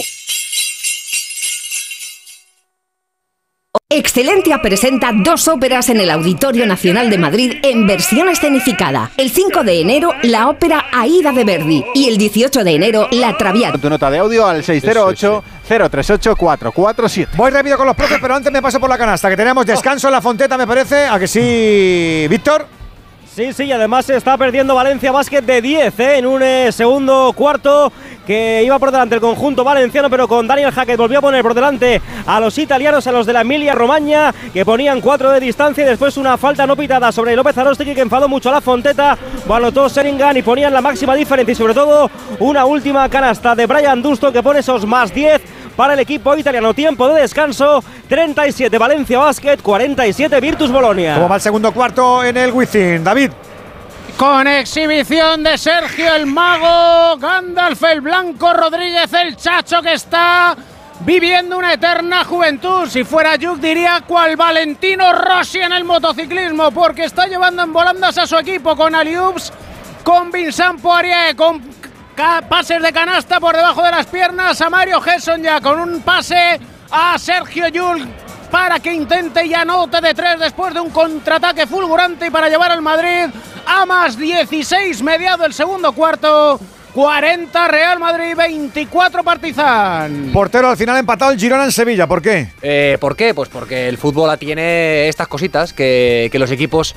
[SPEAKER 82] Excelentia presenta dos óperas en el Auditorio Nacional de Madrid en versión escenificada. El 5 de enero, la ópera Aida de Verdi y el 18 de enero, La Traviata.
[SPEAKER 2] Tu nota de audio al 608-038-447.
[SPEAKER 1] Voy rápido con los profes, pero antes me paso por la canasta, que tenemos descanso en la fonteta, me parece. ¿A que sí, Víctor?
[SPEAKER 75] Sí, sí, y además se está perdiendo Valencia Basket de 10 ¿eh? en un eh, segundo cuarto que iba por delante el conjunto valenciano, pero con Daniel Hackett volvió a poner por delante a los italianos, a los de la Emilia Romagna, que ponían 4 de distancia y después una falta no pitada sobre López Arostegui que enfadó mucho a la Fonteta, anotó Seringan y ponían la máxima diferencia y sobre todo una última canasta de Brian Dusto que pone esos más 10 para el equipo italiano. Tiempo de descanso, 37 Valencia Basket, 47 Virtus Bolonia.
[SPEAKER 1] ¿Cómo va el segundo cuarto en el Wizzing? David.
[SPEAKER 84] Con exhibición de Sergio el Mago, Gandalf el Blanco, Rodríguez el Chacho que está viviendo una eterna juventud. Si fuera Yuk diría cual Valentino Rossi en el motociclismo, porque está llevando en volandas a su equipo con Aliups, con Vincent Poirier, con pases de canasta por debajo de las piernas a Mario Gesson ya con un pase a Sergio Yul para que intente y anote de tres después de un contraataque fulgurante y para llevar al Madrid a más 16 mediado el segundo cuarto. 40 Real Madrid, 24 Partizan.
[SPEAKER 1] Portero al final empatado el Girona en Sevilla, ¿por qué?
[SPEAKER 58] Eh, ¿Por qué? Pues porque el fútbol tiene estas cositas que, que los equipos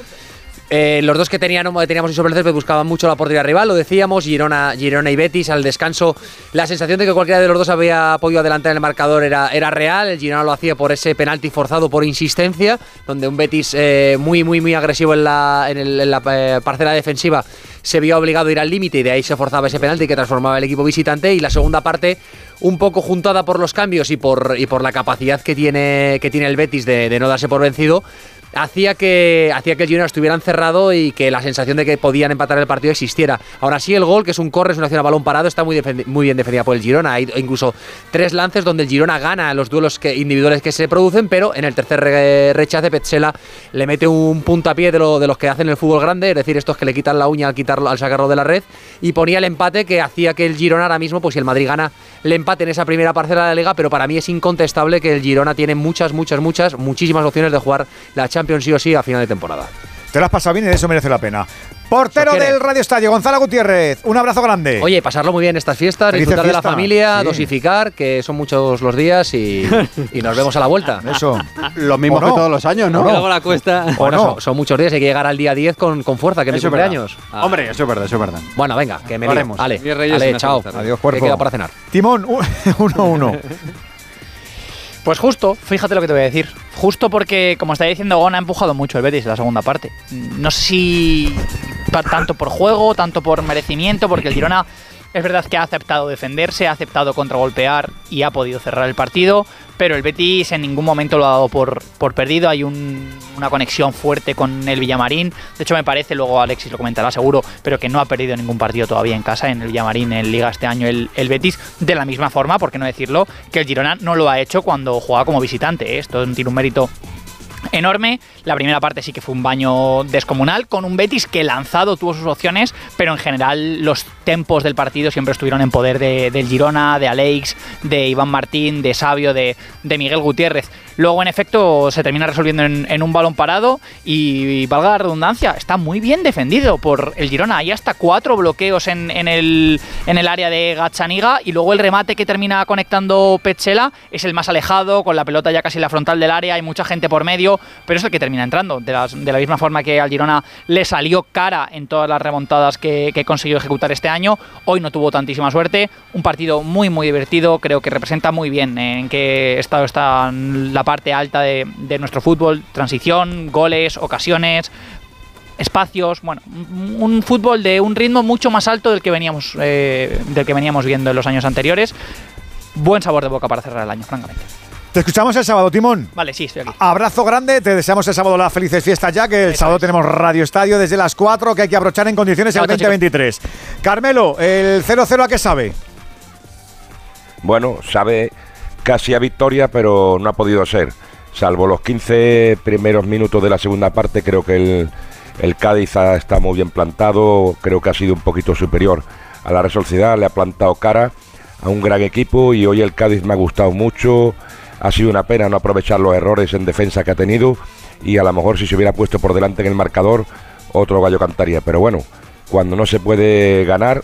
[SPEAKER 58] eh, los dos que tenían, teníamos sobre el buscaban mucho la portería rival, lo decíamos, Girona, Girona y Betis al descanso. La sensación de que cualquiera de los dos había podido adelantar el marcador era, era real. El Girona lo hacía por ese penalti forzado por insistencia, donde un Betis eh, muy, muy, muy agresivo en la, en la eh, parcela defensiva se vio obligado a ir al límite y de ahí se forzaba ese penalti que transformaba el equipo visitante. Y la segunda parte, un poco juntada por los cambios y por, y por la capacidad que tiene, que tiene el Betis de no darse por vencido hacía que, hacía que el Girona estuviera encerrado y que la sensación de que podían empatar el partido existiera. Ahora sí, el gol, que es un corre, es una acción a balón parado, está muy, muy bien defendida por el Girona. Hay incluso tres lances donde el Girona gana los duelos que, individuales que se producen, pero en el tercer rechace Petzela le mete un puntapié de, lo, los que hacen el fútbol grande, es decir, estos que le quitan la uña al, quitarlo, al sacarlo de la red, y ponía el empate que hacía que el Girona ahora mismo, pues si el Madrid gana, le empate en esa primera parcela de la liga, pero para mí es incontestable que el Girona tiene muchas, muchas, muchas, muchísimas opciones de jugar la Champions sí o sí a final de temporada.
[SPEAKER 1] Te lo has pasado bien y eso merece la pena. Portero del Radio Estadio, Gonzalo Gutiérrez, un abrazo grande.
[SPEAKER 58] Oye, pasarlo muy bien estas fiestas, disfrutar de la familia, dosificar, que son muchos los días y, nos vemos a la vuelta.
[SPEAKER 1] Eso.
[SPEAKER 2] Lo mismo que todos los años, ¿no?
[SPEAKER 58] Luego la cuesta. Bueno, son, muchos días, hay que llegar al día 10 con, con fuerza, que es mi cumpleaños.
[SPEAKER 2] Ah. Hombre, eso es verdad, eso es verdad.
[SPEAKER 58] Bueno, venga, que me
[SPEAKER 2] haremos.
[SPEAKER 58] Vale, chao.
[SPEAKER 1] Adiós, cuerpo.
[SPEAKER 58] Que queda para cenar.
[SPEAKER 1] Timón, 1-1.
[SPEAKER 59] Pues justo, fíjate lo que te voy a decir. Justo porque, como está diciendo Gon, ha empujado mucho el Betis en la segunda parte. No sé si tanto por juego, tanto por merecimiento, porque el Girona es verdad que ha aceptado defenderse, ha aceptado contragolpear y ha podido cerrar el partido, pero el Betis en ningún momento lo ha dado por, por perdido. Hay una conexión fuerte con el Villamarín. De hecho, me parece, luego Alexis lo comentará seguro, pero que no ha perdido ningún partido todavía en casa en el Villamarín en Liga este año el, el Betis. De la misma forma, por qué no decirlo, que el Girona no lo ha hecho cuando juega como visitante. ¿eh? Esto tiene un mérito enorme. La primera parte sí que fue un baño descomunal, con un Betis que lanzado tuvo sus opciones, pero en general los tempos del partido siempre estuvieron en poder de, del Girona, de Alex, de Iván Martín, de Sabio, de, de Miguel Gutiérrez. Luego, en efecto, se termina resolviendo en, un balón parado y, valga la redundancia, está muy bien defendido por el Girona. Hay hasta cuatro bloqueos en, el, en el área de Gachaniga y luego el remate que termina conectando Petzela es el más alejado, con la pelota ya casi en la frontal del área, hay mucha gente por medio, pero es el que termina entrando. De, la misma forma que al Girona le salió cara en todas las remontadas que, que consiguió ejecutar este año, hoy no tuvo tantísima suerte. Un partido muy, muy divertido, creo que representa muy bien en qué estado está la parte alta de, nuestro fútbol, transición, goles, ocasiones, espacios, bueno, un fútbol de un ritmo mucho más alto del que veníamos, eh, del que veníamos viendo en los años anteriores. Buen sabor de boca para cerrar el año, francamente.
[SPEAKER 1] Te escuchamos el sábado, Timón.
[SPEAKER 59] Vale, sí, estoy aquí.
[SPEAKER 1] Abrazo grande, te deseamos el sábado las felices fiestas ya, que el sábado tenemos Radio Estadio desde las 4, que hay que abrochar en condiciones el 2023. Carmelo, ¿el 0-0 a qué sabe?
[SPEAKER 61] Bueno, sabe casi a victoria, pero no ha podido ser. Salvo los 15 primeros minutos de la segunda parte, creo que el, el Cádiz está muy bien plantado, creo que ha sido un poquito superior a la Real Sociedad, le ha plantado cara a un gran equipo y hoy el Cádiz me ha gustado mucho. Ha sido una pena no aprovechar los errores en defensa que ha tenido y a lo mejor si se hubiera puesto por delante en el marcador, otro gallo cantaría. Pero bueno, cuando no se puede ganar,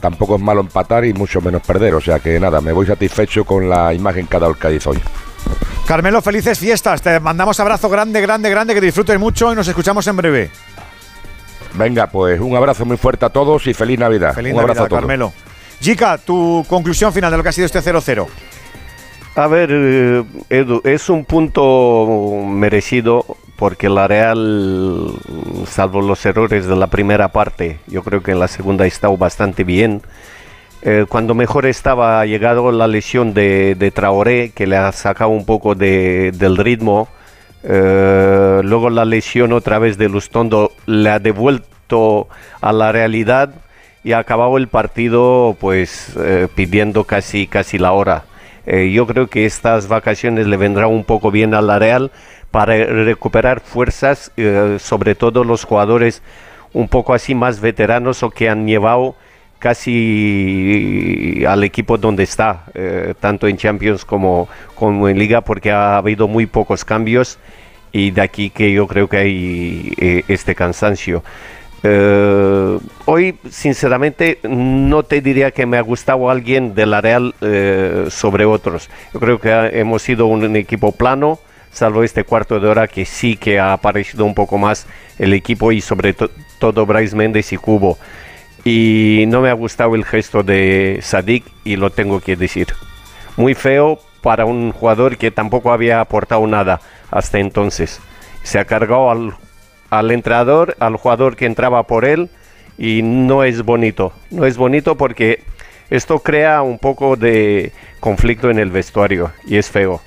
[SPEAKER 61] tampoco es malo empatar y mucho menos perder. O sea que nada, me voy satisfecho con la imagen que ha dado el Cádiz hoy.
[SPEAKER 1] Carmelo, felices fiestas. Te mandamos abrazo grande, grande, grande, que disfrutes mucho y nos escuchamos en breve.
[SPEAKER 61] Venga, pues un abrazo muy fuerte a todos y feliz Navidad.
[SPEAKER 1] Feliz
[SPEAKER 61] un abrazo a todos.
[SPEAKER 1] Carmelo. Jica, tu conclusión final de lo que ha sido este 0-0.
[SPEAKER 60] A ver, eh, Edu, es un punto merecido porque la Real, salvo los errores de la primera parte, yo creo que en la segunda ha estado bastante bien. Eh, cuando mejor estaba ha llegado la lesión de, de Traoré, que le ha sacado un poco de- del ritmo. Eh, luego la lesión otra vez de Lustondo le ha devuelto a la realidad y ha acabado el partido pues eh, pidiendo casi, casi la hora. Yo creo que estas vacaciones le vendrá un poco bien a la Real para recuperar fuerzas, eh, sobre todo los jugadores un poco así más veteranos o que han llevado casi al equipo donde está, eh, tanto en Champions como, como en Liga, porque ha habido muy pocos cambios y de aquí que yo creo que hay eh, este cansancio. Eh, hoy, sinceramente, no te diría que me ha gustado alguien de la Real eh, sobre otros. Yo creo que ha- hemos sido un equipo plano, salvo este cuarto de hora que sí que ha aparecido un poco más el equipo y sobre to- todo Bryce Méndez y Cubo. Y no me ha gustado el gesto de Sadik y lo tengo que decir. Muy feo para un jugador que tampoco había aportado nada hasta entonces. Se ha cargado al, al entrenador, al jugador que entraba por él y no es bonito. No es bonito porque esto crea un poco de conflicto en el vestuario y es feo.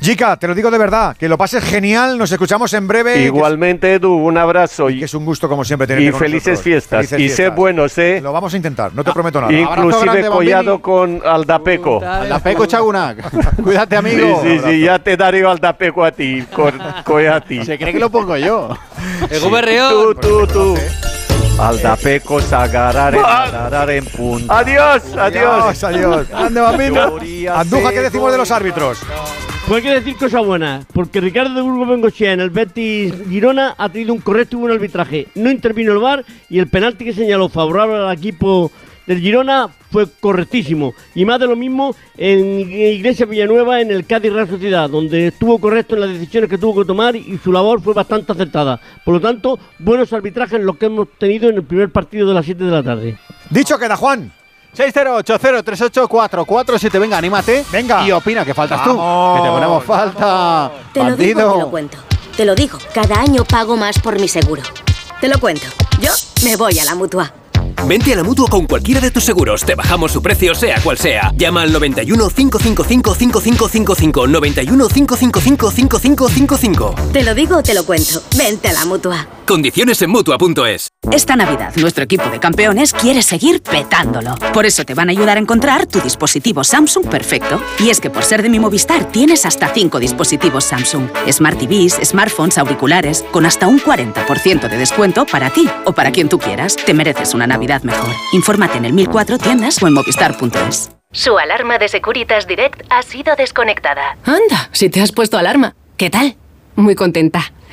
[SPEAKER 1] Jica, te lo digo de verdad, que lo pases genial, nos escuchamos en breve.
[SPEAKER 60] Igualmente, Edu, un abrazo. Y
[SPEAKER 1] que es un gusto, como siempre, tenerte
[SPEAKER 60] Y
[SPEAKER 1] con
[SPEAKER 60] felices
[SPEAKER 1] nosotros.
[SPEAKER 60] fiestas.
[SPEAKER 1] Felices
[SPEAKER 60] y sé
[SPEAKER 1] fiestas.
[SPEAKER 60] buenos, ¿eh?
[SPEAKER 1] Lo vamos a intentar, no te prometo nada.
[SPEAKER 60] Inclusive collado con Aldapeco.
[SPEAKER 2] Aldapeco Chagunac. Cuídate, amigo.
[SPEAKER 60] Sí, sí, sí, ya te daré Aldapeco a ti, Coyati.
[SPEAKER 2] Se cree que lo pongo yo.
[SPEAKER 60] Tú, tú, tú. Aldapeco, Sagarare, Sagarare en punta. Adiós, adiós.
[SPEAKER 1] Adiós, adiós.
[SPEAKER 2] Bambino.
[SPEAKER 1] Andújar, ¿qué decimos de los árbitros?
[SPEAKER 57] Pues hay que decir cosas buenas, porque Ricardo de Burgos Bengochea en el Betis Girona ha tenido un correcto y buen arbitraje. No intervino el VAR y el penalti que señaló favorable al equipo del Girona fue correctísimo. Y más de lo mismo en Iglesia Villanueva en el Cádiz Real Sociedad, donde estuvo correcto en las decisiones que tuvo que tomar y su labor fue bastante acertada. Por lo tanto, buenos arbitrajes los que hemos tenido en el primer partido de las 7 de la tarde.
[SPEAKER 1] Dicho queda, Juan.
[SPEAKER 2] 608038447, venga, anímate.
[SPEAKER 1] Venga.
[SPEAKER 2] Y opina que faltas tú.
[SPEAKER 1] Vamos.
[SPEAKER 2] Que te ponemos falta.
[SPEAKER 85] Te lo digo, te lo cuento. Te lo digo, cada año pago más por mi seguro. Te lo cuento. Yo me voy a la mutua.
[SPEAKER 20] Vente a la mutua con cualquiera de tus seguros. Te bajamos su precio, sea cual sea. Llama al 91 555 5555. 91 555 5555.
[SPEAKER 85] Te lo digo, te lo cuento. Vente a la mutua.
[SPEAKER 20] Condiciones en mutua.es.
[SPEAKER 86] Esta Navidad, nuestro equipo de campeones quiere seguir petándolo. Por eso te van a ayudar a encontrar tu dispositivo Samsung perfecto. Y es que por ser de mi Movistar tienes hasta 5 dispositivos Samsung. Smart TVs, smartphones, auriculares, con hasta un 40% de descuento para ti o para quien tú quieras. Te mereces una Navidad mejor. Infórmate en el 1004 tiendas o en movistar.es.
[SPEAKER 85] Su alarma de Securitas Direct ha sido desconectada.
[SPEAKER 19] Anda, si te has puesto alarma. ¿Qué tal? Muy contenta.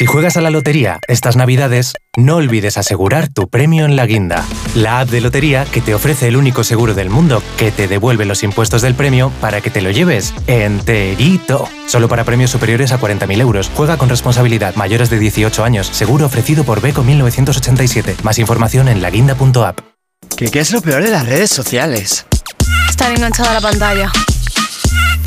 [SPEAKER 87] Si juegas a la lotería estas navidades, no olvides asegurar tu premio en la guinda, la app de lotería que te ofrece el único seguro del mundo que te devuelve los impuestos del premio para que te lo lleves enterito. Solo para premios superiores a 40.000 euros. Juega con responsabilidad. Mayores de 18 años. Seguro ofrecido por Beco 1987. Más información en laguinda.app.
[SPEAKER 88] ¿Qué, ¿Qué es lo peor de las redes sociales?
[SPEAKER 89] Estar enganchada a la pantalla.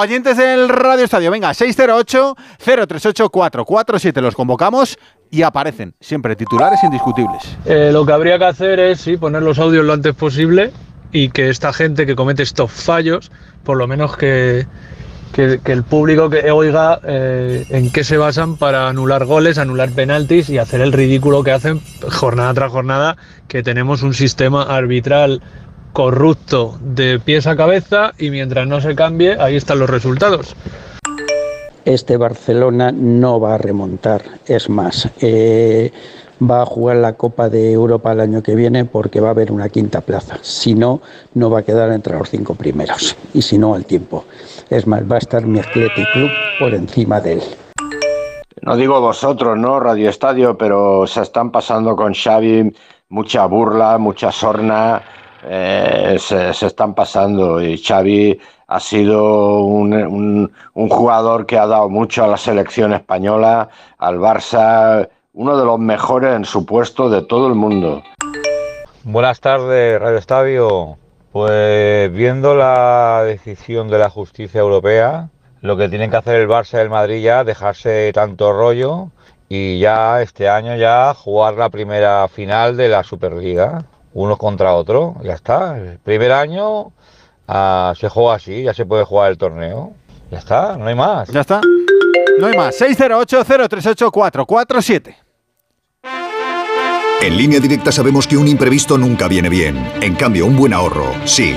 [SPEAKER 2] Oyentes del Radio Estadio, venga, 608-038-447, los convocamos y aparecen siempre titulares indiscutibles.
[SPEAKER 90] Eh, lo que habría que hacer es sí, poner los audios lo antes posible y que esta gente que comete estos fallos, por lo menos que, el público que oiga eh, en qué se basan para anular goles, anular penaltis y hacer el ridículo que hacen jornada tras jornada, que tenemos un sistema arbitral corrupto de pies a cabeza y mientras no se cambie, ahí están los resultados.
[SPEAKER 91] Este Barcelona no va a remontar, es más, eh, va a jugar la Copa de Europa el año que viene porque va a haber una quinta plaza. Si no, no va a quedar entre los cinco primeros. Y si no, al tiempo. Es más, va a estar mi Athletic Club por encima de él.
[SPEAKER 92] No digo vosotros, ¿no? Radio Estadio, pero se están pasando con Xavi mucha burla, mucha sorna, eh, se, están pasando y Xavi ha sido un jugador que ha dado mucho a la selección española, al Barça, uno de los mejores en su puesto de todo el mundo.
[SPEAKER 82] Buenas tardes, Radio Estadio. Pues viendo la decisión de la justicia europea, lo que tienen que hacer el Barça y el Madrid ya, dejarse tanto rollo y ya este año ya jugar la primera final de la Superliga, uno contra otro, ya está. El primer año ah, se juega así, ya se puede jugar el torneo. Ya está, no hay más.
[SPEAKER 2] Ya está. No hay más. 608-038-447.
[SPEAKER 16] En línea directa sabemos que un imprevisto nunca viene bien. En cambio, un buen ahorro, sí.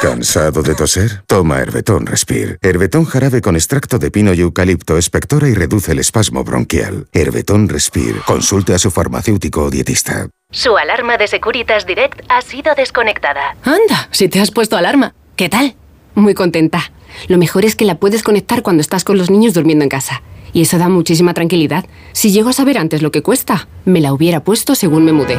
[SPEAKER 93] ¿Cansado de toser? Toma Herbetón Respire. Herbetón jarabe con extracto de pino y eucalipto espectora y reduce el espasmo bronquial. Herbetón Respire. Consulte a su farmacéutico o dietista.
[SPEAKER 85] Su alarma de Securitas Direct ha sido desconectada.
[SPEAKER 19] Anda, si te has puesto alarma. ¿Qué tal? Muy contenta. Lo mejor es que la puedes conectar cuando estás con los niños durmiendo en casa. Y eso da muchísima tranquilidad. Si llego a saber antes lo que cuesta, me la hubiera puesto según me mudé.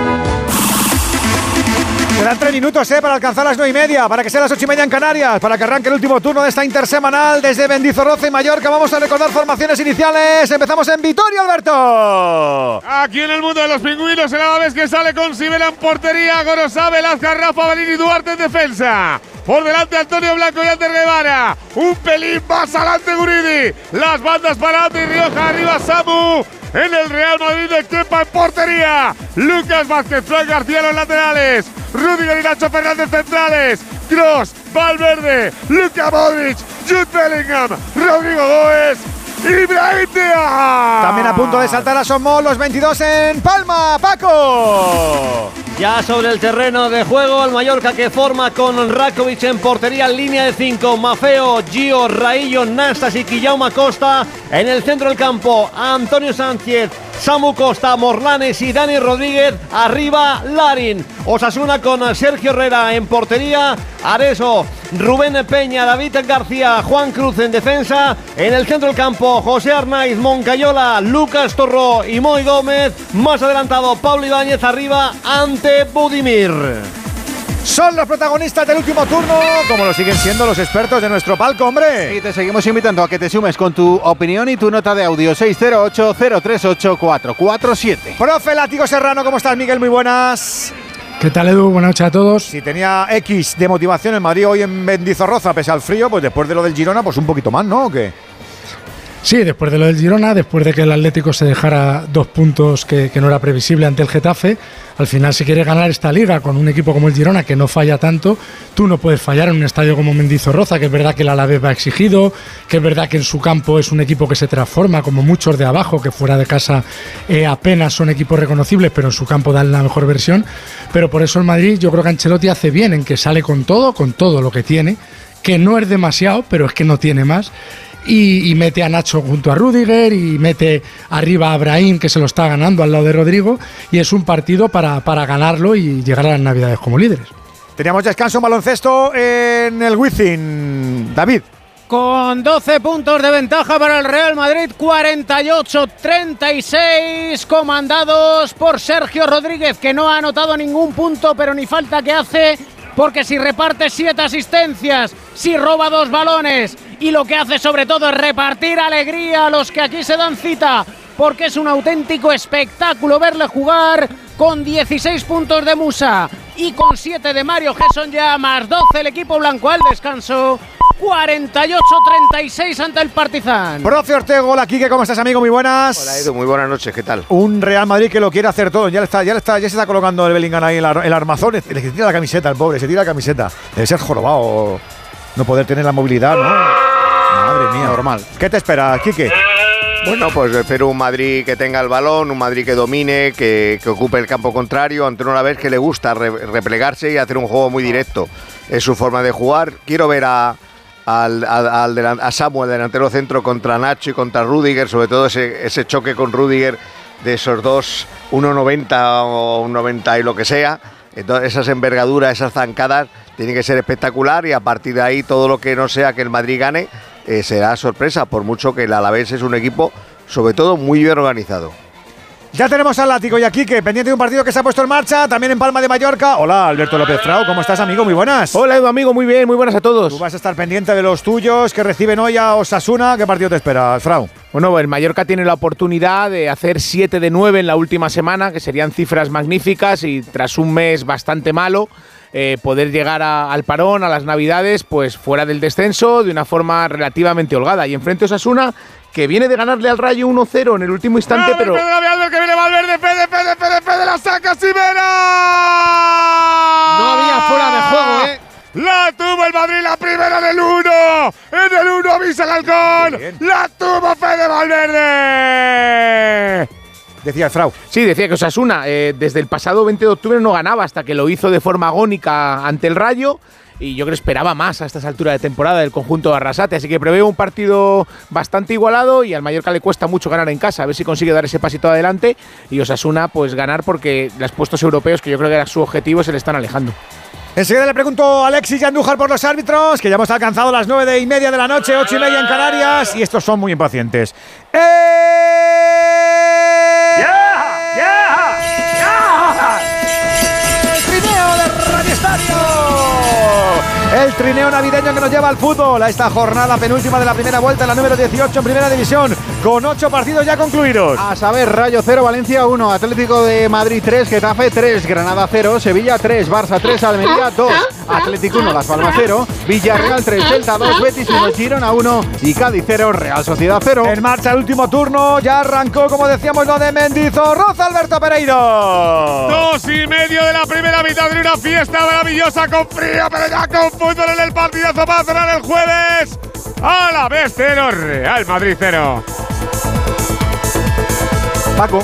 [SPEAKER 1] Quedan tres minutos eh, para alcanzar las nueve y media, para que sea las ocho y media en Canarias, para que arranque el último turno de esta intersemanal desde Bendizorroza y Mallorca. Vamos a recordar formaciones iniciales. Empezamos en Vitoria, Alberto.
[SPEAKER 5] Aquí en el mundo de los pingüinos, el vez que sale con Sibela en portería, Gorosabel, Velasca, Rafa, Balini Duarte en defensa. Por delante Antonio Blanco y Ander. Un pelín más adelante Guridi. Las bandas para Ate Rioja. Arriba Samu. En el Real Madrid de Kepa en portería. Lucas Vázquez, Frank García los laterales. Rudiger y Nacho Fernández centrales. Cross, Valverde, Luka Modric, Jude Bellingham, Rodrigo Góez y Brahim Díaz.
[SPEAKER 1] También a punto de saltar a Somos los 22 en Palma, Paco.
[SPEAKER 57] Ya sobre el terreno de juego, el Mallorca que forma con Rakovic en portería, línea de 5, Mafeo, Gio, Raillo, Nastas y Quillaume Costa. En el centro del campo, Antonio Sánchez, Samu Costa, Morlanes y Dani Rodríguez. Arriba, Larin. Osasuna con Sergio Herrera en portería. Areso, Rubén Peña, David García, Juan Cruz en defensa. En el centro del campo, José Arnaiz, Moncayola, Lucas Torró y Moy Gómez. Más adelantado, Pablo Ibáñez arriba ante Budimir.
[SPEAKER 1] Son los protagonistas del último turno, como lo siguen siendo los expertos de nuestro palco, hombre.
[SPEAKER 2] Y te seguimos invitando a que te sumes con tu opinión y tu nota de audio 608-038-447.
[SPEAKER 1] Profe Látigo Serrano, ¿cómo estás, Miguel? Muy buenas.
[SPEAKER 94] ¿Qué tal, Edu? Buenas noches a todos.
[SPEAKER 1] Si tenía X de motivación en Madrid hoy en Bendizorroza, pese al frío, pues después de lo del Girona, pues un poquito más, ¿no? ¿O qué?
[SPEAKER 94] Sí, después de lo del Girona, después de que el Atlético se dejara dos puntos que, no era previsible ante el Getafe, al final si quieres ganar esta liga con un equipo como el Girona que no falla tanto, tú no puedes fallar en un estadio como Mendizorroza, que es verdad que el Alavés va exigido, que es verdad que en su campo es un equipo que se transforma como muchos de abajo, que fuera de casa eh, apenas son equipos reconocibles, pero en su campo dan la mejor versión. Pero por eso el Madrid yo creo que Ancelotti hace bien en que sale con todo, con todo lo que tiene, que no es demasiado, pero es que no tiene más y, y mete a Nacho junto a Rudiger y mete arriba a Abraham que se lo está ganando al lado de Rodrigo y es un partido para, para ganarlo y llegar a las navidades como líderes.
[SPEAKER 1] Teníamos descanso en baloncesto en el Wizzing. David.
[SPEAKER 78] Con 12 puntos de ventaja para el Real Madrid, 48-36, comandados por Sergio Rodríguez, que no ha anotado ningún punto, pero ni falta que hace, porque si reparte siete asistencias, si roba dos balones y lo que hace sobre todo es repartir alegría a los que aquí se dan cita, porque es un auténtico espectáculo verle jugar con 16 puntos de Musa y con 7 de Mario Gesson ya más 12 el equipo blanco al descanso. 48-36 ante el Partizan.
[SPEAKER 1] Profe Ortega, hola Kike, ¿cómo estás amigo? Muy buenas.
[SPEAKER 95] Hola Edu, muy buenas noches, ¿qué tal?
[SPEAKER 1] Un Real Madrid que lo quiere hacer todo, ya le está, ya le está, ya se está colocando el Bellingham ahí en el armazón, le le tira la camiseta el pobre, se tira la camiseta. Debe ser jorobado no poder tener la movilidad, ¿no? Madre mía.
[SPEAKER 95] Normal.
[SPEAKER 1] ¿Qué te espera, Kike?
[SPEAKER 95] Bueno, pues espero un Madrid que tenga el balón, un Madrid que domine, que, que ocupe el campo contrario, ante una vez que le gusta re- replegarse y hacer un juego muy directo. Es su forma de jugar. Quiero ver a, al, al- a Samuel, delantero centro, contra Nacho y contra Rudiger, sobre todo ese, ese choque con Rudiger de esos dos, 1,90 o 1,90 y lo que sea. Entonces, esas envergaduras, esas zancadas, tienen que ser espectacular y a partir de ahí todo lo que no sea que el Madrid gane eh, será sorpresa, por mucho que el Alavés es un equipo, sobre todo, muy bien organizado.
[SPEAKER 1] Ya tenemos al Látigo y a Quique, pendiente de un partido que se ha puesto en marcha, también en Palma de Mallorca. Hola, Alberto López Frau, ¿cómo estás, amigo? Muy buenas.
[SPEAKER 96] Hola, Edu, amigo, muy bien, muy buenas a todos.
[SPEAKER 1] Tú vas a estar pendiente de los tuyos que reciben hoy a Osasuna. ¿Qué partido te espera, Frau?
[SPEAKER 96] Bueno, el Mallorca tiene la oportunidad de hacer 7 de 9 en la última semana, que serían cifras magníficas y tras un mes bastante malo, eh, poder llegar a- al parón, a las Navidades, pues fuera del descenso de una forma relativamente holgada. Y enfrente a Osasuna, que viene de ganarle al Rayo 1-0 en el último instante, pero...
[SPEAKER 5] Pedro Gavialdo, que viene Valverde, Fede, Fede, Fede, Fede, la saca Simera.
[SPEAKER 78] No había fuera de juego, ¿eh?
[SPEAKER 5] La tuvo el Madrid, la primera del 1. En el 1 avisa el halcón. La tuvo Fede Valverde.
[SPEAKER 1] Decía el Frau.
[SPEAKER 96] Sí, decía que Osasuna eh, desde el pasado 20 de octubre no ganaba hasta que lo hizo de forma agónica ante el Rayo. Y yo creo que esperaba más a estas alturas de temporada del conjunto de Arrasate. Así que preveo un partido bastante igualado y al Mallorca le cuesta mucho ganar en casa. A ver si consigue dar ese pasito adelante. Y Osasuna, pues ganar porque los puestos europeos, que yo creo que era su objetivo, se le están alejando.
[SPEAKER 1] Enseguida le pregunto a Alexis Andújar por los árbitros, que ya hemos alcanzado las nueve y media de la noche, ocho y media en Canarias, y estos son muy impacientes. ¡Eh! El trineo navideño que nos lleva al fútbol a esta jornada penúltima de la primera vuelta, la número 18 en Primera División, con ocho partidos ya concluidos.
[SPEAKER 2] A saber, Rayo 0, Valencia 1, Atlético de Madrid 3, Getafe 3, Granada 0, Sevilla 3, Barça 3, Almería 2, Atlético 1, Las Palmas 0, Villarreal 3, Celta 2, Betis 1, Girona 1 y Cádiz 0, Real Sociedad 0.
[SPEAKER 1] En marcha el último turno, ya arrancó, como decíamos, lo de Mendizorroza, Alberto Pereiro.
[SPEAKER 5] Dos y medio de la primera mitad de una fiesta maravillosa con frío, pero ya con fútbol en el partidazo para cerrar el jueves. A la vez cero, Real Madrid cero.
[SPEAKER 2] Paco.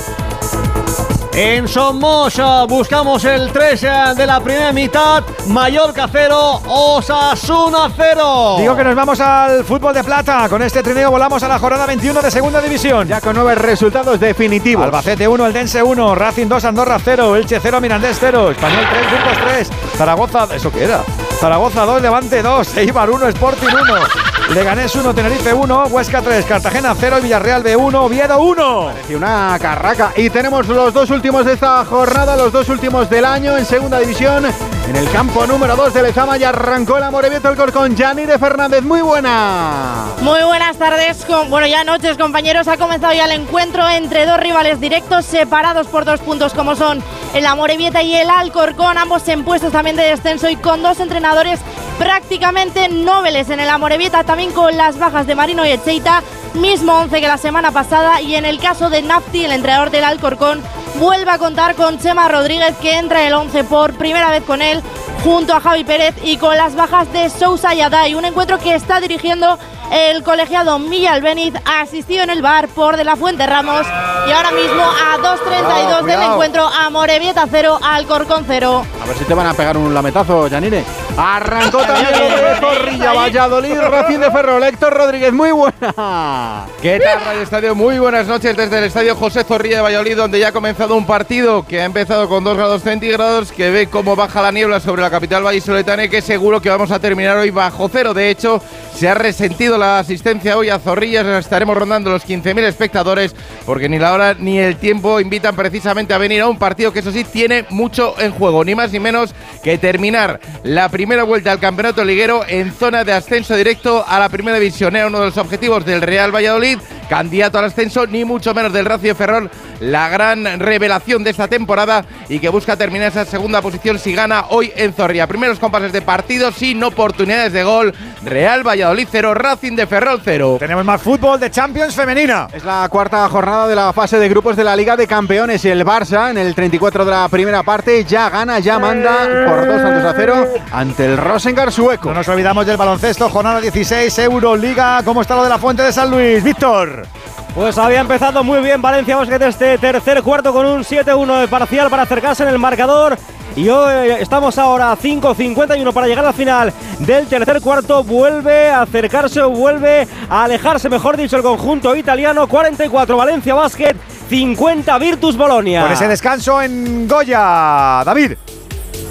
[SPEAKER 57] En Somoza buscamos el 3 de la primera mitad. Mallorca 0, Osasuna 0.
[SPEAKER 1] Digo que nos vamos al fútbol de plata. Con este trineo volamos a la jornada 21 de segunda división.
[SPEAKER 2] Ya con nueve resultados definitivos.
[SPEAKER 1] Albacete 1, el Dense 1, Racing 2, Andorra 0, Elche 0, Mirandés 0, Español 3, Burgos 3, Zaragoza, ¿eso qué era? Zaragoza 2, Levante 2, Eibar 1, Sporting 1, Leganés 1, Tenerife 1, Huesca 3, Cartagena 0, Villarreal B1, Oviedo 1.
[SPEAKER 2] Y una carraca. Y tenemos los dos últimos de esta jornada, los dos últimos del año en segunda división. En el campo número 2 de Lezama ya arrancó la Morevieta el con de Fernández. Muy buena.
[SPEAKER 97] Muy buenas tardes, con, bueno ya noches compañeros, ha comenzado ya el encuentro entre dos rivales directos separados por dos puntos como son el Amorebieta y el Alcorcón, ambos en puestos también de descenso y con dos entrenadores prácticamente nobles en el Amorebieta, también con las bajas de Marino y Echeita, mismo 11 que la semana pasada. Y en el caso de Nafti, el entrenador del Alcorcón, vuelve a contar con Chema Rodríguez, que entra en el 11 por primera vez con él, junto a Javi Pérez y con las bajas de Sousa y Adai. Un encuentro que está dirigiendo el colegiado Milla Albeniz, asistido en el bar por De la Fuente Ramos. Y ahora mismo a 2.32 del encuentro, Amorebieta 0, Alcorcón 0.
[SPEAKER 2] A ver si te van a pegar un lametazo, Janine. Arrancó también de Zorrilla, Valladolid, Racing de Ferrol, Héctor Rodríguez, muy buena.
[SPEAKER 91] ¿Qué tal, Radio Estadio? Muy buenas noches desde el Estadio José Zorrilla de Valladolid, donde ya ha comenzado un partido que ha empezado con 2 grados centígrados, que ve cómo baja la niebla sobre la capital vallisoletana y que seguro que vamos a terminar hoy bajo cero. De hecho, se ha resentido la asistencia hoy a Zorrillas, estaremos rondando los 15.000 espectadores, porque ni la hora ni el tiempo invitan precisamente a venir a un partido que eso sí tiene mucho en juego, ni más ni menos que terminar la primera vuelta al campeonato liguero en zona de ascenso directo a la primera división. Era uno de los objetivos del Real Valladolid, candidato al ascenso, ni mucho menos del Racio Ferrol, la gran revelación de esta temporada y que busca terminar esa segunda posición si gana hoy en Zorrilla. Primeros compases de partido sin oportunidades de gol. Real Valladolid 0, Racing de Ferrol 0.
[SPEAKER 1] Tenemos más fútbol de Champions femenina.
[SPEAKER 2] Es la cuarta jornada de la fase de grupos de la Liga de Campeones y el Barça en el 34 de la primera parte ya gana, ya manda por 2 tantos a 0 ante el Rosengar sueco.
[SPEAKER 1] No nos olvidamos del baloncesto, jornada 16, Euroliga. ¿Cómo está lo de la Fuente de San Luis? Víctor.
[SPEAKER 75] Pues había empezado muy bien Valencia Basket este tercer cuarto con un 7-1 de parcial para acercarse en el marcador. Y hoy estamos ahora a 5.51 para llegar al final del tercer cuarto. Vuelve a acercarse o vuelve a alejarse, mejor dicho, el conjunto italiano. 44 Valencia Basket, 50 Virtus Bolonia.
[SPEAKER 1] Por ese descanso en Goya, David.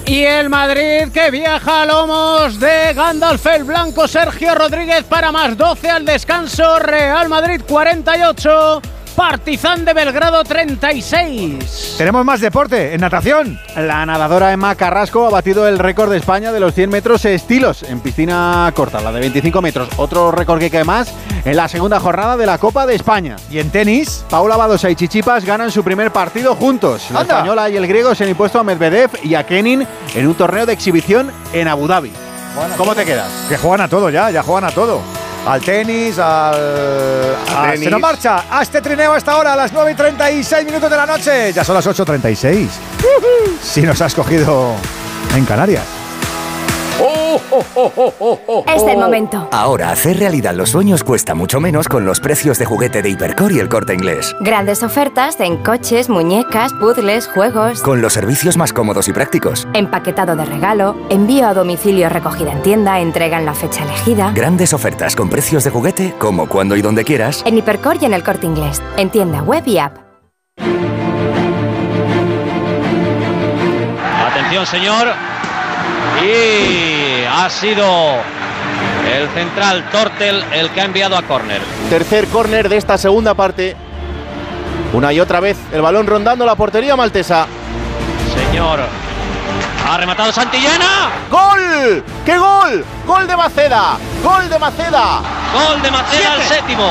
[SPEAKER 78] Y el Madrid que viaja a lomos de Gandalf el Blanco Sergio Rodríguez para más 12 al descanso. Real Madrid 48. Partizan de Belgrado 36.
[SPEAKER 1] Tenemos más deporte en natación.
[SPEAKER 2] La nadadora Emma Carrasco ha batido el récord de España de los 100 metros estilos en piscina corta, la de 25 metros. Otro récord que cae más en la segunda jornada de la Copa de España.
[SPEAKER 1] Y en tenis,
[SPEAKER 2] Paula Badosa y Chichipas ganan su primer partido juntos. La
[SPEAKER 1] Anda.
[SPEAKER 2] española y el griego se han impuesto a Medvedev y a Kenin en un torneo de exhibición en Abu Dhabi. ¿Cómo te quedas?
[SPEAKER 1] que juegan a todo ya, ya juegan a todo. Al tenis, al.
[SPEAKER 95] tenis.
[SPEAKER 1] Se nos marcha a este trineo a esta hora, a las 9 y 36 minutos de la noche. Ya son las 8.36. Si nos has cogido en Canarias.
[SPEAKER 98] Es el momento.
[SPEAKER 99] Ahora hacer realidad los sueños cuesta mucho menos con los precios de juguete de Hipercor y el corte inglés.
[SPEAKER 98] Grandes ofertas en coches, muñecas, puzzles, juegos.
[SPEAKER 99] Con los servicios más cómodos y prácticos.
[SPEAKER 98] Empaquetado de regalo, envío a domicilio recogida en tienda, entrega en la fecha elegida.
[SPEAKER 99] Grandes ofertas con precios de juguete, como cuando y donde quieras.
[SPEAKER 98] En Hipercor y en el corte inglés. En tienda web y app.
[SPEAKER 100] Atención, señor. Y ha sido el central Tortel el que ha enviado a córner.
[SPEAKER 101] Tercer córner de esta segunda parte. Una y otra vez el balón rondando la portería maltesa.
[SPEAKER 100] Señor. Ha rematado Santillana.
[SPEAKER 101] ¡Gol! ¡Qué gol! ¡Gol de Maceda! ¡Gol de Maceda!
[SPEAKER 100] Gol de Maceda al séptimo.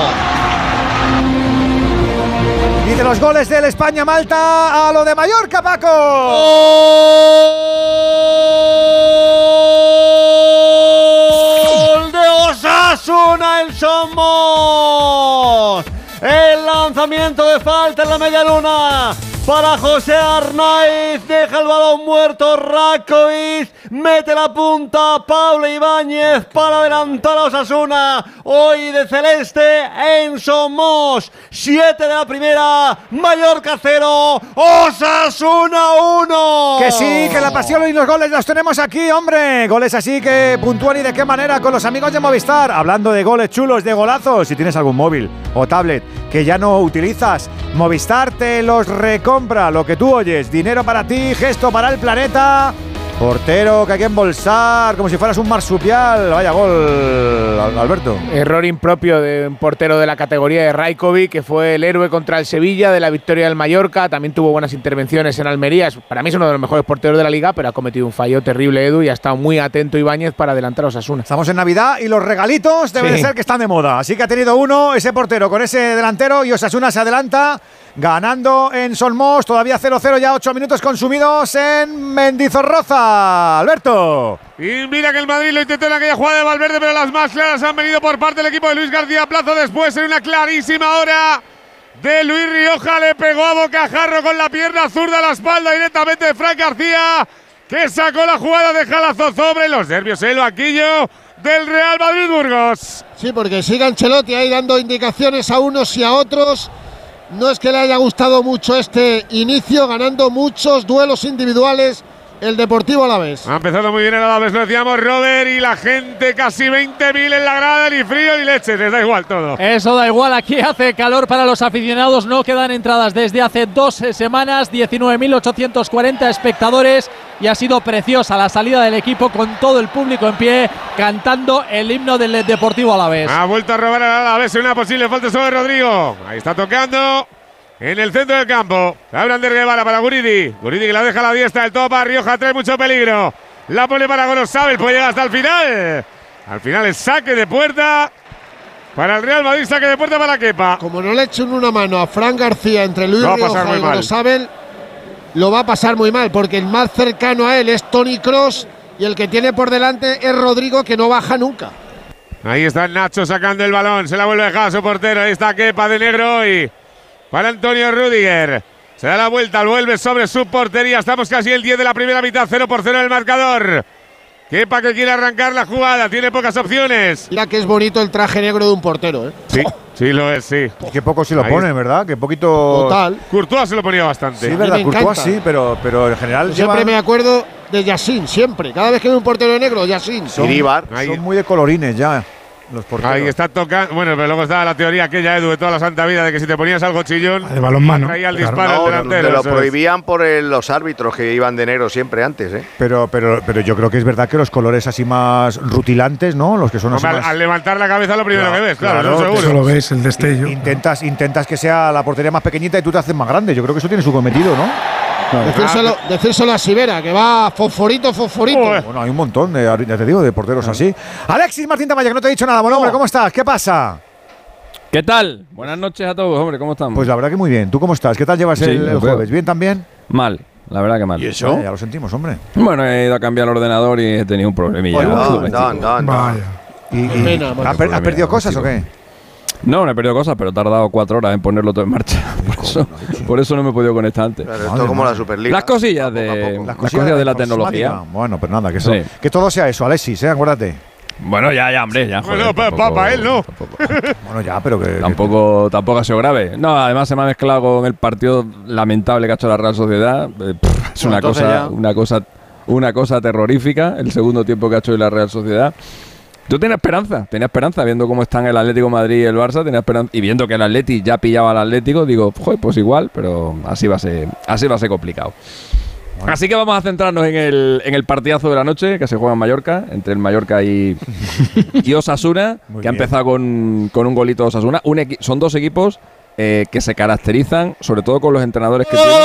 [SPEAKER 1] Y de los goles del España-Malta a lo de Mallorca, Paco.
[SPEAKER 75] Gol de Osasuna en Somos. El lanzamiento de falta en la media luna para José Arnaiz. Deja el balón muerto Rakovic. Mete la punta Pablo Ibáñez para adelantar a Osasuna. Hoy de Celeste en Somos. Siete de la primera. Mallorca 0. Osasuna 1.
[SPEAKER 1] Que sí, que la pasión y los goles los tenemos aquí, hombre. Goles así que puntúan y de qué manera con los amigos de Movistar. Hablando de goles chulos, de golazos. Si tienes algún móvil o tablet que ya no utilizas, Movistar te los recompra. Lo que tú oyes, dinero para ti, gesto para el planeta. Portero que hay que embolsar como si fueras un marsupial. Vaya gol, Al- Alberto.
[SPEAKER 96] Error impropio de un portero de la categoría de Raikovic, que fue el héroe contra el Sevilla de la victoria del Mallorca. También tuvo buenas intervenciones en Almería. Para mí es uno de los mejores porteros de la liga, pero ha cometido un fallo terrible Edu y ha estado muy atento Ibáñez para adelantar a Osasuna.
[SPEAKER 1] Estamos en Navidad y los regalitos deben
[SPEAKER 96] Sí.
[SPEAKER 1] de ser que están de moda. Así que ha tenido uno, ese portero con ese delantero y Osasuna se adelanta ganando en Solmos, todavía 0-0, ya 8 minutos consumidos en Mendizorroza. Alberto.
[SPEAKER 5] Y mira que el Madrid lo intentó en aquella jugada de Valverde, pero las más claras han venido por parte del equipo de Luis García Plazo después en una clarísima hora de Luis Rioja. Le pegó a bocajarro con la pierna zurda a la espalda directamente de Frank García, que sacó la jugada de Jalazo sobre los nervios el vaquillo del Real Madrid Burgos.
[SPEAKER 80] Sí, porque sigue Ancelotti ahí dando indicaciones a unos y a otros. No es que le haya gustado mucho este inicio, ganando muchos duelos individuales el Deportivo a la vez.
[SPEAKER 5] Ha empezado muy bien el Alavés, lo decíamos Robert, y la gente, casi 20.000 en la grada, ni frío ni leche, les da igual todo.
[SPEAKER 81] Eso da igual, aquí hace calor para los aficionados, no quedan entradas desde hace dos semanas, 19.840 espectadores y ha sido preciosa la salida del equipo con todo el público en pie cantando el himno del Deportivo Alavés.
[SPEAKER 5] Ha vuelto a robar al Alavés en una posible falta sobre Rodrigo. Ahí está tocando en el centro del campo. Abran de Guevara para Guridi. Guridi que la deja a la diestra del topa. Rioja trae mucho peligro. La pone para Gorosabel. Puede llegar hasta el final. Al final el saque de puerta. Para el Real Madrid, saque de puerta para Kepa.
[SPEAKER 80] Como no le echen una mano a Fran García entre Luis
[SPEAKER 5] Lo va a pasar
[SPEAKER 80] Rioja
[SPEAKER 5] muy
[SPEAKER 80] y
[SPEAKER 5] mal.
[SPEAKER 80] Gorosabel, lo va a pasar muy mal, porque el más cercano a él es Tony Cross y el que tiene por delante es Rodrigo, que no baja nunca.
[SPEAKER 5] Ahí está Nacho sacando el balón. Se la vuelve a dejar a su portero. Ahí está Kepa de negro y para Antonio Rudiger. Se da la vuelta, vuelve sobre su portería. Estamos casi el 10 de la primera mitad, 0 por 0 en el marcador. Kepa que quiere arrancar la jugada, tiene pocas opciones.
[SPEAKER 80] Mira que es bonito el traje negro de un portero, ¿eh?
[SPEAKER 5] Sí, sí lo es, sí.
[SPEAKER 1] Qué poco se lo
[SPEAKER 5] Ahí
[SPEAKER 1] ponen,
[SPEAKER 5] está.
[SPEAKER 1] ¿verdad? Qué poquito.
[SPEAKER 80] Total.
[SPEAKER 5] Courtois se lo ponía bastante.
[SPEAKER 1] Sí, verdad, Courtois
[SPEAKER 80] encanta.
[SPEAKER 1] sí, pero, pero en general
[SPEAKER 80] Siempre
[SPEAKER 1] llevan-
[SPEAKER 80] me acuerdo de Yassin, siempre. Cada vez que veo un portero de negro, Yassin.
[SPEAKER 1] son, son muy de colorines ya. Los porteros.
[SPEAKER 5] Ahí está tocando. Bueno, pero luego estaba la teoría aquella, Edu, de toda la santa vida, de que si te ponías algo chillón.
[SPEAKER 94] De balonmano.
[SPEAKER 5] El
[SPEAKER 94] claro.
[SPEAKER 5] disparo al delantero.
[SPEAKER 95] te lo prohibían por el- los árbitros que iban de negro siempre antes, ¿eh?
[SPEAKER 1] Pero, pero, pero yo creo que es verdad que los colores así más rutilantes, ¿no? Los que son así
[SPEAKER 5] al,
[SPEAKER 1] más.
[SPEAKER 5] al levantar la cabeza lo primero
[SPEAKER 1] Claro,
[SPEAKER 5] que ves, claro,
[SPEAKER 1] claro,
[SPEAKER 5] seguro.
[SPEAKER 94] Eso lo ves, el destello.
[SPEAKER 1] Intentas, intentas que sea la portería más pequeñita y tú te haces más grande. Yo creo que eso tiene su cometido, ¿no?
[SPEAKER 80] Decírselo, decírselo a Sivera, que va fosforito, fosforito.
[SPEAKER 1] Bueno, hay un montón de, ya te digo, de porteros así. Alexis Martín Tamayo, que no te he dicho nada, buen
[SPEAKER 5] Oh.
[SPEAKER 1] hombre, ¿cómo estás? ¿Qué pasa?
[SPEAKER 89] ¿Qué tal? Buenas noches a todos, hombre, ¿cómo estamos?
[SPEAKER 1] Pues la verdad que muy bien. ¿Tú cómo estás? ¿Qué tal llevas
[SPEAKER 89] Sí,
[SPEAKER 1] el, jueves? ¿Bien también?
[SPEAKER 89] Mal, la verdad que mal.
[SPEAKER 1] Eh, ya lo sentimos, hombre.
[SPEAKER 89] Bueno, he ido a cambiar el ordenador y he tenido un problemilla.
[SPEAKER 1] ¿Y, y- ¿has,
[SPEAKER 80] macho.
[SPEAKER 1] per- has perdido cosas o qué?
[SPEAKER 89] No, no he perdido cosas, pero he tardado cuatro horas en ponerlo todo en marcha. Por eso, por eso no me he podido conectar antes.
[SPEAKER 95] Claro, esto es como la Superliga.
[SPEAKER 89] Las cosillas de,
[SPEAKER 95] Poco poco.
[SPEAKER 89] las cosillas de la tecnología.
[SPEAKER 1] Bueno, pues nada, que, eso-
[SPEAKER 89] Sí.
[SPEAKER 1] que todo sea eso, Alexis, ¿eh? acuérdate.
[SPEAKER 89] Bueno, ya, ya, hombre, ya.
[SPEAKER 5] Bueno,
[SPEAKER 89] joder,
[SPEAKER 5] pa-
[SPEAKER 89] tampoco-
[SPEAKER 5] pa- pa' él, ¿no?
[SPEAKER 89] Tampoco,
[SPEAKER 1] Bueno, ya, pero que.
[SPEAKER 89] tampoco, tampoco ha sido grave. No, además se me ha mezclado con el partido lamentable que ha hecho la Real Sociedad. Eh, pff, es una
[SPEAKER 2] entonces
[SPEAKER 89] cosa,
[SPEAKER 2] ya.
[SPEAKER 89] una cosa, una cosa terrorífica. El segundo tiempo que ha hecho hoy la Real Sociedad. Yo tenía esperanza, tenía esperanza, viendo cómo están el Atlético de Madrid y el Barça, tenía esperanza, y viendo que el Atleti ya pillaba al Atlético, digo, joder, pues igual, pero así va a ser, así va a ser complicado. Así que vamos a centrarnos en el, en el partidazo de la noche que se juega en Mallorca, entre el Mallorca y, y Osasuna,
[SPEAKER 1] Muy
[SPEAKER 89] que ha empezado con, con un golito de Osasuna. Un son dos equipos eh, que se caracterizan, sobre todo con los entrenadores que tienen.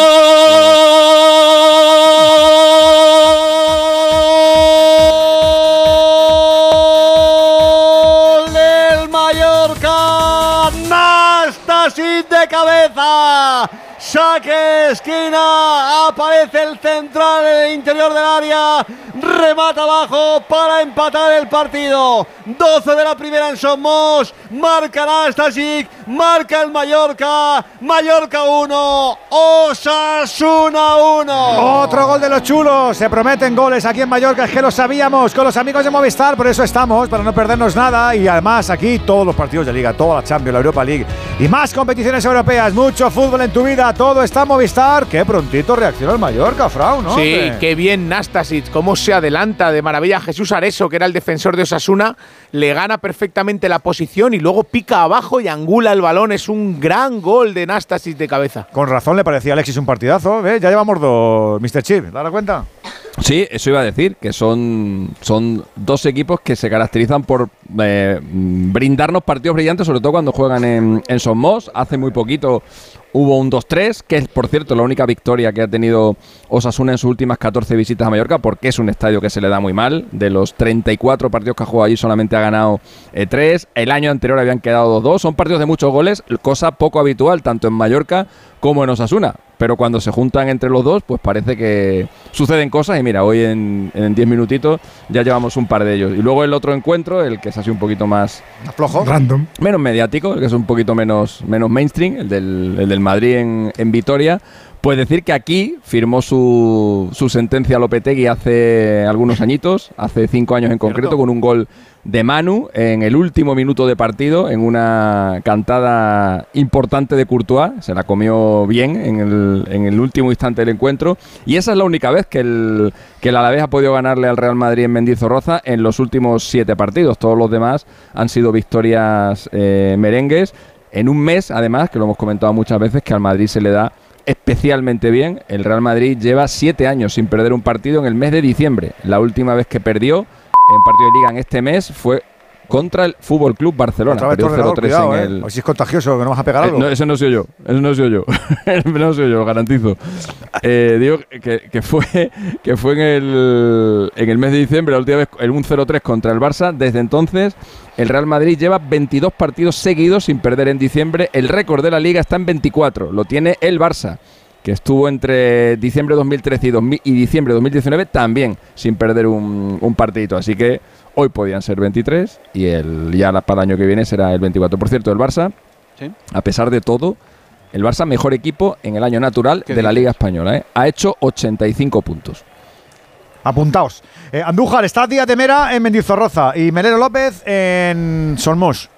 [SPEAKER 57] Cabeza! Saque esquina, aparece el central en el interior del área, remata abajo para empatar el partido. 12 de la primera en Somos, marca Nastasic, marca el Mallorca, Mallorca 1, Osasuna 1.
[SPEAKER 1] Otro gol de los chulos. Se prometen goles aquí en Mallorca. Es que lo sabíamos con los amigos de Movistar. Por eso estamos, para no perdernos nada. Y además aquí todos los partidos de Liga, toda la Champions, la Europa League y más competiciones europeas. Mucho fútbol en tu vida. Todo está Movistar. Qué prontito reaccionó el Mallorca, Frau, ¿no?
[SPEAKER 96] Sí, qué bien Nastasic, cómo se adelanta de maravilla. Jesús Areso, que era el defensor de Osasuna, le gana perfectamente la posición y luego pica abajo y angula el balón. Es un gran gol de Nastasic de cabeza.
[SPEAKER 1] Con razón le parecía a Alexis un partidazo. ¿ves? Ya llevamos dos, Mr. Chip. ¿Te das cuenta?
[SPEAKER 89] Sí, eso iba a decir, que son, son dos equipos que se caracterizan por eh, brindarnos partidos brillantes, sobre todo cuando juegan en, en Somos. Hace muy poquito hubo un 2-3, que es, por cierto, la única victoria que ha tenido Osasuna en sus últimas 14 visitas a Mallorca, porque es un estadio que se le da muy mal. De los 34 partidos que ha jugado allí, solamente ha ganado 3. El año anterior habían quedado 2-2. Son partidos de muchos goles, cosa poco habitual, tanto en Mallorca como en Osasuna. Pero cuando se juntan entre los dos, pues parece que suceden cosas. Y mira, hoy en 10 minutitos ya llevamos un par de ellos. Y luego el otro encuentro, el que es así un poquito más.
[SPEAKER 1] flojo.
[SPEAKER 94] Random.
[SPEAKER 89] Menos mediático, el que es un poquito menos, menos mainstream, el del, el del Madrid en, en Vitoria. Pues decir que aquí firmó su, su sentencia Lopetegui hace algunos añitos, hace cinco años en concreto, con un gol de Manu en el último minuto de partido, en una cantada importante de Courtois. Se la comió bien en el, en el último instante del encuentro. Y esa es la única vez que el, que el Alavés ha podido ganarle al Real Madrid en Mendizorroza en los últimos siete partidos. Todos los demás han sido victorias eh, merengues. En un mes, además, que lo hemos comentado muchas veces, que al Madrid se le da especialmente bien. El Real Madrid lleva siete años sin perder un partido en el mes de diciembre. La última vez que perdió en partido de liga en este mes fue contra el Fútbol Club Barcelona. Perdió
[SPEAKER 1] tu ordenador,
[SPEAKER 89] 0-3
[SPEAKER 1] cuidado,
[SPEAKER 89] en
[SPEAKER 1] eh.
[SPEAKER 89] el.
[SPEAKER 1] A ver si es contagioso, que no vas a pegar
[SPEAKER 89] Eh,
[SPEAKER 1] algo.
[SPEAKER 89] no, ese no soy yo, ese no soy yo, no soy yo, lo garantizo. Eh, digo que, que fue que fue en el, en el mes de diciembre, la última vez, el 1-0-3 contra el Barça. Desde entonces, el Real Madrid lleva 22 partidos seguidos sin perder en diciembre. El récord de la liga está en 24, lo tiene el Barça que estuvo entre diciembre 2013 y, 2000 y diciembre 2019 también sin perder un, un partidito. Así que hoy podían ser 23 y el, ya la- para el año que viene será el 24. Por cierto, el Barça,
[SPEAKER 2] Sí.
[SPEAKER 89] a pesar de todo, el Barça mejor equipo en el año natural de la Liga Española. ¿eh? Ha hecho 85 puntos.
[SPEAKER 1] Apuntaos. Eh, Andújar, está Díaz de Mera en Mendizorroza y Melero López en Solmos.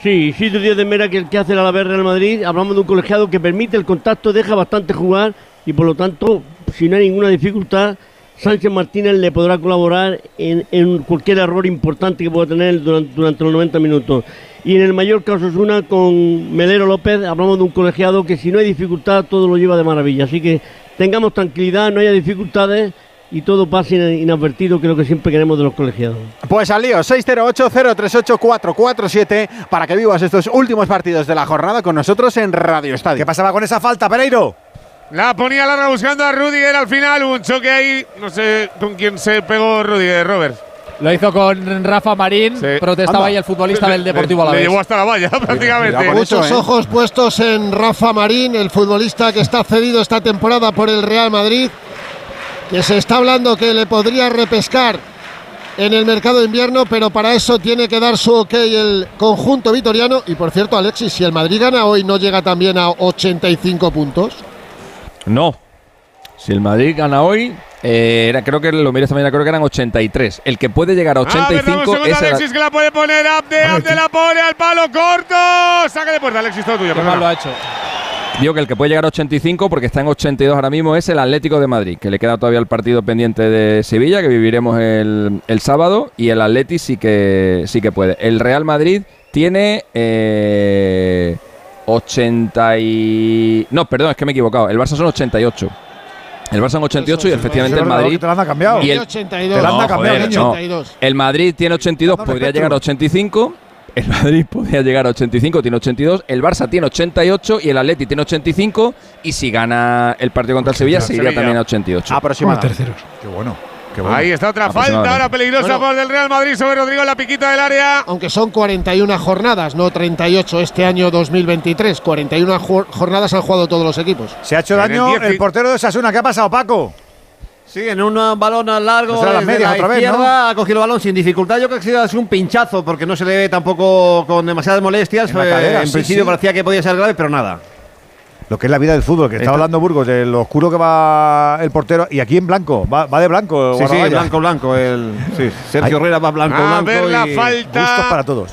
[SPEAKER 57] Sí, Isidro Díaz de Mera, que el que hace el Alavés Real Madrid, hablamos de un colegiado que permite el contacto, deja bastante jugar y por lo tanto, si no hay ninguna dificultad, Sánchez Martínez le podrá colaborar en, en cualquier error importante que pueda tener durante, durante los 90 minutos. Y en el mayor caso una con Melero López, hablamos de un colegiado que si no hay dificultad, todo lo lleva de maravilla. Así que tengamos tranquilidad, no haya dificultades y todo pase ina- inadvertido, que es lo que siempre queremos de los colegiados.
[SPEAKER 2] Pues al lío, 608-038-447 para que vivas estos últimos partidos de la jornada con nosotros en Radio Estadio. ¿Qué
[SPEAKER 1] pasaba con esa falta, Pereiro?
[SPEAKER 5] La ponía larga buscando a Rudiger al final. Un choque ahí. No sé con quién se pegó Rudiger, Robert.
[SPEAKER 81] Lo hizo con Rafa Marín, protestaba
[SPEAKER 5] Anda.
[SPEAKER 81] ahí el futbolista
[SPEAKER 5] Le-
[SPEAKER 81] del Deportivo Alavés.
[SPEAKER 5] Le llevó hasta la valla prácticamente.
[SPEAKER 80] Muchos ojos puestos en Rafa Marín, el futbolista que está cedido esta temporada por el Real Madrid, que se está hablando que le podría repescar en el mercado de invierno, pero para eso tiene que dar su ok el conjunto vitoriano. Y por cierto, Alexis, si el Madrid gana hoy, ¿no llega también a 85 puntos?
[SPEAKER 89] No. Si el Madrid gana hoy, eh, era, creo que lo miré esta mañana, creo que eran 83. El que puede llegar a
[SPEAKER 5] A ver, dame un
[SPEAKER 89] 85
[SPEAKER 5] segundo,
[SPEAKER 89] es el,
[SPEAKER 5] Alexis que la puede poner. Abde, Abde la pone al palo corto. Saca de puerta, Alexis, todo tuyo.
[SPEAKER 81] lo ha hecho.
[SPEAKER 89] Digo que el que puede llegar a 85, porque está en 82 ahora mismo, es el Atlético de Madrid, que le queda todavía el partido pendiente de Sevilla, que viviremos el, el sábado, y el Atleti sí que, sí que puede. El Real Madrid tiene eh, 80 y... No, perdón, es que me he equivocado. El Barça son 88. El Barça son 88 y efectivamente el Madrid...
[SPEAKER 1] Te la han cambiado.
[SPEAKER 89] Y el,
[SPEAKER 80] 82.
[SPEAKER 1] Te la han
[SPEAKER 89] No,
[SPEAKER 1] cambiado,
[SPEAKER 89] no.
[SPEAKER 80] 82.
[SPEAKER 89] El Madrid tiene 82,
[SPEAKER 1] Dando
[SPEAKER 89] podría llegar a 85. El Madrid podría llegar a 85, tiene 82. El Barça tiene 88 y el Atleti tiene 85. Y si gana el partido contra el Sevilla, se iría
[SPEAKER 5] Sevilla.
[SPEAKER 89] también a 88.
[SPEAKER 2] Aproximadamente.
[SPEAKER 1] Qué bueno.
[SPEAKER 5] Ahí está otra falta ahora peligrosa
[SPEAKER 80] Bueno.
[SPEAKER 5] por del Real Madrid sobre Rodrigo en la piquita del área.
[SPEAKER 80] Aunque son 41 jornadas, no 38 este año 2023. 41 jo- jornadas han jugado todos los equipos.
[SPEAKER 1] Se ha hecho
[SPEAKER 5] el
[SPEAKER 1] daño el portero de Sasuna. ¿Qué ha pasado, Paco?
[SPEAKER 31] Sí, en un balón largo
[SPEAKER 1] Pues era las medias
[SPEAKER 31] la
[SPEAKER 1] otra vez,
[SPEAKER 31] ha cogido el balón sin dificultad. Yo creo que ha sido un pinchazo porque no se le ve tampoco con demasiadas molestias.
[SPEAKER 1] En la
[SPEAKER 31] Eh,
[SPEAKER 1] cadera,
[SPEAKER 31] en
[SPEAKER 1] sí,
[SPEAKER 31] principio
[SPEAKER 1] sí.
[SPEAKER 31] parecía que podía ser grave, pero nada.
[SPEAKER 1] Lo que es la vida del fútbol, que está
[SPEAKER 31] Está-
[SPEAKER 1] hablando Burgos, de lo oscuro que va el portero. Y aquí en blanco, va, va de blanco.
[SPEAKER 31] Sí, sí, blanco, blanco. El, sí, Sergio. Herrera va blanco,
[SPEAKER 5] A
[SPEAKER 31] blanco.
[SPEAKER 5] ver la
[SPEAKER 31] y-
[SPEAKER 5] falta.
[SPEAKER 1] Gustos para todos.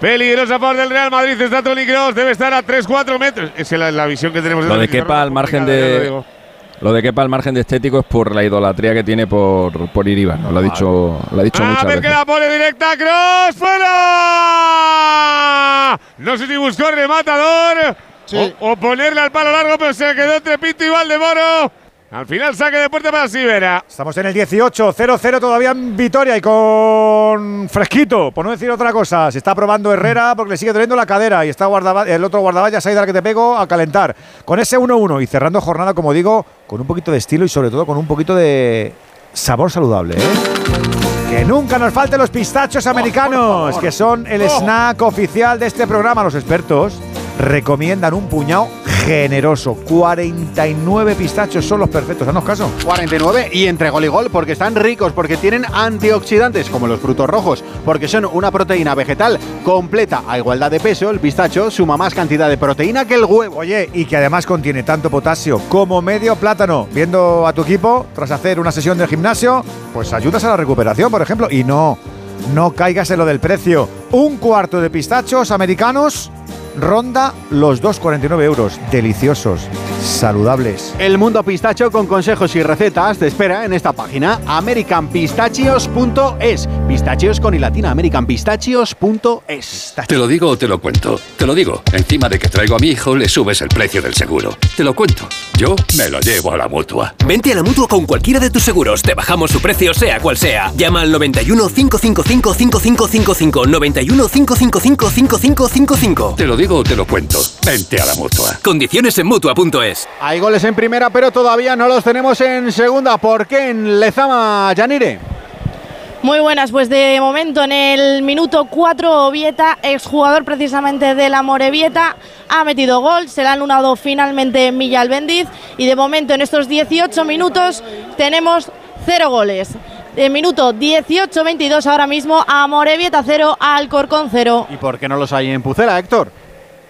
[SPEAKER 5] Peligrosa por del Real Madrid. Está Toni Kroos. Debe estar a 3-4 metros. Esa es la, la visión que tenemos.
[SPEAKER 89] Lo de Kepa al margen
[SPEAKER 5] lo
[SPEAKER 89] de. Lo de Kepa al margen de estético es por la idolatría que tiene por, por Iribar. Lo ha dicho, lo ha dicho
[SPEAKER 5] A
[SPEAKER 89] muchas
[SPEAKER 5] ver que la pone directa. Cross fuera. No sé si buscó rematador
[SPEAKER 80] Sí.
[SPEAKER 5] o, o ponerle al palo largo, pero se quedó entre Pinto y Valdemoro. Al final saque de puerta para Sibera.
[SPEAKER 1] Estamos en el 18, 0-0 todavía en Vitoria y con fresquito, por no decir otra cosa. Se está probando Herrera porque le sigue doliendo la cadera y está guardaba- el otro guardaballa, Saida, que te pego, a calentar. Con ese 1-1 y cerrando jornada, como digo, con un poquito de estilo y sobre todo con un poquito de sabor saludable. ¿eh? Que nunca nos falten los pistachos americanos, que son el snack oficial de este programa. Los expertos recomiendan un puñado generoso. 49 pistachos son los perfectos. Haznos caso.
[SPEAKER 2] 49 y entre gol y gol porque están ricos, porque tienen antioxidantes como los frutos rojos, porque son una proteína vegetal completa a igualdad de peso. El pistacho suma más cantidad de proteína que el huevo.
[SPEAKER 1] Oye, y que además contiene tanto potasio como medio plátano. Viendo a tu equipo tras hacer una sesión de gimnasio, pues ayudas a la recuperación, por ejemplo. Y no, no caigas en lo del precio. Un cuarto de pistachos americanos ronda los 2,49 euros. Deliciosos, saludables.
[SPEAKER 2] El mundo pistacho con consejos y recetas te espera en esta página americanpistachios.es. Pistachios con y latina, americanpistachios.es.
[SPEAKER 102] Te lo digo o te lo cuento. Te lo digo. Encima de que traigo a mi hijo, le subes el precio del seguro. Te lo cuento. Yo me lo llevo a la mutua.
[SPEAKER 103] Vente a la mutua con cualquiera de tus seguros. Te bajamos su precio, sea cual sea. Llama al 91 555 5555. 91 555 5555.
[SPEAKER 102] Te lo digo o te lo cuento. Vente a la mutua.
[SPEAKER 103] Condiciones en mutua.es.
[SPEAKER 2] Hay goles en primera, pero todavía no los tenemos en segunda. ¿Por qué en Lezama, Yanire?
[SPEAKER 97] Muy buenas, pues de momento en el minuto 4 Ovieta, exjugador precisamente de la Morevieta, ha metido gol, se le ha anulado finalmente Millal Bendiz y de momento en estos 18 minutos tenemos cero goles. En minuto 18-22 ahora mismo a Morevieta 0, a Alcorcón 0.
[SPEAKER 2] ¿Y por qué no los hay en Pucela, Héctor?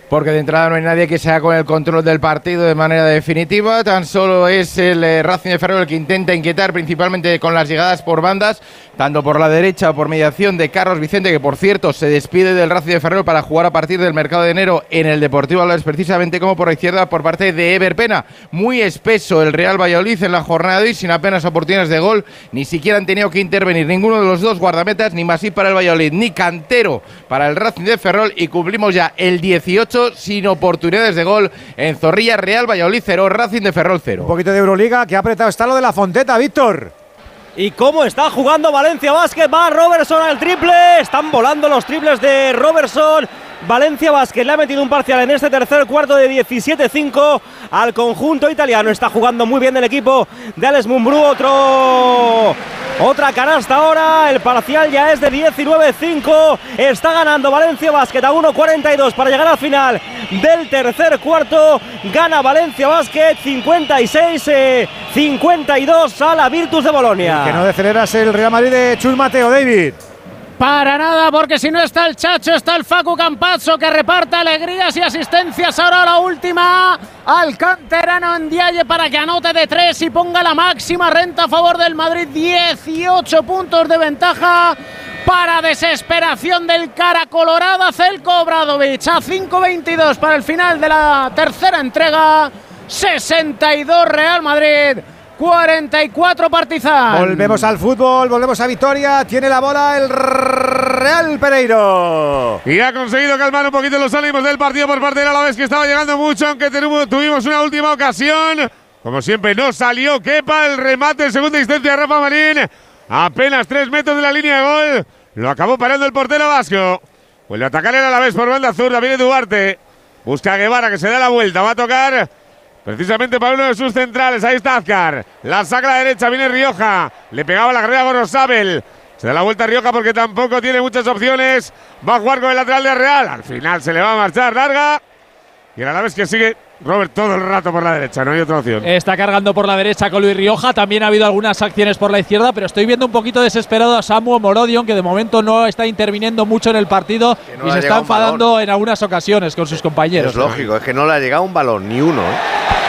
[SPEAKER 91] Porque de entrada no hay nadie que sea con el control del partido de manera definitiva. Tan solo es el eh, Racing de Ferrol el que intenta inquietar, principalmente con las llegadas por bandas, tanto por la derecha o por mediación de Carlos Vicente, que por cierto se despide del Racing de Ferrol para jugar a partir del mercado de enero en el Deportivo Alavés, precisamente como por la izquierda por parte de Ever Pena. Muy espeso el Real Valladolid en la jornada de hoy, sin apenas oportunidades de gol. Ni siquiera han tenido que intervenir ninguno de los dos guardametas, ni Masí para el Valladolid, ni Cantero para el Racing de Ferrol. Y cumplimos ya el 18 sin oportunidades de gol en Zorrilla, Real Valladolid 0, Racing de Ferrol 0.
[SPEAKER 1] Un poquito de Euroliga, que ha apretado está lo de la Fonteta, Víctor.
[SPEAKER 75] ¿Y cómo está jugando Valencia Basket? Va Robertson al triple. Están volando los triples de Robertson. Valencia Basket le ha metido un parcial en este tercer cuarto de 17-5 al conjunto italiano. Está jugando muy bien el equipo de Alex Mumbrú. Otro. Otra canasta ahora. El parcial ya es de 19-5. Está ganando Valencia Basket a 1.42 para llegar al final del tercer cuarto. Gana Valencia Basket 56-52 a la Virtus de Bolonia.
[SPEAKER 1] Que no deceleras el Real Madrid de Chus Mateo, David.
[SPEAKER 78] Para nada, porque si no está el Chacho, está el Facu Campazzo que reparte alegrías y asistencias. Ahora la última al canterano Ndiaye para que anote de tres y ponga la máxima renta a favor del Madrid. 18 puntos de ventaja para desesperación del cara colorada Celko Obradovic. A 5.22 para el final de la tercera entrega. 62 Real Madrid. 44 Partizan.
[SPEAKER 1] Volvemos al fútbol, volvemos a Victoria. Tiene la bola el Real Pereiro.
[SPEAKER 5] Y ha conseguido calmar un poquito los ánimos del partido por parte del Alavés, que estaba llegando mucho, aunque tuvimos, una última ocasión. Como siempre, no salió Kepa el remate en segunda instancia de Rafa Marín. Apenas tres metros de la línea de gol. Lo acabó parando el portero vasco. Vuelve a atacar el Alavés por banda zurda. Viene Duarte. Busca a Guevara que se da la vuelta. Va a tocar precisamente para uno de sus centrales. Ahí está Azcar. La saca a la derecha. Viene Rioja. Le pegaba la carrera a Gorosabel. Se da la vuelta a Rioja porque tampoco tiene muchas opciones. Va a jugar con el lateral de Real. Al final se le va a marchar larga. Y el Alavés que sigue Robert todo el rato por la derecha. No hay otra opción.
[SPEAKER 81] Está cargando por la derecha con Luis Rioja. También ha habido algunas acciones por la izquierda, pero estoy viendo un poquito desesperado a Samu Morodion, que de momento no está interviniendo mucho en el partido
[SPEAKER 95] no
[SPEAKER 81] y se está enfadando en algunas ocasiones con sus compañeros.
[SPEAKER 95] Es lógico, es que no le ha llegado un balón, ni uno. ¿eh?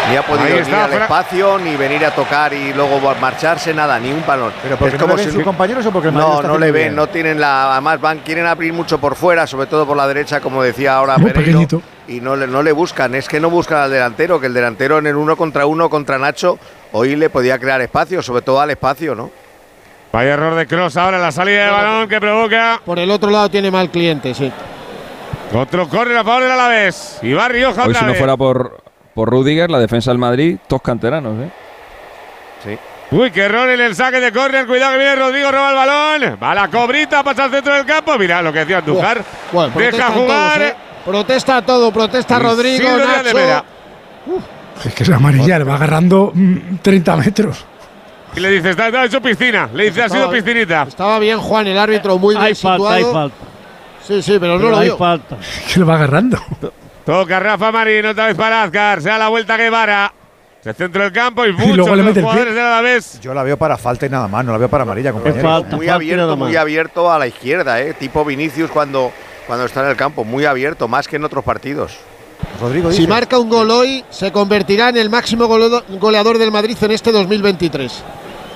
[SPEAKER 95] Ni ha podido ir al espacio, ni venir a tocar y luego marcharse, nada, ni un balón.
[SPEAKER 1] ¿Pero porque no le ven sus compañeros o porque el
[SPEAKER 95] No,
[SPEAKER 1] está
[SPEAKER 95] no le ven,
[SPEAKER 1] bien?
[SPEAKER 95] no tienen la. Además, van, quieren abrir mucho por fuera, sobre todo por la derecha, como decía ahora
[SPEAKER 94] Muy
[SPEAKER 95] Pereiro.
[SPEAKER 94] pequeñito.
[SPEAKER 95] Y no le, no le buscan, es que no buscan al delantero, que el delantero en el uno contra uno contra Nacho hoy le podía crear espacio, sobre todo al espacio, ¿no?
[SPEAKER 5] Vaya error de Cross ahora en la salida de balón que provoca
[SPEAKER 80] Por el otro lado tiene mal cliente, sí.
[SPEAKER 5] otro córner a favor del Alavés. Y va Rioja
[SPEAKER 89] Hoy si no fuera por, por Rudiger, la defensa del Madrid, todos canteranos, ¿eh?
[SPEAKER 95] Sí.
[SPEAKER 5] Uy, qué error en el saque de córner. Cuidado que viene Rodrigo, roba el balón. Va la cobrita, pasa al centro del campo. Mira lo que decía Andújar.
[SPEAKER 80] Bueno,
[SPEAKER 5] Deja jugar.
[SPEAKER 80] todos, ¿eh? Protesta todo, protesta Rodrigo, Nacho.
[SPEAKER 94] Es que es amarilla, le va agarrando mm, 30 metros.
[SPEAKER 5] Y le dice, está, está hecho piscina. Le dice, ha sido piscinita.
[SPEAKER 80] Estaba bien Juan, el árbitro, muy bien
[SPEAKER 57] Hay falta, hay falta.
[SPEAKER 80] Sí, sí, pero, no lo
[SPEAKER 57] hay falta.
[SPEAKER 94] Que le va agarrando.
[SPEAKER 5] Toca Rafa Marín, otra vez para Azcar. Se da la vuelta Guevara. Se centra el campo y
[SPEAKER 94] luego
[SPEAKER 5] muchos
[SPEAKER 94] le
[SPEAKER 5] de los
[SPEAKER 94] mete el pie.
[SPEAKER 5] jugadores de la vez.
[SPEAKER 1] Yo la veo para falta y nada más, no la veo para amarilla, compañero.
[SPEAKER 95] muy abierto, muy abierto a la izquierda, ¿eh? tipo Vinicius cuando, cuando está en el campo, muy abierto, más que en otros partidos.
[SPEAKER 1] Rodrigo
[SPEAKER 80] Si marca un gol hoy, se convertirá en el máximo goleado- goleador del Madrid en este 2023.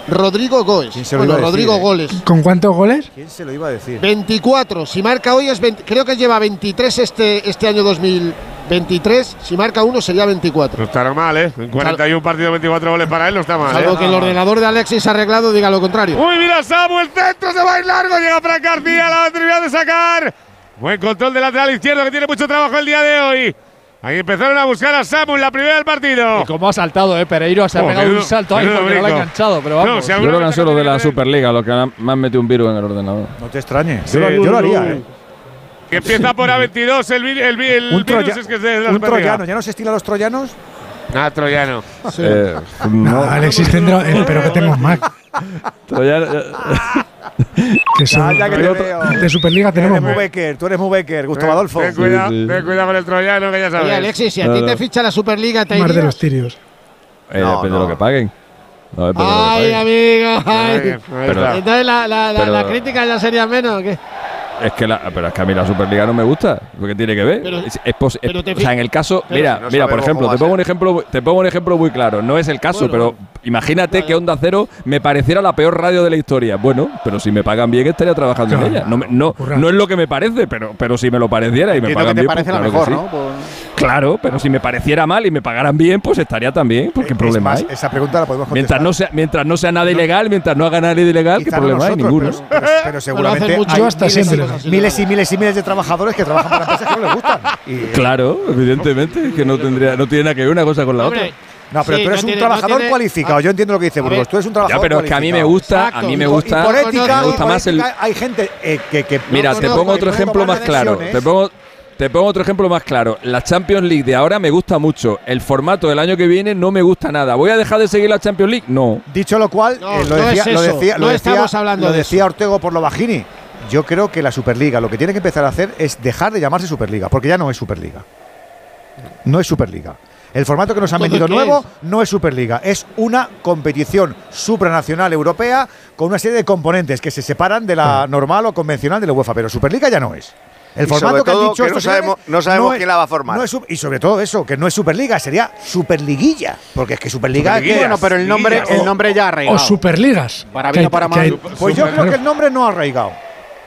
[SPEAKER 80] Rodrigo Goes.
[SPEAKER 1] se lo
[SPEAKER 80] Bueno,
[SPEAKER 1] iba a decir,
[SPEAKER 80] Rodrigo
[SPEAKER 1] eh?
[SPEAKER 80] Goles.
[SPEAKER 94] ¿Con cuántos goles?
[SPEAKER 1] ¿Quién se lo iba a decir?
[SPEAKER 80] 24. Si marca hoy es 20 creo que lleva 23 este, este año 2023. Si marca uno sería 24.
[SPEAKER 5] No está mal, ¿eh? En 41 partidos, 24 goles para él, no está mal.
[SPEAKER 80] Salvo
[SPEAKER 5] ¿eh?
[SPEAKER 80] que el ordenador de Alexis arreglado diga lo contrario.
[SPEAKER 5] Uy, mira Samu, el centro se va a ir largo. Llega Fran García, la va a terminar de sacar. Buen control del lateral izquierdo que tiene mucho trabajo el día de hoy. Ahí empezaron a buscar a Samu en la primera del partido.
[SPEAKER 81] Y cómo ha saltado, eh. Pereiro se ha
[SPEAKER 5] Oh,
[SPEAKER 81] pegado un salto ahí porque no lo ha enganchado, pero
[SPEAKER 5] No,
[SPEAKER 81] vamos.
[SPEAKER 5] si
[SPEAKER 89] Yo creo que han sido los de la Superliga los que me han metido un virus en el ordenador.
[SPEAKER 1] No te extrañes.
[SPEAKER 5] Sí.
[SPEAKER 1] Yo, lo, yo lo haría, ¿eh?
[SPEAKER 5] Que empieza por A22, el, el, vi- el
[SPEAKER 1] Un,
[SPEAKER 5] virus
[SPEAKER 1] troya-
[SPEAKER 5] es que es de la
[SPEAKER 1] un
[SPEAKER 5] Superliga.
[SPEAKER 1] troyano, ¿ya no se estila los troyanos?
[SPEAKER 5] Ah, troyano.
[SPEAKER 89] Eh,
[SPEAKER 94] No,
[SPEAKER 89] no.
[SPEAKER 94] Alexis tendrá. eh, pero que tenemos más.
[SPEAKER 89] Troyano-
[SPEAKER 94] Que son-
[SPEAKER 1] Ya, ya que te veo.
[SPEAKER 94] de Superliga
[SPEAKER 1] Tú eres
[SPEAKER 94] tenemos
[SPEAKER 1] muy
[SPEAKER 94] más.
[SPEAKER 1] Becker, tú eres muy Becker, Gustavo Adolfo.
[SPEAKER 5] Ten cuidado,
[SPEAKER 89] sí.
[SPEAKER 5] ten cuidado con el troyano, que ya sabes.
[SPEAKER 80] Oye, Alexis, si a ti te ficha la Superliga, te
[SPEAKER 94] Más de los tirios.
[SPEAKER 89] Eh,
[SPEAKER 95] No,
[SPEAKER 89] depende
[SPEAKER 95] no.
[SPEAKER 89] de lo que paguen.
[SPEAKER 80] Ay, amigo. Ay.
[SPEAKER 89] Pero-.
[SPEAKER 80] Entonces la, la, la,
[SPEAKER 89] pero-
[SPEAKER 80] la crítica ya sería menos. ¿o qué?
[SPEAKER 89] Es que la, pero es que a mí la Superliga no me gusta. ¿Lo que tiene que ver?
[SPEAKER 80] Pero-
[SPEAKER 89] es, es pos- es-
[SPEAKER 80] pero te
[SPEAKER 89] o sea, en el caso,
[SPEAKER 80] pero
[SPEAKER 89] mira,
[SPEAKER 95] si no
[SPEAKER 89] mira, por ejemplo, te pongo un ejemplo, te pongo un ejemplo muy claro. No es el caso,
[SPEAKER 80] Bueno,
[SPEAKER 89] pero imagínate que Onda Cero me pareciera la peor radio de la historia. Bueno, pero si me pagan bien estaría trabajando
[SPEAKER 94] Claro.
[SPEAKER 89] en ella. No, me- no, no es lo que me parece, pero, pero si me lo pareciera y me pagan
[SPEAKER 2] que te
[SPEAKER 89] bien,
[SPEAKER 2] parece
[SPEAKER 89] pues
[SPEAKER 2] la
[SPEAKER 89] claro que
[SPEAKER 2] mejor,
[SPEAKER 89] sí.
[SPEAKER 2] ¿no? Por-
[SPEAKER 89] Claro, pero si me pareciera mal y me pagaran bien, pues estaría también. ¿Por qué
[SPEAKER 1] Es
[SPEAKER 89] problema
[SPEAKER 1] más,
[SPEAKER 89] hay?
[SPEAKER 1] esa pregunta la podemos contestar.
[SPEAKER 89] Mientras no sea, mientras no sea nada ilegal, mientras no haga nada de ilegal, ¿qué problema hay? Ninguno.
[SPEAKER 1] Pero, pero- pero seguramente hay
[SPEAKER 94] hasta
[SPEAKER 1] miles, miles y miles y miles de trabajadores que trabajan para empresas que no les gustan. Y,
[SPEAKER 89] Claro, evidentemente, que no tendría, no tiene nada que ver una cosa con la
[SPEAKER 80] Hombre,
[SPEAKER 89] otra.
[SPEAKER 1] no, pero
[SPEAKER 80] sí,
[SPEAKER 1] tú eres
[SPEAKER 80] no
[SPEAKER 1] un
[SPEAKER 80] tiene-
[SPEAKER 1] trabajador
[SPEAKER 80] no tiene-
[SPEAKER 1] cualificado.
[SPEAKER 80] Ah,
[SPEAKER 1] Yo entiendo lo que dice
[SPEAKER 80] a
[SPEAKER 1] Burgos. Tú eres un
[SPEAKER 89] Ya,
[SPEAKER 1] trabajador
[SPEAKER 89] pero es que a mí me gusta, a
[SPEAKER 80] Exacto.
[SPEAKER 89] mí me
[SPEAKER 1] Y por-
[SPEAKER 89] gusta,
[SPEAKER 1] y por ética,
[SPEAKER 89] me gusta
[SPEAKER 1] y por
[SPEAKER 89] más el.
[SPEAKER 1] hay gente eh, que, que
[SPEAKER 89] Mira, te pongo otro ejemplo más claro. Te pongo, te pongo otro ejemplo más claro. La Champions League de ahora me gusta mucho. El formato del año que viene no me gusta nada. ¿Voy a dejar de seguir la Champions League? No.
[SPEAKER 1] Dicho lo cual,
[SPEAKER 80] No,
[SPEAKER 1] eh, lo
[SPEAKER 80] no
[SPEAKER 1] decía,
[SPEAKER 80] es
[SPEAKER 1] lo
[SPEAKER 80] eso,
[SPEAKER 1] decía,
[SPEAKER 80] no
[SPEAKER 1] lo decía,
[SPEAKER 80] estamos hablando
[SPEAKER 1] lo
[SPEAKER 80] de
[SPEAKER 1] decía Ortego por lo bajini. Yo creo que la Superliga lo que tiene que empezar a hacer es dejar de llamarse Superliga, porque ya no es Superliga. No es Superliga. El formato que nos han
[SPEAKER 80] ¿Entonces
[SPEAKER 1] vendido nuevo
[SPEAKER 80] es?
[SPEAKER 1] no es Superliga, es una competición supranacional europea con una serie de componentes que se separan de la normal o convencional de la UEFA, pero Superliga ya no es. El
[SPEAKER 95] Y
[SPEAKER 1] formato
[SPEAKER 95] sobre
[SPEAKER 1] que han
[SPEAKER 95] todo
[SPEAKER 1] dicho
[SPEAKER 95] que no sabemos- no sabemos
[SPEAKER 1] es-
[SPEAKER 95] quién la va a formar.
[SPEAKER 1] no es su- y sobre todo eso, que no es Superliga, sería Superliguilla, porque es que Superliga es que-
[SPEAKER 2] Bueno, pero el nombre, el nombre ya ha
[SPEAKER 94] O
[SPEAKER 2] arraigado.
[SPEAKER 94] Superligas.
[SPEAKER 2] Para bien o para mal.
[SPEAKER 1] Pues yo creo que el nombre no ha arraigado.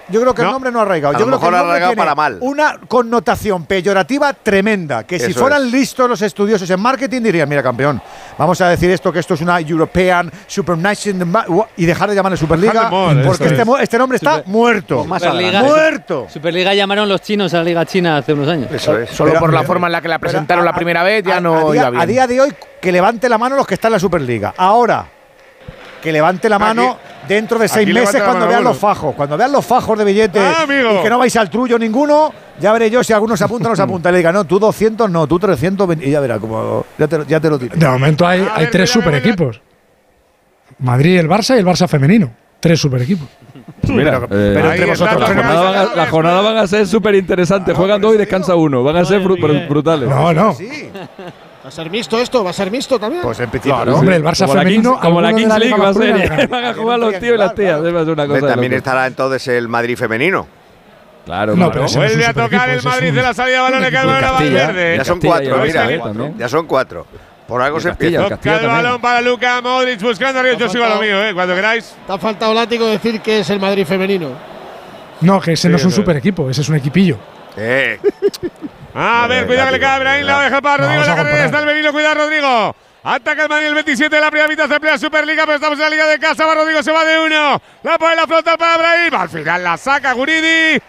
[SPEAKER 1] Yo creo que el
[SPEAKER 95] No.
[SPEAKER 1] nombre no ha arraigado.
[SPEAKER 95] A
[SPEAKER 1] Yo
[SPEAKER 95] lo
[SPEAKER 1] creo que el
[SPEAKER 95] mejor ha
[SPEAKER 1] nombre
[SPEAKER 95] arraigado
[SPEAKER 1] tiene
[SPEAKER 95] para mal.
[SPEAKER 1] Una connotación peyorativa tremenda. Que si
[SPEAKER 95] Eso
[SPEAKER 1] fueran
[SPEAKER 95] es.
[SPEAKER 1] listos los estudiosos en marketing dirían, mira campeón, vamos a decir esto que esto es una European Supernation y dejar de llamarle Superliga porque este,
[SPEAKER 5] es.
[SPEAKER 1] este nombre está muerto.
[SPEAKER 2] Más
[SPEAKER 53] Superliga.
[SPEAKER 1] Muerto.
[SPEAKER 53] Superliga llamaron los chinos a la Liga China hace unos años.
[SPEAKER 95] Eso es.
[SPEAKER 96] Solo
[SPEAKER 1] Pero-
[SPEAKER 96] por la
[SPEAKER 1] pero-
[SPEAKER 96] forma en la que la presentaron
[SPEAKER 1] a-
[SPEAKER 96] la primera vez ya
[SPEAKER 1] a-
[SPEAKER 96] no
[SPEAKER 1] a día,
[SPEAKER 96] iba bien.
[SPEAKER 1] a día de hoy que levante la mano los que están en la Superliga. Ahora que levante la mano dentro de seis meses cuando vean los fajos. Cuando vean los fajos de billetes
[SPEAKER 5] Ah, amigo.
[SPEAKER 1] y que no vais al trullo ninguno, ya veré yo si alguno se apunta o no se apunta. Le diga, no, tú 200, no, tú 320. Y ya verá, como ya te, lo- ya te lo diré.
[SPEAKER 94] De momento hay, hay
[SPEAKER 5] ver,
[SPEAKER 94] tres
[SPEAKER 5] mira,
[SPEAKER 94] super
[SPEAKER 5] mira.
[SPEAKER 94] equipos. Madrid, el Barça y el Barça femenino. Tres super equipos.
[SPEAKER 89] Mira,
[SPEAKER 1] Pero-
[SPEAKER 89] eh,
[SPEAKER 1] pero
[SPEAKER 5] Ahí
[SPEAKER 1] entre vosotros,
[SPEAKER 5] la
[SPEAKER 89] la,
[SPEAKER 1] ¿qué
[SPEAKER 89] jornada van a, la jornada van a ser súper interesantes. Juegan dos y descansa uno. Van a ser bru- br- brutales.
[SPEAKER 94] No, no.
[SPEAKER 80] ¿Va a ser mixto esto? ¿Va a ser mixto también?
[SPEAKER 1] pues en principio.
[SPEAKER 89] Claro,
[SPEAKER 94] Hombre, el Barça
[SPEAKER 89] como la
[SPEAKER 94] femenino,
[SPEAKER 89] Kings, como la Kings
[SPEAKER 94] la
[SPEAKER 89] League
[SPEAKER 94] Liga
[SPEAKER 89] va a ser. Van a jugar los tíos y las tías. Debe ser una cosa.
[SPEAKER 95] También estará entonces el Madrid femenino.
[SPEAKER 89] Claro,
[SPEAKER 94] No,
[SPEAKER 89] claro.
[SPEAKER 94] pero ese no es
[SPEAKER 5] Vuelve a tocar
[SPEAKER 94] equipo,
[SPEAKER 5] el
[SPEAKER 94] es
[SPEAKER 5] Madrid de la salida de balones que
[SPEAKER 89] El
[SPEAKER 5] va
[SPEAKER 89] Castilla.
[SPEAKER 5] Valverde.
[SPEAKER 95] Ya son cuatro, mira. eh.
[SPEAKER 89] ¿eh?
[SPEAKER 95] Ya son cuatro. Por algo se
[SPEAKER 89] Castilla,
[SPEAKER 95] empieza.
[SPEAKER 5] Toca el balón para Luka Modric buscando arriba. Yo sigo a lo mío, eh, cuando queráis.
[SPEAKER 80] Te ha faltado látigo decir que es el Madrid femenino.
[SPEAKER 94] No, que ese no es un super equipo, ese es un equipillo.
[SPEAKER 95] Eh,
[SPEAKER 5] A ver, cuidado que le cae a Brahim, la deja para Rodrigo, la carrera está el Benino, cuidado Rodrigo. Ataca el Madrid el 27 de la primera mitad, se emplea Superliga, pero estamos en la Liga de Casa, va Rodrigo, se va de uno. La pone la flota para Brahim, al final la saca Guridi.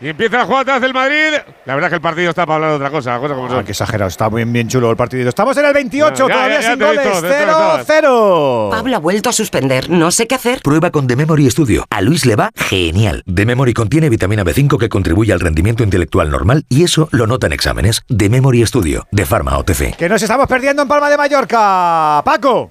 [SPEAKER 94] Y empieza a jugar atrás del Madrid. La verdad es que el partido está para hablar de otra cosa. la cosa como
[SPEAKER 1] Ah, qué exagerado, está bien, bien chulo el partido. Estamos en el 28,
[SPEAKER 94] Ya, ya,
[SPEAKER 1] todavía
[SPEAKER 94] ya
[SPEAKER 1] sin goles.
[SPEAKER 94] te he visto,
[SPEAKER 1] 0-0.
[SPEAKER 104] Pablo ha vuelto a suspender. No sé qué hacer.
[SPEAKER 105] Prueba con The Memory Studio. A Luis le va genial. The Memory contiene vitamina B5 que contribuye al rendimiento intelectual normal y eso lo nota en exámenes. The Memory Studio, de Pharma OTC.
[SPEAKER 1] Que nos estamos perdiendo en Palma de Mallorca. Paco.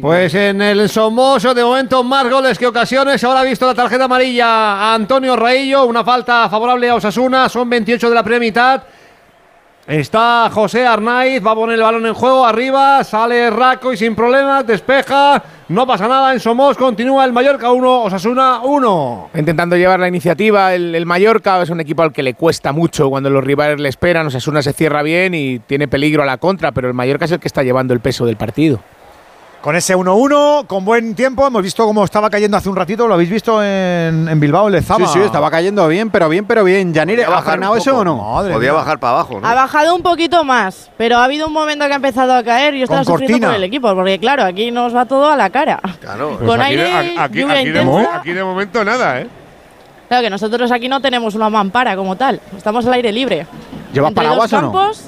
[SPEAKER 106] Pues en el Somoso, de momento, más goles que ocasiones. Ahora ha visto la tarjeta amarilla a Antonio Raillo, una falta favorable a Osasuna. Son 28 de la primera mitad. Está José Arnaiz, va a poner el balón en juego arriba, sale Raco y sin problemas, despeja, no pasa nada en Somos, continúa el Mallorca 1, Osasuna 1.
[SPEAKER 96] Intentando llevar la iniciativa, el, el Mallorca es un equipo al que le cuesta mucho cuando los rivales le esperan. Osasuna se cierra bien y tiene peligro a la contra, pero el Mallorca es el que está llevando el peso del partido.
[SPEAKER 1] Con ese 1-1, con buen tiempo, hemos visto cómo estaba cayendo hace un ratito. ¿Lo habéis visto en, en Bilbao, en Lezama?
[SPEAKER 2] Sí, sí, estaba cayendo bien, pero bien, pero bien. Yanire, ¿ha
[SPEAKER 95] un
[SPEAKER 2] eso o no?
[SPEAKER 1] Madre
[SPEAKER 95] Podía
[SPEAKER 1] mía.
[SPEAKER 95] bajar para abajo, ¿no?
[SPEAKER 97] Ha bajado un poquito más, pero ha habido un momento que ha empezado a caer y yo estaba
[SPEAKER 1] Con
[SPEAKER 97] sufriendo
[SPEAKER 1] cortina.
[SPEAKER 97] por el equipo, porque claro, aquí nos va todo a la cara.
[SPEAKER 95] Claro.
[SPEAKER 94] Pues
[SPEAKER 97] Con
[SPEAKER 94] aquí,
[SPEAKER 97] aire,
[SPEAKER 94] a- aquí,
[SPEAKER 97] lluvia
[SPEAKER 94] aquí de, aquí de momento nada, ¿eh?
[SPEAKER 97] Claro que nosotros aquí no tenemos una mampara como tal, estamos al aire libre.
[SPEAKER 2] ¿Llevas
[SPEAKER 97] Entre
[SPEAKER 2] paraguas
[SPEAKER 97] dos
[SPEAKER 2] o no?
[SPEAKER 97] campos,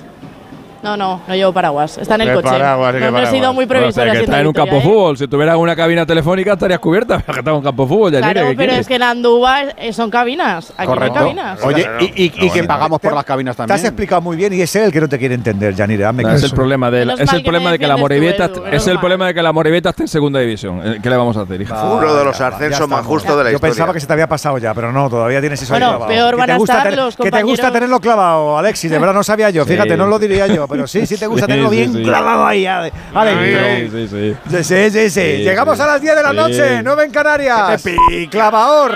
[SPEAKER 97] no, no, no llevo paraguas, está en el coche.
[SPEAKER 94] paraguas,
[SPEAKER 97] no, no he sido muy previsora.
[SPEAKER 89] que
[SPEAKER 97] siendo
[SPEAKER 89] está en un campo de
[SPEAKER 97] ¿eh?
[SPEAKER 89] fútbol. Si tuvieras una cabina telefónica estarías cubierta, pero que está en un campo de fútbol, Yanire,
[SPEAKER 97] Claro,
[SPEAKER 89] ¿qué
[SPEAKER 97] pero
[SPEAKER 89] quieres?
[SPEAKER 97] es que en Andúba son cabinas, aquí no hay cabinas.
[SPEAKER 2] Oye, y, y- y
[SPEAKER 94] Pero
[SPEAKER 2] que
[SPEAKER 94] bueno.
[SPEAKER 2] pagamos por las cabinas
[SPEAKER 1] Te has
[SPEAKER 2] también.
[SPEAKER 1] explicado muy bien y es él el que no te quiere entender, Yanire. hazme
[SPEAKER 89] No, es el problema de la,
[SPEAKER 97] Menos
[SPEAKER 89] es
[SPEAKER 97] mal
[SPEAKER 89] el
[SPEAKER 97] que
[SPEAKER 89] problema
[SPEAKER 97] me
[SPEAKER 89] de que la Moribeta es el problema de que la Moribeta esté en segunda división. Eh, ¿Qué le vamos a hacer, hija?
[SPEAKER 95] Uno de los ascensos más justos de la
[SPEAKER 1] Yo
[SPEAKER 95] historia.
[SPEAKER 1] pensaba que se te había pasado ya, pero no, todavía tienes eso ahí
[SPEAKER 97] Bueno,
[SPEAKER 1] clavado.
[SPEAKER 97] peor
[SPEAKER 1] Que
[SPEAKER 97] van
[SPEAKER 1] te
[SPEAKER 97] a
[SPEAKER 1] gusta
[SPEAKER 97] estar los
[SPEAKER 1] Que te gusta tenerlo clavado, Alexis, de verdad no sabía yo. Fíjate, no lo diría yo, pero sí, sí te gusta
[SPEAKER 89] Sí,
[SPEAKER 1] tenerlo
[SPEAKER 89] sí,
[SPEAKER 1] bien
[SPEAKER 89] sí.
[SPEAKER 1] clavado ahí. Ale- adentro.
[SPEAKER 89] Sí, sí, sí.
[SPEAKER 1] Sí, sí, sí, sí.
[SPEAKER 89] Sí,
[SPEAKER 1] Llegamos
[SPEAKER 89] sí.
[SPEAKER 1] a las 10 de la
[SPEAKER 89] Sí.
[SPEAKER 1] noche, 9 en Canarias.
[SPEAKER 89] Te
[SPEAKER 1] ¡Y clavador!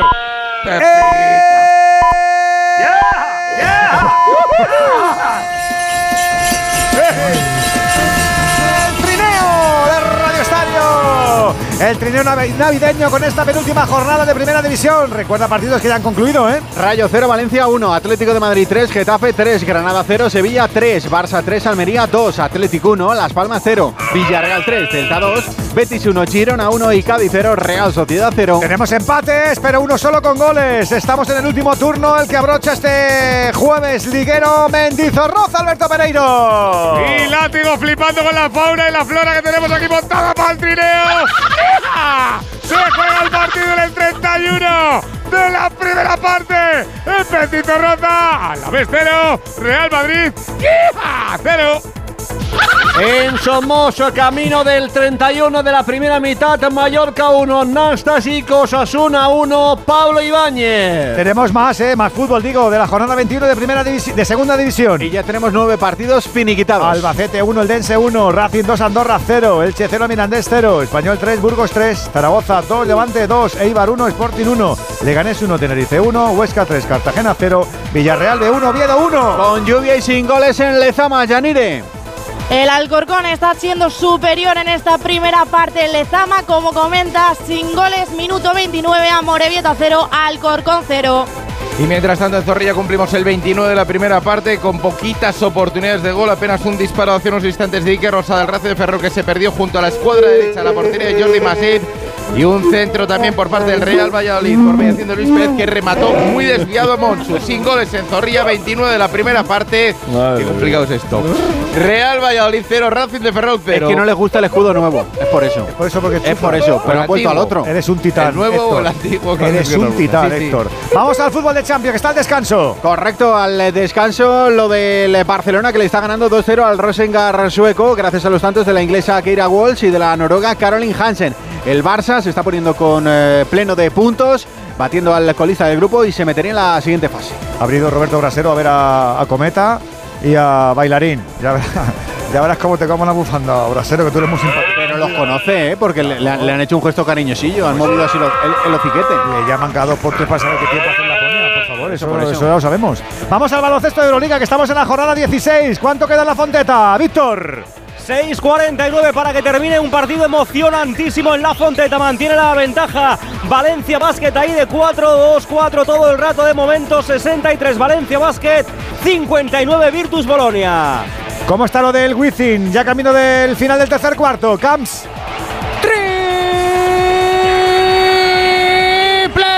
[SPEAKER 1] ¡Eh! El trineo navi- navideño con esta penúltima jornada de Primera División. Recuerda partidos que ya han concluido, ¿eh?
[SPEAKER 2] Rayo 0, Valencia 1, Atlético de Madrid 3, Getafe 3, Granada 0, Sevilla 3, Barça 3, Almería 2, Atlético 1, Las Palmas 0, Villarreal 3, Celta 2, Betis 1, Girona 1 y Cádiz 0, Real Sociedad 0.
[SPEAKER 1] Tenemos empates, pero uno solo con goles. Estamos en el último turno, el que abrocha este jueves liguero Mendizorroza, Alberto Pereiro.
[SPEAKER 94] Y látigo flipando con la fauna y la flora que tenemos aquí montada para el trineo. Se juega el partido en el 31 de la primera parte. En Petito Roza, a la vez cero. Real Madrid, cero.
[SPEAKER 106] En Somoso, camino del 31 de la primera mitad, Mallorca 1, Nastasic, Osasuna 1, Pablo Ibáñez.
[SPEAKER 1] Tenemos más, ¿eh? Más fútbol, digo, de la jornada 21 de primera de segunda división.
[SPEAKER 2] Y ya tenemos nueve partidos finiquitados.
[SPEAKER 1] Albacete 1, el Dense 1, Racing 2, Andorra 0, Elche 0, Mirandés 0, Español 3, Burgos 3, Zaragoza 2, Levante 2, Eibar 1, Sporting 1, Leganés 1, Tenerife 1, Huesca 3, Cartagena 0, Villarreal de 1, Oviedo 1.
[SPEAKER 2] Con lluvia y sin goles en Lezama, Yanire.
[SPEAKER 97] El Alcorcón está siendo superior en esta primera parte. Lezama, como comenta, sin goles, minuto 29, Amorebieta 0, Alcorcón 0.
[SPEAKER 91] Y mientras tanto en Zorrilla cumplimos el 29 de la primera parte con poquitas oportunidades de gol, apenas un disparo hace unos instantes de Iker Rosa del Race de Ferro que se perdió junto a la escuadra derecha de la portería de Jordi Masip y un centro también por parte del Real Valladolid por mediación de Luis Pérez que remató muy desviado a Monsu, sin goles en Zorrilla 29 de la primera parte. Qué complicado es esto. Real Valladolid 0, Racing de Ferrol 0.
[SPEAKER 2] Es que no les gusta el escudo nuevo, es por eso.
[SPEAKER 1] Por eso, porque
[SPEAKER 2] Es por eso, pero han vuelto al otro.
[SPEAKER 1] Eres un titán.
[SPEAKER 91] ¿El nuevo
[SPEAKER 1] Héctor.
[SPEAKER 91] o el antiguo?
[SPEAKER 1] Eres un titán,
[SPEAKER 91] Sí, sí.
[SPEAKER 1] Héctor. Vamos al fútbol de Champions, que está al descanso.
[SPEAKER 2] Correcto, al descanso lo del Barcelona que le está ganando 2-0 al Rosengar sueco gracias a los tantos de la inglesa Keira Walsh y de la noruega Caroline Hansen. El Barça se está poniendo con eh, pleno de puntos, batiendo al colista del grupo y se metería en la siguiente fase.
[SPEAKER 1] Ha abrido Roberto Brasero a ver a, a Cometa y a Bailarín. Ya verás, ya verás cómo te como la bufanda, Brasero, que tú eres muy simpático.
[SPEAKER 2] Pero los conoce, ¿eh? porque le, le han- le han hecho un gesto cariñosillo, han movido así lo- el, el hociquete.
[SPEAKER 1] Le llaman cada dos por tres para saber qué tiempo hace en la ponía, por favor. Eso,
[SPEAKER 2] por eso.
[SPEAKER 1] eso ya lo sabemos. Vamos al baloncesto de Euroliga, que estamos en la jornada 16. ¿Cuánto queda en la Fonteta? Víctor.
[SPEAKER 75] 6.49 para que termine un partido emocionantísimo en la Fonteta. Mantiene la ventaja Valencia Basket ahí de 4-2-4 todo el rato de momento. 63 Valencia Basket, 59 Virtus Bolonia.
[SPEAKER 1] ¿Cómo está lo del Wizzing? Ya camino del final del tercer cuarto. Camps.
[SPEAKER 78] Triple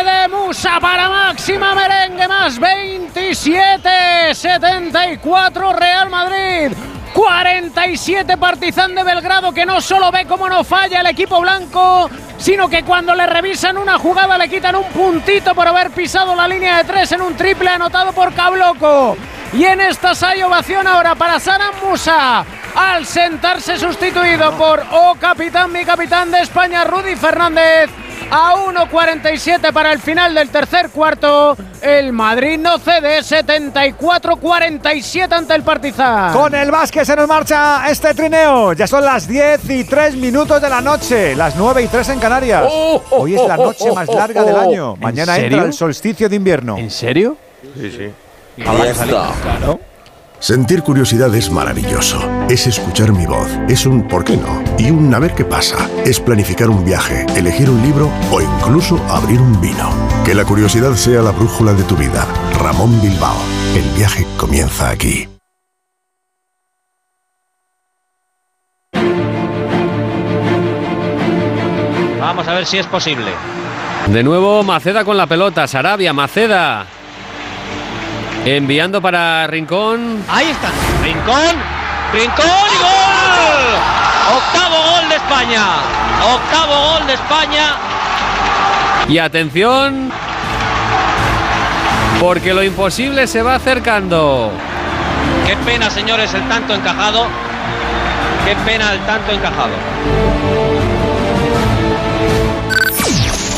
[SPEAKER 78] de Musa para máxima merengue. más 27, 74 Real Madrid. 47 Partizan de Belgrado que no solo ve cómo no falla el equipo blanco, sino que cuando le revisan una jugada le quitan un puntito por haber pisado la línea de tres en un triple anotado por Cabloco. Y en esta hay ovación ahora para Saran Musa al sentarse sustituido por O capitán, mi capitán de España, Rudy Fernández. A 1.47 para el final del tercer cuarto. El Madrid no cede 74-47 ante el Partizan.
[SPEAKER 1] Con el básquet se nos marcha este trineo. Ya son las 10 y 3 minutos de la noche, las 9 y 3 en Canarias. Hoy es la noche más larga del año. Mañana
[SPEAKER 2] ¿En
[SPEAKER 1] entra
[SPEAKER 2] serio?
[SPEAKER 1] el solsticio de invierno.
[SPEAKER 2] ¿En serio?
[SPEAKER 95] Sí, sí.
[SPEAKER 2] Habrá que salir. Claro.
[SPEAKER 107] Sentir curiosidad es maravilloso. Es escuchar mi voz. Es un ¿por qué no? Y un a ver qué pasa. Es planificar un viaje, elegir un libro o incluso abrir un vino. Que la curiosidad sea la brújula de tu vida. Ramón Bilbao. El viaje comienza aquí.
[SPEAKER 108] Vamos a ver si es posible. De nuevo Maceda con la pelota. Sarabia, Maceda. Enviando para Rincón. Ahí está. Rincón. Rincón y gol. Octavo gol de España. Octavo gol de España. Y atención. Porque lo imposible se va acercando. Qué pena, señores, el tanto encajado. Qué pena el tanto encajado.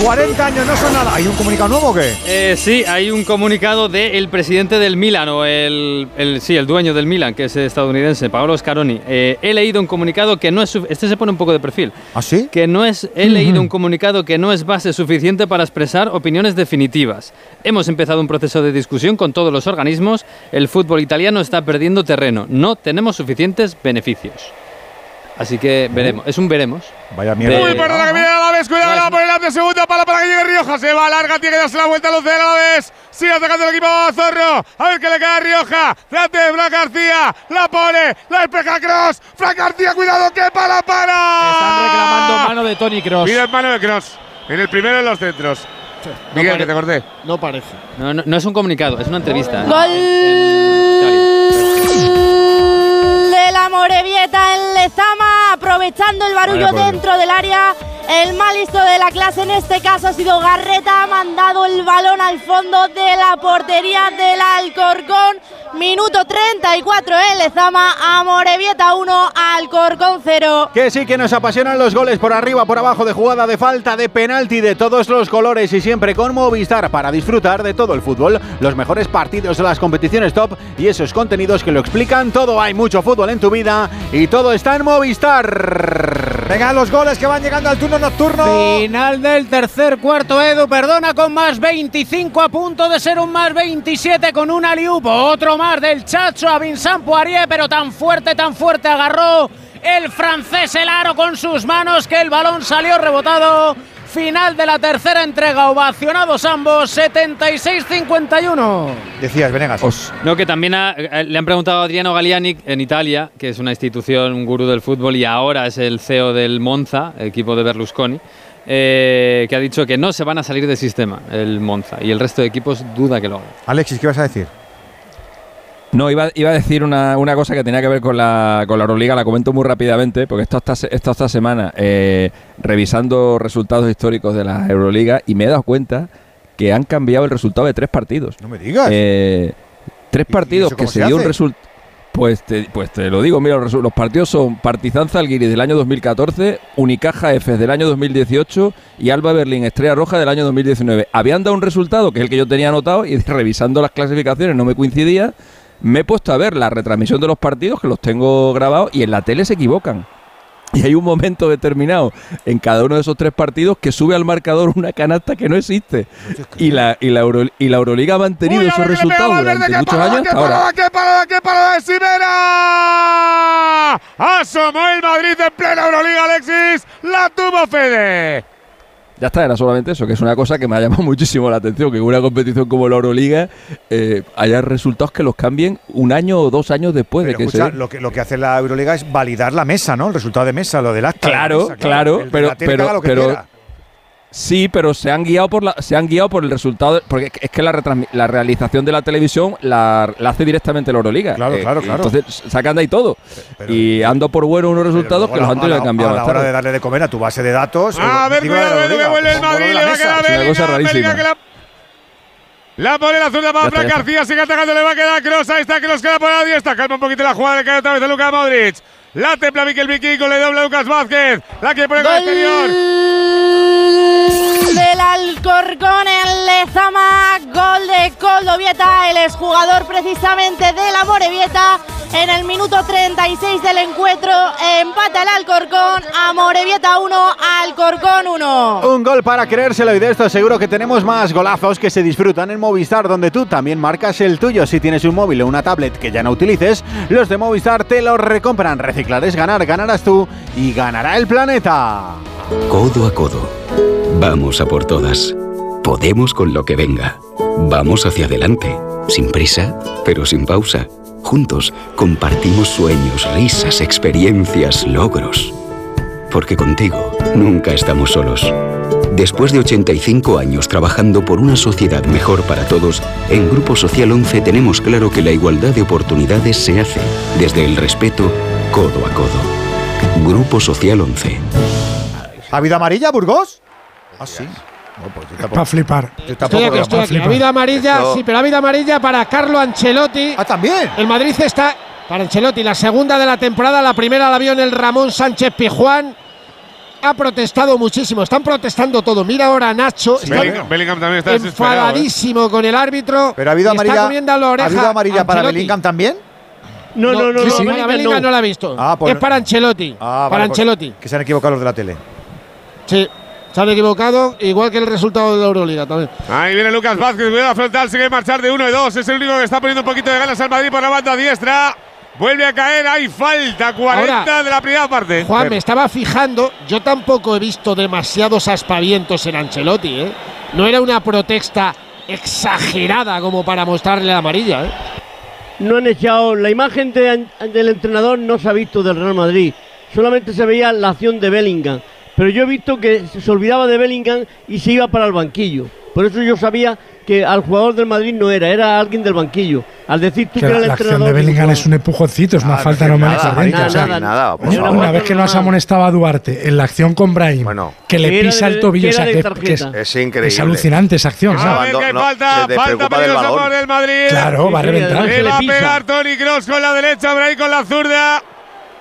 [SPEAKER 1] 40 años no son nada. ¿Hay un comunicado nuevo o qué?
[SPEAKER 53] Eh, sí, hay un comunicado del presidente del Milan, o el, el- sí, el dueño del Milan, que es estadounidense, Paolo Scaroni. Eh, he leído un comunicado que no es... Este se pone un poco de perfil.
[SPEAKER 1] ¿Ah, sí?
[SPEAKER 53] Que no es... He leído un comunicado que no es base suficiente para expresar opiniones definitivas. Hemos empezado un proceso de discusión con todos los organismos. El fútbol italiano está perdiendo terreno. No tenemos suficientes beneficios. Así que veremos. Es un veremos.
[SPEAKER 1] Vaya
[SPEAKER 53] mierda.
[SPEAKER 5] Uy, perdona que viene a la vez, cuidado, la por el de segunda pala para que llegue Rioja. Se va larga, tiene que darse la vuelta a los de la vez. Sigue atacando el equipo Zorro. A ver qué le queda a Rioja. Delante de Fran García. La pone, la despeja Cross. Fran García, cuidado, que para, para.
[SPEAKER 81] Están reclamando mano de Tony Cross.
[SPEAKER 5] Mira el mano de Cross. En el primero de los centros. Miguel,
[SPEAKER 78] pare-
[SPEAKER 5] que te corté.
[SPEAKER 78] No parece.
[SPEAKER 53] No, no, no es un comunicado, es una entrevista.
[SPEAKER 97] Gol la Morevieta en Lezama, aprovechando el barullo dentro del área. El más listo de la clase en este caso ha sido Garreta, ha mandado el balón al fondo de la portería del Alcorcón. Minuto 34 en Lezama, a Morevieta 1, Alcorcón 0.
[SPEAKER 2] Que sí que nos apasionan los goles por arriba, por abajo, de jugada, de falta, de penalti, de todos los colores y siempre con Movistar para disfrutar de todo el fútbol, los mejores partidos de las competiciones top y esos contenidos que lo explican todo. Hay mucho fútbol en tu vida y todo está en Movistar.
[SPEAKER 1] Venga, los goles que van llegando al turno nocturno.
[SPEAKER 78] Final del tercer cuarto, Edu, perdona, con más 25 a punto de ser un más 27 con un aliupo. Otro más del Chacho a Vincent Poirier, pero tan fuerte, tan fuerte agarró el francés el aro con sus manos que el balón salió rebotado. Final de la tercera entrega, ovacionados ambos, 76-51.
[SPEAKER 1] Decías, Venegas.
[SPEAKER 53] No, que también ha- eh, le han preguntado a Adriano Galliani en Italia, que es una institución, un gurú del fútbol y ahora es el CEO del Monza, equipo de Berlusconi, eh, que ha dicho que no se van a salir del sistema, el Monza, y el resto de equipos duda que lo hagan.
[SPEAKER 1] Alexis, ¿qué vas a decir?
[SPEAKER 89] No, iba, iba a decir una, una cosa que tenía que ver con la, con la Euroliga, la comento muy rápidamente, porque esto esta, esto esta semana, eh, revisando resultados históricos de la Euroliga, y me he dado cuenta que han cambiado el resultado de tres partidos.
[SPEAKER 1] No me digas.
[SPEAKER 89] Eh, tres partidos que se
[SPEAKER 1] se
[SPEAKER 89] dio un resultado. Pues te, pues te lo digo, mira, los, partidos son Partizan Zalgiris del año 2014, Unicaja Efes del año 2018 y Alba Berlín Estrella Roja del año 2019. Habían dado un resultado que es el que yo tenía anotado y revisando las clasificaciones no me coincidía. Me he puesto a ver la retransmisión de los partidos, que los tengo grabados, y en la tele se equivocan. Y hay un momento determinado en cada uno de esos tres partidos que sube al marcador una canasta que no existe. Y la, y la, Euro- y la Euroliga ha mantenido
[SPEAKER 5] Uy,
[SPEAKER 89] esos resultados durante muchos
[SPEAKER 5] parada,
[SPEAKER 89] años
[SPEAKER 5] qué parada, qué parada, qué parada de Sibera. Asomó el Madrid en plena Euroliga, Alexis. La tuvo Fede.
[SPEAKER 89] Ya está, era solamente eso, que es una cosa que me ha llamado muchísimo la atención, que en una competición como la Euroliga eh, haya resultados que los cambien un año o dos años después
[SPEAKER 1] Pero
[SPEAKER 89] de que
[SPEAKER 1] escucha,
[SPEAKER 89] se...
[SPEAKER 1] lo que, lo que hace la Euroliga es validar la mesa, ¿no? El resultado de mesa, lo del acta. de la
[SPEAKER 89] Claro,
[SPEAKER 1] mesa,
[SPEAKER 89] claro,
[SPEAKER 1] de
[SPEAKER 89] pero, pero,
[SPEAKER 1] lo que
[SPEAKER 89] pero. Sí, pero se han guiado por la, se han guiado por el resultado, porque es que la, retransmi- la realización de la televisión la, la hace directamente la Euroliga.
[SPEAKER 1] Claro,
[SPEAKER 89] Eh,
[SPEAKER 1] claro, claro.
[SPEAKER 89] Entonces sacan de ahí todo. y ando por bueno unos resultados que los han tenido que cambiar
[SPEAKER 1] A la hora de darle de comer a tu base de datos.
[SPEAKER 5] A
[SPEAKER 1] eh,
[SPEAKER 5] ver, cuidado, que vuelve el Madrid, le
[SPEAKER 1] la
[SPEAKER 5] va a
[SPEAKER 1] mesa.
[SPEAKER 5] quedar
[SPEAKER 89] Es una cosa
[SPEAKER 5] Bellingham,
[SPEAKER 89] rarísima.
[SPEAKER 5] Bellingham que la... La pone la zurda para Fran. García, sigue atacando, le va a quedar Kroos, ahí está Kroos que la pone a la diestra, calma un poquito la jugada, le cae otra vez a Luka Modric. La templa Mikel Vikingo, le dobla a Lucas Vázquez, la que pone con el exterior.
[SPEAKER 97] del Alcorcón en Lezama, gol de Coldovieta, el exjugador precisamente de la Morevieta. En el minuto 36 del encuentro empata el Alcorcón a Morevieta 1, Alcorcón 1.
[SPEAKER 2] Un gol para creérselo y de esto seguro que tenemos más golazos que se disfrutan en Movistar donde tú también marcas el tuyo. Si tienes un móvil o una tablet que ya no utilices, los de Movistar te los recompran. Reciclar es ganar, ganarás tú y ganará el planeta.
[SPEAKER 109] Codo a codo. Vamos a por todas. Podemos con lo que venga. Vamos hacia adelante. Sin prisa, pero sin pausa. Juntos compartimos sueños, risas, experiencias, logros. Porque contigo nunca estamos solos. Después de 85 años trabajando por una sociedad mejor para todos, en Grupo Social 11 tenemos claro que la igualdad de oportunidades se hace desde el respeto codo a codo. Grupo Social 11.
[SPEAKER 1] ¿Ha amarilla, Burgos? Ah, sí. No, pues yo tampoco-
[SPEAKER 94] Para flipar.
[SPEAKER 1] yo
[SPEAKER 80] Estoy
[SPEAKER 1] tampoco
[SPEAKER 80] aquí, estoy aquí. Habido amarilla,
[SPEAKER 1] Esto-
[SPEAKER 80] sí, pero ha habido amarilla para Carlo Ancelotti.
[SPEAKER 1] Ah, también.
[SPEAKER 80] El Madrid está para Ancelotti, la segunda de la temporada, la primera la vio en el Ramón Sánchez Pijuán. Ha protestado muchísimo, están protestando todo. Mira ahora a Nacho, está
[SPEAKER 5] Bellingham, Bellingham también está desesperado. ¿eh?
[SPEAKER 80] enfadadísimo con el árbitro.
[SPEAKER 1] Pero ha habido amarilla.
[SPEAKER 80] comiendo la
[SPEAKER 1] ¿Ha habido amarilla para. Bellingham también?
[SPEAKER 57] No, no, no,
[SPEAKER 80] sí,
[SPEAKER 57] no,
[SPEAKER 80] sí,
[SPEAKER 57] Bellingham
[SPEAKER 80] Bellingham
[SPEAKER 57] no.
[SPEAKER 80] no la ha visto.
[SPEAKER 1] Ah, pues-
[SPEAKER 80] es para Ancelotti.
[SPEAKER 1] Ah,
[SPEAKER 80] para
[SPEAKER 1] vale, pues-
[SPEAKER 80] Ancelotti.
[SPEAKER 1] Que se han equivocado los de la tele.
[SPEAKER 80] Sí, se han equivocado, igual que el resultado de la Euroliga también.
[SPEAKER 5] Ahí viene Lucas Vázquez, cuidado frontal, sigue marchar de 1 y 2. Es el único que está poniendo un poquito de ganas al Madrid por la banda diestra. Vuelve a caer, hay falta, 40
[SPEAKER 80] Ahora,
[SPEAKER 5] de la primera parte.
[SPEAKER 80] Juan, me estaba fijando, yo tampoco he visto demasiados aspavientos en Ancelotti, ¿eh? No era una protesta exagerada como para mostrarle la amarilla, ¿eh?
[SPEAKER 57] No han echado. La imagen de- del entrenador no se ha visto del Real Madrid. Solamente se veía la acción de Bellingham. Pero yo he visto que se olvidaba de Bellingham y se iba para el banquillo. Por eso yo sabía que al jugador del Madrid no era, era alguien del banquillo. Al decir tú
[SPEAKER 94] Que
[SPEAKER 57] que era
[SPEAKER 94] la,
[SPEAKER 57] el
[SPEAKER 94] la acción
[SPEAKER 57] entrenador.
[SPEAKER 94] de Bellingham es un empujoncito, es una
[SPEAKER 1] Ah,
[SPEAKER 94] falta
[SPEAKER 1] no, nada,
[SPEAKER 57] nada,
[SPEAKER 94] o sea,
[SPEAKER 57] nada,
[SPEAKER 95] nada,
[SPEAKER 57] Era
[SPEAKER 95] favor.
[SPEAKER 94] una vez que no has amonestado a Duarte en la acción con Brahim,
[SPEAKER 95] Bueno.
[SPEAKER 94] que le pisa
[SPEAKER 57] de-
[SPEAKER 94] el tobillo,
[SPEAKER 57] que
[SPEAKER 94] o sea, que, que es,
[SPEAKER 95] Es increíble.
[SPEAKER 94] es alucinante esa acción.
[SPEAKER 5] A ver que
[SPEAKER 95] no,
[SPEAKER 5] falta, falta peligrosa por el Madrid.
[SPEAKER 94] Claro, va a reventar.
[SPEAKER 5] Le va a
[SPEAKER 57] pisa.
[SPEAKER 5] pegar Tony Cross con la derecha, Brahim con la zurda.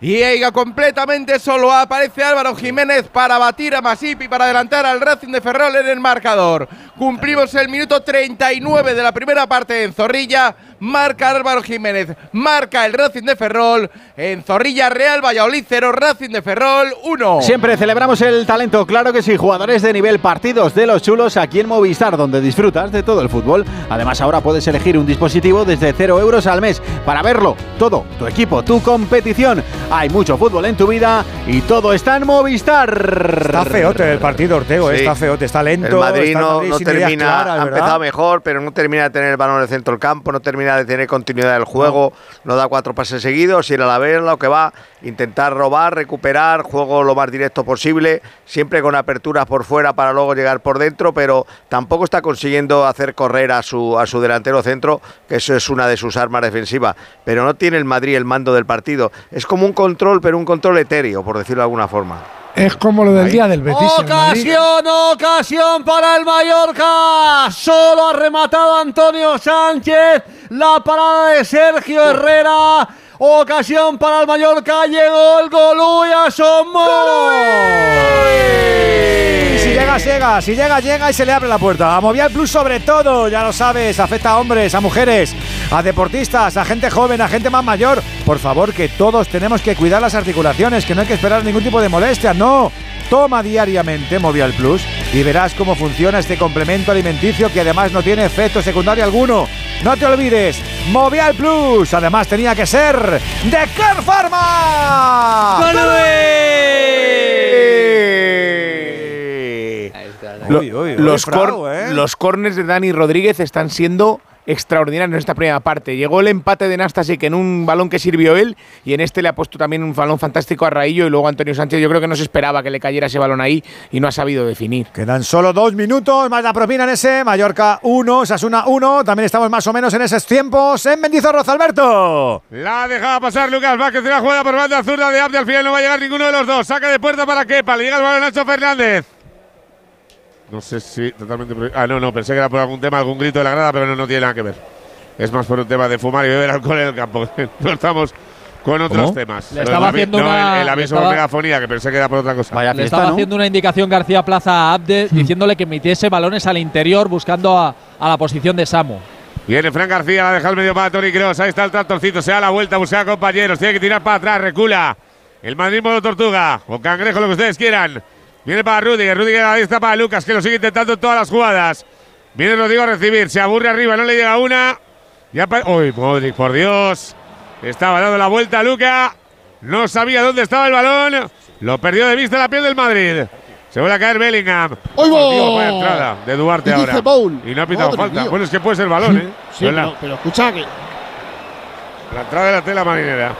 [SPEAKER 5] Y
[SPEAKER 91] Eiga completamente solo aparece Álvaro Jiménez para batir a Masip y para adelantar al Racing de Ferrol en el marcador. Cumplimos el minuto 39 de la primera parte en Zorrilla. Marca Álvaro Jiménez, marca el Racing de Ferrol. En Zorrilla Real Valladolid 0, Racing de Ferrol 1.
[SPEAKER 2] Siempre celebramos el talento, claro que sí, jugadores de nivel, partidos de los chulos aquí en Movistar, donde disfrutas de todo el fútbol. Además, ahora puedes elegir un dispositivo desde 0 euros al mes para verlo todo, tu equipo, tu competición. Hay mucho fútbol en tu vida y todo está en Movistar.
[SPEAKER 1] Está feote el partido, Ortego, eh,
[SPEAKER 95] Sí.
[SPEAKER 1] está feote, está lento.
[SPEAKER 95] El Madrid
[SPEAKER 1] está
[SPEAKER 95] no,
[SPEAKER 1] Madrid
[SPEAKER 95] no termina,
[SPEAKER 1] claras,
[SPEAKER 95] ha empezado mejor, pero no termina de tener el balón en el centro del campo, no termina de tener continuidad del juego, no, da cuatro pases seguidos, ir a la vez, lo que va, intentar robar, recuperar, juego lo más directo posible, siempre con aperturas por fuera para luego llegar por dentro, pero tampoco está consiguiendo hacer correr a su, a su delantero centro, que eso es una de sus armas defensivas, pero no tiene el Madrid el mando del partido, es como un control, pero un control etéreo, por decirlo de alguna forma.
[SPEAKER 94] Es como lo del día del Betis.
[SPEAKER 108] Ocasión, ocasión para el Mallorca. Solo ha rematado Antonio Sánchez. La parada de Sergio Herrera. Ocasión para el Mallorca. Llegó el gol. Uy, asomó.
[SPEAKER 1] Y si llega, llega, si llega, llega y se le abre la puerta. A Movial Plus sobre todo, ya lo sabes, afecta a hombres, a mujeres, a deportistas, a gente joven, a gente más mayor. Por favor, que todos tenemos que cuidar las articulaciones, que no hay que esperar ningún tipo de molestia, no. Toma diariamente Movial Plus y verás cómo funciona este complemento alimenticio que además no tiene efecto secundario alguno. No te olvides, Movial Plus. Además, tenía que ser de Care Pharma.
[SPEAKER 96] Lo-
[SPEAKER 1] Uy, uy, uy,
[SPEAKER 96] los,
[SPEAKER 1] bravo,
[SPEAKER 96] cor-
[SPEAKER 1] ¿eh?
[SPEAKER 96] los corners de Dani Rodríguez están siendo extraordinarios en esta primera parte. Llegó el empate de Nastasic en un balón que sirvió él y en este le ha puesto también un balón fantástico a Raillo y luego Antonio Sánchez. Yo creo que no se esperaba que le cayera ese balón ahí y no ha sabido definir.
[SPEAKER 1] Quedan solo dos minutos, más la propina en ese. Mallorca 1, Sasuna 1. También estamos más o menos en esos tiempos. En Mendizorroza, Alberto.
[SPEAKER 5] La dejaba pasar Lucas Vázquez de la jugada por banda zurda de Abde. Al final no va a llegar ninguno de los dos. Saca de puerta para Kepa. Le llega el balón a Nacho Fernández. No sé si totalmente. Ah, no, no. Pensé que era por algún tema, algún grito de la grada, pero no, no tiene nada que ver. Es más por un tema de fumar y beber alcohol en el campo. No estamos con otros
[SPEAKER 81] ¿Cómo?
[SPEAKER 5] temas.
[SPEAKER 81] Le estaba haciendo
[SPEAKER 5] no,
[SPEAKER 81] una-
[SPEAKER 5] el, aviso
[SPEAKER 81] estaba-
[SPEAKER 5] por megafonía, que pensé que era por otra cosa.
[SPEAKER 81] Le estaba haciendo una indicación García Plaza a Abde diciéndole que metiese balones al interior buscando a, a la posición de Samu.
[SPEAKER 5] Viene Fran García, la deja al medio para Tony Kroos. Ahí está el tractorcito, se da la vuelta, busca a compañeros. Tiene que tirar para atrás, recula. El Madrid modo tortuga o cangrejo, lo que ustedes quieran. Viene para Rudiger, Rudiger ahí está para Lucas, que lo sigue intentando en todas las jugadas. Viene Rodrigo a recibir, se aburre arriba, no le llega una. Ya Uy, Modric, por Dios. Estaba dando la vuelta a Luca. No sabía dónde estaba el balón. Lo perdió de vista la piel del Madrid. Se vuelve a caer Bellingham.
[SPEAKER 80] ¡Oy,
[SPEAKER 5] vaya entrada de Duarte ahora. Y no ha pitado
[SPEAKER 80] Madre
[SPEAKER 5] falta.
[SPEAKER 80] mía.
[SPEAKER 5] Bueno, es que puede ser balón, ¿eh?
[SPEAKER 80] Sí,
[SPEAKER 5] No la-
[SPEAKER 80] pero escucha que.
[SPEAKER 5] la entrada de la tela marinera.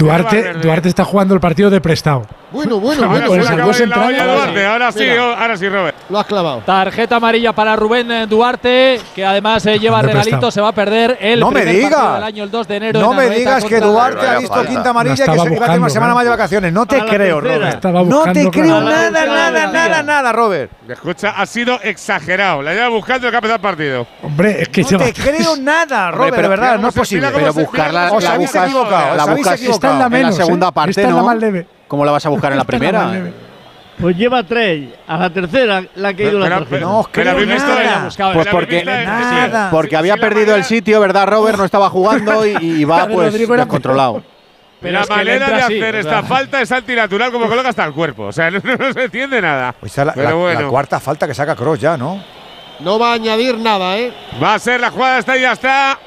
[SPEAKER 94] Duarte. Duarte está jugando el partido de prestado.
[SPEAKER 80] Bueno, bueno,
[SPEAKER 5] Ahora
[SPEAKER 80] bueno.
[SPEAKER 5] se la olla Duarte. Ahora sí,
[SPEAKER 80] Mira.
[SPEAKER 5] ahora sí, Robert.
[SPEAKER 80] Lo has clavado.
[SPEAKER 81] Tarjeta amarilla para Rubén Duarte, que además eh, lleva regalito, se va a perder el
[SPEAKER 1] No me
[SPEAKER 81] del año, el 2 de enero.
[SPEAKER 1] No
[SPEAKER 81] en
[SPEAKER 1] me digas que Duarte ha visto quinta amarilla y que se iba a una semana
[SPEAKER 94] ¿no?
[SPEAKER 1] más de vacaciones. No te creo. Robert. No te creo nada, nada, nada, nada, Robert.
[SPEAKER 5] Escucha, ha sido exagerado. La lleva buscando el que ha empezado el partido.
[SPEAKER 94] Hombre, es que
[SPEAKER 1] No te creo nada, Robert, de verdad, no es posible.
[SPEAKER 2] Pero buscarla, la buscas, la buscas
[SPEAKER 94] la
[SPEAKER 2] en la
[SPEAKER 94] menos,
[SPEAKER 2] segunda
[SPEAKER 94] ¿eh?
[SPEAKER 2] parte,
[SPEAKER 94] la
[SPEAKER 2] ¿no?
[SPEAKER 94] más leve.
[SPEAKER 2] ¿Cómo la vas a buscar en la primera?
[SPEAKER 57] Pues lleva tres. A la tercera la ha caído la tarjeta.
[SPEAKER 1] No
[SPEAKER 5] Pero
[SPEAKER 1] creo nada.
[SPEAKER 5] la-
[SPEAKER 81] buscado,
[SPEAKER 2] Pues
[SPEAKER 5] la
[SPEAKER 2] porque-
[SPEAKER 1] Nada.
[SPEAKER 2] había
[SPEAKER 5] la
[SPEAKER 2] perdido el sitio, ¿verdad, Robert? No estaba jugando y, y va
[SPEAKER 94] La
[SPEAKER 2] pues descontrolado.
[SPEAKER 81] Pero
[SPEAKER 5] la
[SPEAKER 81] es que le
[SPEAKER 5] manera de hacer esta falta es antinatural como coloca hasta el cuerpo. O sea, no, no se entiende nada.
[SPEAKER 1] Pues la,
[SPEAKER 5] Pero
[SPEAKER 1] la-
[SPEAKER 5] bueno.
[SPEAKER 1] la cuarta falta que saca Cross ya, ¿no?
[SPEAKER 80] No va a añadir nada, ¿eh?
[SPEAKER 5] Va a ser la jugada, está y ya está.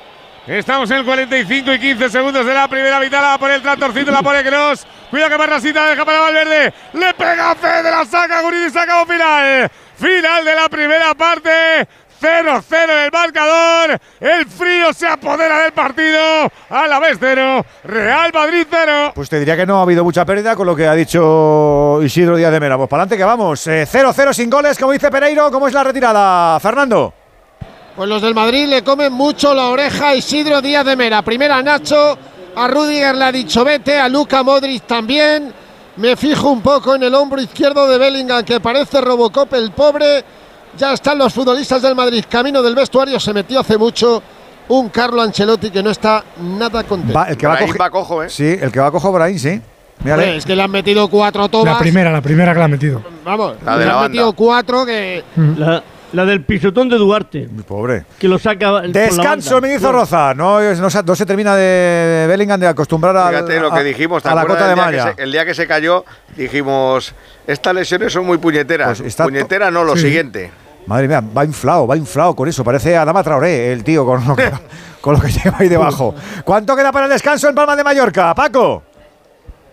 [SPEAKER 5] Estamos en el 45 y 15 segundos de la primera mitad. La a poner el tractorcito, la pone Cross. Cuidado que Barrasita deja para Valverde. Le pega Fede, la saca Guridi, saca un final. Final de la primera parte. 0-0 en el marcador. El frío se apodera del partido. A la vez 0. Real Madrid 0.
[SPEAKER 1] Pues te diría que no ha habido mucha pérdida con lo que ha dicho Isidro Díaz de Mera. Pues para adelante que vamos. Eh, 0-0 sin goles, como dice Pereiro. ¿Cómo es la retirada, Fernando?
[SPEAKER 80] Pues los del Madrid le comen mucho la oreja a Isidro Díaz de Mera. Primera a Nacho, a Rudiger le ha dicho vete, a Luca Modric también. Me fijo un poco en el hombro izquierdo de Bellingham, que parece Robocop el pobre. Ya están los futbolistas del Madrid. Camino del vestuario se metió hace mucho un Carlo Ancelotti que no está nada contento.
[SPEAKER 1] Va, el que va,
[SPEAKER 95] va cojo, ¿eh?
[SPEAKER 1] Sí, el que va cojo Brahim, sí. Mírale.
[SPEAKER 80] Hombre, es que le han metido cuatro tomas.
[SPEAKER 94] La primera, la primera que la ha metido.
[SPEAKER 80] Vamos,
[SPEAKER 95] La de
[SPEAKER 80] le
[SPEAKER 95] la
[SPEAKER 80] han
[SPEAKER 95] banda.
[SPEAKER 80] metido cuatro que.
[SPEAKER 57] La, la del pisotón de Duarte,
[SPEAKER 1] Muy pobre.
[SPEAKER 57] que lo saca.
[SPEAKER 1] Descanso, me hizo Roza. No, no, se- no se termina de Bellingham de acostumbrar a,
[SPEAKER 95] Fíjate lo que dijimos, ¿te
[SPEAKER 1] a la cota de malla.
[SPEAKER 95] se, el día que se cayó, dijimos, estas lesiones son muy puñeteras.
[SPEAKER 1] Pues
[SPEAKER 95] Puñetera no, lo
[SPEAKER 94] Sí.
[SPEAKER 95] siguiente.
[SPEAKER 1] Madre mía, va inflado, va inflado con eso. Parece Adama Traoré, el tío, con lo que, con lo que lleva ahí debajo. ¿Cuánto queda para el descanso en Palma de Mallorca, Paco?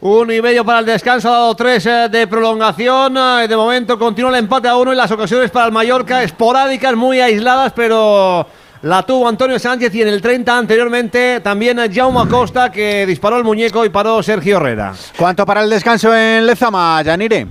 [SPEAKER 108] Uno y medio para el descanso, ha dado tres eh, de prolongación. eh, de momento continúa el empate a uno y las ocasiones para el Mallorca esporádicas, muy aisladas, pero la tuvo Antonio Sánchez y en el 30 anteriormente también Jaume Acosta que disparó el muñeco y paró Sergio Herrera.
[SPEAKER 2] ¿Cuánto para el descanso en Lezama, Yanire?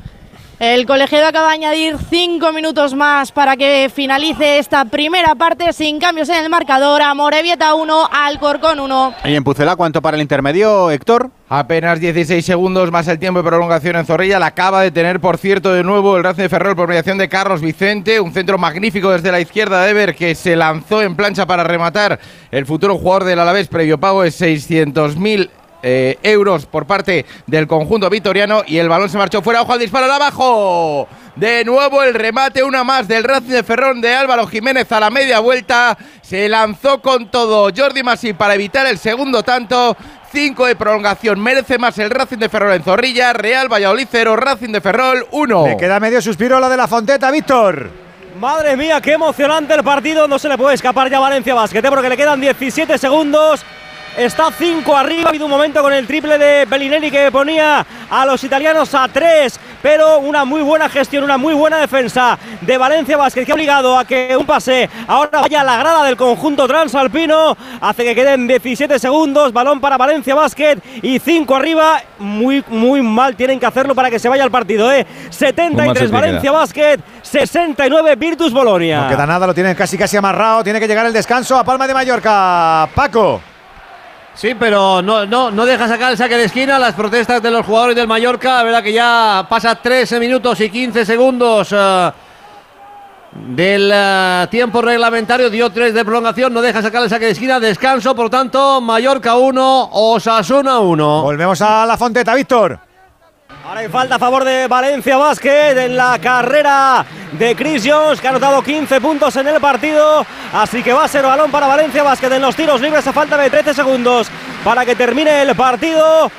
[SPEAKER 97] El colegiado acaba de añadir cinco minutos más para que finalice esta primera parte sin cambios en el marcador. A Morevieta 1, Alcorcón 1.
[SPEAKER 2] Y en Pucela, ¿cuánto para el intermedio, Héctor?
[SPEAKER 91] Apenas 16 segundos más el tiempo de prolongación en Zorrilla. La acaba de tener, por cierto, de nuevo el Racing de Ferrol por mediación de Carlos Vicente. Un centro magnífico desde la izquierda de Ever que se lanzó en plancha para rematar el futuro jugador del Alavés. Previo pago de 600.000 eh, euros por parte del conjunto vitoriano. Y el balón se marchó fuera. Ojo al disparo de abajo. De nuevo el remate, una más del Racing de Ferrol de Álvaro Jiménez a la media vuelta. Se lanzó con todo Jordi Massi para evitar el segundo tanto. 5 de prolongación. Merece más el Racing de Ferrol en Zorrilla. Real Valladolid 0, Racing de Ferrol 1.
[SPEAKER 1] Le queda medio suspiro la de la Fonteta, Víctor.
[SPEAKER 75] Madre mía, qué emocionante el partido. No se le puede escapar ya a Valencia Basket, ¿eh? porque le quedan 17 segundos. Está 5 arriba. Ha habido un momento con el triple de Bellinelli que ponía a los italianos a 3. Pero una muy buena gestión, una muy buena defensa de Valencia Basket que ha obligado a que un pase ahora vaya a la grada del conjunto transalpino. Hace que queden 17 segundos. Balón para Valencia Basket y 5 arriba. Muy, muy mal tienen que hacerlo para que se vaya al partido. ¿eh? 73 Valencia Basket, 69 Virtus Bolonia.
[SPEAKER 1] No queda nada, lo tienen casi casi amarrado. Tiene que llegar el descanso a Palma de Mallorca. Paco.
[SPEAKER 106] Sí, pero no, no, no deja sacar el saque de esquina. Las protestas de los jugadores del Mallorca. La verdad que ya pasa 13 minutos y 15 segundos eh, del eh, tiempo reglamentario. Dio 3 de prolongación. No deja sacar el saque de esquina. Descanso, por tanto, Mallorca 1, Osasuna 1.
[SPEAKER 1] Volvemos a la Fonteta, Víctor.
[SPEAKER 75] Ahora hay falta a favor de Valencia Basket en la carrera de Chris Jones, que ha anotado 15 puntos en el partido. Así que va a ser balón para Valencia Basket en los tiros libres a falta de 13 segundos para que termine el partido.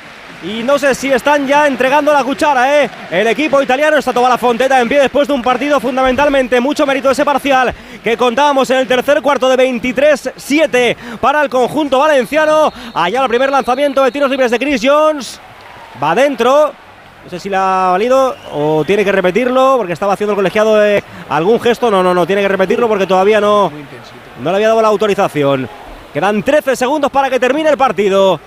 [SPEAKER 75] Y no sé si están ya entregando la cuchara, ¿eh? El equipo italiano está toda la fonteta en pie después de un partido fundamentalmente mucho mérito ese parcial que contábamos en el tercer cuarto de 23-7 para el conjunto valenciano. Allá el primer lanzamiento de tiros libres de Chris Jones. Va dentro, no sé si la ha valido o tiene que repetirlo porque estaba haciendo el colegiado eh, algún gesto. No, no, no, tiene que repetirlo porque todavía no, no le había dado la autorización. Quedan 13 segundos para que termine el partido.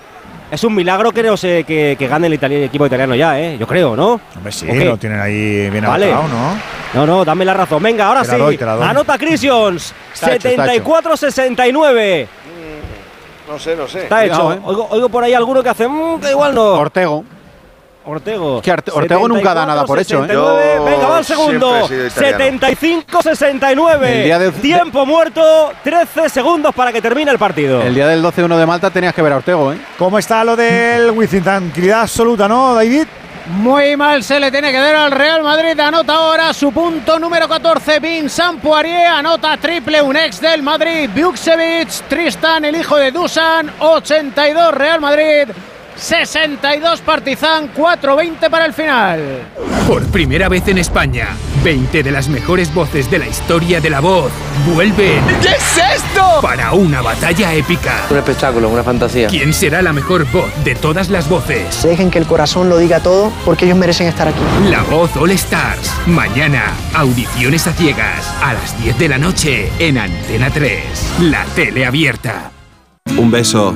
[SPEAKER 75] Es un milagro que, no sé, que, que gane el, itali- el equipo italiano ya, ¿eh? Yo creo, ¿no?
[SPEAKER 1] Hombre, sí, lo tienen ahí bien
[SPEAKER 75] Vale.
[SPEAKER 1] ¿no?
[SPEAKER 75] No, no, dame la razón. Venga, ahora
[SPEAKER 1] Te la
[SPEAKER 75] sí.
[SPEAKER 1] doy, te la doy.
[SPEAKER 75] Anota Chris Jones.
[SPEAKER 1] Está hecho, está hecho.
[SPEAKER 75] 74-69.
[SPEAKER 95] No sé, no sé.
[SPEAKER 75] Está hecho.
[SPEAKER 2] Cuidado, ¿eh?
[SPEAKER 75] oigo, oigo por ahí alguno que hace. "Mm, que igual no.
[SPEAKER 2] Ortego.
[SPEAKER 75] Ortego.
[SPEAKER 2] Que Arte- Ortego nunca da nada por hecho, ¿eh?
[SPEAKER 75] 69.
[SPEAKER 95] Yo
[SPEAKER 75] Venga, va el segundo.
[SPEAKER 95] siempre he sido italiano.
[SPEAKER 75] 75-69.
[SPEAKER 2] El día de-
[SPEAKER 75] Tiempo muerto. 13 segundos para que termine el partido.
[SPEAKER 2] El día del 12-1 de Malta tenías que ver a Ortego, ¿eh?
[SPEAKER 1] ¿Cómo está lo del Wizzing? Tranquilidad absoluta, ¿no, David?
[SPEAKER 78] Muy mal se le tiene que dar al Real Madrid. Anota ahora su punto número 14. Vincent Poirier anota triple. Un ex del Madrid. Buksevic. Tristan, el hijo de Dusan. 82 Real Madrid. 62 Partizan. 4-20 para el final.
[SPEAKER 110] Por primera vez en España, 20 de las mejores voces de la historia de la voz vuelven. ¿Qué es esto? Para una batalla épica.
[SPEAKER 111] Un espectáculo, una fantasía.
[SPEAKER 110] ¿Quién será la mejor voz de todas las voces?
[SPEAKER 111] Dejen que el corazón lo diga todo porque ellos merecen estar aquí.
[SPEAKER 110] La voz All Stars. Mañana, audiciones a ciegas. A las 10 de la noche en Antena 3. La tele abierta.
[SPEAKER 112] Un beso.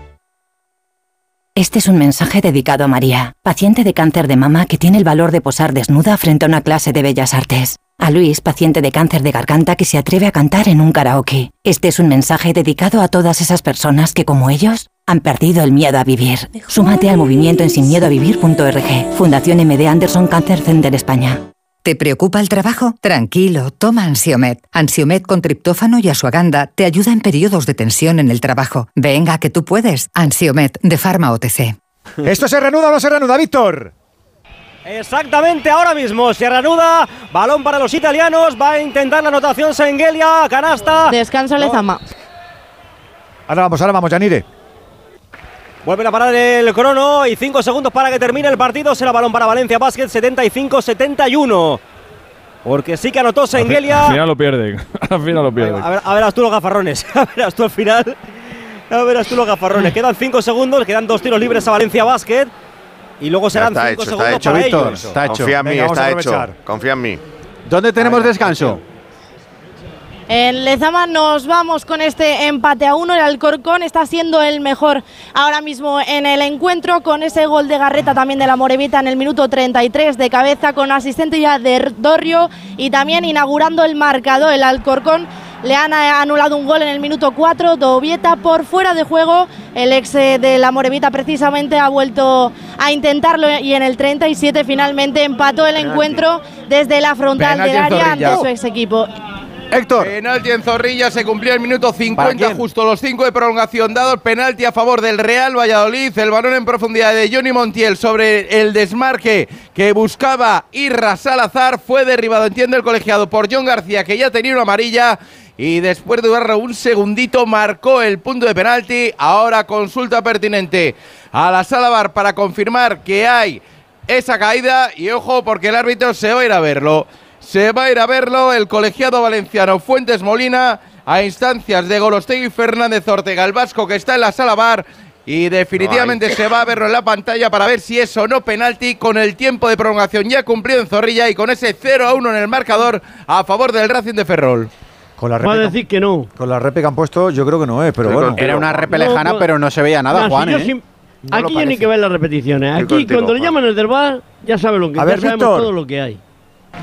[SPEAKER 113] Este es un mensaje dedicado a María, paciente de cáncer de mama que tiene el valor de posar desnuda frente a una clase de bellas artes. A Luis, paciente de cáncer de garganta que se atreve a cantar en un karaoke. Este es un mensaje dedicado a todas esas personas que, como ellos, han perdido el miedo a vivir. Súmate al movimiento en sinmiedoavivir.org. Fundación MD Anderson Cancer Center España.
[SPEAKER 114] ¿Te preocupa el trabajo? Tranquilo, toma Ansiomet. Ansiomet con triptófano y asuaganda te ayuda en periodos de tensión en el trabajo. Venga, que tú puedes. Ansiomet de Pharma OTC.
[SPEAKER 1] ¿Esto se reanuda o no se reanuda, Víctor?
[SPEAKER 75] Exactamente ahora mismo se reanuda. Balón para los italianos. Va a intentar la anotación Sengelia. Canasta.
[SPEAKER 97] Descansa Lezama.
[SPEAKER 1] Ahora vamos, ahora vamos, Yanire.
[SPEAKER 75] Vuelven a parar el crono y 5 segundos para que termine el partido. Será balón para Valencia Basket 75-71. Porque sí que anotó Sengelia.
[SPEAKER 89] Al final lo pierden. Al final lo pierden.
[SPEAKER 75] A, ver, a verás tú los gafarrones. A verás tú al final. A verás tú los gafarrones. Quedan 5 segundos. Quedan dos tiros libres a Valencia Basket. Y luego serán
[SPEAKER 95] está
[SPEAKER 75] 5
[SPEAKER 95] hecho,
[SPEAKER 75] segundos
[SPEAKER 95] está hecho,
[SPEAKER 75] para
[SPEAKER 95] Víctor.
[SPEAKER 75] ellos.
[SPEAKER 2] Está hecho.
[SPEAKER 95] Confía en mí,
[SPEAKER 1] Venga,
[SPEAKER 95] está hecho. Confía en mí.
[SPEAKER 2] ¿Dónde tenemos descanso?
[SPEAKER 97] En Lezama nos vamos con este empate a uno. El Alcorcón está siendo el mejor ahora mismo en el encuentro con ese gol de Garreta también de la Morevita en el minuto 33 de cabeza con asistente ya de Dorrio y también inaugurando el marcador. El Alcorcón le han eh, anulado un gol en el minuto 4. Dovieta por fuera de juego. El ex eh, de la Morevita precisamente ha vuelto a intentarlo y en el 37 finalmente empató el encuentro desde la frontal del área ante su ex equipo.
[SPEAKER 2] Héctor.
[SPEAKER 91] Penalti en Zorrilla, se cumplió el minuto
[SPEAKER 2] ¿Para
[SPEAKER 91] 50,
[SPEAKER 2] quién?
[SPEAKER 91] justo los 5 de prolongación dado. Penalti a favor del Real Valladolid. El balón en profundidad de Johnny Montiel sobre el desmarque que buscaba Irra Salazar. Fue derribado, entiende el colegiado, por John García, que ya tenía una amarilla. Y después de durar un segundito, marcó el punto de penalti. Ahora consulta pertinente a la sala bar para confirmar que hay esa caída. Y ojo, porque el árbitro se va a ir a verlo. Se va a ir a verlo el colegiado valenciano Fuentes Molina a instancias de Golostegui Fernández Ortega, el vasco que está en la sala bar. Y definitivamente
[SPEAKER 95] Ay.
[SPEAKER 91] se va a verlo en la pantalla para ver si es o no penalti con el tiempo de prolongación ya cumplido en Zorrilla y con ese 0 a 1 en el marcador a favor del Racing de Ferrol.
[SPEAKER 1] Con la
[SPEAKER 115] Va a
[SPEAKER 1] repe,
[SPEAKER 115] decir que no.
[SPEAKER 1] con la repe que han puesto, yo creo que no es, pero
[SPEAKER 95] Estoy
[SPEAKER 1] bueno.
[SPEAKER 95] contigo.
[SPEAKER 2] Era una repe
[SPEAKER 115] No,
[SPEAKER 2] lejana,
[SPEAKER 115] no.
[SPEAKER 2] pero no se veía nada,
[SPEAKER 115] si
[SPEAKER 2] Juan. ¿eh?
[SPEAKER 1] No
[SPEAKER 115] Aquí ya ni que ver las repeticiones. Aquí
[SPEAKER 95] contigo,
[SPEAKER 115] cuando le llaman el del bar, ya saben lo que
[SPEAKER 1] A
[SPEAKER 115] ya
[SPEAKER 1] ver,
[SPEAKER 115] sabemos
[SPEAKER 1] Víctor.
[SPEAKER 115] todo lo que hay.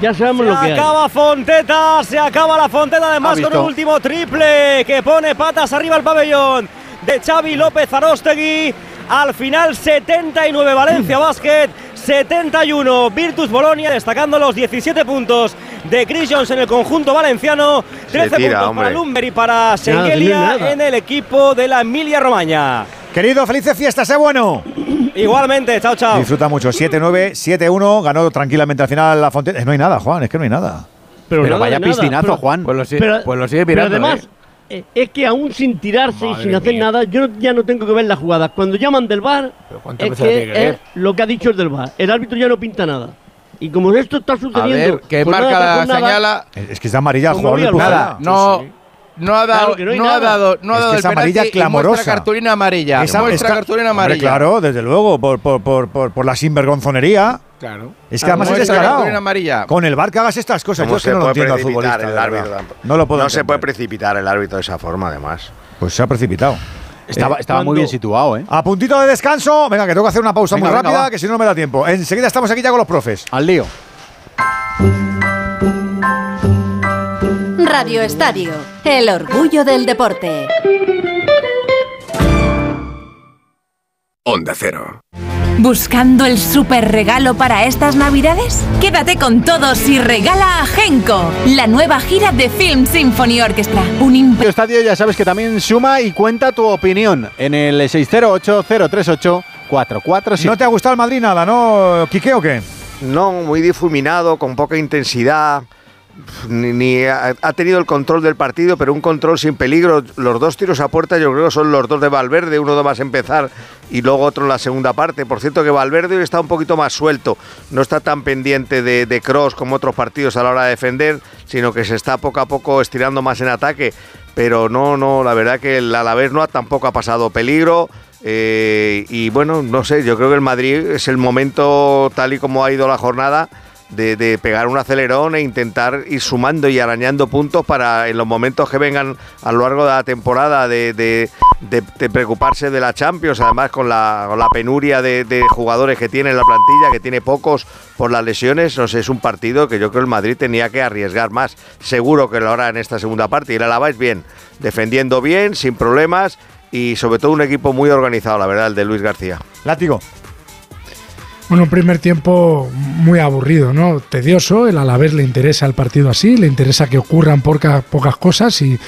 [SPEAKER 115] Ya sabemos
[SPEAKER 75] Se
[SPEAKER 115] lo que hay.
[SPEAKER 75] acaba Fonteta, se acaba la Fonteta además con un último triple que pone patas arriba al pabellón de Xavi López Arostegui. Al final 79 Valencia Basket, 71 Virtus Bolonia, destacando los 17 puntos de Chris Jones en el conjunto valenciano, 13
[SPEAKER 95] tira,
[SPEAKER 75] puntos
[SPEAKER 95] hombre.
[SPEAKER 75] para Lumber y para
[SPEAKER 115] si no
[SPEAKER 75] Sengelia
[SPEAKER 115] nada.
[SPEAKER 75] en el equipo de la Emilia Romagna.
[SPEAKER 1] Querido, felices fiestas, sé bueno.
[SPEAKER 75] Igualmente, chao, chao.
[SPEAKER 1] Disfruta mucho. 7-9, 7-1. Ganó tranquilamente al final la Fonteta. Eh, No hay nada, Juan, es que no hay nada.
[SPEAKER 2] Pero
[SPEAKER 115] nada
[SPEAKER 2] vaya
[SPEAKER 115] nada,
[SPEAKER 2] piscinazo,
[SPEAKER 115] pero-
[SPEAKER 2] Juan.
[SPEAKER 91] Pues lo, si-
[SPEAKER 115] Pero-
[SPEAKER 91] pues lo sigue
[SPEAKER 115] Pero
[SPEAKER 91] mirando.
[SPEAKER 115] además,
[SPEAKER 91] ¿eh?
[SPEAKER 115] eh, es que aún sin tirarse y sin hacer
[SPEAKER 96] mía.
[SPEAKER 115] nada, yo no- ya no tengo que ver las jugadas. Cuando llaman del bar,
[SPEAKER 96] Pero ¿cuántas
[SPEAKER 115] es que
[SPEAKER 96] que
[SPEAKER 115] es
[SPEAKER 96] ver?
[SPEAKER 115] lo que ha dicho el del bar. El árbitro ya no pinta nada. Y como esto está
[SPEAKER 91] A
[SPEAKER 115] sucediendo.
[SPEAKER 91] ver, que
[SPEAKER 115] jornada
[SPEAKER 91] marca la
[SPEAKER 115] jornada,
[SPEAKER 91] señala.
[SPEAKER 1] Es que es amarilla
[SPEAKER 115] Como
[SPEAKER 1] jugador.
[SPEAKER 91] Nada, no, ha dado,
[SPEAKER 115] Claro no
[SPEAKER 91] no ha dado, no ha
[SPEAKER 1] Es
[SPEAKER 91] dado
[SPEAKER 1] que
[SPEAKER 91] el
[SPEAKER 1] es amarilla
[SPEAKER 91] penalti y muestra
[SPEAKER 1] clamorosa.
[SPEAKER 91] cartulina amarilla.
[SPEAKER 1] Esa-
[SPEAKER 91] muestra cartulina
[SPEAKER 1] Hombre,
[SPEAKER 91] amarilla.
[SPEAKER 1] claro, desde luego, por, por, por, por, por la sinvergonzonería.
[SPEAKER 96] Claro.
[SPEAKER 1] Es que además es descarado. Con el bar que hagas estas cosas, yo
[SPEAKER 95] ¿Cómo
[SPEAKER 1] es que
[SPEAKER 95] se
[SPEAKER 1] no lo
[SPEAKER 95] puede
[SPEAKER 1] entiendo al
[SPEAKER 95] precipitar
[SPEAKER 1] futbolista.
[SPEAKER 95] el árbitro?
[SPEAKER 1] No lo puedo
[SPEAKER 95] No se puede precipitar el árbitro de esa forma, además.
[SPEAKER 1] Pues se ha precipitado.
[SPEAKER 2] Estaba,
[SPEAKER 1] Eh,
[SPEAKER 2] estaba muy bien situado, ¿eh?
[SPEAKER 1] A puntito de descanso. Venga, que tengo que hacer una pausa
[SPEAKER 2] Venga,
[SPEAKER 1] muy
[SPEAKER 2] venga,
[SPEAKER 1] rápida,
[SPEAKER 2] va.
[SPEAKER 1] que si no, no me da tiempo. Enseguida estamos aquí ya con los profes.
[SPEAKER 2] Al lío.
[SPEAKER 116] Radio Estadio, el orgullo del deporte.
[SPEAKER 110] Onda Cero.
[SPEAKER 113] ¿Buscando el super regalo para estas navidades? Quédate con todos y regala a Genko, la nueva gira de Film Symphony Orchestra. Un imp-
[SPEAKER 2] Radio Estadio ya sabes que también suma y cuenta tu opinión en el 608-038-447.
[SPEAKER 1] ¿No te ha gustado el Madrid nada, no, Quique, o qué?
[SPEAKER 95] No, muy difuminado, con poca intensidad. Ni, ha, tenido el control del partido, pero un control sin peligro. Los dos tiros a puerta, yo creo son los dos de Valverde, uno más empezar y luego otro en la segunda parte. Por cierto, que Valverde hoy está un poquito más suelto, no está tan pendiente de, de cross como otros partidos a la hora de defender, sino que se está poco a poco estirando más en ataque. Pero no, no, la verdad que el Alavés tampoco ha pasado peligro. eh, y bueno, no sé, yo creo que el Madrid es el momento, tal y como ha ido la jornada, de, pegar un acelerón e intentar ir sumando y arañando puntos para en los momentos que vengan a lo largo de la temporada de, preocuparse de la Champions, además con la, la penuria de, jugadores que tiene la plantilla, que tiene pocos por las lesiones, no sé, es un partido que yo creo el Madrid tenía que arriesgar más, seguro que lo hará en esta segunda parte, y el Alaba es bien, defendiendo bien, sin problemas y sobre todo un equipo muy organizado, la verdad, el de Luis García.
[SPEAKER 1] Látigo.
[SPEAKER 108] Bueno, un primer tiempo muy aburrido, ¿no? Tedioso. El Alavés le interesa el partido así, le interesa que ocurran porca- pocas cosas y,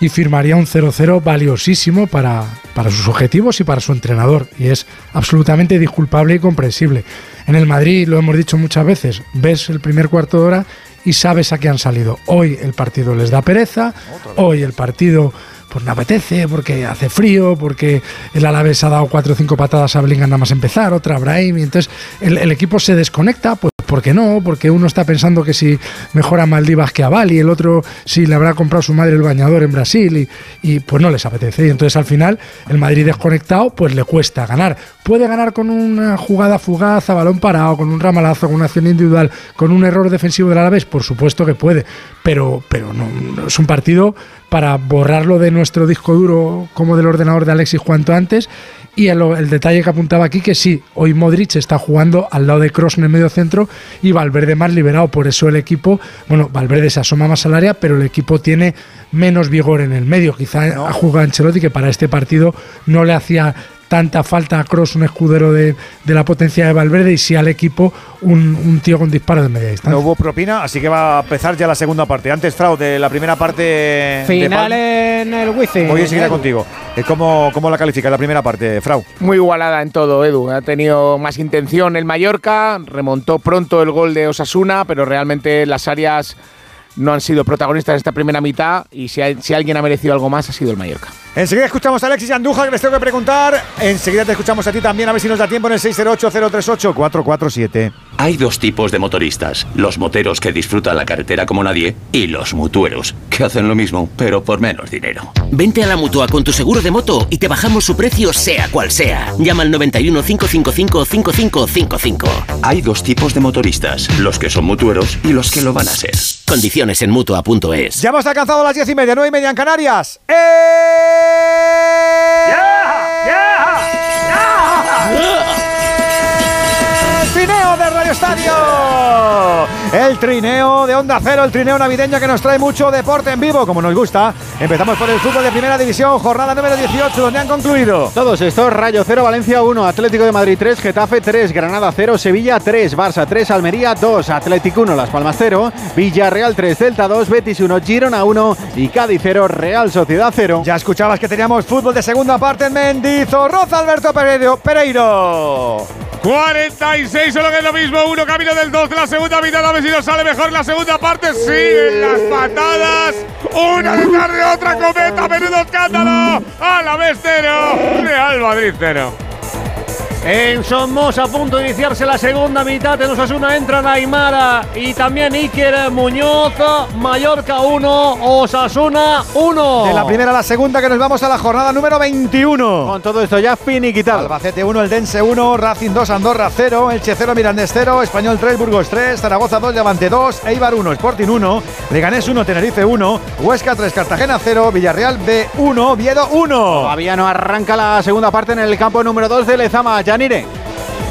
[SPEAKER 108] y firmaría un 0-0 valiosísimo para, para sus objetivos y para su entrenador. Y es absolutamente disculpable y comprensible. En el Madrid, lo hemos dicho muchas veces, ves el primer cuarto de hora y sabes a qué han salido. Hoy el partido les da pereza, hoy el partido pues no apetece, porque hace frío, porque el Alavés ha dado cuatro o cinco patadas a Bellingham nada más empezar, otra a Brahim, y entonces el, el equipo se desconecta, pues ¿por qué no? Porque uno está pensando que si mejora a Maldivas que a Bali, el otro si le habrá comprado su madre el bañador en Brasil, y, y pues no les apetece. Y entonces al final el Madrid desconectado, pues le cuesta ganar. Puede ganar con una jugada fugaz a balón parado, con un ramalazo, con una acción individual, con un error defensivo del Alavés, por supuesto que puede, pero, pero no, no es un partido para borrarlo de nuestro disco duro como del ordenador de Alexis cuanto antes. Y el, el detalle que apuntaba aquí, que sí, hoy Modric está jugando al lado de Cross en el medio centro y Valverde más liberado. Por eso el equipo, bueno, Valverde se asoma más al área, pero el equipo tiene menos vigor en el medio. Quizá ha jugado Ancelotti que para este partido no le hacía tanta falta a Cross, un escudero de, de la potencia de Valverde, y sí al equipo un, un tío con disparo de media distancia.
[SPEAKER 1] No hubo propina, así que va a empezar ya la segunda parte. Antes, Frau, de la primera parte.
[SPEAKER 78] Final en el Wizzing.
[SPEAKER 1] Voy enseguida contigo. Eh, ¿Cómo, ¿Cómo la califica la primera parte, Frau?
[SPEAKER 96] Muy igualada en todo, Edu. Ha tenido más intención el Mallorca, remontó pronto el gol de Osasuna, pero realmente las áreas no han sido protagonistas en esta primera mitad y si, hay- si alguien ha merecido algo más ha sido el Mallorca.
[SPEAKER 1] Enseguida escuchamos a Alexis Andújar, que les tengo que preguntar. Enseguida te escuchamos a ti también, a ver si nos da tiempo en el 608-038-447.
[SPEAKER 117] Hay dos tipos de motoristas, los moteros que disfrutan la carretera como nadie y los mutueros, que hacen lo mismo, pero por menos dinero.
[SPEAKER 118] Vente a la mutua con tu seguro de moto y te bajamos su precio sea cual sea. Llama al 91 555 5555.
[SPEAKER 117] Hay dos tipos de motoristas, los que son mutueros y los que lo van a ser.
[SPEAKER 118] Condiciones en mutua.es.
[SPEAKER 1] Ya hemos alcanzado las 10 y media, 9 y media en Canarias. ¡Eh! El trineo de Radio Estadio. El trineo de Onda Cero, el trineo navideño que nos trae mucho deporte en vivo, como nos gusta. Empezamos por el fútbol de primera división, jornada número 18, donde han concluido.
[SPEAKER 2] Todos estos, Rayo 0, Valencia 1, Atlético de Madrid 3, Getafe 3, Granada 0, Sevilla 3, Barça 3, Almería 2, Atlético 1, Las Palmas 0, Villarreal 3, Celta 2, Betis 1, Girona 1 y Cádiz 0, Real Sociedad 0.
[SPEAKER 1] Ya escuchabas que teníamos fútbol de segunda parte en Mendizorroza, Alberto Pereiro. Pereiro.
[SPEAKER 5] 46, solo que es lo mismo. Uno camino del 2 de la segunda mitad. A ver si nos sale mejor la segunda parte. Siguen las patadas. Una detrás de otra. Cometa. Menudo escándalo. A la vez cero. Real Madrid cero.
[SPEAKER 106] En Somos a punto de iniciarse la segunda mitad. En Osasuna entran Aymara y también Iker Muñoz. Mallorca 1, Osasuna 1.
[SPEAKER 1] De la primera a la segunda, que nos vamos a la jornada número 21.
[SPEAKER 2] Con todo esto ya finiquitado.
[SPEAKER 1] Albacete 1, el Dense 1, Racing 2, Andorra 0, Elche 0, Mirandés 0, Español 3, Burgos 3, Zaragoza 2, Levante 2, Eibar 1, Sporting 1, Leganés 1, Tenerife 1, Huesca 3, Cartagena 0, Villarreal B 1, Viedo 1.
[SPEAKER 2] Todavía no arranca la segunda parte en el campo número 2 de Lezama. Yanire.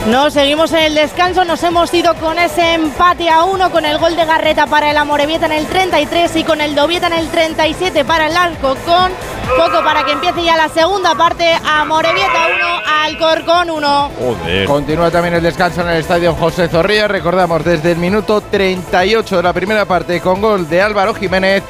[SPEAKER 97] No, seguimos en el descanso, nos hemos ido con ese empate a uno, con el gol de Garreta para el Amorebieta en el 33 y con el Dobieta en el 37 para el Alcorcón. Poco para que empiece ya la segunda parte, Amorebieta 1, Alcorcón 1.
[SPEAKER 91] Continúa también el descanso en el estadio José Zorrilla. Recordamos desde el minuto 38 de la primera parte con gol de Álvaro Jiménez.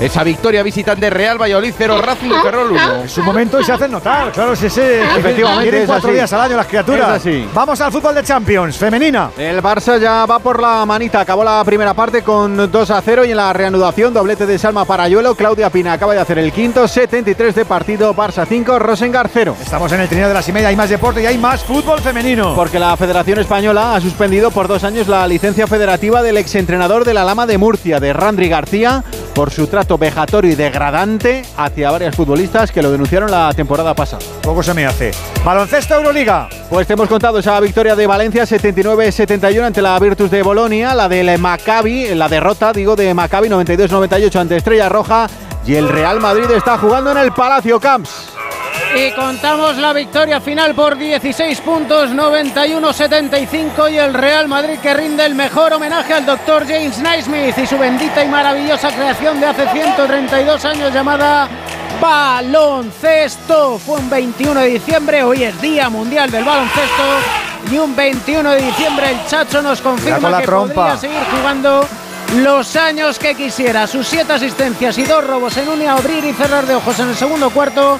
[SPEAKER 91] Esa victoria visitante Real Valladolid 0, Racing Ferrol 1.
[SPEAKER 1] Es un momento y se hacen notar, claro, si ese.
[SPEAKER 2] Efectivamente,
[SPEAKER 1] Tienen
[SPEAKER 2] es
[SPEAKER 1] cuatro
[SPEAKER 2] así.
[SPEAKER 1] días al año las criaturas.
[SPEAKER 2] Es así.
[SPEAKER 1] Vamos al fútbol de Champions, femenina.
[SPEAKER 2] El Barça ya va por la manita. Acabó la primera parte con 2 a 0 y en la reanudación doblete de Salma Parayuelo. Claudia Pina acaba de hacer el quinto, 73 de partido. Barça 5, Rosengar 0.
[SPEAKER 1] Estamos en el trineo de las y media, hay más deporte y hay más fútbol femenino.
[SPEAKER 2] Porque la Federación Española ha suspendido por dos años la licencia federativa del exentrenador de la Lama de Murcia, de Randri García, por su trato vejatorio y degradante hacia varias futbolistas que lo denunciaron la temporada pasada.
[SPEAKER 1] Poco se me hace. Baloncesto Euroliga.
[SPEAKER 2] Pues te hemos contado esa victoria de Valencia 79-71 ante la Virtus de Bolonia, la del Maccabi, la derrota, digo, de Maccabi 92-98 ante Estrella Roja y el Real Madrid está jugando en el Palacio Camps.
[SPEAKER 78] Y contamos la victoria final por 16 puntos, 91-75 y el Real Madrid que rinde el mejor homenaje al doctor James Naismith y su bendita y maravillosa creación de hace 132 años llamada baloncesto. Fue un 21 de diciembre, hoy es Día Mundial del Baloncesto y un 21 de diciembre el Chacho nos confirma que
[SPEAKER 1] trompa.
[SPEAKER 78] podría seguir jugando los años que quisiera. Sus siete asistencias y dos robos en un abrir y cerrar de ojos en el segundo cuarto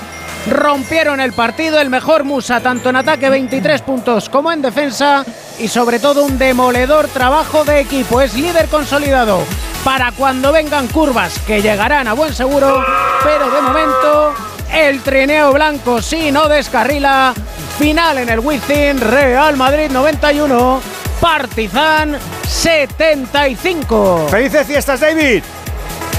[SPEAKER 78] rompieron el partido. El mejor Musa, tanto en ataque 23 puntos como en defensa y sobre todo un demoledor trabajo de equipo. Es líder consolidado para cuando vengan curvas que llegarán a buen seguro, pero de momento el trineo blanco sí no descarrila. Final en el Wizzing, Real Madrid 91, Partizan 75.
[SPEAKER 1] Felices fiestas, David.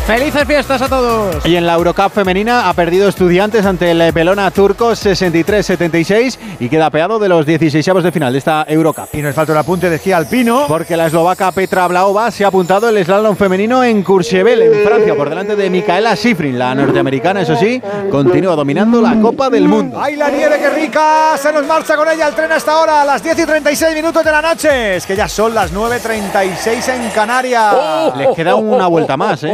[SPEAKER 78] Felices fiestas a todos.
[SPEAKER 2] Y en la Eurocup femenina ha perdido estudiantes ante el Belona turco 63-76 y queda peado de los 16 de final de esta Eurocup.
[SPEAKER 1] Y nos falta el apunte de esquí alpino.
[SPEAKER 2] Porque la eslovaca Petra Blaova se ha apuntado el slalom femenino en Courchevel, en Francia, por delante de Micaela Schifrin. La norteamericana, eso sí, continúa dominando la Copa del Mundo.
[SPEAKER 1] ¡Ay, la nieve, qué rica! Se nos marcha con ella el tren hasta ahora, a las 10 y 36 minutos de la noche. Es que ya son las 9.36 en Canarias.
[SPEAKER 2] Les queda una vuelta más, ¿eh?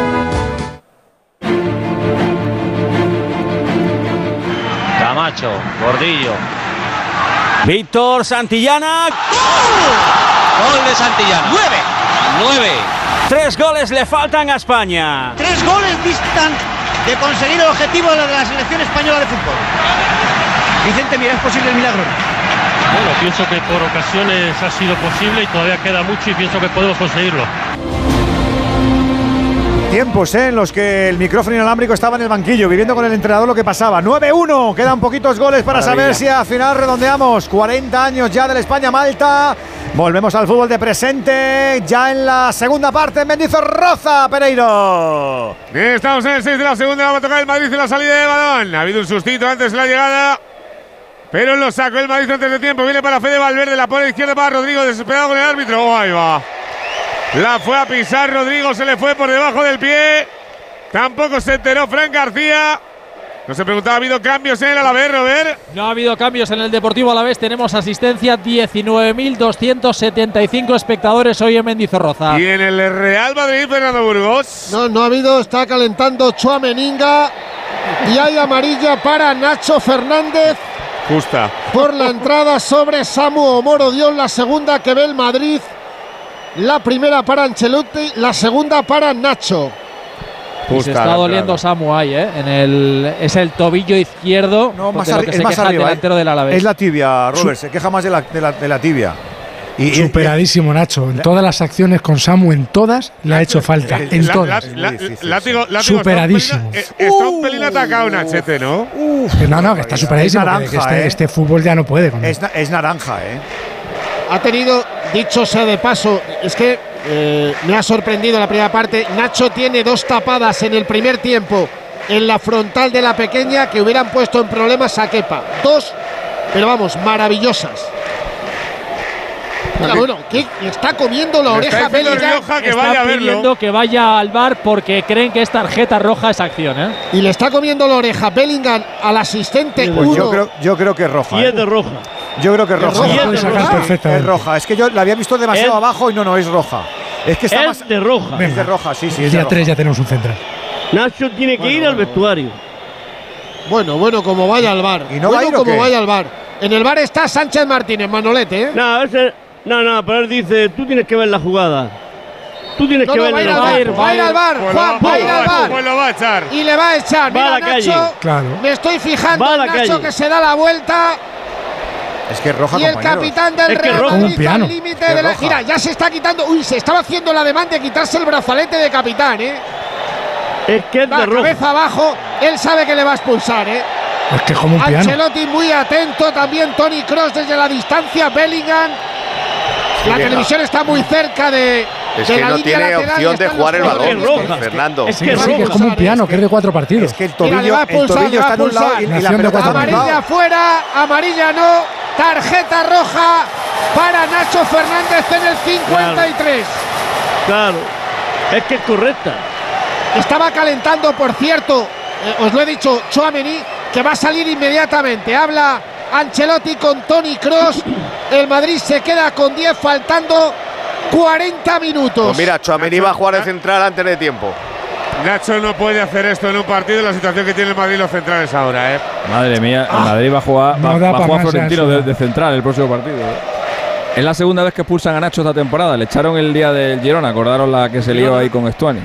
[SPEAKER 119] Camacho, Gordillo.
[SPEAKER 120] Víctor Santillana.
[SPEAKER 119] Gol de Santillana.
[SPEAKER 120] ¡Nueve!
[SPEAKER 119] Nueve.
[SPEAKER 120] Tres goles le faltan a España.
[SPEAKER 121] Tres goles distan de conseguir el objetivo de la selección española de fútbol. Vicente, mira, es posible el milagro.
[SPEAKER 122] Bueno, pienso que por ocasiones ha sido posible y todavía queda mucho y pienso que podemos conseguirlo.
[SPEAKER 1] Tiempos ¿eh? en los que el micrófono inalámbrico estaba en el banquillo, viviendo con el entrenador lo que pasaba. 9-1, quedan poquitos goles para
[SPEAKER 2] Maravilla.
[SPEAKER 1] saber si al final redondeamos. 40 años ya del España-Malta. Volvemos al fútbol de presente, ya en la segunda parte en Mendizorroza, Pereiro.
[SPEAKER 5] Bien, estamos en el 6 de la segunda, va a tocar el Madrid en la salida de balón. Ha habido un sustito antes de la llegada, pero lo sacó el Madrid antes de tiempo. Viene para Fede Valverde, la pone izquierda para Rodrigo, desesperado con el árbitro. Oh, ahí va. La fue a pisar Rodrigo, se le fue por debajo del pie. Tampoco se enteró Frank García. No se preguntaba, ¿ha habido cambios en el Alavés, Robert?
[SPEAKER 81] No ha habido cambios en el Deportivo Alavés. Tenemos asistencia 19.275 espectadores hoy en Mendizorroza.
[SPEAKER 5] Y en el Real Madrid, Fernando Burgos.
[SPEAKER 80] No, no ha habido, está calentando Chua Meninga. Y hay amarilla para Nacho Fernández
[SPEAKER 5] Justa.
[SPEAKER 80] por la entrada sobre Samu Omoro Dion, la segunda que ve el Madrid. La primera para Ancelotti, la segunda para Nacho.
[SPEAKER 81] Y se está doliendo Samu ahí, ¿eh? En el, es el tobillo izquierdo.
[SPEAKER 1] No, más
[SPEAKER 81] de lo que
[SPEAKER 1] es
[SPEAKER 81] se
[SPEAKER 1] más
[SPEAKER 81] queja el
[SPEAKER 1] arriba.
[SPEAKER 81] delantero
[SPEAKER 1] ¿eh?
[SPEAKER 81] del Alavés.
[SPEAKER 1] Es la tibia, Robert, se queja más de la, de la, de la tibia. Y,
[SPEAKER 108] Superadísimo, Nacho. En todas las acciones con Samu, en todas, le ha hecho falta.
[SPEAKER 5] Eh,
[SPEAKER 108] En todas.
[SPEAKER 5] látigo-
[SPEAKER 108] Superadísimo.
[SPEAKER 5] Está un pelín, eh, pelín atacado Nachete, ¿no?
[SPEAKER 108] No, no, que está superadísimo.
[SPEAKER 1] es naranja,
[SPEAKER 108] que este,
[SPEAKER 1] ¿eh?
[SPEAKER 108] este fútbol ya no puede. con
[SPEAKER 1] es, na- es naranja, ¿eh?
[SPEAKER 80] Ha tenido, dicho sea de paso, es que eh, me ha sorprendido la primera parte. Nacho tiene dos tapadas en el primer tiempo en la frontal de la pequeña que hubieran puesto en problemas a Kepa. Dos, pero vamos, maravillosas. Mira, bueno, ¿qué? Le está comiendo la
[SPEAKER 5] está
[SPEAKER 80] oreja.
[SPEAKER 5] Rioja que
[SPEAKER 81] Está
[SPEAKER 5] vaya a verlo.
[SPEAKER 81] pidiendo que vaya al bar porque creen que es tarjeta roja esa acción, ¿eh?
[SPEAKER 80] Y le está comiendo la oreja Bellingham al asistente
[SPEAKER 1] Pues yo
[SPEAKER 80] uno.
[SPEAKER 1] creo, yo creo que es roja.
[SPEAKER 80] Y
[SPEAKER 1] ¿eh?
[SPEAKER 80] es de roja.
[SPEAKER 1] Yo creo que es roja.
[SPEAKER 80] es roja.
[SPEAKER 1] Es roja. Es que yo la había visto demasiado
[SPEAKER 80] Es-
[SPEAKER 1] abajo y no, no, es roja. Es que está
[SPEAKER 80] Es
[SPEAKER 1] más.
[SPEAKER 80] de roja.
[SPEAKER 1] Es de roja, sí, sí. Es
[SPEAKER 108] Día
[SPEAKER 1] roja.
[SPEAKER 108] 3 ya tenemos un central.
[SPEAKER 115] Nacho tiene que ir al vestuario.
[SPEAKER 80] Bueno, bueno, como vaya al bar.
[SPEAKER 115] ¿Y no va a
[SPEAKER 80] bueno, como vaya al bar. En el bar está Sánchez Martínez, Manolete, ¿eh?
[SPEAKER 115] No, ese, no, no, pero él dice, tú tienes que ver la jugada. Tú tienes
[SPEAKER 80] No,
[SPEAKER 115] que
[SPEAKER 80] no,
[SPEAKER 115] ver
[SPEAKER 80] va a ir
[SPEAKER 115] la
[SPEAKER 80] al bar,
[SPEAKER 115] jugada.
[SPEAKER 80] va a ir al bar,
[SPEAKER 5] Pues
[SPEAKER 80] Juan, va a ir al bar.
[SPEAKER 5] Pues lo va a echar.
[SPEAKER 80] Y le va a echar.
[SPEAKER 115] Va a la calle.
[SPEAKER 108] Claro.
[SPEAKER 80] me estoy fijando
[SPEAKER 115] Va a
[SPEAKER 80] en Nacho
[SPEAKER 115] calle.
[SPEAKER 80] que se da la vuelta.
[SPEAKER 1] Es que es roja,
[SPEAKER 80] y el
[SPEAKER 1] compañeros.
[SPEAKER 80] capitán del
[SPEAKER 115] Es que
[SPEAKER 80] Real. Madrid al límite de la. Mira, ya se está quitando. Uy, se estaba haciendo la demanda de quitarse el brazalete de capitán, ¿eh?
[SPEAKER 115] Es que es
[SPEAKER 80] Va,
[SPEAKER 115] de roja.
[SPEAKER 80] cabeza abajo. Él sabe que le va a expulsar, ¿eh?
[SPEAKER 108] Es que es como un piano.
[SPEAKER 80] Ancelotti muy atento, también Tony Cross desde la distancia, Bellingham. La
[SPEAKER 95] que
[SPEAKER 80] televisión está muy cerca de,
[SPEAKER 95] Es que
[SPEAKER 80] la
[SPEAKER 95] no tiene opción de jugar el balón. Fernando.
[SPEAKER 115] Es que es
[SPEAKER 108] como un piano, que es de cuatro partidos.
[SPEAKER 1] Es que el tobillo, el tobillo está
[SPEAKER 80] a
[SPEAKER 1] en un lado y,
[SPEAKER 80] pulsar.
[SPEAKER 1] y la pelota
[SPEAKER 80] Amarilla
[SPEAKER 1] lado.
[SPEAKER 80] fuera, amarilla no, tarjeta roja para Nacho Fernández en el 53.
[SPEAKER 115] Claro. Es que es correcta.
[SPEAKER 80] Estaba calentando, por cierto, eh, os lo he dicho, Chouameni, que va a salir inmediatamente. Habla Ancelotti con Tony Cross. El Madrid se queda con 10 faltando 40 minutos.
[SPEAKER 95] Pues mira, Chouameni va a jugar de central antes de tiempo.
[SPEAKER 5] Nacho no puede hacer esto en un partido en la situación que tiene el Madrid y los centrales ahora, ¿eh?
[SPEAKER 89] Madre mía, el Madrid va a jugar,
[SPEAKER 108] No
[SPEAKER 89] va, va a jugar Florentino de, de central el próximo partido. ¿eh? Es la segunda vez que expulsan a Nacho esta temporada. Le echaron el día del Girona, acordaron la que se lió ahí con Estuani.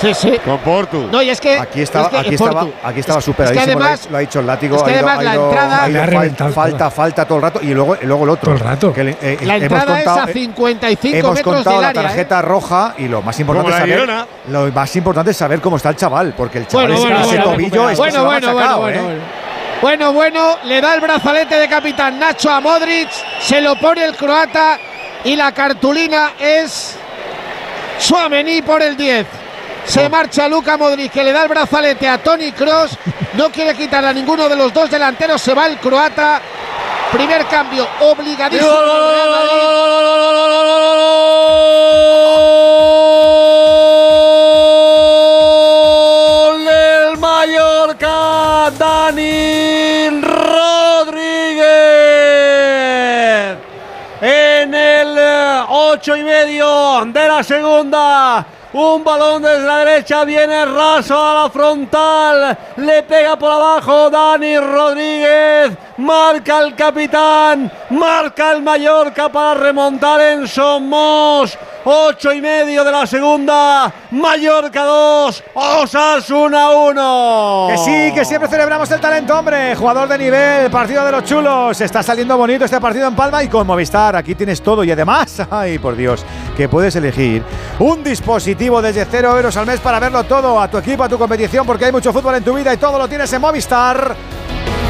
[SPEAKER 80] Sí, sí.
[SPEAKER 5] Con Portu.
[SPEAKER 80] No, y es que.
[SPEAKER 1] Aquí estaba,
[SPEAKER 80] es que
[SPEAKER 1] aquí estaba, aquí estaba
[SPEAKER 80] Es- es que
[SPEAKER 1] superadísimo. lo ha-
[SPEAKER 80] además-
[SPEAKER 1] lo, ha dicho el látigo.
[SPEAKER 80] es que
[SPEAKER 1] ha ido-
[SPEAKER 80] además
[SPEAKER 1] ha
[SPEAKER 80] la
[SPEAKER 1] ido-
[SPEAKER 80] entrada-
[SPEAKER 1] ha ido
[SPEAKER 108] ha
[SPEAKER 1] falta,
[SPEAKER 108] toda.
[SPEAKER 1] falta todo el rato. Y luego, y luego el otro.
[SPEAKER 108] Todo el rato.
[SPEAKER 1] Que le- eh,
[SPEAKER 80] La
[SPEAKER 1] hemos
[SPEAKER 80] entrada es
[SPEAKER 1] contado-
[SPEAKER 80] a
[SPEAKER 1] eh,
[SPEAKER 80] 55
[SPEAKER 1] Hemos
[SPEAKER 80] metros
[SPEAKER 1] contado
[SPEAKER 80] del
[SPEAKER 1] la
[SPEAKER 80] área. ¿eh?
[SPEAKER 1] tarjeta roja y lo más importante es saber lo más importante es saber cómo está el chaval, porque el chaval
[SPEAKER 80] Bueno,
[SPEAKER 1] es
[SPEAKER 80] bueno,
[SPEAKER 1] ese
[SPEAKER 80] bueno,
[SPEAKER 1] tobillo es que
[SPEAKER 80] bueno,
[SPEAKER 1] se lo ha
[SPEAKER 80] bueno, bueno,
[SPEAKER 1] machacado,
[SPEAKER 80] bueno, bueno. Bueno, bueno, le da el brazalete de capitán Nacho a Modric, se lo pone el croata y la cartulina es Suamení por el 10. Se marcha Luca Modric, que le da el brazalete a Tony Cross. No quiere quitar a ninguno de los dos delanteros. Se va el croata. Primer cambio obligadísimo.
[SPEAKER 120] Gol del Mallorca, Dani Rodríguez. En el eh, ocho y medio de la segunda. Un balón desde la derecha viene raso a la frontal. Le pega por abajo Dani Rodríguez. Marca el capitán. Marca el Mallorca para remontar en Somos. Ocho y medio de la segunda. Mallorca 2. Osasuna 1.
[SPEAKER 1] Que sí, que siempre celebramos el talento, hombre. Jugador de nivel, partido de los chulos. Está saliendo bonito este partido en Palma y con Movistar. Aquí tienes todo y además, ay por Dios, que puedes elegir un dispositivo desde cero euros al mes para verlo todo, a tu equipo, a tu competición, porque hay mucho fútbol en tu vida y todo lo tienes en Movistar.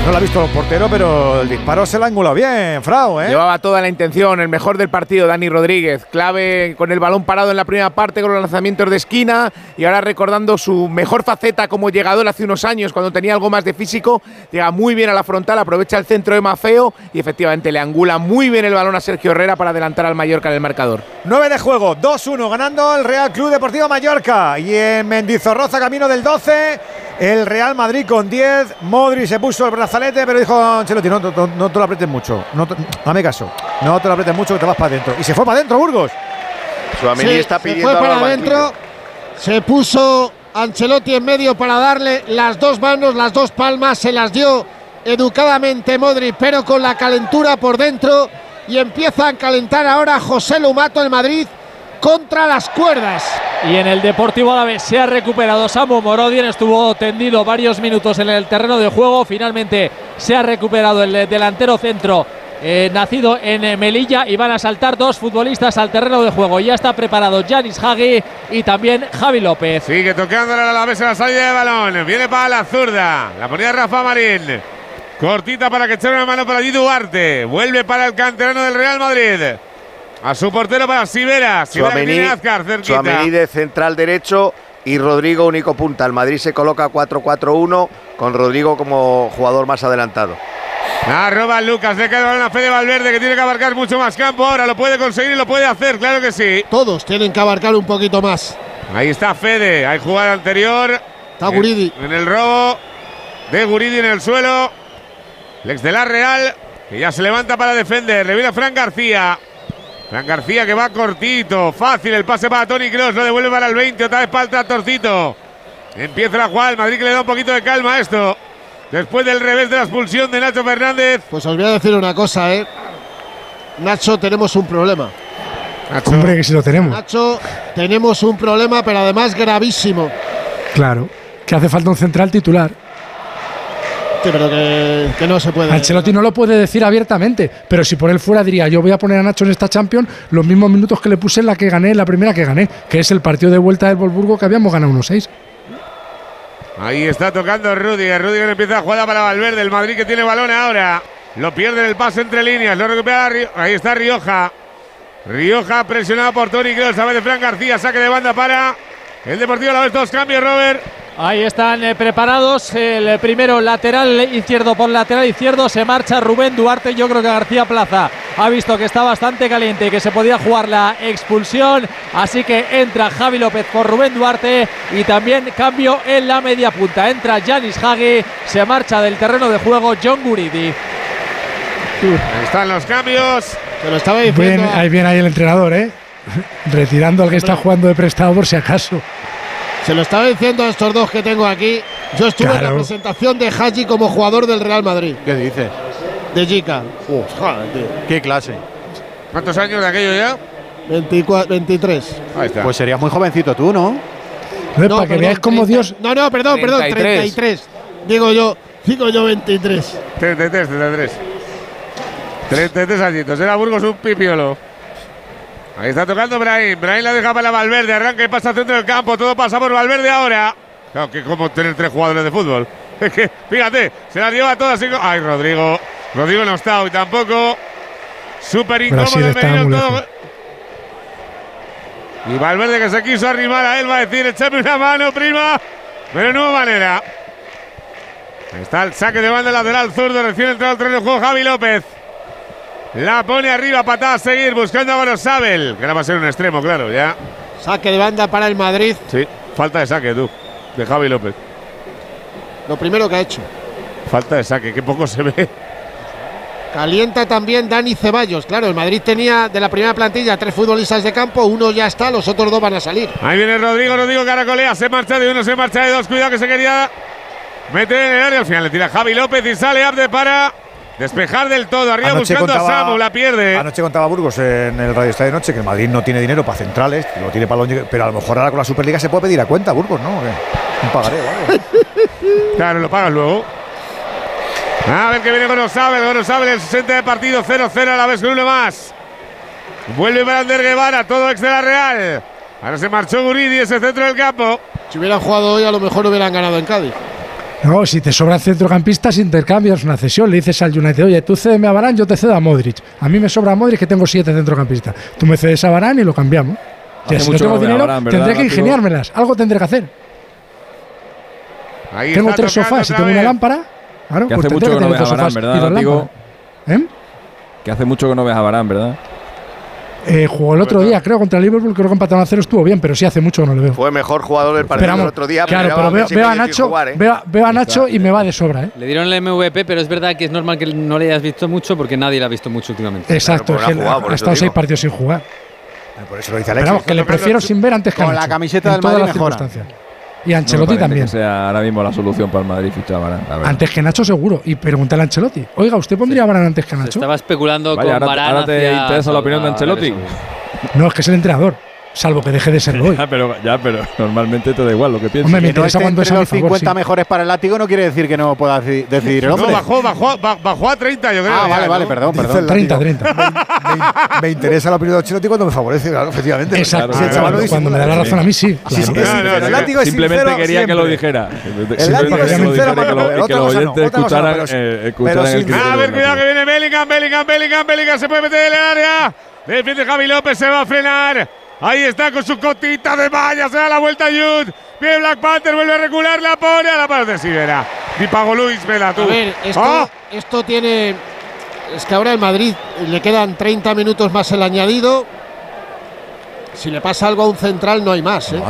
[SPEAKER 1] No lo ha visto el portero, pero el disparo se lo ha angulado bien, Frau, ¿eh?
[SPEAKER 96] Llevaba toda la intención, el mejor del partido, Dani Rodríguez. Clave con el balón parado en la primera parte, con los lanzamientos de esquina y ahora recordando su mejor faceta como llegador hace unos años, cuando tenía algo más de físico. Llega muy bien a la frontal, aprovecha el centro de Mafeo y efectivamente le angula muy bien el balón a Sergio Herrera para adelantar al Mallorca en el marcador.
[SPEAKER 1] 9 de juego, 2-1 ganando el Real Club Deportivo Mallorca. Y en Mendizorroza, camino del 12, el Real Madrid con 10. Modri se puso el brazalete, pero dijo Ancelotti, no, no, no te lo apretes mucho. No te- dame caso. No te lo apretes mucho que te vas para adentro. Y se fue para adentro, Burgos.
[SPEAKER 95] Suamení
[SPEAKER 80] Sí,
[SPEAKER 95] está
[SPEAKER 80] se
[SPEAKER 95] pidiendo
[SPEAKER 80] fue
[SPEAKER 95] algo
[SPEAKER 80] para adentro. Se puso Ancelotti en medio para darle las dos manos, las dos palmas. Se las dio educadamente Modric, pero con la calentura por dentro. Y empieza a calentar ahora José Lumato el Madrid contra las cuerdas.
[SPEAKER 81] Y en el Deportivo Alavés se ha recuperado Samu Morodien, estuvo tendido varios minutos en el terreno de juego, finalmente se ha recuperado el delantero centro eh, nacido en Melilla y van a saltar dos futbolistas al terreno de juego. Ya está preparado Janis Hagi y también Javi López.
[SPEAKER 5] Sigue tocándole a la mesa la salida de balón. Viene para la zurda. La ponía Rafa Marín. Cortita para que echara una mano para Di Duarte. Vuelve para el canterano del Real Madrid. A su portero para Sivera. Sivera Azcar.
[SPEAKER 95] Tchouaméni de central derecho y Rodrigo único punta. El Madrid se coloca 4-4-1 con Rodrigo como jugador más adelantado.
[SPEAKER 5] Arroba Lucas, le queda el balón a Fede Valverde que tiene que abarcar mucho más campo. Ahora lo puede conseguir y lo puede hacer, claro que sí.
[SPEAKER 80] Todos tienen que abarcar un poquito más.
[SPEAKER 5] Ahí está Fede, hay jugada anterior.
[SPEAKER 80] Está Guridi.
[SPEAKER 5] En, en el robo de Guridi en el suelo. El ex de la Real, que ya se levanta para defender. Le viene a Fran García. Fran García que va cortito. Fácil el pase para Tony Cross. Lo devuelve para el 20. Otra vez para el tractorcito. Empieza la jugada. El Madrid que le da un poquito de calma a esto. Después del revés de la expulsión de Nacho Fernández.
[SPEAKER 80] Pues os voy a decir una cosa, ¿eh? Nacho, tenemos un problema.
[SPEAKER 108] Hombre, que si lo tenemos.
[SPEAKER 80] Nacho, tenemos un problema, pero además gravísimo.
[SPEAKER 108] Claro. Que hace falta un central titular.
[SPEAKER 80] Sí, pero que, que no se puede.
[SPEAKER 108] Ancelotti no lo puede decir abiertamente, pero si por él fuera diría yo voy a poner a Nacho en esta Champions los mismos minutos que le puse en la que gané, en la primera que gané, que es el partido de vuelta del Wolfsburgo que habíamos ganado 1-6.
[SPEAKER 5] Ahí está tocando Rudiger. Rudiger empieza la jugada para Valverde. El Madrid que tiene balón ahora. Lo pierde en el pase entre líneas. Lo recupera. Ahí está Rioja. Rioja presionado por Tony Kroos. A de Fran García. Saque de banda para el Deportivo. La vez dos cambios, Robert.
[SPEAKER 81] Ahí están eh, preparados. El primero lateral izquierdo por lateral izquierdo. Se marcha Rubén Duarte. Yo creo que García Plaza ha visto que está bastante caliente y que se podía jugar la expulsión. Así que entra Javi López por Rubén Duarte. Y también cambio en la media punta. Entra Janis Hagi. Se marcha del terreno de juego John Guridi.
[SPEAKER 5] Ahí están los cambios.
[SPEAKER 80] Se lo estaba
[SPEAKER 108] Bien, ahí viene ahí el entrenador, ¿eh? Retirando al que está jugando de prestado por si acaso.
[SPEAKER 80] Se lo estaba diciendo a estos dos que tengo aquí. Yo estuve en la
[SPEAKER 108] Claro.
[SPEAKER 80] presentación de Haji como jugador del Real Madrid.
[SPEAKER 2] ¿Qué dices?
[SPEAKER 80] De Jica.
[SPEAKER 2] ¿Qué clase?
[SPEAKER 5] ¿Cuántos años de aquello ya?
[SPEAKER 80] 24, 23.
[SPEAKER 5] Ahí está.
[SPEAKER 2] Pues serías muy jovencito tú, ¿no?
[SPEAKER 108] No, para que veáis cómo
[SPEAKER 80] 30
[SPEAKER 108] Dios.
[SPEAKER 80] No, no, perdón, perdón,
[SPEAKER 2] 33.
[SPEAKER 80] 33. Digo yo, digo yo 23.
[SPEAKER 5] 33, 33. 33 añitos. Era Burgos un pipiolo. Ahí está tocando Brahim. Brahim la deja para Valverde. Arranca y pasa al centro del campo. Todo pasa por Valverde ahora. Claro, que como tener tres jugadores de fútbol. Es que, fíjate, se las lleva todas. y co- Ay, Rodrigo. Rodrigo no está hoy tampoco. Súper incómodo el todo-. Y Valverde que se quiso arrimar a él va a decir, échame una mano, prima. Pero no hubo manera. Está el saque de banda lateral zurdo, recién entrado al terreno de juego Javi López. La pone arriba, patada a seguir, buscando a Gorosabel, que ahora va a ser un extremo, claro, ya.
[SPEAKER 80] Saque de banda para el Madrid.
[SPEAKER 5] Sí, falta de saque, tú, de Javi López.
[SPEAKER 80] Lo primero que ha hecho.
[SPEAKER 5] Falta de saque, que poco se ve.
[SPEAKER 80] Calienta también Dani Ceballos. Claro, el Madrid tenía de la primera plantilla tres futbolistas de campo, uno ya está, los otros dos van a salir.
[SPEAKER 5] Ahí viene Rodrigo, Rodrigo Caracolea, se marcha de uno, se marcha de dos, cuidado que se quería meter en el área, al final le tira Javi López y sale Abde para despejar del todo, arriba
[SPEAKER 1] Anoche
[SPEAKER 5] buscando a Samu, la pierde.
[SPEAKER 1] Anoche contaba Burgos en el Radio Estadio Noche que el Madrid no tiene dinero para centrales, lo tiene para los- pero a lo mejor ahora con la Superliga se puede pedir a cuenta, Burgos, ¿no? Un pagaré algo.
[SPEAKER 5] Claro, lo pagas luego. A ver que viene Gorosabel, Gorosabel el 60 de partido, 0-0 a la vez con uno más. Vuelve Brander Guevara, todo ex de la Real. Ahora se marchó Guridi, ese centro del campo.
[SPEAKER 80] Si hubieran jugado hoy, a lo mejor hubieran ganado en Cádiz.
[SPEAKER 108] No, si te sobran centrocampistas, intercambias una cesión. Le dices al United, oye, tú cédeme a Barán, yo te cedo a Modric. A mí me sobra Modric, que tengo siete centrocampistas. Tú me cedes a Barán y lo cambiamos.
[SPEAKER 89] Hace
[SPEAKER 108] Ya, si no tengo
[SPEAKER 89] a
[SPEAKER 108] dinero,
[SPEAKER 89] Varane, ¿verdad,
[SPEAKER 108] tendré que ingeniármelas. Algo tendré que hacer.
[SPEAKER 5] Ahí
[SPEAKER 108] tengo tres sofás y tengo una lámpara. Claro,
[SPEAKER 89] Que
[SPEAKER 108] pues
[SPEAKER 89] hace mucho que no
[SPEAKER 108] tener
[SPEAKER 89] ves a
[SPEAKER 108] sofás
[SPEAKER 89] ¿verdad.
[SPEAKER 108] ¿Eh?
[SPEAKER 89] Que hace mucho que no ves a Barán, ¿verdad?
[SPEAKER 108] Eh, jugó el otro día, creo, contra el Liverpool, creo que empataron a cero, estuvo bien, pero sí hace mucho que no le veo.
[SPEAKER 95] Fue mejor jugador del partido
[SPEAKER 108] Pero
[SPEAKER 95] el otro día.
[SPEAKER 108] claro, pero veo, a Nacho,
[SPEAKER 95] jugar, ¿eh?
[SPEAKER 108] veo, veo a Nacho y me va de sobra, ¿eh?
[SPEAKER 123] Le dieron el MVP, pero es verdad que es normal que no le hayas visto mucho porque nadie le ha visto mucho últimamente.
[SPEAKER 108] Exacto,
[SPEAKER 95] pues
[SPEAKER 108] es que ha, ha estado seis partidos sin jugar.
[SPEAKER 1] Por eso lo dice
[SPEAKER 108] Pero
[SPEAKER 1] Alexis.
[SPEAKER 108] vamos, que le prefiero sin ver antes que
[SPEAKER 2] Con la camiseta
[SPEAKER 108] en
[SPEAKER 2] del
[SPEAKER 108] todas
[SPEAKER 2] Madrid
[SPEAKER 108] las
[SPEAKER 2] mejora.
[SPEAKER 108] Y
[SPEAKER 89] No me
[SPEAKER 108] Ancelotti
[SPEAKER 89] parece
[SPEAKER 108] también.
[SPEAKER 89] Que sea ahora mismo la solución para el Madrid fichar a verdad.
[SPEAKER 108] Antes que Nacho, seguro. Y pregúntale a Ancelotti. Oiga, ¿usted pondría a Varane antes que a
[SPEAKER 123] Se
[SPEAKER 108] Nacho?
[SPEAKER 123] estaba especulando
[SPEAKER 89] Vaya,
[SPEAKER 123] con
[SPEAKER 89] ahora,
[SPEAKER 123] Varane
[SPEAKER 89] ahora te interesa la opinión de Ancelotti.
[SPEAKER 108] No, es que es el entrenador. Salvo que deje de serlo hoy.
[SPEAKER 89] Ya, pero, ya, pero normalmente te da igual lo que piensas.
[SPEAKER 108] Hombre,
[SPEAKER 2] no
[SPEAKER 108] interesa
[SPEAKER 2] esté
[SPEAKER 108] cuando es
[SPEAKER 2] los
[SPEAKER 108] favor,
[SPEAKER 2] 50
[SPEAKER 108] sí.
[SPEAKER 2] mejores para el látigo no quiere decir que no pueda deci- decidir el
[SPEAKER 5] No,
[SPEAKER 2] hombre.
[SPEAKER 5] bajó, bajó, ba- bajó a 30, yo creo.
[SPEAKER 2] ah, vale,
[SPEAKER 5] ¿no?
[SPEAKER 2] vale, perdón, perdón.
[SPEAKER 1] el
[SPEAKER 108] 30,
[SPEAKER 1] látigo.
[SPEAKER 108] 30.
[SPEAKER 1] Me, me- me interesa la opinión de Ancelotti cuando me favorece, claro, efectivamente.
[SPEAKER 108] Exacto.
[SPEAKER 1] El chaval no
[SPEAKER 108] cuando me da la razón a mí, sí.
[SPEAKER 1] Sí, sí,
[SPEAKER 108] claro.
[SPEAKER 1] es-
[SPEAKER 5] No, no,
[SPEAKER 1] el
[SPEAKER 5] no,
[SPEAKER 1] látigo es
[SPEAKER 89] Simplemente
[SPEAKER 1] sincero
[SPEAKER 89] quería que lo dijera.
[SPEAKER 1] látigo
[SPEAKER 89] Simplemente
[SPEAKER 1] es
[SPEAKER 89] quería que lo
[SPEAKER 1] sincero,
[SPEAKER 89] que los
[SPEAKER 1] no,
[SPEAKER 89] oyentes
[SPEAKER 1] no,
[SPEAKER 89] escucharan, el
[SPEAKER 5] A ver, cuidado que
[SPEAKER 89] Látigo.
[SPEAKER 5] viene Bellingham, Bellingham, Bellingham, Bellingham. Se puede meter en el área. Defiende Javi López, se va a frenar. Ahí está con su cotita de malla. Se da la vuelta a Jude. Viene Black Panther, vuelve a recular, la pone a la parte de Sivera. Y pago Luis, vela tú.
[SPEAKER 80] A ver, esto,
[SPEAKER 5] ¡Ah!
[SPEAKER 80] esto tiene. Es que ahora el Madrid le quedan 30 minutos más el añadido. Si le pasa algo a un central, no hay más. ¿eh?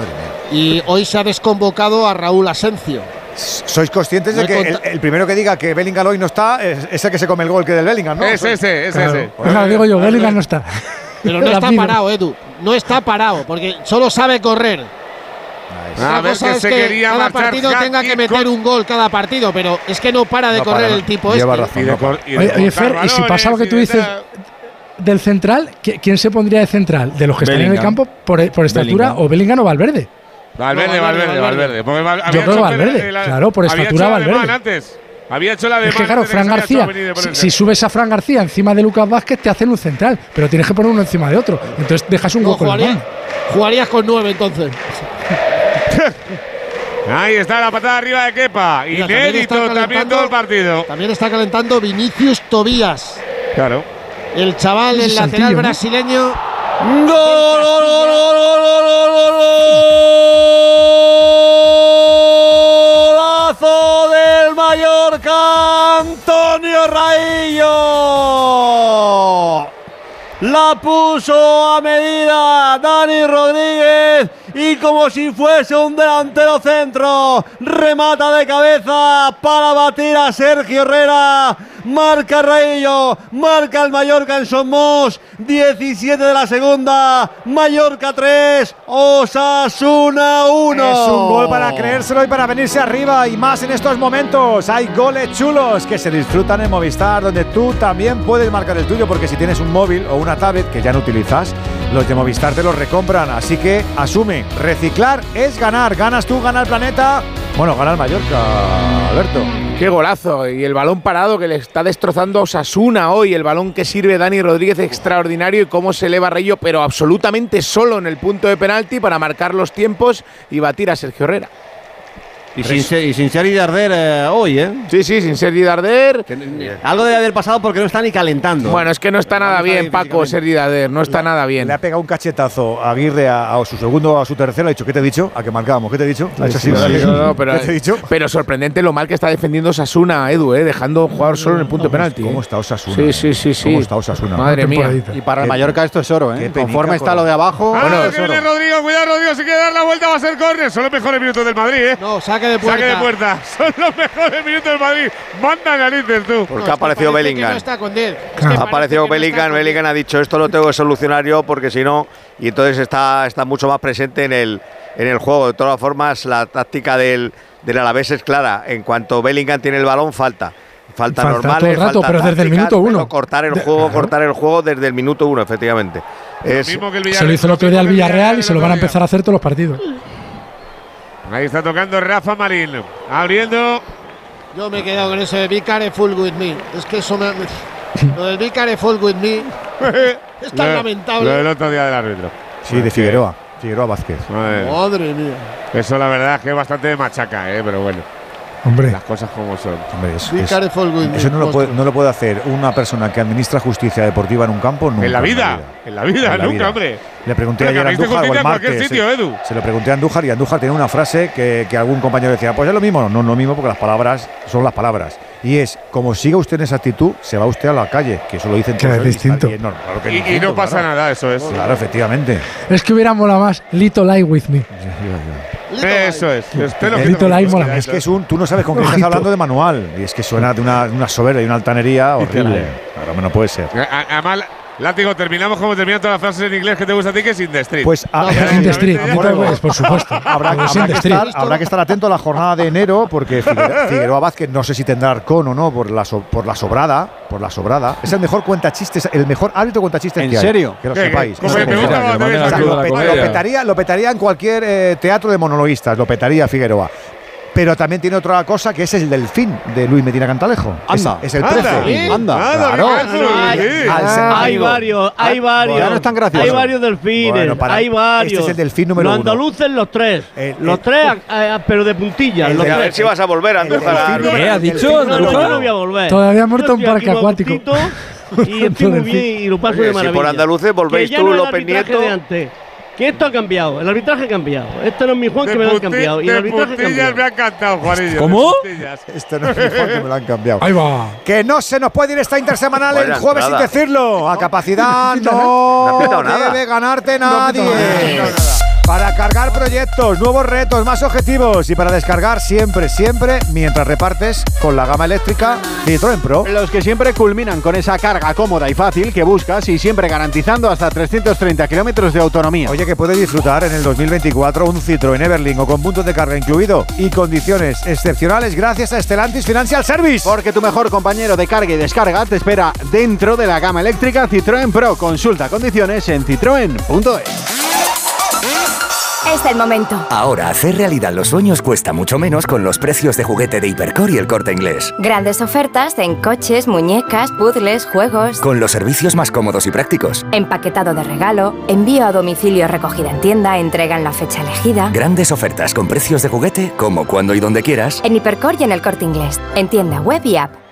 [SPEAKER 80] Y hoy se ha desconvocado a Raúl Asencio.
[SPEAKER 1] ¿Sois conscientes
[SPEAKER 80] No
[SPEAKER 1] de que el, primero que diga que Bellingham hoy no está es, el que se come el gol que del Bellingham, ¿no?
[SPEAKER 5] Es ese, es
[SPEAKER 108] Claro.
[SPEAKER 5] ese.
[SPEAKER 108] Pues digo yo, Bellingham no está.
[SPEAKER 80] Pero no está parado, Edu. No está parado, porque solo sabe correr.
[SPEAKER 5] A
[SPEAKER 80] Una
[SPEAKER 5] ver
[SPEAKER 80] cosa
[SPEAKER 5] que
[SPEAKER 80] es
[SPEAKER 5] se
[SPEAKER 80] que
[SPEAKER 5] quería
[SPEAKER 80] cada partido tenga que meter
[SPEAKER 5] con-
[SPEAKER 80] un gol cada partido, pero es que no para de
[SPEAKER 1] No
[SPEAKER 80] correr
[SPEAKER 1] para,
[SPEAKER 80] el tipo
[SPEAKER 1] lleva
[SPEAKER 80] este.
[SPEAKER 1] razón.
[SPEAKER 5] Y de cor- y de
[SPEAKER 108] Oye, Fer, y si pasa lo que tú dices del central, ¿qui- ¿quién se pondría de central? ¿De los que están en el campo por, por estatura
[SPEAKER 89] Bellingham.
[SPEAKER 108] o Bellingham o Valverde?
[SPEAKER 5] Valverde,
[SPEAKER 80] No, Valverde,
[SPEAKER 5] Valverde, había
[SPEAKER 108] creo Valverde,
[SPEAKER 5] la-
[SPEAKER 108] claro, por estatura Valverde.
[SPEAKER 5] Antes. Había hecho la de
[SPEAKER 108] Es que claro, Fran García, si, subes a Fran García encima de Lucas Vázquez, te hacen un central, pero tienes que poner uno encima de otro. Entonces dejas un
[SPEAKER 80] No,
[SPEAKER 108] hueco en la
[SPEAKER 80] jugaría-
[SPEAKER 108] mano.
[SPEAKER 80] jugarías con nueve entonces.
[SPEAKER 5] Ahí está la patada arriba de Kepa.
[SPEAKER 80] Mira, también
[SPEAKER 5] Inédito
[SPEAKER 80] está
[SPEAKER 5] también
[SPEAKER 80] calentando-
[SPEAKER 5] todo el partido.
[SPEAKER 80] También está calentando Vinicius Tobías.
[SPEAKER 5] Claro.
[SPEAKER 80] El chaval, el lateral
[SPEAKER 108] ¿no?
[SPEAKER 80] brasileño.
[SPEAKER 120] ¡Gol, gol, gol, gol, gol, gol, gol, gol! ¡Golazo del Mallorca, Antonio Raillo! La puso a medida Dani Rodríguez y como si fuese un delantero centro, remata de cabeza para batir a Sergio Herrera. Marca Raillo, marca el Mallorca en Somos, 17 de la segunda, Mallorca 3, Osasuna 1.
[SPEAKER 1] Es un gol para creérselo y para venirse arriba y más en estos momentos. Hay goles chulos que se disfrutan en Movistar, donde tú también puedes marcar el tuyo, porque si tienes un móvil o una tablet que ya no utilizas, los de Movistar te los recompran. Así que asume, reciclar es ganar. Ganas tú, gana el planeta. Bueno, gana el Mallorca, Alberto.
[SPEAKER 124] Qué golazo. Y el balón parado que le está destrozando a Osasuna hoy. El balón que sirve Dani Rodríguez extraordinario y cómo se eleva Rayo, pero absolutamente solo en el punto de penalti para marcar los tiempos y batir a Sergio Herrera.
[SPEAKER 125] Y sin, ser, y sin ser Darder eh, hoy, ¿eh?
[SPEAKER 124] Sí, sí, sin Sergi Darder.
[SPEAKER 125] Algo debe haber pasado porque no está ni calentando.
[SPEAKER 124] Bueno, es que no está nada bien, Paco, Sergi Darder. No está nada bien.
[SPEAKER 1] Le ha pegado un cachetazo a Aguirre a, a su segundo o a su tercero. Le ha dicho, ¿qué te he dicho? A que marcábamos. ¿Qué te he dicho?
[SPEAKER 124] No, pero,
[SPEAKER 1] ¿Qué te he dicho?
[SPEAKER 124] pero sorprendente lo mal que está defendiendo Osasuna, Edu, eh, dejando jugar solo en el punto penalti.
[SPEAKER 1] ¿Cómo
[SPEAKER 124] eh.
[SPEAKER 1] está Osasuna?
[SPEAKER 124] Sí, sí, sí, sí.
[SPEAKER 1] ¿Cómo está Osasuna?
[SPEAKER 124] Madre mía.
[SPEAKER 2] Y para el Mallorca esto es oro, ¿eh? Conforme está lo de abajo,
[SPEAKER 5] Ah,
[SPEAKER 2] bueno,
[SPEAKER 5] que viene Rodrigo, cuidado Rodrigo, si quiere dar la vuelta va a ser córner. Son los mejores minutos del Madrid, ¿eh?
[SPEAKER 80] No, saque de puerta.
[SPEAKER 5] Saque de puerta. Son los mejores minutos del Madrid. Manda narices tú.
[SPEAKER 95] Porque ha aparecido
[SPEAKER 80] Parece que
[SPEAKER 95] Bellingham.
[SPEAKER 80] no está con Diez. Es que
[SPEAKER 95] Ha aparecido
[SPEAKER 80] no
[SPEAKER 95] Bellingham, Bellingham ha dicho esto lo tengo que solucionar yo porque si no, y entonces está, está mucho más presente en el, en el juego. De todas formas, la táctica del, del Alavés es clara. En cuanto Bellingham tiene el balón, falta. Falta,
[SPEAKER 108] Falta
[SPEAKER 95] normales,
[SPEAKER 108] todo el rato,
[SPEAKER 95] falta
[SPEAKER 108] pero desde el minuto uno.
[SPEAKER 95] cortar el
[SPEAKER 108] De-
[SPEAKER 95] juego,
[SPEAKER 108] claro.
[SPEAKER 95] cortar el juego desde el minuto uno, efectivamente. Es,
[SPEAKER 5] mismo que el
[SPEAKER 108] Se lo hizo el otro día al Villarreal y se lo van a empezar a hacer todos los partidos.
[SPEAKER 5] Ahí está tocando Rafa Marín. Abriendo.
[SPEAKER 80] Yo me he quedado con eso de Be careful with me. Es que eso me. Lo del Be careful with me es tan
[SPEAKER 5] Lo-
[SPEAKER 80] lamentable.
[SPEAKER 5] Lo del otro día del árbitro.
[SPEAKER 1] Sí, de Figueroa. Figueroa Vázquez.
[SPEAKER 5] Madre.
[SPEAKER 80] Madre mía.
[SPEAKER 5] Eso la verdad es que es bastante de machaca, ¿eh? pero bueno.
[SPEAKER 108] Hombre.
[SPEAKER 5] Las cosas como son.
[SPEAKER 1] Hombre, es- es-
[SPEAKER 80] careful with me.
[SPEAKER 1] eso no lo, puede, no lo puede hacer una persona que administra justicia deportiva en un campo nunca.
[SPEAKER 5] en la vida. En la vida,
[SPEAKER 1] En la
[SPEAKER 5] nunca,
[SPEAKER 1] vida.
[SPEAKER 5] hombre.
[SPEAKER 1] Le pregunté
[SPEAKER 5] Pero
[SPEAKER 1] ayer a Andújar o el
[SPEAKER 5] en
[SPEAKER 1] martes.
[SPEAKER 5] sitio,
[SPEAKER 1] se,
[SPEAKER 5] Edu.
[SPEAKER 1] se lo pregunté a Andújar y Andújar tenía una frase que, que algún compañero decía, pues es lo mismo. No, no es lo mismo porque las palabras son las palabras. Y es, como siga usted en esa actitud, se va usted a la calle, que eso lo dicen
[SPEAKER 108] Que
[SPEAKER 1] todos
[SPEAKER 108] es
[SPEAKER 1] y
[SPEAKER 108] distinto.
[SPEAKER 1] bien, no, claro que es
[SPEAKER 5] Y, y
[SPEAKER 1] distinto,
[SPEAKER 5] no pasa
[SPEAKER 1] claro.
[SPEAKER 5] nada, eso es.
[SPEAKER 1] Claro, efectivamente.
[SPEAKER 108] Es que hubiera mola más Little Lie with me.
[SPEAKER 5] Eso es.
[SPEAKER 108] Little mola
[SPEAKER 1] Es que es un, tú no sabes con qué estás hablando de manual. Y es que suena de una, una soberbia y una altanería horrible. Claro, no puede ser.
[SPEAKER 5] A- Además, Látigo, terminamos como terminan todas las frases en inglés que te gusta a ti, que es in the street.
[SPEAKER 1] Pues a-
[SPEAKER 5] Ya
[SPEAKER 108] In the
[SPEAKER 5] directamente
[SPEAKER 108] street,
[SPEAKER 5] ya-
[SPEAKER 108] a ves, por supuesto.
[SPEAKER 1] Habrá,
[SPEAKER 108] Pero
[SPEAKER 1] habrá que estar, habrá que estar atento a la jornada de enero porque Figueroa, Figueroa Vázquez no sé si tendrá arcón o no por la, so- por la sobrada. Por la sobrada. Es el mejor cuentachistes, el mejor árbitro cuentachistes
[SPEAKER 2] ¿En
[SPEAKER 1] que hay.
[SPEAKER 2] serio?
[SPEAKER 1] Que lo sepáis. Lo petaría en cualquier eh, teatro de monologuistas, lo petaría Figueroa. Pero también tiene otra cosa que es el delfín de Luis Medina Cantalejo. Es-
[SPEAKER 2] Anda.
[SPEAKER 1] Es, el
[SPEAKER 5] Anda.
[SPEAKER 1] precio.
[SPEAKER 2] Anda.
[SPEAKER 5] Anda,
[SPEAKER 1] Claro.
[SPEAKER 125] Hay varios, hay varios.
[SPEAKER 2] ya no es tan gracioso.
[SPEAKER 125] Hay varios delfines,
[SPEAKER 1] Bueno, para-
[SPEAKER 125] hay varios.
[SPEAKER 1] este es el delfín número
[SPEAKER 125] Los
[SPEAKER 1] uno.
[SPEAKER 125] andaluces, los tres.
[SPEAKER 1] El-
[SPEAKER 125] los
[SPEAKER 1] el-
[SPEAKER 125] tres, a- a- pero de puntillas.
[SPEAKER 1] el
[SPEAKER 125] los
[SPEAKER 1] de-
[SPEAKER 95] a ver
[SPEAKER 125] tres.
[SPEAKER 95] si vas a volver, Andújar. a-
[SPEAKER 1] delfín
[SPEAKER 89] ¿Qué has
[SPEAKER 1] el
[SPEAKER 89] dicho,
[SPEAKER 125] No, no,
[SPEAKER 89] Andújar?
[SPEAKER 125] yo no voy a volver.
[SPEAKER 108] Todavía ha muerto un parque acuático.
[SPEAKER 125] Y estoy muy bien y lo paso
[SPEAKER 95] Oye,
[SPEAKER 125] de
[SPEAKER 95] si por
[SPEAKER 125] maravilla.
[SPEAKER 95] andaluces volvéis
[SPEAKER 125] Que ya
[SPEAKER 95] tú,
[SPEAKER 125] no el
[SPEAKER 95] López Nieto.
[SPEAKER 125] Que esto ha cambiado, el arbitraje ha cambiado. Este no es mi Juan
[SPEAKER 5] De
[SPEAKER 125] que me lo han cambiado. Y el arbitraje cambiado.
[SPEAKER 5] me ha encantado, Juanillo.
[SPEAKER 89] ¿Cómo?
[SPEAKER 1] Esto no es mejor que me lo han cambiado.
[SPEAKER 108] Ahí va.
[SPEAKER 1] Que no se nos puede ir esta intersemanal el jueves sin decirlo. A capacidad
[SPEAKER 95] No
[SPEAKER 1] no debe ganarte
[SPEAKER 108] No
[SPEAKER 1] nadie.
[SPEAKER 108] nada.
[SPEAKER 1] Para cargar proyectos, nuevos retos, más objetivos y para descargar siempre, siempre, mientras repartes con la gama eléctrica Citroën Pro.
[SPEAKER 2] Los que siempre culminan con esa carga cómoda y fácil que buscas y siempre garantizando hasta 330 kilómetros de autonomía.
[SPEAKER 1] Oye, que puedes disfrutar en el 2024 un Citroën Everling o con puntos de carga incluido y condiciones excepcionales gracias a Stellantis Financial Service.
[SPEAKER 2] Porque tu mejor compañero de carga y descarga te espera dentro de la gama eléctrica Citroën Pro. Consulta condiciones en citroen.es.
[SPEAKER 126] Es el momento.
[SPEAKER 127] Ahora hacer realidad los sueños cuesta mucho menos con los precios de juguete de Hipercor y el corte inglés.
[SPEAKER 126] Grandes ofertas en coches, muñecas, puzzles, juegos.
[SPEAKER 127] Con los servicios más cómodos y prácticos.
[SPEAKER 126] Empaquetado de regalo, envío a domicilio recogida en tienda, entrega en la fecha elegida.
[SPEAKER 127] Grandes ofertas con precios de juguete, como cuando y donde quieras.
[SPEAKER 126] En Hipercor y en el corte inglés. En tienda web y app.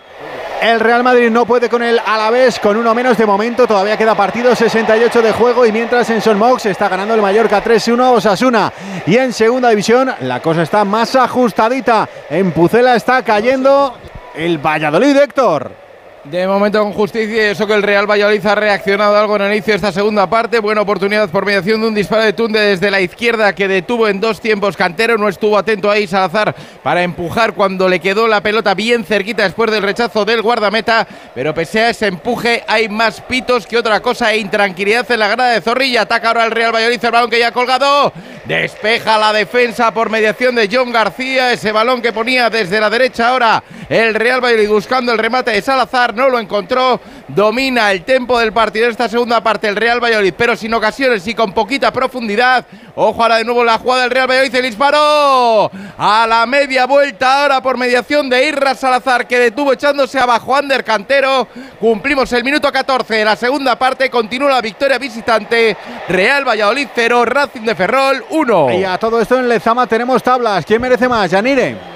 [SPEAKER 2] El Real Madrid no puede con el Alavés con uno menos de momento. Todavía queda partido 68 de juego y mientras en Son Mox está ganando el Mallorca 3-1 a Osasuna. Y en segunda división la cosa está más ajustadita. En Pucela está cayendo el Valladolid, Héctor.
[SPEAKER 91] De momento con justicia y eso que el Real Valladolid ha reaccionado algo en el inicio de esta segunda parte. Buena oportunidad por mediación de un disparo de Tunde desde la izquierda que detuvo en dos tiempos Cantero. No estuvo atento ahí Salazar para empujar cuando le quedó la pelota bien cerquita después del rechazo del guardameta. Pero pese a ese empuje hay más pitos que otra cosa e intranquilidad en la grada de Zorrilla. Ataca ahora el Real Valladolid, el balón que ya ha colgado. Despeja la defensa por mediación de John García. Ese balón que ponía desde la derecha ahora el Real Valladolid buscando el remate de Salazar. No lo encontró. Domina el tempo del partido esta segunda parte el Real Valladolid, pero sin ocasiones y con poquita profundidad. Ojo ahora de nuevo la jugada del Real Valladolid. El disparo a la media vuelta ahora por mediación de Irra Salazar que detuvo echándose abajo Ander Cantero. Cumplimos el minuto 14 de la segunda parte. Continúa la victoria visitante. Real Valladolid 0, Racing de Ferrol
[SPEAKER 5] 1.
[SPEAKER 2] Y a todo esto en Lezama tenemos tablas. ¿Quién merece más? Yanire.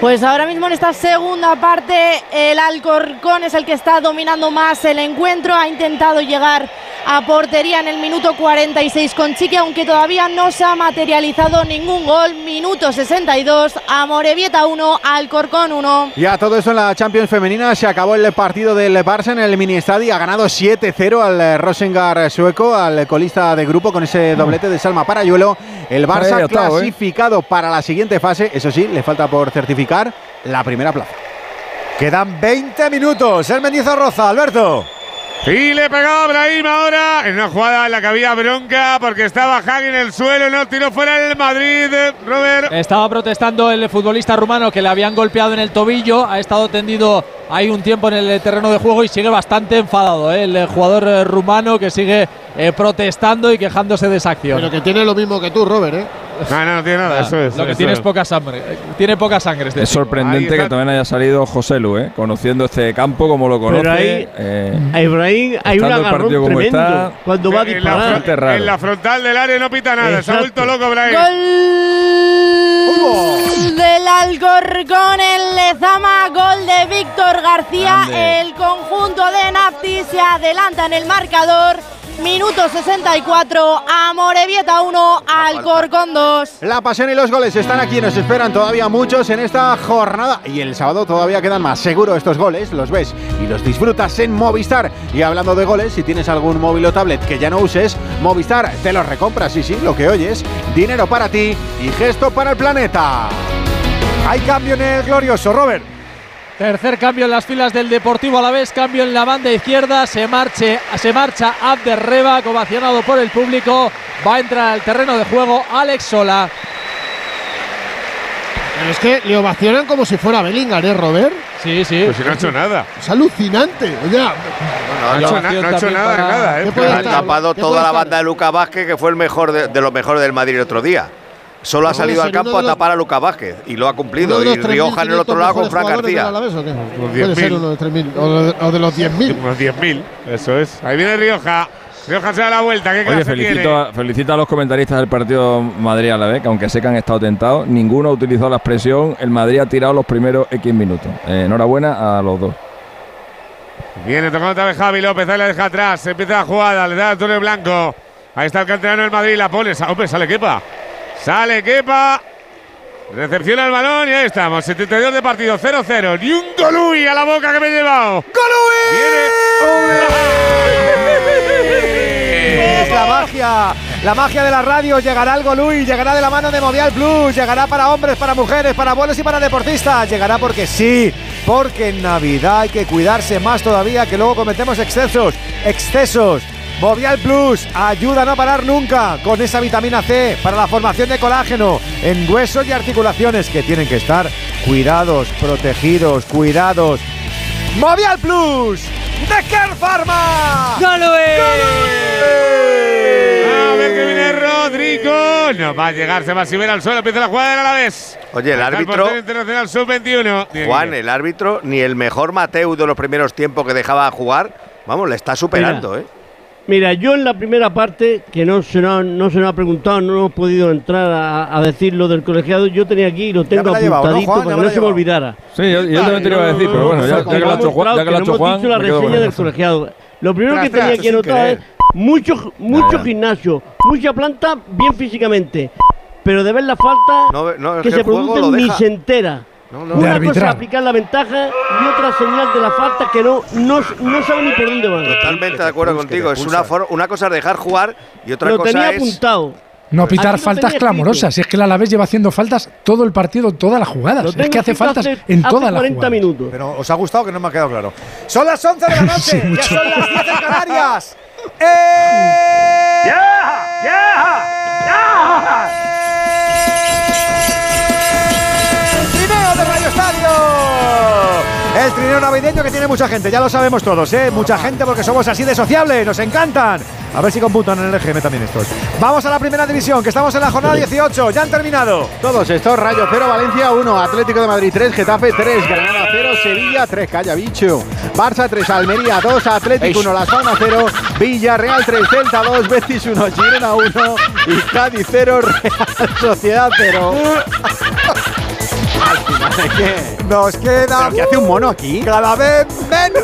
[SPEAKER 97] Pues ahora mismo en esta segunda parte el Alcorcón es el que está dominando más el encuentro, ha intentado llegar a portería en el minuto 46 con Chiqui, aunque todavía no se ha materializado ningún gol. Minuto 62, Amorebieta 1, Alcorcón 1.
[SPEAKER 2] Y a todo esto en la Champions femenina se acabó el partido del Barça en el mini estadio, ha ganado 7-0 al Rosengar sueco, al colista de grupo con ese doblete de Salma Parayuelo. El Barça
[SPEAKER 89] ¿eh?
[SPEAKER 2] clasificado para la siguiente fase, eso sí, le falta por certificar la primera plaza.
[SPEAKER 1] Quedan 20 minutos. El Mendizorroza, Alberto.
[SPEAKER 5] Y le pegaba a Brahim ahora en una jugada en la que había bronca porque estaba Hagi en el suelo, no tiró fuera el Madrid, Robert.
[SPEAKER 81] Estaba protestando el futbolista rumano que le habían golpeado en el tobillo. Ha estado tendido ahí un tiempo en el terreno de juego y sigue bastante enfadado. ¿eh? El jugador eh, rumano que sigue eh, protestando y quejándose de esa acción.
[SPEAKER 80] Pero que tiene lo mismo que tú, Robert, ¿eh?
[SPEAKER 5] No, no, no tiene nada, eso es.
[SPEAKER 81] Lo que
[SPEAKER 5] eso
[SPEAKER 81] tiene
[SPEAKER 5] es.
[SPEAKER 81] es poca sangre. eh, Tiene poca sangre. este
[SPEAKER 89] Es sorprendente que también haya salido José Lu, ¿eh? conociendo este campo como lo conoce.
[SPEAKER 57] Pero ahí,
[SPEAKER 89] eh,
[SPEAKER 57] a Ibrahim hay un agarrón
[SPEAKER 89] partido como
[SPEAKER 57] tremendo
[SPEAKER 89] está,
[SPEAKER 57] cuando va a
[SPEAKER 5] En la,
[SPEAKER 57] disparar.
[SPEAKER 5] en la frontal del área no pita nada, se ha
[SPEAKER 57] Exacto.
[SPEAKER 5] vuelto loco Brahim.
[SPEAKER 97] Gol del Alcorcón en Lezama, gol de Víctor García.
[SPEAKER 89] Grande.
[SPEAKER 97] El conjunto de Nafti se adelanta en el marcador. Minuto 64, Amorebieta 1, Alcorcón 2.
[SPEAKER 2] La pasión y los goles están aquí, nos esperan todavía muchos en esta jornada y el sábado todavía quedan más. Seguro estos goles los ves y los disfrutas en Movistar. Y hablando de goles, si tienes algún móvil o tablet que ya no uses, Movistar te los recompras. Sí, sí, lo que oyes, dinero para ti y gesto para el planeta.
[SPEAKER 1] Hay cambio en el glorioso, Robert.
[SPEAKER 81] Tercer cambio en las filas del Deportivo a la vez, cambio en la banda izquierda, se, marche, se marcha Abder Reba, ovacionado por el público, va a entrar al terreno de juego Alex Sola.
[SPEAKER 80] Pero es que le ovacionan como si fuera Bellingham, ¿eh, Robert?
[SPEAKER 81] Sí, sí.
[SPEAKER 5] Pues si no ha hecho nada.
[SPEAKER 80] Es alucinante. Oye,
[SPEAKER 5] No ha hecho, na- no ha hecho nada de nada,
[SPEAKER 80] ¿Qué
[SPEAKER 5] ¿eh?
[SPEAKER 95] Ha tapado
[SPEAKER 80] ¿Qué
[SPEAKER 95] toda la banda de Lucas Vázquez, que fue el mejor de, de los mejores del Madrid el otro día. Solo ha salido al campo a tapar a Lucas Vázquez y lo ha
[SPEAKER 80] ¿Uno
[SPEAKER 95] cumplido. Y Rioja en el
[SPEAKER 80] 3.500
[SPEAKER 95] otro lado con Fran García.
[SPEAKER 80] Puede
[SPEAKER 5] 10.000.
[SPEAKER 80] ser uno de 3.000 o de, o de los 10.000.
[SPEAKER 5] Unos 10.000, eso es. Ahí viene Rioja. Rioja se da la vuelta, qué
[SPEAKER 89] Oye, felicito
[SPEAKER 5] tiene.
[SPEAKER 89] a, felicito a los comentaristas del partido Madrid a la vez, que aunque sé que han estado tentados, ninguno ha utilizado la expresión el Madrid ha tirado los primeros X minutos. Eh, enhorabuena a los dos.
[SPEAKER 5] Viene tocando otra vez Javi López, ahí la deja atrás, se empieza la jugada, le da a Túnel Blanco. Ahí está el canterano del Madrid, la pone. Hombre, sale Kepa. Sale Kepa. Recepciona el balón y ahí estamos. 72 de partido, 0-0. Ni un golui a la boca que me he llevado.
[SPEAKER 1] Es la magia, la magia de la radio. Llegará el Golui, llegará de la mano de Movial Plus, llegará para hombres, para mujeres, para abuelos y para deportistas. Llegará porque sí, porque en Navidad hay que cuidarse más todavía, que luego cometemos excesos, excesos. Movial Plus ayuda a no parar nunca con esa vitamina C para la formación de colágeno en huesos y articulaciones que tienen que estar cuidados, protegidos, cuidados. Movial Plus de Care Pharma.
[SPEAKER 5] A ver que viene Rodrigo. No va a llegar, se va a subir al suelo. Empieza la jugada del Alavés.
[SPEAKER 95] Oye, el
[SPEAKER 5] está
[SPEAKER 95] árbitro-
[SPEAKER 5] internacional sub-21. Bien,
[SPEAKER 95] Juan,
[SPEAKER 5] bien.
[SPEAKER 95] el árbitro, ni el mejor Mateu de los primeros tiempos que dejaba jugar, vamos, le está superando,
[SPEAKER 57] Mira.
[SPEAKER 95] ¿eh?
[SPEAKER 57] Mira, yo en la primera parte, que no se nos, no se nos ha preguntado, no hemos podido entrar a, a decir lo del colegiado, yo tenía aquí y lo tengo
[SPEAKER 1] me la ha llevado, ¿no,
[SPEAKER 57] apuntadito
[SPEAKER 1] Juan?
[SPEAKER 57] Para que no se me olvidara.
[SPEAKER 89] Sí, yo, yo también te lo iba a decir, pero bueno, ya, ya que lo ha hecho Juan, ya que lo ha hecho Juan,
[SPEAKER 57] dicho la reseña del colegiado. Lo primero que tenía que
[SPEAKER 5] sin
[SPEAKER 57] notar
[SPEAKER 5] querer.
[SPEAKER 57] es mucho, mucho gimnasio, mucha planta bien físicamente, pero de ver la falta
[SPEAKER 95] No, no, es
[SPEAKER 57] que
[SPEAKER 95] que
[SPEAKER 57] se
[SPEAKER 95] lo
[SPEAKER 57] ni se entera.
[SPEAKER 95] No, no.
[SPEAKER 128] De
[SPEAKER 57] Una cosa aplicar la ventaja y otra señal de la falta que no, no, no sabe ni por dónde va.
[SPEAKER 95] Totalmente de acuerdo contigo. Es una, una cosa es dejar jugar y otra
[SPEAKER 57] Lo
[SPEAKER 95] cosa
[SPEAKER 57] tenía
[SPEAKER 95] es.
[SPEAKER 57] apuntado.
[SPEAKER 128] No pitar faltas clamorosas.
[SPEAKER 57] escrito.
[SPEAKER 128] Si es que el Alavés lleva haciendo faltas todo el partido, todas las
[SPEAKER 57] Lo
[SPEAKER 128] jugadas. Es que hace faltas
[SPEAKER 57] hace-
[SPEAKER 128] en todas las
[SPEAKER 57] 40
[SPEAKER 128] jugadas.
[SPEAKER 57] minutos.
[SPEAKER 1] Pero os ha gustado que no me ha quedado claro. Son las 11 de la noche,
[SPEAKER 128] Sí,
[SPEAKER 1] ya son las 10 en Canarias. ¡Eh! El El trineo navideño que tiene mucha gente, ya lo sabemos todos, ¿eh? Mucha gente porque somos así de sociables, nos encantan. A ver si computan en el EGM también estos. Vamos a la primera división, que estamos en la jornada 18. Ya han terminado.
[SPEAKER 2] Todos estos, Rayo 0, Valencia 1, Atlético de Madrid 3, Getafe 3, Granada 0, Sevilla 3, Calla Bicho, Barça 3, Almería 2, Atlético 1, Las Palmas 0, Villarreal 3, Celta 2, Betis 1, Girona 1 y Cádiz 0, Real Sociedad 0.
[SPEAKER 1] Nos queda.
[SPEAKER 2] ¿Pero qué hace un mono aquí?
[SPEAKER 1] Cada vez menos.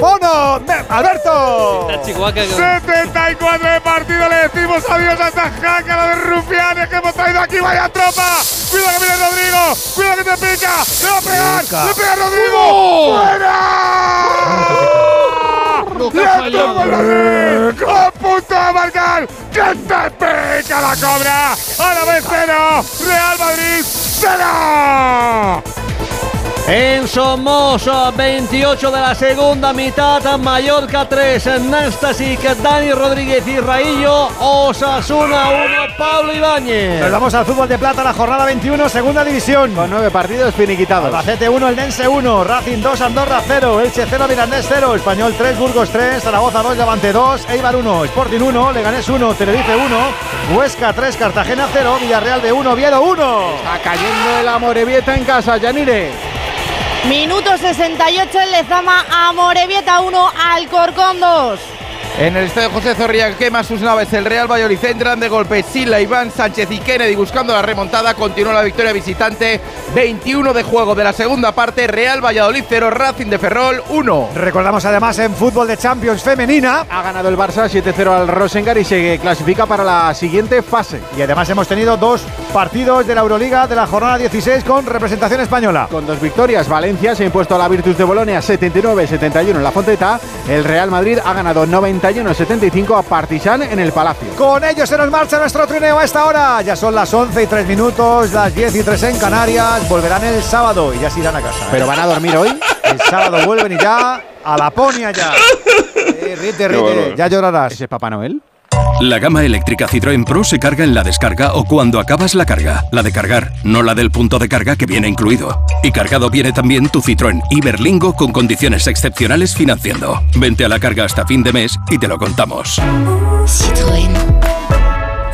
[SPEAKER 1] ¡Mono! ¡Alberto!
[SPEAKER 5] 74 de partido, le decimos adiós a esta jaca, la de rufianes que hemos traído aquí, vaya tropa. Cuidado que viene Rodrigo, cuidado que te pica, le va a pegar, le pega Rodrigo. ¡Fuera! ¡Le toma el Madrid! ¡A punto de marcar! ¡Que te pica la cobra! ¡A la vez cero! ¡Real Madrid cero!
[SPEAKER 120] En Somoza, 28 de la segunda mitad, Mallorca 3, Nastasic, Dani Rodríguez y Raillo, Osasuna 1, Pablo Ibáñez.
[SPEAKER 1] Nos vamos al fútbol de plata, la jornada 21, segunda división.
[SPEAKER 2] Con nueve partidos finiquitados.
[SPEAKER 1] Albacete 1, el Dense 1, Racing 2, Andorra 0, Elche 0, Mirandés 0, Español 3, Burgos 3, Zaragoza 2, Levante 2, Eibar 1, Sporting 1, Leganés 1, Tenerife 1, Huesca 3, Cartagena 0, Villarreal de 1, Oviedo 1.
[SPEAKER 2] Está cayendo el Amorebieta en casa, Yanire.
[SPEAKER 129] Minuto 68 en Lezama, Amorebieta 1, Alcorcón 2.
[SPEAKER 91] En el estadio José Zorrilla quema sus naves. El Real Valladolid entran de golpe. Sila, Iván, Sánchez y Kennedy buscando la remontada. Continúa la victoria visitante. 21 de juego de la segunda parte. Real Valladolid 0, Racing de Ferrol 1.
[SPEAKER 1] Recordamos además en fútbol de Champions femenina.
[SPEAKER 2] Ha ganado el Barça 7-0 al Rosengar y se clasifica para la siguiente fase.
[SPEAKER 1] Y además hemos tenido dos partidos de la Euroliga de la jornada 16 con representación española.
[SPEAKER 2] Con dos victorias, Valencia se ha impuesto a la Virtus de Bolonia 79-71 en la Fonteta. El Real Madrid ha ganado 91-75 a Partizan en el Palacio.
[SPEAKER 1] Con ello se nos marcha nuestro trineo a esta hora. Ya son las 11 y 3 minutos, las 10 y 3 en Canarias. Volverán el sábado y ya se irán a casa.
[SPEAKER 2] ¿Pero van a dormir hoy?
[SPEAKER 1] El sábado vuelven y ya a Laponia ya. Eh, rite, rite, ya llorarás.
[SPEAKER 2] ¿Ese es Papá Noel?
[SPEAKER 130] La gama eléctrica Citroën Pro se carga en la descarga o cuando acabas la carga. La de cargar, no la del punto de carga que viene incluido. Y cargado viene también tu Citroën Iberlingo con condiciones excepcionales financiando. Vente a la carga hasta fin de mes y te lo contamos.
[SPEAKER 131] Citroën.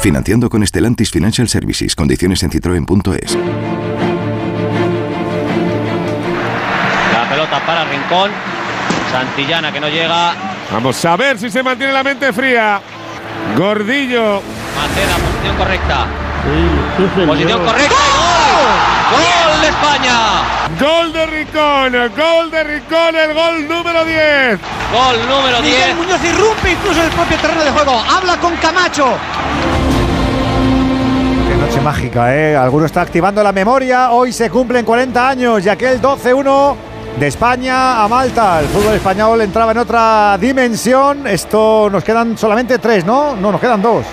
[SPEAKER 132] Financiando con Stellantis Financial Services. Condiciones en citroen.es.
[SPEAKER 119] La pelota para Rincón. Santillana que no llega.
[SPEAKER 5] Vamos a ver si se mantiene la mente fría. Gordillo.
[SPEAKER 119] Macena, posición correcta. Posición correcta. ¡Gol! ¡Gol de España!
[SPEAKER 5] Gol de Rincón, gol de Rincón, el gol número 10.
[SPEAKER 119] Gol número 10.
[SPEAKER 121] Miguel Muñoz irrumpe incluso en el propio terreno de juego. Habla con Camacho.
[SPEAKER 1] Qué noche mágica, ¿eh? Alguno está activando la memoria. Hoy se cumplen 40 años y aquel 12-1 de España a Malta. El fútbol español entraba en otra dimensión. Esto nos quedan solamente tres, ¿no? No, nos quedan dos.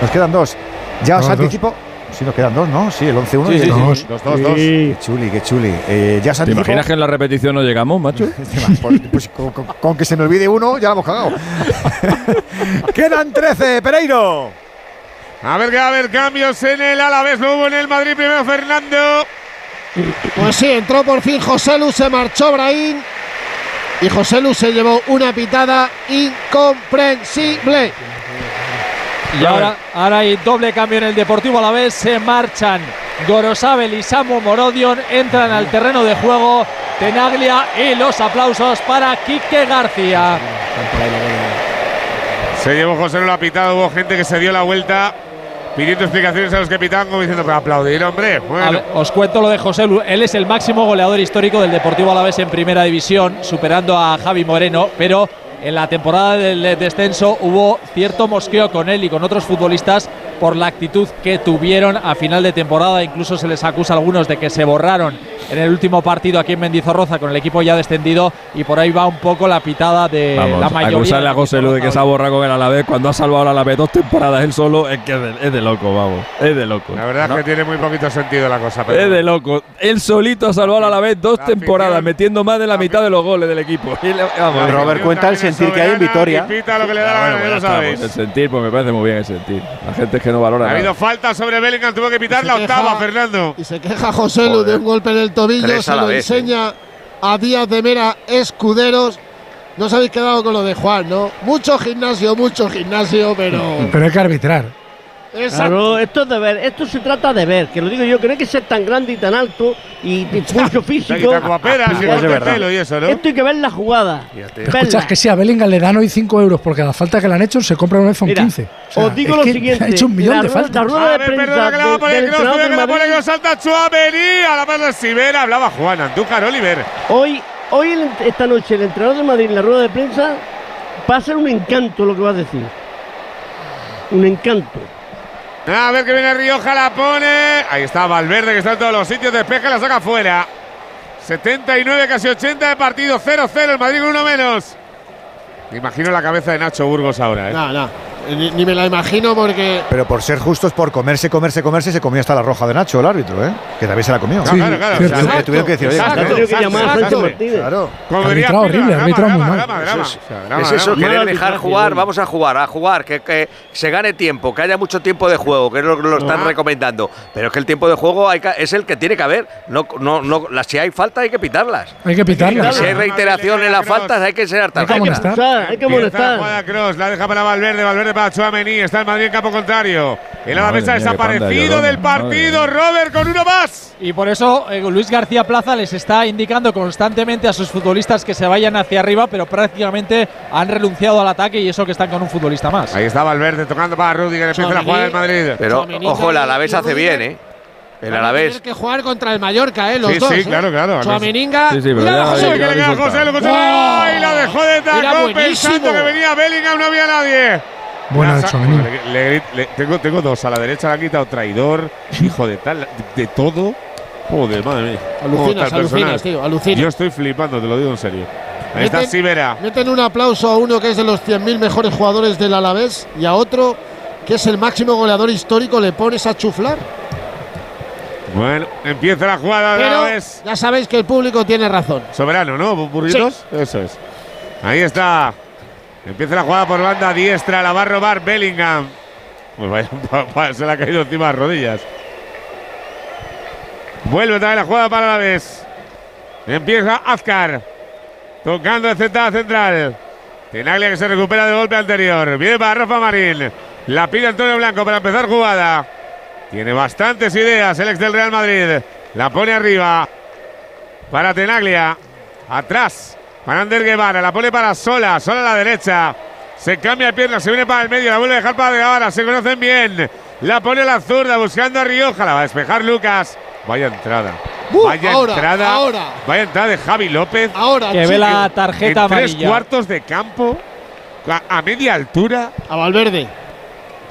[SPEAKER 1] Nos quedan dos. Ya os
[SPEAKER 108] No,
[SPEAKER 1] anticipo. Sí, nos quedan dos, ¿no? Sí, el 11-1
[SPEAKER 89] Sí,
[SPEAKER 1] y el
[SPEAKER 89] sí, sí.
[SPEAKER 1] dos, dos, dos, dos.
[SPEAKER 89] Sí.
[SPEAKER 1] Qué chuli, qué chuli. Eh, ya os
[SPEAKER 89] ¿Te imaginas que en la repetición no llegamos, macho?
[SPEAKER 1] Pues, con, con- con que se me olvide uno, ya lo hemos cagado. Quedan 13, Pereiro.
[SPEAKER 5] A ver que va a haber cambios en el Alavés, lo hubo en el Madrid primero Fernando.
[SPEAKER 80] Pues sí, entró por fin José Lu, se marchó Brahim. Y José Lu se llevó una pitada incomprensible.
[SPEAKER 81] Y ahora, ahora hay doble cambio en el Deportivo a la vez. Se marchan Gorosabel y Samu Morodion. Entran al terreno de juego Tenaglia y los aplausos para Quique García.
[SPEAKER 5] Se llevó José la pitada, hubo gente que se dio la vuelta pidiendo explicaciones a los pitaban como diciendo, pero aplaudir, hombre.
[SPEAKER 81] Os cuento lo de José Lu. Él es el máximo goleador histórico del Deportivo Alavés en Primera División, superando a Javi Moreno, pero en la temporada del descenso hubo cierto mosqueo con él y con otros futbolistas por la actitud que tuvieron a final de temporada. Incluso se les acusa a algunos de que se borraron en el último partido aquí en Mendizorroza con el equipo ya descendido y por ahí va un poco la pitada de
[SPEAKER 89] Vamos,
[SPEAKER 81] la mayoría.
[SPEAKER 89] acusarle a José Lu de que se ha borrado con el Alavés cuando ha salvado al Alavés dos temporadas él solo es que es de, es de loco, vamos. Es de loco.
[SPEAKER 5] la verdad
[SPEAKER 89] ¿No?
[SPEAKER 5] es que tiene muy poquito sentido la cosa. Pero
[SPEAKER 89] Es de loco. Él solito ha salvado al Alavés dos temporadas, metiendo más de la mitad de los goles del equipo. Y le- vamos.
[SPEAKER 2] Robert cuenta el sentir que hay en Vitoria.
[SPEAKER 5] pita lo que le da la
[SPEAKER 89] Ah,
[SPEAKER 5] gana,
[SPEAKER 89] bueno,
[SPEAKER 5] ya sabéis.
[SPEAKER 89] el sentir, pues me parece muy bien el sentir. La gente es que no valora
[SPEAKER 5] Ha
[SPEAKER 89] nada.
[SPEAKER 5] habido falta sobre Bellingham, tuvo que pitar la octava, Fernando.
[SPEAKER 80] Y se queja José Lu de un golpe en el tobillo, se lo
[SPEAKER 5] vez,
[SPEAKER 80] enseña a Díaz de Mera Escuderos. no os habéis quedado con lo de Juan, ¿no? Mucho gimnasio, mucho gimnasio, pero.
[SPEAKER 128] Pero hay que arbitrar.
[SPEAKER 57] Claro, esto es de ver, esto se trata de ver, que lo digo yo, que no hay que ser tan grande y tan alto y, y mucho físico. Esto hay que ver la jugada.
[SPEAKER 128] Escuchas que si a Bellingham le dan hoy 5 euros porque a la falta que le han hecho se compra un iPhone
[SPEAKER 57] Mira,
[SPEAKER 128] 15. O sea,
[SPEAKER 57] os digo lo siguiente,
[SPEAKER 128] Ha hecho un millón
[SPEAKER 57] la
[SPEAKER 128] de faltas.
[SPEAKER 57] la rueda
[SPEAKER 5] A
[SPEAKER 57] de
[SPEAKER 5] ver,
[SPEAKER 57] prensa
[SPEAKER 5] perdona que la va a
[SPEAKER 57] del-
[SPEAKER 5] poner que la pone. Kroos, salta Chouameni, a la de Sivera, hablaba Juan, Andújar, Oliver.
[SPEAKER 57] Hoy, hoy esta noche el entrenador de Madrid en la rueda de prensa va a ser un encanto lo que va a decir. Un encanto.
[SPEAKER 5] A ver que viene Rioja, la pone. Ahí está Valverde, que está en todos los sitios, despeja la saca fuera. 79, casi 80 de partido, 0-0, el Madrid con uno menos. Me imagino la cabeza de Nacho Burgos ahora, ¿eh?
[SPEAKER 80] No, no. Ni, ni me la imagino porque.
[SPEAKER 1] Pero por ser justos, por comerse, comerse, comerse, se comió hasta la roja de Nacho, el árbitro, ¿eh? Que también se la comió.
[SPEAKER 5] Sí, claro, claro.
[SPEAKER 1] Tuvieron que-
[SPEAKER 5] Exacto,
[SPEAKER 1] tuvieron que decir, oye,
[SPEAKER 5] exacto, que
[SPEAKER 1] exacto. Claro. Arbitrado horrible, arbitrado muy mal.
[SPEAKER 5] drama, drama.
[SPEAKER 95] Eso es,
[SPEAKER 5] drama,
[SPEAKER 95] eso, querer dejar jugar, vamos a jugar, a jugar, que, que se gane tiempo, que haya mucho tiempo de juego, que es lo que lo están
[SPEAKER 5] Ah.
[SPEAKER 95] recomendando. Pero es que el tiempo de juego hay que- es el que tiene que haber. No, no, no, las, si hay falta hay que pitarlas.
[SPEAKER 128] Hay que pitarlas.
[SPEAKER 95] Y si hay reiteración en las faltas hay que ser tarjeta.
[SPEAKER 57] hay que
[SPEAKER 5] La
[SPEAKER 57] molestar.
[SPEAKER 5] jugada Cross, la deja para Valverde, Valverde para Chouameni, está el Madrid en campo contrario. El
[SPEAKER 89] Madre
[SPEAKER 5] Alavés ha desaparecido del partido, Robert con uno más.
[SPEAKER 81] Y por eso eh, Luis García Plaza les está indicando constantemente a sus futbolistas que se vayan hacia arriba, pero prácticamente han renunciado al ataque y eso que están con un futbolista más.
[SPEAKER 5] Ahí está Valverde tocando para Rudiger, empieza la jugada del Madrid.
[SPEAKER 95] Pero ojo, el Alavés hace bien, ¿eh? El Alavés.
[SPEAKER 80] tener que jugar contra el Mallorca, ¿eh? Los
[SPEAKER 5] Sí,
[SPEAKER 80] dos.
[SPEAKER 5] sí,
[SPEAKER 80] ¿eh?
[SPEAKER 5] claro, claro.
[SPEAKER 80] Chouameninga.
[SPEAKER 89] Sí, sí, pero
[SPEAKER 80] Mira
[SPEAKER 5] que le queda José, lo. ¡Ay, la dejó de taco pensando que venía Bellingham, no había nadie.
[SPEAKER 128] Buena
[SPEAKER 5] La
[SPEAKER 128] de
[SPEAKER 5] le- le- le- tengo, tengo dos. A la derecha le ha quitado traidor, hijo de tal, de, todo. Joder, madre mía. ¿Cómo
[SPEAKER 80] Alucinas, alucinas,
[SPEAKER 5] personal?
[SPEAKER 80] tío, alucinas.
[SPEAKER 5] Yo estoy flipando, te lo digo en serio. Ahí está Sivera.
[SPEAKER 80] Meten un aplauso a uno que es de los 100.000 mejores jugadores del Alavés y a otro que es el máximo goleador histórico, le pones a chuflar.
[SPEAKER 5] Bueno, empieza la jugada de Alavés.
[SPEAKER 80] ya sabéis que el público tiene razón.
[SPEAKER 5] Soberano, ¿no? Burritos. Eso es. Ahí está. Empieza la jugada por banda diestra. La va a robar Bellingham. Pues se le ha caído encima las rodillas. Vuelve también la jugada para la vez. Empieza Azcar. Tocando de a central. Tenaglia que se recupera del golpe anterior. Viene para Rafa Marín. La pide Antonio Blanco para empezar jugada. Tiene bastantes ideas el ex del Real Madrid. La pone arriba. Para Tenaglia. Atrás. Para Ander Guevara. La pone para Sola. Sola a la derecha. Se cambia de pierna. Se viene para el medio. La vuelve a dejar para Guevara. Se conocen bien. La pone a la zurda. Buscando a Rioja. La va a despejar Lucas. Vaya entrada.
[SPEAKER 80] Uh,
[SPEAKER 5] Vaya
[SPEAKER 80] ahora,
[SPEAKER 5] entrada.
[SPEAKER 80] ahora.
[SPEAKER 5] Vaya entrada de Javi López.
[SPEAKER 80] Ahora,
[SPEAKER 81] Que ve la tarjeta
[SPEAKER 5] en tres
[SPEAKER 81] amarilla.
[SPEAKER 5] cuartos de campo. A, a media altura.
[SPEAKER 80] A Valverde.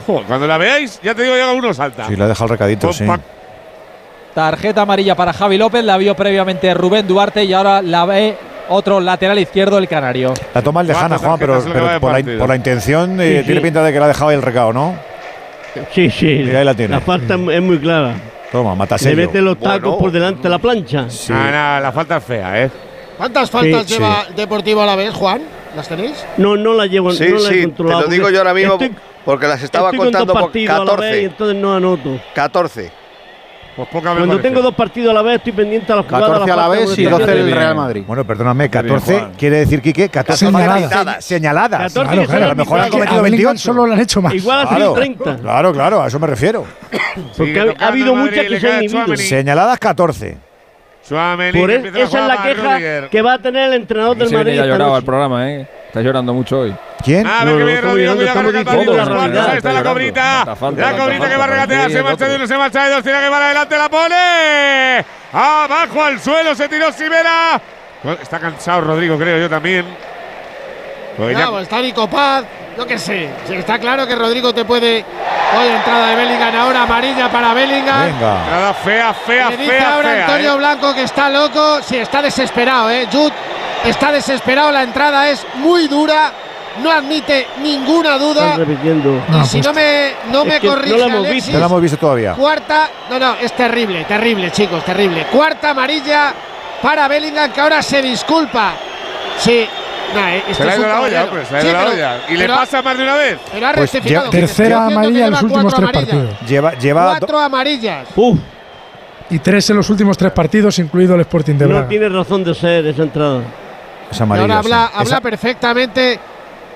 [SPEAKER 5] Joder, cuando la veáis, ya te digo, ya uno salta.
[SPEAKER 1] Sí, le ha dejado el recadito, sí.
[SPEAKER 81] Tarjeta amarilla para Javi López, la vio previamente Rubén Duarte y ahora la ve otro lateral izquierdo, el canario.
[SPEAKER 1] La toma el lejana, Juan, pero,
[SPEAKER 5] le de
[SPEAKER 1] por, la, por la intención eh,
[SPEAKER 57] Sí,
[SPEAKER 1] tiene pinta de que le ha dejado ahí el recado, ¿no?
[SPEAKER 57] Sí, sí.
[SPEAKER 1] Mira, ahí la tiene.
[SPEAKER 57] La falta es muy clara.
[SPEAKER 1] Toma,
[SPEAKER 57] Se
[SPEAKER 1] matasello.
[SPEAKER 57] mete los tacos
[SPEAKER 95] Bueno.
[SPEAKER 57] por delante de la plancha.
[SPEAKER 1] Sí.
[SPEAKER 5] Ah, nada, la falta es fea, ¿eh?
[SPEAKER 80] ¿Cuántas faltas
[SPEAKER 57] Sí,
[SPEAKER 80] lleva Deportivo a la vez, Juan? ¿Las tenéis?
[SPEAKER 57] No, no la llevo,
[SPEAKER 95] Sí,
[SPEAKER 57] no la he
[SPEAKER 95] sí, te
[SPEAKER 57] controlado.
[SPEAKER 95] lo digo yo ahora mismo
[SPEAKER 57] estoy-
[SPEAKER 95] porque las estaba contando por
[SPEAKER 57] partidos a la vez y
[SPEAKER 95] 14.
[SPEAKER 57] entonces no anoto.
[SPEAKER 95] 14.
[SPEAKER 5] Pues poca
[SPEAKER 57] Cuando
[SPEAKER 5] parece.
[SPEAKER 57] tengo dos partidos a la vez estoy pendiente a la jugada.
[SPEAKER 2] 14 a la vez y 12 el Real Madrid.
[SPEAKER 1] Bueno, perdóname,
[SPEAKER 89] bien,
[SPEAKER 1] 14
[SPEAKER 89] Juan.
[SPEAKER 1] quiere decir, Quique, 14
[SPEAKER 128] Señaladas.
[SPEAKER 1] señaladas. Señaladas.
[SPEAKER 57] 14
[SPEAKER 1] Claro, claro, a lo mejor han cometido
[SPEAKER 128] A Bellingham
[SPEAKER 1] 28.
[SPEAKER 128] solo le han hecho más.
[SPEAKER 57] Igual ha sido 30.
[SPEAKER 1] claro, claro, a eso me refiero.
[SPEAKER 57] Porque ha, habido muchas que se han inhibido.
[SPEAKER 1] Señaladas 14.
[SPEAKER 5] Tchouaméni,
[SPEAKER 57] Por
[SPEAKER 5] la
[SPEAKER 57] esa es la queja que va a tener el entrenador del
[SPEAKER 89] Se
[SPEAKER 57] Madrid. noche.
[SPEAKER 89] al programa, ¿eh? Está llorando mucho hoy.
[SPEAKER 1] ¿Quién?
[SPEAKER 5] A ver que viene Rodrigo, cuidado que ahí está la cobrita. La cobrita que va a regatear, se marcha de uno, se marcha de dos, tiene que para adelante, la pone. Abajo al suelo, se tiró Sivera. Está cansado Rodrigo, creo yo también. Pues
[SPEAKER 80] está Nico Paz. Yo qué sé. Está claro que Rodrigo te puede. Oye, entrada de Bellingham ahora, amarilla para Bellingham.
[SPEAKER 1] Venga.
[SPEAKER 5] Entrada fea, fea,
[SPEAKER 80] Le dice
[SPEAKER 5] fea,
[SPEAKER 80] ahora
[SPEAKER 5] fea,
[SPEAKER 80] Antonio
[SPEAKER 5] ¿eh?
[SPEAKER 80] Blanco que está loco. Sí, está desesperado, ¿eh? Jude está desesperado. La entrada es muy dura. No admite ninguna duda.
[SPEAKER 57] Están repitiendo.
[SPEAKER 128] No,
[SPEAKER 80] y si
[SPEAKER 128] pues-
[SPEAKER 80] no me, no
[SPEAKER 57] Es
[SPEAKER 80] me
[SPEAKER 57] que no
[SPEAKER 80] corrige
[SPEAKER 57] la hemos visto.
[SPEAKER 1] No la hemos visto todavía.
[SPEAKER 80] Cuarta, no, no, es terrible, terrible, chicos, terrible. Cuarta amarilla para Bellingham, que ahora se disculpa. Sí, nah, eh, esto
[SPEAKER 5] Se le ha
[SPEAKER 80] es
[SPEAKER 5] ido
[SPEAKER 80] un
[SPEAKER 5] la olla,
[SPEAKER 80] caballero.
[SPEAKER 5] hombre, se le ha
[SPEAKER 80] Sí,
[SPEAKER 5] ido la
[SPEAKER 80] pero-
[SPEAKER 5] olla. Y le pasa más de una vez.
[SPEAKER 80] Pero ha
[SPEAKER 1] Pues
[SPEAKER 80] rectificado.
[SPEAKER 128] Tercera amarilla en los últimos tres
[SPEAKER 80] amarillas.
[SPEAKER 128] partidos.
[SPEAKER 1] Lleva, lleva
[SPEAKER 80] Cuatro amarillas.
[SPEAKER 57] Uf,
[SPEAKER 128] Y tres en los últimos tres partidos, incluido el Sporting de
[SPEAKER 57] no
[SPEAKER 128] Braga.
[SPEAKER 57] tiene razón de ser esa entrada.
[SPEAKER 1] Es
[SPEAKER 80] Y
[SPEAKER 1] amarillo.
[SPEAKER 80] ahora habla,
[SPEAKER 1] sí.
[SPEAKER 80] habla
[SPEAKER 1] Esa-
[SPEAKER 80] perfectamente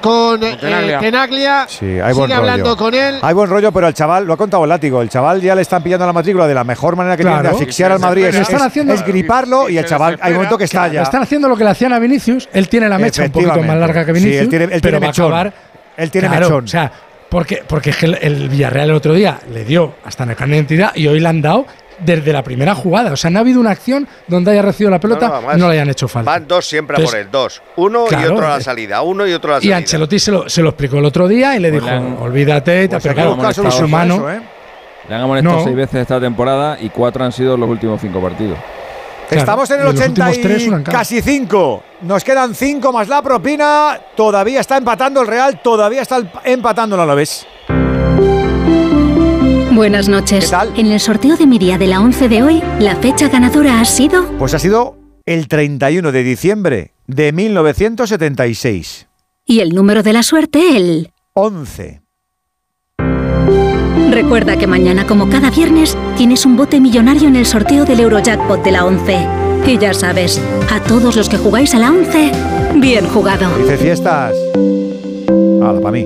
[SPEAKER 80] con eh,
[SPEAKER 1] Tenaglia. Sí, hay buen
[SPEAKER 80] Sigue hablando
[SPEAKER 1] rollo.
[SPEAKER 80] con él.
[SPEAKER 1] Hay buen rollo, pero el chaval, lo ha contado el látigo, el chaval ya le están pillando la matrícula de la mejor manera que tiene
[SPEAKER 128] Claro.
[SPEAKER 1] de asfixiar al Madrid. Es,
[SPEAKER 128] están
[SPEAKER 1] es-
[SPEAKER 128] haciendo-
[SPEAKER 1] es griparlo y el chaval, hay un momento que está
[SPEAKER 128] Claro,
[SPEAKER 1] ya.
[SPEAKER 128] Están haciendo lo que le hacían a Vinicius. Él tiene la mecha un poquito más larga que
[SPEAKER 1] Sí,
[SPEAKER 128] Vinicius.
[SPEAKER 1] él tiene- él
[SPEAKER 128] pero
[SPEAKER 1] tiene
[SPEAKER 128] va a
[SPEAKER 1] mechón.
[SPEAKER 128] acabar-
[SPEAKER 1] Él tiene
[SPEAKER 128] Claro,
[SPEAKER 1] mechón.
[SPEAKER 128] O sea, porque, porque es que el, el Villarreal el otro día le dio hasta en el carnet de identidad y hoy le han dado desde la primera jugada. O sea, no ha habido una acción donde haya recibido la pelota
[SPEAKER 95] No, no,
[SPEAKER 128] y
[SPEAKER 95] además,
[SPEAKER 128] no le hayan hecho falta.
[SPEAKER 95] Van dos siempre a por
[SPEAKER 128] Entonces,
[SPEAKER 95] él, dos. Uno y
[SPEAKER 128] claro,
[SPEAKER 95] otro a la
[SPEAKER 128] eh,
[SPEAKER 95] salida, uno y otro a la
[SPEAKER 128] Y
[SPEAKER 95] salida.
[SPEAKER 128] Ancelotti se lo, se lo explicó el otro día y le
[SPEAKER 89] Pues
[SPEAKER 128] dijo,
[SPEAKER 89] han-
[SPEAKER 128] olvídate,
[SPEAKER 89] pues
[SPEAKER 128] pero claro,
[SPEAKER 89] molestado
[SPEAKER 128] es humano.
[SPEAKER 1] eso, ¿eh?
[SPEAKER 89] Le han amonestado
[SPEAKER 128] No.
[SPEAKER 89] seis veces esta temporada y cuatro han sido los últimos cinco partidos.
[SPEAKER 1] Estamos en el
[SPEAKER 89] de los
[SPEAKER 1] 80
[SPEAKER 89] últimos tres,
[SPEAKER 1] y
[SPEAKER 89] cada.
[SPEAKER 1] casi 5. Nos quedan 5 más la propina. Todavía está empatando el Real, todavía está empatando el Alavés.
[SPEAKER 133] Buenas noches. En el sorteo de mi día de la 11 de hoy, la fecha ganadora ha sido
[SPEAKER 1] Pues ha sido el 31 de diciembre de 1976.
[SPEAKER 133] y el número de la suerte el
[SPEAKER 1] 11.
[SPEAKER 133] Recuerda que mañana, como cada viernes, tienes un bote millonario en el sorteo del Eurojackpot de la 11. Y ya sabes, a todos los que jugáis a la 11, bien jugado.
[SPEAKER 1] Dice fiestas. Hala, para mí.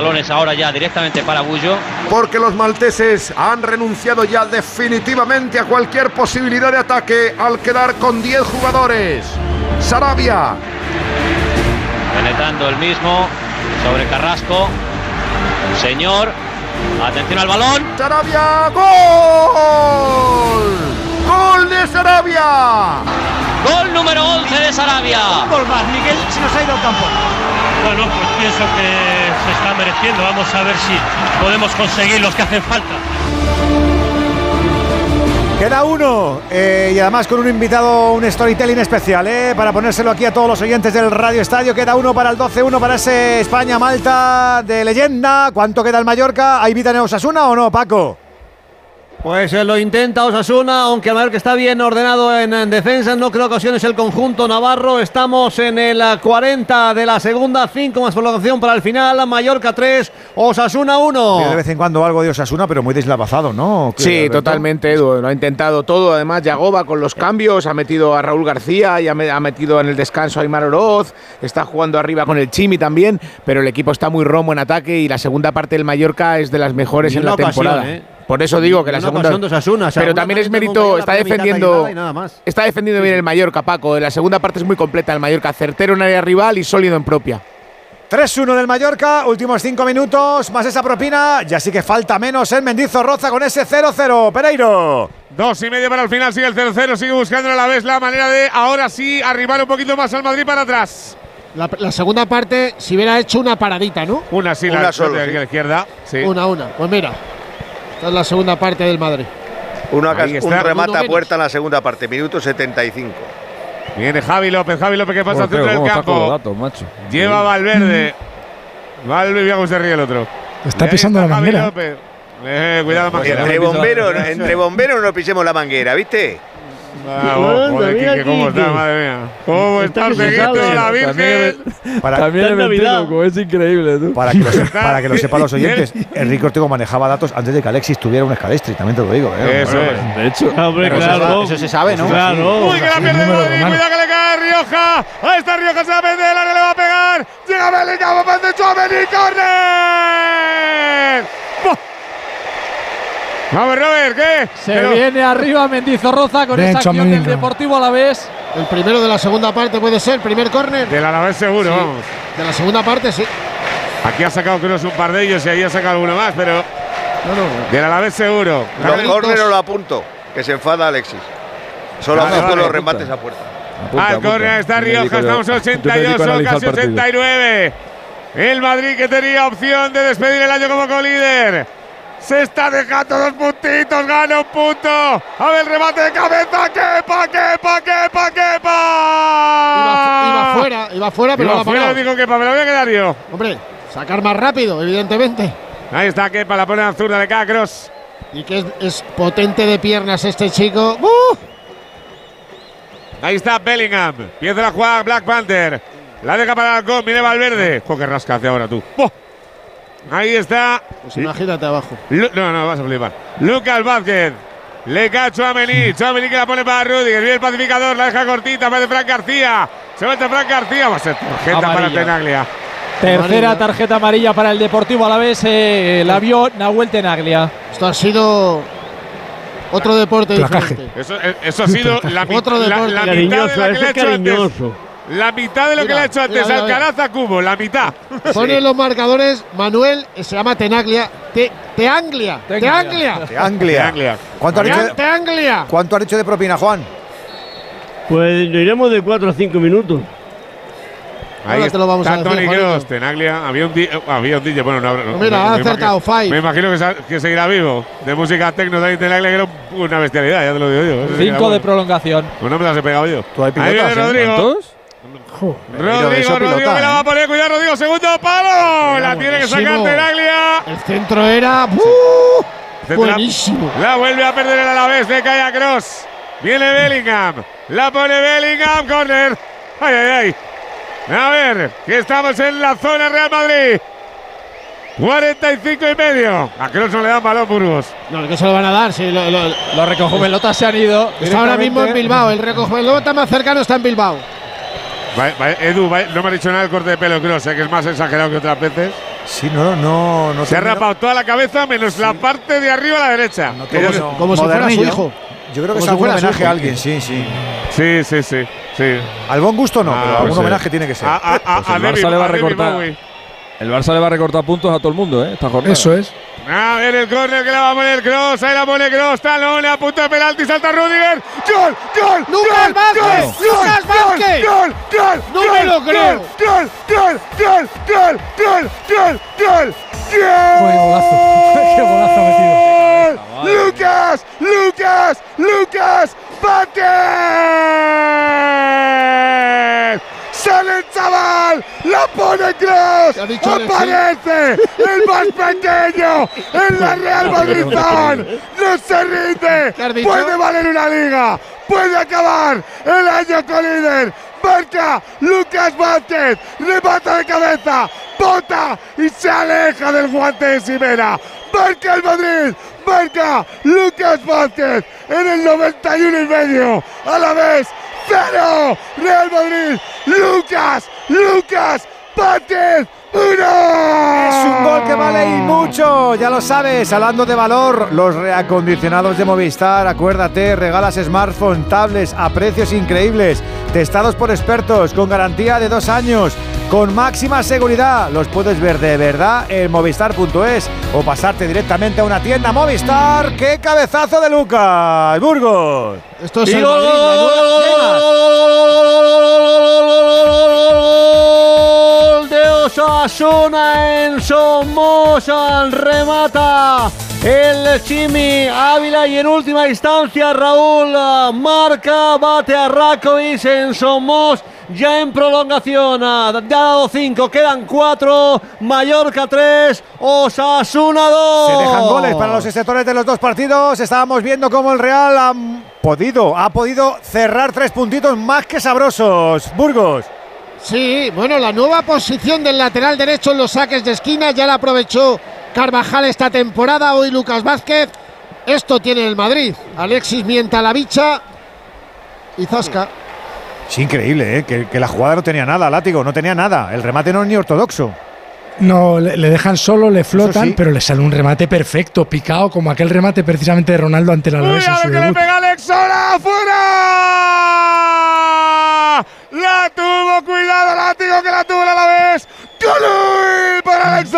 [SPEAKER 14] Balones ahora ya directamente para Bullo.
[SPEAKER 11] Porque los malteses han renunciado ya definitivamente a cualquier posibilidad de ataque al quedar con 10 jugadores. Sarabia.
[SPEAKER 14] Penetrando el mismo sobre Carrasco. Señor. Atención al balón.
[SPEAKER 11] Sarabia. ¡Gol! ¡Gol de Sarabia!
[SPEAKER 14] Gol número 11 de Sarabia.
[SPEAKER 134] Un gol más, Miguel, se nos ha ido al campo.
[SPEAKER 135] Bueno, pues pienso que se está mereciendo. Vamos a ver si podemos conseguir los que hacen falta.
[SPEAKER 1] Queda uno eh, y además con un invitado, un storytelling especial, eh, para ponérselo aquí a todos los oyentes del Radio Estadio. Queda uno para el 12-1 para ese España-Malta de leyenda. ¿Cuánto queda el Mallorca? ¿Hay vida en Osasuna o no, Paco?
[SPEAKER 120] Pues eh, lo intenta Osasuna, aunque el Mallorca está bien ordenado en, en defensa, no creo ocasiones el conjunto navarro. Estamos en el eh, 40 de la segunda, 5 más prolongación para el final. Mallorca 3, Osasuna 1.
[SPEAKER 1] De vez en cuando algo de Osasuna, pero muy deslavazado, ¿no? ¿Qué,
[SPEAKER 96] Sí,
[SPEAKER 1] Alberto?
[SPEAKER 96] totalmente, Edu. Lo ha intentado todo. Además, Yagoba con los cambios ha metido a Raúl García y ha, me- ha metido en el descanso a Aymar Oroz. Está jugando arriba con el Chimi también, pero el equipo está muy romo en ataque y la segunda parte del Mallorca es de las mejores en la
[SPEAKER 120] ocasión,
[SPEAKER 96] temporada.
[SPEAKER 120] ¿eh?
[SPEAKER 96] Por eso digo que la segunda.
[SPEAKER 120] ocasión de Osasuna, o sea,
[SPEAKER 96] pero también es mérito, está defendiendo.
[SPEAKER 120] Cayola y nada más.
[SPEAKER 96] Está defendiendo bien el Mallorca, Paco. La segunda parte es muy completa el Mallorca, certero en área rival y sólido en propia.
[SPEAKER 1] 3-1 del Mallorca, últimos 5 minutos, más esa propina. Ya sí que falta menos el Mendizorroza con ese 0-0. Pereiro.
[SPEAKER 5] Dos y medio para el final, sigue el 0-0, sigue buscando a la vez la manera de ahora sí arribar un poquito más al Madrid para atrás.
[SPEAKER 80] La, la segunda parte, si hubiera hecho una paradita, ¿no?
[SPEAKER 5] Una sí,
[SPEAKER 80] Una
[SPEAKER 5] la,
[SPEAKER 80] solo,
[SPEAKER 5] de
[SPEAKER 80] sí.
[SPEAKER 5] la izquierda. Sí.
[SPEAKER 80] Una, una. Pues mira, esta es la segunda parte del Madrid.
[SPEAKER 95] Una, un remate
[SPEAKER 80] Uno
[SPEAKER 95] a puerta en la segunda parte, minuto 75.
[SPEAKER 5] Viene Javi López, Javi López que pasa al centro del campo.
[SPEAKER 89] datos, macho.
[SPEAKER 5] Lleva Valverde. Valverde, mira cómo se ríe el otro.
[SPEAKER 128] Está pisando la
[SPEAKER 5] Javi
[SPEAKER 128] manguera.
[SPEAKER 5] López. Eh, cuidado la
[SPEAKER 95] Pues
[SPEAKER 5] manguera.
[SPEAKER 95] entre bomberos, entre bomberos no pisemos la manguera, ¿viste?
[SPEAKER 5] Ah, oh, joder,
[SPEAKER 120] mira,
[SPEAKER 5] Quique, cómo está, madre mía. ¿Cómo está la Virgen?
[SPEAKER 1] Para,
[SPEAKER 89] También le metí loco, es increíble, tú.
[SPEAKER 1] para, que lo, se- para que lo sepan los oyentes, Enrique Ortego manejaba datos antes de que Alexis tuviera un escalestri, también te lo digo. ¿eh?
[SPEAKER 5] Eso es.
[SPEAKER 89] De hecho,
[SPEAKER 120] Hombre,
[SPEAKER 2] eso, se sabe, ¿no?
[SPEAKER 120] Claro.
[SPEAKER 5] Uy, que la pierde Madrid. Cuidado que le cae a Rioja. Ahí está Rioja, se va a meter, área le va a pegar. Llega Bellingham, va de Chouameni, córner. Vamos, Robert, ¿qué?
[SPEAKER 81] Se
[SPEAKER 5] Pero-
[SPEAKER 81] viene arriba Mendizorroza con esa acción del. Deportivo Alavés.
[SPEAKER 80] El primero de la segunda parte puede ser, primer córner.
[SPEAKER 5] Del Alavés seguro,
[SPEAKER 80] Sí.
[SPEAKER 5] vamos.
[SPEAKER 80] De la segunda parte, sí.
[SPEAKER 5] Aquí ha sacado Kroos un par de ellos y ahí ha sacado alguno más, pero
[SPEAKER 80] No, no.
[SPEAKER 5] del Alavés seguro.
[SPEAKER 95] Los
[SPEAKER 80] Carlitos.
[SPEAKER 95] córneres lo apunto, que se enfada Alexis. Solo
[SPEAKER 5] Vale,
[SPEAKER 95] apunto
[SPEAKER 5] vale,
[SPEAKER 95] los
[SPEAKER 5] apunta.
[SPEAKER 95] remates a puerta.
[SPEAKER 89] apunta,
[SPEAKER 5] Al
[SPEAKER 89] apunta.
[SPEAKER 5] córner está Rioja, estamos en
[SPEAKER 89] yo me dedico
[SPEAKER 5] 82,
[SPEAKER 89] a analizar
[SPEAKER 5] casi
[SPEAKER 89] partidos.
[SPEAKER 5] 89. El Madrid que tenía opción de despedir el año como colíder. Se está dejando dos puntitos, gana un punto. A ver el remate de cabeza, quepa, quepa, quepa, quepa.
[SPEAKER 80] Iba, iba fuera, iba fuera, pero
[SPEAKER 5] Iba
[SPEAKER 80] la
[SPEAKER 5] fuera, me lo voy a quedar yo.
[SPEAKER 80] Hombre, sacar más rápido, evidentemente.
[SPEAKER 5] Ahí está Kepa, la pone a zurda de Cacros.
[SPEAKER 80] Y que es, es potente de piernas este chico. ¡Uh!
[SPEAKER 5] Ahí está Bellingham. Pierde la jugada Black Panther. La deja para el gol. Mire Valverde. Jo, qué rasca hace ahora tú. ¡Oh! Ahí está.
[SPEAKER 80] Pues imagínate abajo.
[SPEAKER 5] Lu- no, no, vas a flipar. Lucas Vázquez. Le cacho a Mení. Chouameni que la pone para Rudiger. Viene el pacificador. La deja cortita. Va de Frank García. Se mete Frank García. Va a ser tarjeta para. Tenaglia.
[SPEAKER 81] Tercera tarjeta amarilla para el Deportivo Alavés. Eh, la vio Nahuel Tenaglia.
[SPEAKER 80] Esto ha sido otro deporte
[SPEAKER 81] Placaje.
[SPEAKER 80] diferente.
[SPEAKER 5] Eso, eh, eso ha sido la,
[SPEAKER 80] Otro
[SPEAKER 5] la-
[SPEAKER 80] deporte.
[SPEAKER 5] la mitad de
[SPEAKER 80] Cariñoso,
[SPEAKER 5] la que le ha
[SPEAKER 80] es
[SPEAKER 5] hecho antes. La mitad de lo que le ha hecho antes
[SPEAKER 80] mira, mira,
[SPEAKER 5] Alcaraz a Cubo. La mitad.
[SPEAKER 80] Pone los marcadores Manuel, eh, se llama Tenaglia. Te, Teanglia. Teanglia.
[SPEAKER 1] De Anglia. ¿Cuánto, has dicho de,
[SPEAKER 80] Teanglia.
[SPEAKER 1] ¿Cuánto has dicho de propina, Juan?
[SPEAKER 128] Pues lo iremos de 4 a 5 minutos.
[SPEAKER 5] Ahí
[SPEAKER 80] Ahora te lo vamos
[SPEAKER 5] está
[SPEAKER 80] a decir.
[SPEAKER 5] Kroos, Tenaglia. Había un, eh, había un DJ. Bueno, no, no,
[SPEAKER 80] Pues mira, ha
[SPEAKER 5] me
[SPEAKER 80] acertado,
[SPEAKER 5] imagino-
[SPEAKER 80] Five.
[SPEAKER 5] Me imagino que, que seguirá vivo. De música tecno, Dani Tenaglia, que era una bestialidad, ya te lo digo yo. Sí
[SPEAKER 81] Cinco de
[SPEAKER 5] bueno.
[SPEAKER 81] prolongación.
[SPEAKER 5] Pues no me las he pegado yo.
[SPEAKER 1] Tú hay
[SPEAKER 5] Ahí viene
[SPEAKER 1] pilotas, ¿eh?
[SPEAKER 5] Rodrigo.
[SPEAKER 89] ¿Cuántos?
[SPEAKER 5] Rodrigo, Rodrigo, que la va a poner. Cuidado, Rodrigo. Segundo palo. La tiene que sacar. Tenaglia.
[SPEAKER 80] El centro era. ¡uh! Buenísimo.
[SPEAKER 5] La vuelve a perder el Alavés de Calla Cross. Viene Bellingham. La pone Bellingham. Corner. Ay, ay, ay. A ver, que estamos en la zona Real Madrid. 45 y medio. A Cross no le dan balón, Burgos.
[SPEAKER 80] No, que se lo van a dar. Sí, lo- lo-
[SPEAKER 81] Los recojovelotas se han ido.
[SPEAKER 80] está ahora mismo en. Bilbao. El recoge está más cercano, está en Bilbao.
[SPEAKER 5] Va- va- Edu, va- no me ha dicho nada el corte de pelo Cross, eh, que es más exagerado que otras veces.
[SPEAKER 1] Sí, no, no, no.
[SPEAKER 5] Se ha rapado toda la cabeza menos la parte de arriba a la derecha. Que
[SPEAKER 1] como si-
[SPEAKER 80] Como si fuera su hijo.
[SPEAKER 1] Yo creo que es
[SPEAKER 80] si
[SPEAKER 1] algún homenaje
[SPEAKER 80] hijo.
[SPEAKER 1] a alguien, sí, sí.
[SPEAKER 5] Sí, sí, sí. sí.
[SPEAKER 1] Al buen gusto no,
[SPEAKER 5] Ah,
[SPEAKER 1] pero algún
[SPEAKER 5] pues sí.
[SPEAKER 1] homenaje tiene que ser.
[SPEAKER 5] A, a- a-
[SPEAKER 89] Pues el
[SPEAKER 5] a
[SPEAKER 89] Barça
[SPEAKER 5] David-
[SPEAKER 89] le va a recortar. El Barça le va a recortar puntos a todo el mundo, ¿eh? Esta jornada.
[SPEAKER 108] Eso es.
[SPEAKER 5] A ver el córner que la va a poner Cross, ahí la pone Cross, talón, a punto de penalti, salta Rudiger. ¡Gol! ¡Gol!
[SPEAKER 80] ¡Lucas
[SPEAKER 5] ¡Gol!
[SPEAKER 80] Vázquez!
[SPEAKER 5] ¡Gol!
[SPEAKER 80] ¡Lucas
[SPEAKER 5] ¡Gol!
[SPEAKER 80] Vázquez!
[SPEAKER 5] ¡Gol! ¡Gol!
[SPEAKER 80] ¡No
[SPEAKER 5] ¡Gol!
[SPEAKER 80] me lo creo!
[SPEAKER 5] ¡Gol! ¡Gol! ¡Gol! ¡Gol! ¡Gol! ¡Gol! ¡Gol!
[SPEAKER 108] Joder, golazo. Qué golazo ha metido.
[SPEAKER 5] ¡Gol! ¡Lucas! ¡Lucas! ¡Lucas! ¡Vázquez! ¡Sale el chaval! ¡La pone Cross! ¡Aparece! ¡El más pequeño! ¡En la Real Madrid! ¡No se rinde! ¡Puede valer una liga! ¡Puede acabar el año con líder! Marca Lucas Vázquez, remata de cabeza, bota y se aleja del guante de Simena. Marca el Madrid, marca Lucas Vázquez en el 91 y medio. A la vez, cero, Real Madrid, Lucas, Lucas Vázquez, uno.
[SPEAKER 1] Es un gol que vale y mucho, ya lo sabes. Hablando de valor, los reacondicionados de Movistar, acuérdate, regalas smartphone, tablets a precios increíbles, testados por expertos, con garantía de dos años, con máxima seguridad. Los puedes ver de verdad en movistar.es o pasarte directamente a una tienda Movistar. ¡Qué cabezazo de Lucas! ¡Burgos!
[SPEAKER 80] Esto es el
[SPEAKER 120] gol,
[SPEAKER 80] Madrid, Manuel.
[SPEAKER 120] Osasuna en Somoza. Remata el Chimi Ávila y en última instancia Raúl ah, marca, bate a Rakovic en Somos. Ya en prolongación, ha dado 5, quedan 4, Mallorca 3, Osasuna 2.
[SPEAKER 1] Se dejan goles para los sectores de los dos partidos. Estábamos viendo cómo el Real ha podido, ha podido cerrar tres puntitos más que sabrosos. Burgos.
[SPEAKER 80] Sí, bueno, la nueva posición del lateral derecho en los saques de esquina ya la aprovechó Carvajal esta temporada. Hoy Lucas Vázquez. Esto tiene el Madrid. Alexis mienta la bicha y Zasca.
[SPEAKER 1] Es increíble, ¿eh? que, que la jugada no tenía nada, látigo, no tenía nada. El remate no es ni ortodoxo.
[SPEAKER 108] No, le, le dejan solo, le flotan,
[SPEAKER 1] sí.
[SPEAKER 108] pero le sale un remate perfecto, picado, como aquel remate precisamente de Ronaldo ante el Alavés en
[SPEAKER 5] Cuidado
[SPEAKER 108] su
[SPEAKER 5] que le pega Alex Sola afuera. La tuvo, cuidado, látigo que la tuvo a la vez. ¡Gol para Alex!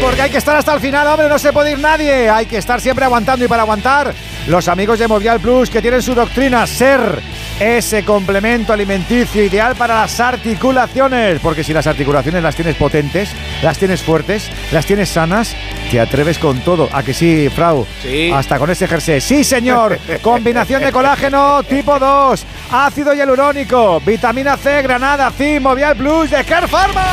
[SPEAKER 1] Porque hay que estar hasta el final, hombre, no se puede ir nadie. Hay que estar siempre aguantando y para aguantar, los amigos de Movial Plus que tienen su doctrina ser ese complemento alimenticio ideal para las articulaciones. Porque si las articulaciones las tienes potentes, las tienes fuertes, las tienes sanas, te atreves con todo. ¿A que sí, Frau?
[SPEAKER 136] Sí.
[SPEAKER 1] Hasta con ese jersey. Sí, señor. Combinación de colágeno tipo 2, ácido hialurónico, vitamina C, granada, zinc, Movial Plus de Care Pharma.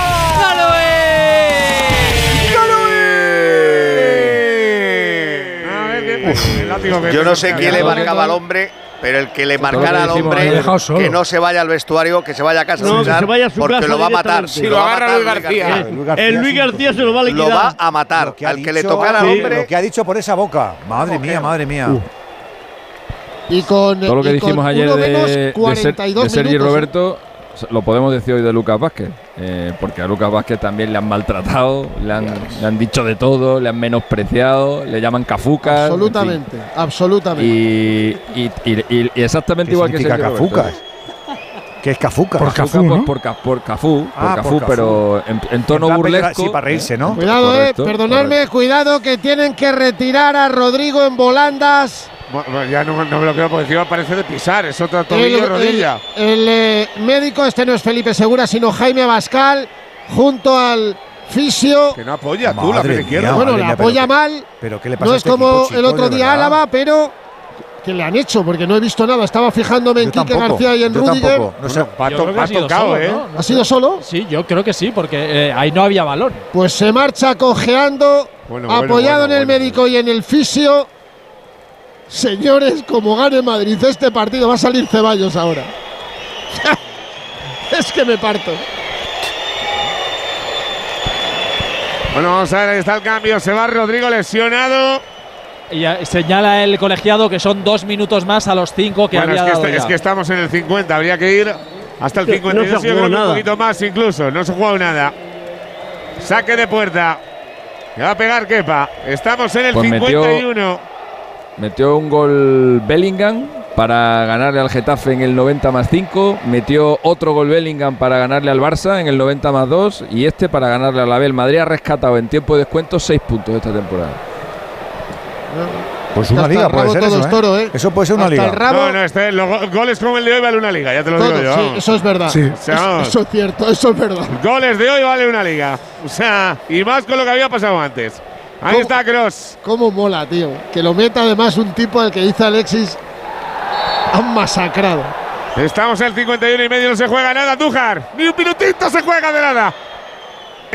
[SPEAKER 5] Látigo que
[SPEAKER 95] Yo no sé quién le marcaba al hombre, pero el que le
[SPEAKER 89] lo
[SPEAKER 95] marcara al hombre que no se vaya al vestuario, que se vaya a casa
[SPEAKER 128] No,
[SPEAKER 95] a
[SPEAKER 128] se vaya a su
[SPEAKER 95] porque
[SPEAKER 128] casa
[SPEAKER 95] lo va a matar.
[SPEAKER 136] Si lo agarra
[SPEAKER 95] matar
[SPEAKER 136] Luis García.
[SPEAKER 128] Eh,
[SPEAKER 1] Luis García
[SPEAKER 128] el Luis. García se lo va a
[SPEAKER 95] Lo
[SPEAKER 128] liquidar.
[SPEAKER 95] va a matar.
[SPEAKER 1] Lo que
[SPEAKER 95] Al que le
[SPEAKER 1] dicho-
[SPEAKER 95] tocara al
[SPEAKER 1] sí,
[SPEAKER 95] hombre.
[SPEAKER 1] Lo que ha dicho por esa boca. Madre mía, madre mía.
[SPEAKER 80] Y con,
[SPEAKER 89] Todo lo que dijimos ayer de,
[SPEAKER 80] menos,
[SPEAKER 89] de Ser-
[SPEAKER 80] 42
[SPEAKER 89] de Sergi
[SPEAKER 80] minutos.
[SPEAKER 89] Roberto lo podemos decir hoy de Lucas Vázquez. eh, porque a Lucas Vázquez también le han maltratado, le han, le han dicho de todo, le han menospreciado, le llaman cafucas. en fin.
[SPEAKER 80] Absolutamente, absolutamente.
[SPEAKER 89] Y, y- y- y- y exactamente
[SPEAKER 1] ¿Qué
[SPEAKER 89] igual que Roberto.
[SPEAKER 1] cafucas? ¿Qué es cafuca?
[SPEAKER 108] Por
[SPEAKER 89] Cafuca,
[SPEAKER 108] Cafú,
[SPEAKER 89] pues,
[SPEAKER 108] ¿no?
[SPEAKER 89] por, ca- por Cafú,
[SPEAKER 1] Ah,
[SPEAKER 89] por
[SPEAKER 1] por
[SPEAKER 89] Cafú,
[SPEAKER 1] Cafú.
[SPEAKER 89] pero en, en tono
[SPEAKER 1] En
[SPEAKER 89] burlesco.
[SPEAKER 1] Sí, para reírse, ¿no?
[SPEAKER 80] Cuidado,
[SPEAKER 89] Correcto,
[SPEAKER 80] eh, perdonadme,
[SPEAKER 89] correcto.
[SPEAKER 80] cuidado que tienen que retirar a Rodrigo en volandas.
[SPEAKER 5] Bueno, ya no, no me lo creo porque encima parece de pisar. Es otra tobillo
[SPEAKER 80] el-
[SPEAKER 5] rodilla.
[SPEAKER 80] el, eh, médico, este no es Felipe Segura, sino Jaime Abascal, junto al fisio.
[SPEAKER 5] Que no apoya tú la izquierda.
[SPEAKER 80] bueno, la apoya
[SPEAKER 1] pero-
[SPEAKER 80] mal.
[SPEAKER 1] Pero ¿qué le pasa
[SPEAKER 80] No
[SPEAKER 1] a
[SPEAKER 80] es
[SPEAKER 1] este
[SPEAKER 80] como el otro día? Álava, pero ¿qué le han hecho? Porque no he visto nada. Estaba fijándome en Quique García y en Rudiger.
[SPEAKER 1] tampoco. No sé.
[SPEAKER 5] Bueno,
[SPEAKER 81] que
[SPEAKER 5] va
[SPEAKER 81] ha sido
[SPEAKER 5] tocado,
[SPEAKER 81] solo,
[SPEAKER 5] ¿eh?
[SPEAKER 81] ¿no?
[SPEAKER 80] ¿Ha sido solo?
[SPEAKER 81] Sí, yo creo que sí, porque eh, ahí no había balón.
[SPEAKER 80] Pues se marcha cojeando,
[SPEAKER 5] Bueno, bueno,
[SPEAKER 80] apoyado
[SPEAKER 5] bueno,
[SPEAKER 80] en el
[SPEAKER 5] bueno.
[SPEAKER 80] médico y en el fisio. Señores, como gane Madrid este partido, va a salir Ceballos ahora. es que me parto.
[SPEAKER 5] Bueno, vamos a ver, ahí está el cambio. Se va Rodrigo lesionado.
[SPEAKER 81] Y señala el colegiado que son dos minutos más a los cinco que
[SPEAKER 5] bueno, es
[SPEAKER 81] había
[SPEAKER 5] que,
[SPEAKER 81] dado
[SPEAKER 5] este-
[SPEAKER 81] ya.
[SPEAKER 5] es que estamos en el 50. Habría que ir hasta el
[SPEAKER 128] No se
[SPEAKER 5] 52. yo
[SPEAKER 128] jugó
[SPEAKER 5] creo que un poquito más incluso. No se ha jugado nada. Saque de puerta. Le va a pegar Kepa. Estamos en el
[SPEAKER 89] Pues metió-
[SPEAKER 5] 51.
[SPEAKER 89] Metió un gol Bellingham para ganarle al Getafe en el 90 más 5. Metió otro gol Bellingham para ganarle al Barça en el 90 más 2. Y este para ganarle a la B. El Madrid ha rescatado en tiempo de descuento 6 puntos esta temporada.
[SPEAKER 1] Pues
[SPEAKER 80] Hasta
[SPEAKER 1] una
[SPEAKER 80] el
[SPEAKER 1] liga puede ser eso,
[SPEAKER 80] es
[SPEAKER 1] ¿eh?
[SPEAKER 80] toro, ¿eh?
[SPEAKER 1] Eso puede ser una
[SPEAKER 80] Hasta
[SPEAKER 1] liga.
[SPEAKER 80] el rabo.
[SPEAKER 5] No, no, este, los go- goles como el de hoy vale una liga, ya te lo
[SPEAKER 80] todo,
[SPEAKER 5] digo yo.
[SPEAKER 80] sí, eso es verdad.
[SPEAKER 108] Sí.
[SPEAKER 5] O sea, vamos,
[SPEAKER 80] Eso es cierto, eso es verdad.
[SPEAKER 5] goles de hoy vale una liga. O sea, y más con lo que había pasado antes. Ahí está Cross.
[SPEAKER 80] Cómo mola, tío. Que lo meta además un tipo al que dice Alexis. Han masacrado.
[SPEAKER 5] Estamos en el 51 y medio, no se juega nada, Tujar. Ni un minutito se juega de nada.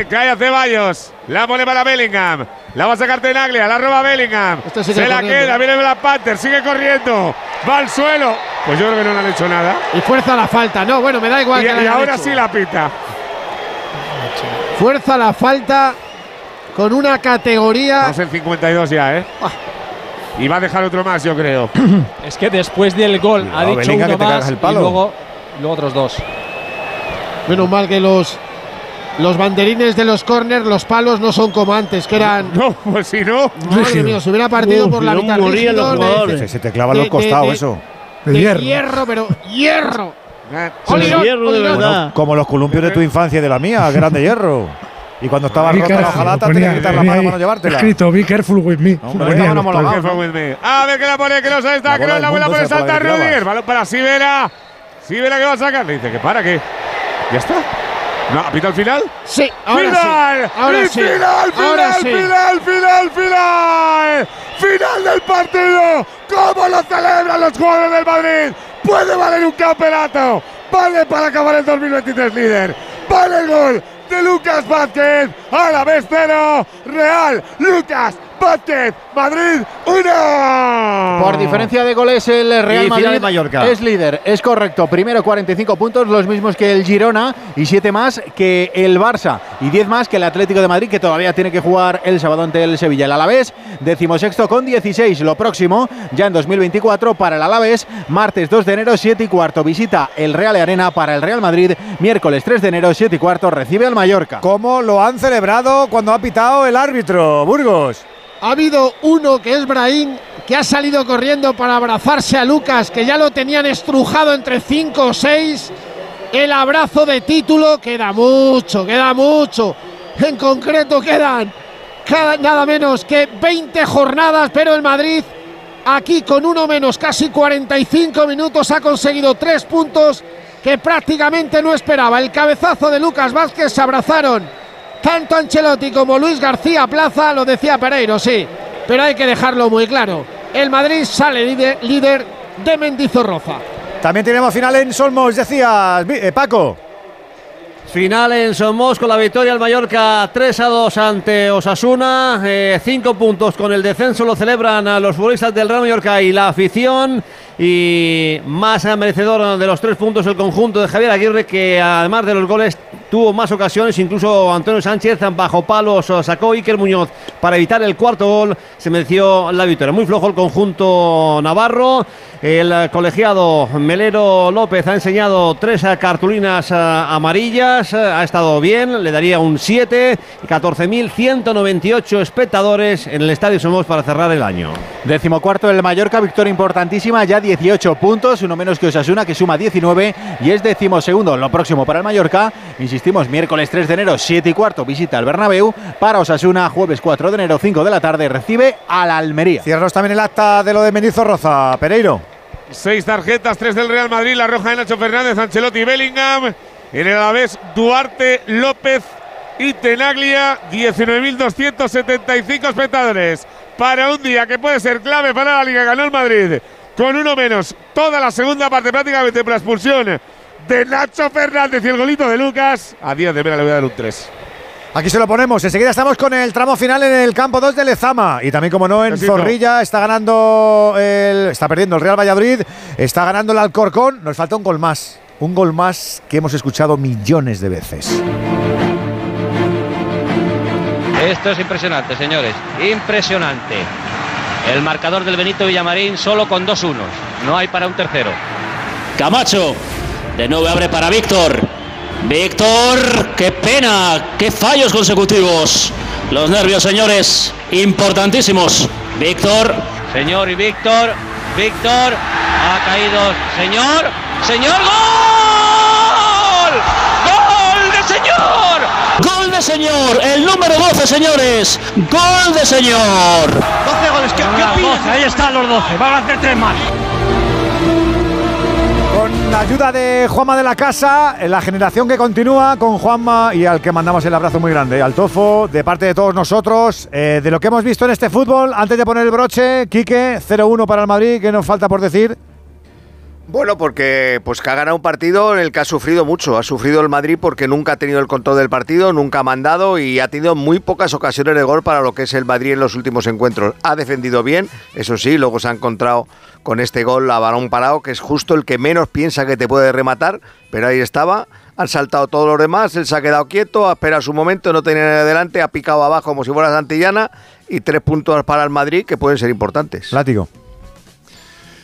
[SPEAKER 5] Cae a Ceballos. La pone para Bellingham. La va a sacar Tenaglia. La roba Bellingham.
[SPEAKER 80] Este
[SPEAKER 5] se la
[SPEAKER 80] corriendo.
[SPEAKER 5] queda. Viene Black Panther. Sigue corriendo. Va al suelo. Pues yo creo que no le han hecho nada.
[SPEAKER 80] Y fuerza la falta. No, bueno, me da igual
[SPEAKER 5] Y,
[SPEAKER 80] que
[SPEAKER 5] y ahora
[SPEAKER 80] hecho.
[SPEAKER 5] sí la pita.
[SPEAKER 80] Fuerza la falta con una categoría.
[SPEAKER 5] Estamos en 52 ya, ¿eh? Y va a dejar otro más, yo creo.
[SPEAKER 81] Es que después del gol ha
[SPEAKER 1] Cuidado,
[SPEAKER 81] dicho
[SPEAKER 1] Bellingham,
[SPEAKER 81] uno
[SPEAKER 1] que te cagas
[SPEAKER 81] más
[SPEAKER 1] el
[SPEAKER 81] y
[SPEAKER 1] palo.
[SPEAKER 81] luego, luego otros dos.
[SPEAKER 80] Menos mal que los, los banderines de los corners, los palos no son como antes, que eran.
[SPEAKER 5] No, pues si no.
[SPEAKER 80] Madre mía, se hubiera partido
[SPEAKER 128] Uf,
[SPEAKER 80] por la mitad.
[SPEAKER 128] morían los jugadores.
[SPEAKER 1] Se, se te clavan
[SPEAKER 80] De-
[SPEAKER 1] los costados,
[SPEAKER 80] de-
[SPEAKER 1] eso.
[SPEAKER 108] De
[SPEAKER 80] de
[SPEAKER 108] hierro.
[SPEAKER 80] hierro, pero hierro.
[SPEAKER 5] Eh,
[SPEAKER 128] hierro de verdad.
[SPEAKER 1] Como los columpios de tu infancia y de la mía, que eran de hierro. Y cuando estaba
[SPEAKER 108] Be
[SPEAKER 1] rota la
[SPEAKER 108] careful,
[SPEAKER 1] jalata,
[SPEAKER 108] ponía-
[SPEAKER 1] tenías que quitar la mano para no llevártela.
[SPEAKER 108] Escrito, be careful with me.
[SPEAKER 1] Hombre,
[SPEAKER 108] palos.
[SPEAKER 5] ¿Qué fue with me? A ver que la pone Kroos, ahí está
[SPEAKER 1] La bola
[SPEAKER 5] Kroos,
[SPEAKER 1] del
[SPEAKER 5] la
[SPEAKER 1] esa por la
[SPEAKER 5] saltar
[SPEAKER 1] que.
[SPEAKER 5] Rudiger, balón para Sivera. Sivera que va a sacar, le dice que para que ya está. No, apita al final.
[SPEAKER 80] Sí, ahora
[SPEAKER 5] final,
[SPEAKER 80] sí. Ahora sí.
[SPEAKER 5] final, final,
[SPEAKER 80] ahora sí.
[SPEAKER 5] final, final, final, final del partido. ¿Cómo lo celebran los jugadores del Madrid? Puede valer un campeonato. Vale para acabar el 2023 líder. Vale el gol de Lucas Vázquez. A la vez cero. Real. Lucas Vázquez. Madrid 1.
[SPEAKER 2] Por diferencia de goles, el Real
[SPEAKER 121] Y
[SPEAKER 2] Madrid
[SPEAKER 121] de Mallorca.
[SPEAKER 2] es líder. Es correcto. Primero 45 puntos, los mismos que el Girona y 7 más que el Barça y 10 más que el Atlético de Madrid, que todavía tiene que jugar el sábado ante el Sevilla. El Alavés, decimosexto con 16. Lo próximo, ya en 2024, para el Alavés, martes 2 de enero, 7 y cuarto. Visita el Real Arena para el Real Madrid. Miércoles 3 de enero, 7 y cuarto, recibe al Mallorca.
[SPEAKER 1] ¿Cómo lo han celebrado cuando ha pitado el árbitro, Burgos?
[SPEAKER 80] Ha habido uno que es Brahim, que ha salido corriendo para abrazarse a Lucas, que ya lo tenían estrujado entre 5 o 6. El abrazo de título queda mucho, queda mucho. En concreto quedan nada menos que 20 jornadas, pero el Madrid Aquí con uno menos, casi 45 minutos, ha conseguido tres puntos que prácticamente no esperaba. El cabezazo de Lucas Vázquez se abrazaron tanto Ancelotti como Luis García Plaza, lo decía Pereiro, sí, pero hay que dejarlo muy claro. El Madrid sale líder, líder de Mendizorroza.
[SPEAKER 1] También tenemos final en Solmos, decías, Vi- eh, Paco.
[SPEAKER 120] Final en Somos con la victoria al Mallorca 3 a 2 ante Osasuna. 5 puntos con el descenso lo celebran a los futbolistas del Real Mallorca y la afición. Y más merecedor de los tres puntos el conjunto de Javier Aguirre, que además de los goles tuvo más ocasiones. Incluso Antonio Sánchez bajo palos sacó Iker Muñoz para evitar el cuarto gol. Se mereció la victoria. Muy flojo el conjunto navarro. El colegiado Melero López ha enseñado tres eh, cartulinas eh, amarillas. Eh, Ha estado bien, le daría un 7. 14.198 espectadores en el Estadio Somos para cerrar el año.
[SPEAKER 2] Decimocuarto del Mallorca, victoria importantísima, ya 18 puntos, uno menos que Osasuna, que suma 19 y es decimosegundo. Lo próximo para el Mallorca, insistimos, miércoles 3 de enero, 7 y cuarto, visita al Bernabéu. Para Osasuna, jueves 4 de enero, 5 de la tarde, recibe al Almería.
[SPEAKER 1] Cierros también el acta de lo de Mendizorroza, Pereiro.
[SPEAKER 5] Seis tarjetas, tres del Real Madrid, la roja de Nacho Fernández, Ancelotti y Bellingham. En el Alavés, Duarte, López y Tenaglia. 19.275 espectadores. Para un día que puede ser clave para la Liga, ganó el Madrid. Con uno menos, toda la segunda parte prácticamente por la expulsión de Nacho Fernández y el golito de Lucas. A Díaz de Mera le voy a dar un 3.
[SPEAKER 1] Aquí se lo ponemos. Enseguida estamos con el tramo final en el campo 2 de Lezama. Y también, como no, en. Zorrilla está ganando el. Está perdiendo el Real Valladolid. Está ganando el Alcorcón. Nos falta un gol más. Un gol más que hemos escuchado millones de veces.
[SPEAKER 14] Esto es impresionante, señores. Impresionante. El marcador del Benito Villamarín solo con dos unos. No hay para un tercero.
[SPEAKER 137] Camacho. De nuevo abre para Víctor. Víctor, qué pena, qué fallos consecutivos. Los nervios, señores, importantísimos. Víctor.
[SPEAKER 14] Señor y Víctor. Víctor. Ha caído. Señor. Señor. ¡Gol! ¡Gol de señor!
[SPEAKER 137] Gol de señor, el número 12, señores. Gol de señor.
[SPEAKER 138] 12 goles, ¿qué, qué opinas?
[SPEAKER 139] Ahí están los 12. Van a hacer tres más.
[SPEAKER 1] Con la ayuda de Juanma de la Casa, la generación que continúa con Juanma y al que mandamos el abrazo muy grande, al Tofo, de parte de todos nosotros, eh, de lo que hemos visto en este fútbol, antes de poner el broche, Quique, 0-1 para el Madrid, ¿qué nos falta por decir?
[SPEAKER 95] Bueno, porque pues que ha ganado un partido en el que ha sufrido mucho. Ha sufrido el Madrid porque nunca ha tenido el control del partido, nunca ha mandado y ha tenido muy pocas ocasiones de gol para lo que es el Madrid en los últimos encuentros. Ha defendido bien, eso sí, luego se ha encontrado con este gol a balón parado, que es justo el que menos piensa que te puede rematar, pero ahí estaba. Han saltado todos los demás, él se ha quedado quieto, ha esperado su momento, no tenía adelante, ha picado abajo como si fuera Santillana y tres puntos para el Madrid que pueden ser importantes.
[SPEAKER 1] Látigo.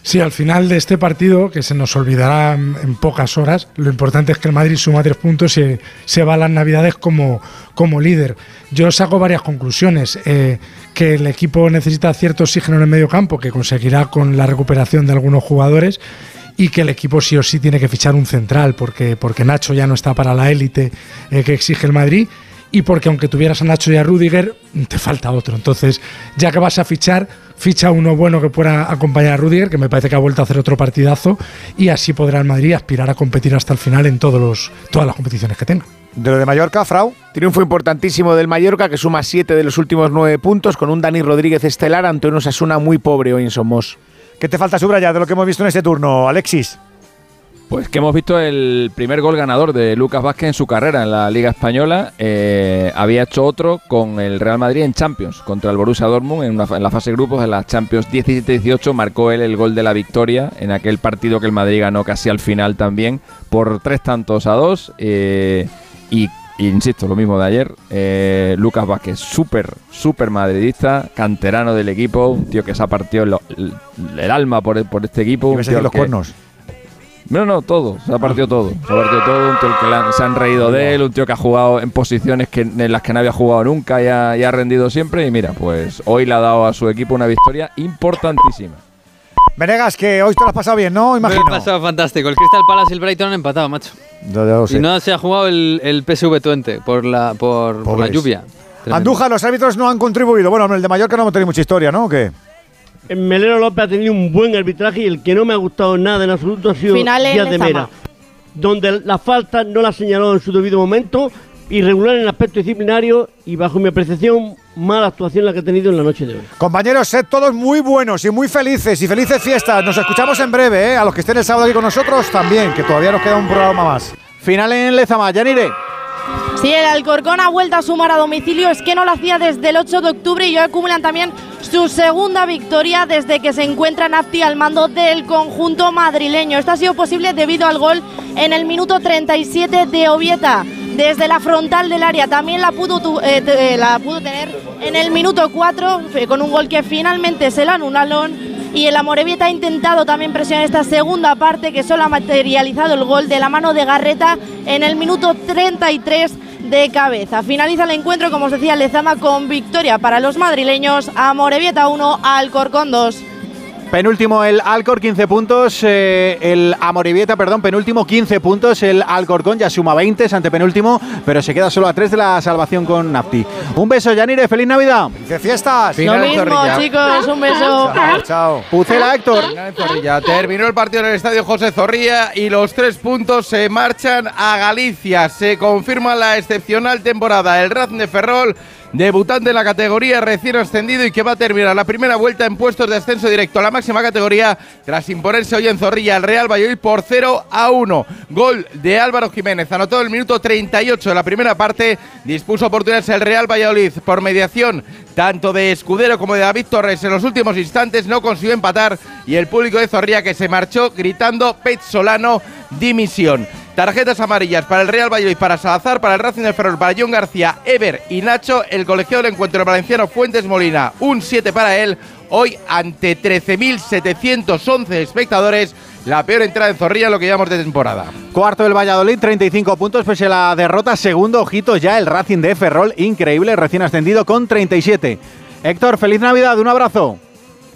[SPEAKER 128] Sí, al final de este partido, que se nos olvidará en, pocas horas, lo importante es que el Madrid suma tres puntos y se va a las Navidades como, como líder. Yo saco varias conclusiones. Eh, que el equipo necesita cierto oxígeno en el medio campo, que conseguirá con la recuperación de algunos jugadores, y que el equipo sí o sí tiene que fichar un central, porque, porque Nacho ya no está para la élite eh, que exige el Madrid y porque aunque tuvieras a Nacho y a Rudiger, te falta otro. Entonces, ya que vas a fichar, ficha uno bueno que pueda acompañar a Rudiger, que me parece que ha vuelto a hacer otro partidazo, y así podrá el Madrid aspirar a competir hasta el final en todos los, todas las competiciones que tenga.
[SPEAKER 1] De lo de Mallorca, Frau.
[SPEAKER 96] Triunfo importantísimo del Mallorca que suma siete de los últimos nueve puntos con un Dani Rodríguez estelar ante un Osasuna muy pobre hoy en Somos.
[SPEAKER 1] ¿Qué te falta subrayar de lo que hemos visto en este turno, Alexis?
[SPEAKER 89] Pues que hemos visto el primer gol ganador de Lucas Vázquez en su carrera en la Liga Española. Eh, había hecho otro con el Real Madrid en Champions contra el Borussia Dortmund en, una- en la fase de grupos de la Champions 17-18. Marcó él el gol de la victoria en aquel partido que el Madrid ganó casi al final también por tres tantos a dos. eh, y, insisto, lo mismo de ayer. eh, Lucas Vázquez, súper, súper madridista, canterano del equipo, un tío que se ha partido el, el alma por, por este equipo. tío
[SPEAKER 1] los
[SPEAKER 89] que-
[SPEAKER 1] cuernos.
[SPEAKER 89] No, no, todo. Se ha partido todo. Se ha partido todo. Un tío que han- se han reído de él. Un tío que ha jugado en posiciones que, en las que no había jugado nunca y ha, y ha rendido siempre. Y mira, pues hoy le ha dado a su equipo una victoria importantísima.
[SPEAKER 1] Venegas, que hoy te lo has pasado bien, ¿no? Imagino.
[SPEAKER 53] Me he pasado fantástico. El Crystal Palace y el Brighton han empatado, macho.
[SPEAKER 1] Ya- ya lo sé.
[SPEAKER 53] Y no se ha jugado el, el PSV Twente por la, por, por la lluvia. Tremendo.
[SPEAKER 1] Andújar, los árbitros no han contribuido. Bueno, el de Mallorca no hemos tenido mucha historia, ¿no? ¿O qué?
[SPEAKER 57] Melero López ha tenido un buen arbitraje y el que no me ha gustado nada en absoluto ha sido
[SPEAKER 97] Final en
[SPEAKER 57] Díaz de. Mera, donde la falta no la señaló en su debido momento, irregular en el aspecto disciplinario y bajo mi apreciación mala actuación la que ha tenido en la noche de hoy.
[SPEAKER 1] Compañeros, sed todos muy buenos y muy felices y felices fiestas. Nos escuchamos en breve, ¿eh? A los que estén el sábado aquí con nosotros también, que todavía nos queda un programa más.
[SPEAKER 2] Final en Lezama, Yanire.
[SPEAKER 97] Sí, el Alcorcón ha vuelto a sumar a domicilio, es que no lo hacía desde el 8 de octubre y hoy acumulan también su segunda victoria desde que se encuentra Nafti al mando del conjunto madrileño. Esto ha sido posible debido al gol en el minuto 37 de Ovieta. Desde la frontal del área también la pudo, eh, eh, tener en el minuto 4 eh, con un gol que finalmente se la anularon y el Amorebieta ha intentado también presionar esta segunda parte que solo ha materializado el gol de la mano de Garreta en el minuto 33 de cabeza. Finaliza el encuentro, como os decía, Lezama con victoria para los madrileños. Amorebieta 1, Alcorcón 2.
[SPEAKER 2] Penúltimo el Alcor, 15 puntos. eh, el Amorebieta, perdón, penúltimo, 15 puntos. El Alcorcón ya suma 20, es antepenúltimo, pero se queda solo a 3 de la salvación con Nafti. Un beso, Yanire, feliz Navidad.
[SPEAKER 1] ¡Felices fiestas!
[SPEAKER 97] Lo mismo, chicos, un beso.
[SPEAKER 1] Chao.
[SPEAKER 2] Pucela, Héctor.
[SPEAKER 91] Zorrilla. Terminó el partido en el estadio José Zorrilla y los tres puntos se marchan a Galicia. Se confirma la excepcional temporada del Racing de Ferrol, debutante en la categoría recién ascendido y que va a terminar la primera vuelta en puestos de ascenso directo a la máxima categoría tras imponerse hoy en Zorrilla al Real Valladolid por 0 a 1. Gol de Álvaro Jiménez, anotó el minuto 38 de la primera parte, dispuso oportunidades el Real Valladolid por mediación tanto de Escudero como de David Torres en los últimos instantes no consiguió empatar y el público de Zorrilla que se marchó gritando Pet Solano dimisión. Tarjetas amarillas para el Real Valladolid, para Salazar, para el Racing del Ferrol, para John García, Ever y Nacho. El colegiado del encuentro el valenciano Fuentes Molina, un 7 para él. Hoy ante 13.711 espectadores, la peor entrada en Zorrilla en lo que llevamos de temporada.
[SPEAKER 2] Cuarto el Valladolid, 35 puntos pese a la derrota. Segundo, ojito ya el Racing de Ferrol, increíble, recién ascendido con 37. Héctor, feliz Navidad, un abrazo.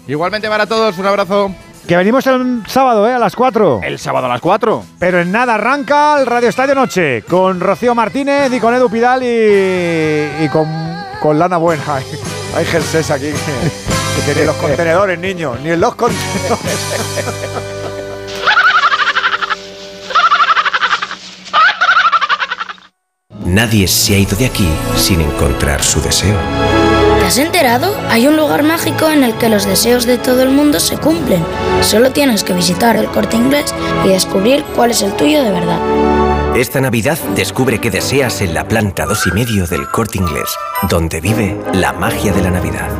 [SPEAKER 91] Igualmente para todos, un abrazo.
[SPEAKER 1] Que venimos el sábado, ¿eh? A las 4.
[SPEAKER 2] El sábado a las 4.
[SPEAKER 1] Pero en nada arranca el Radio Estadio Noche con Rocío Martínez y con Edu Pidal y, y con, con Lana Buena. Hay, hay jerseys aquí que, que ni en los contenedores, niños, ni en los contenedores.
[SPEAKER 140] Nadie se ha ido de aquí sin encontrar su deseo.
[SPEAKER 24] ¿Te has enterado? Hay un lugar mágico en el que los deseos de todo el mundo se cumplen. Solo tienes que visitar el corte inglés y descubrir cuál es el tuyo de verdad.
[SPEAKER 140] Esta Navidad descubre qué deseas en la planta dos y medio del corte inglés, donde vive la magia de la Navidad.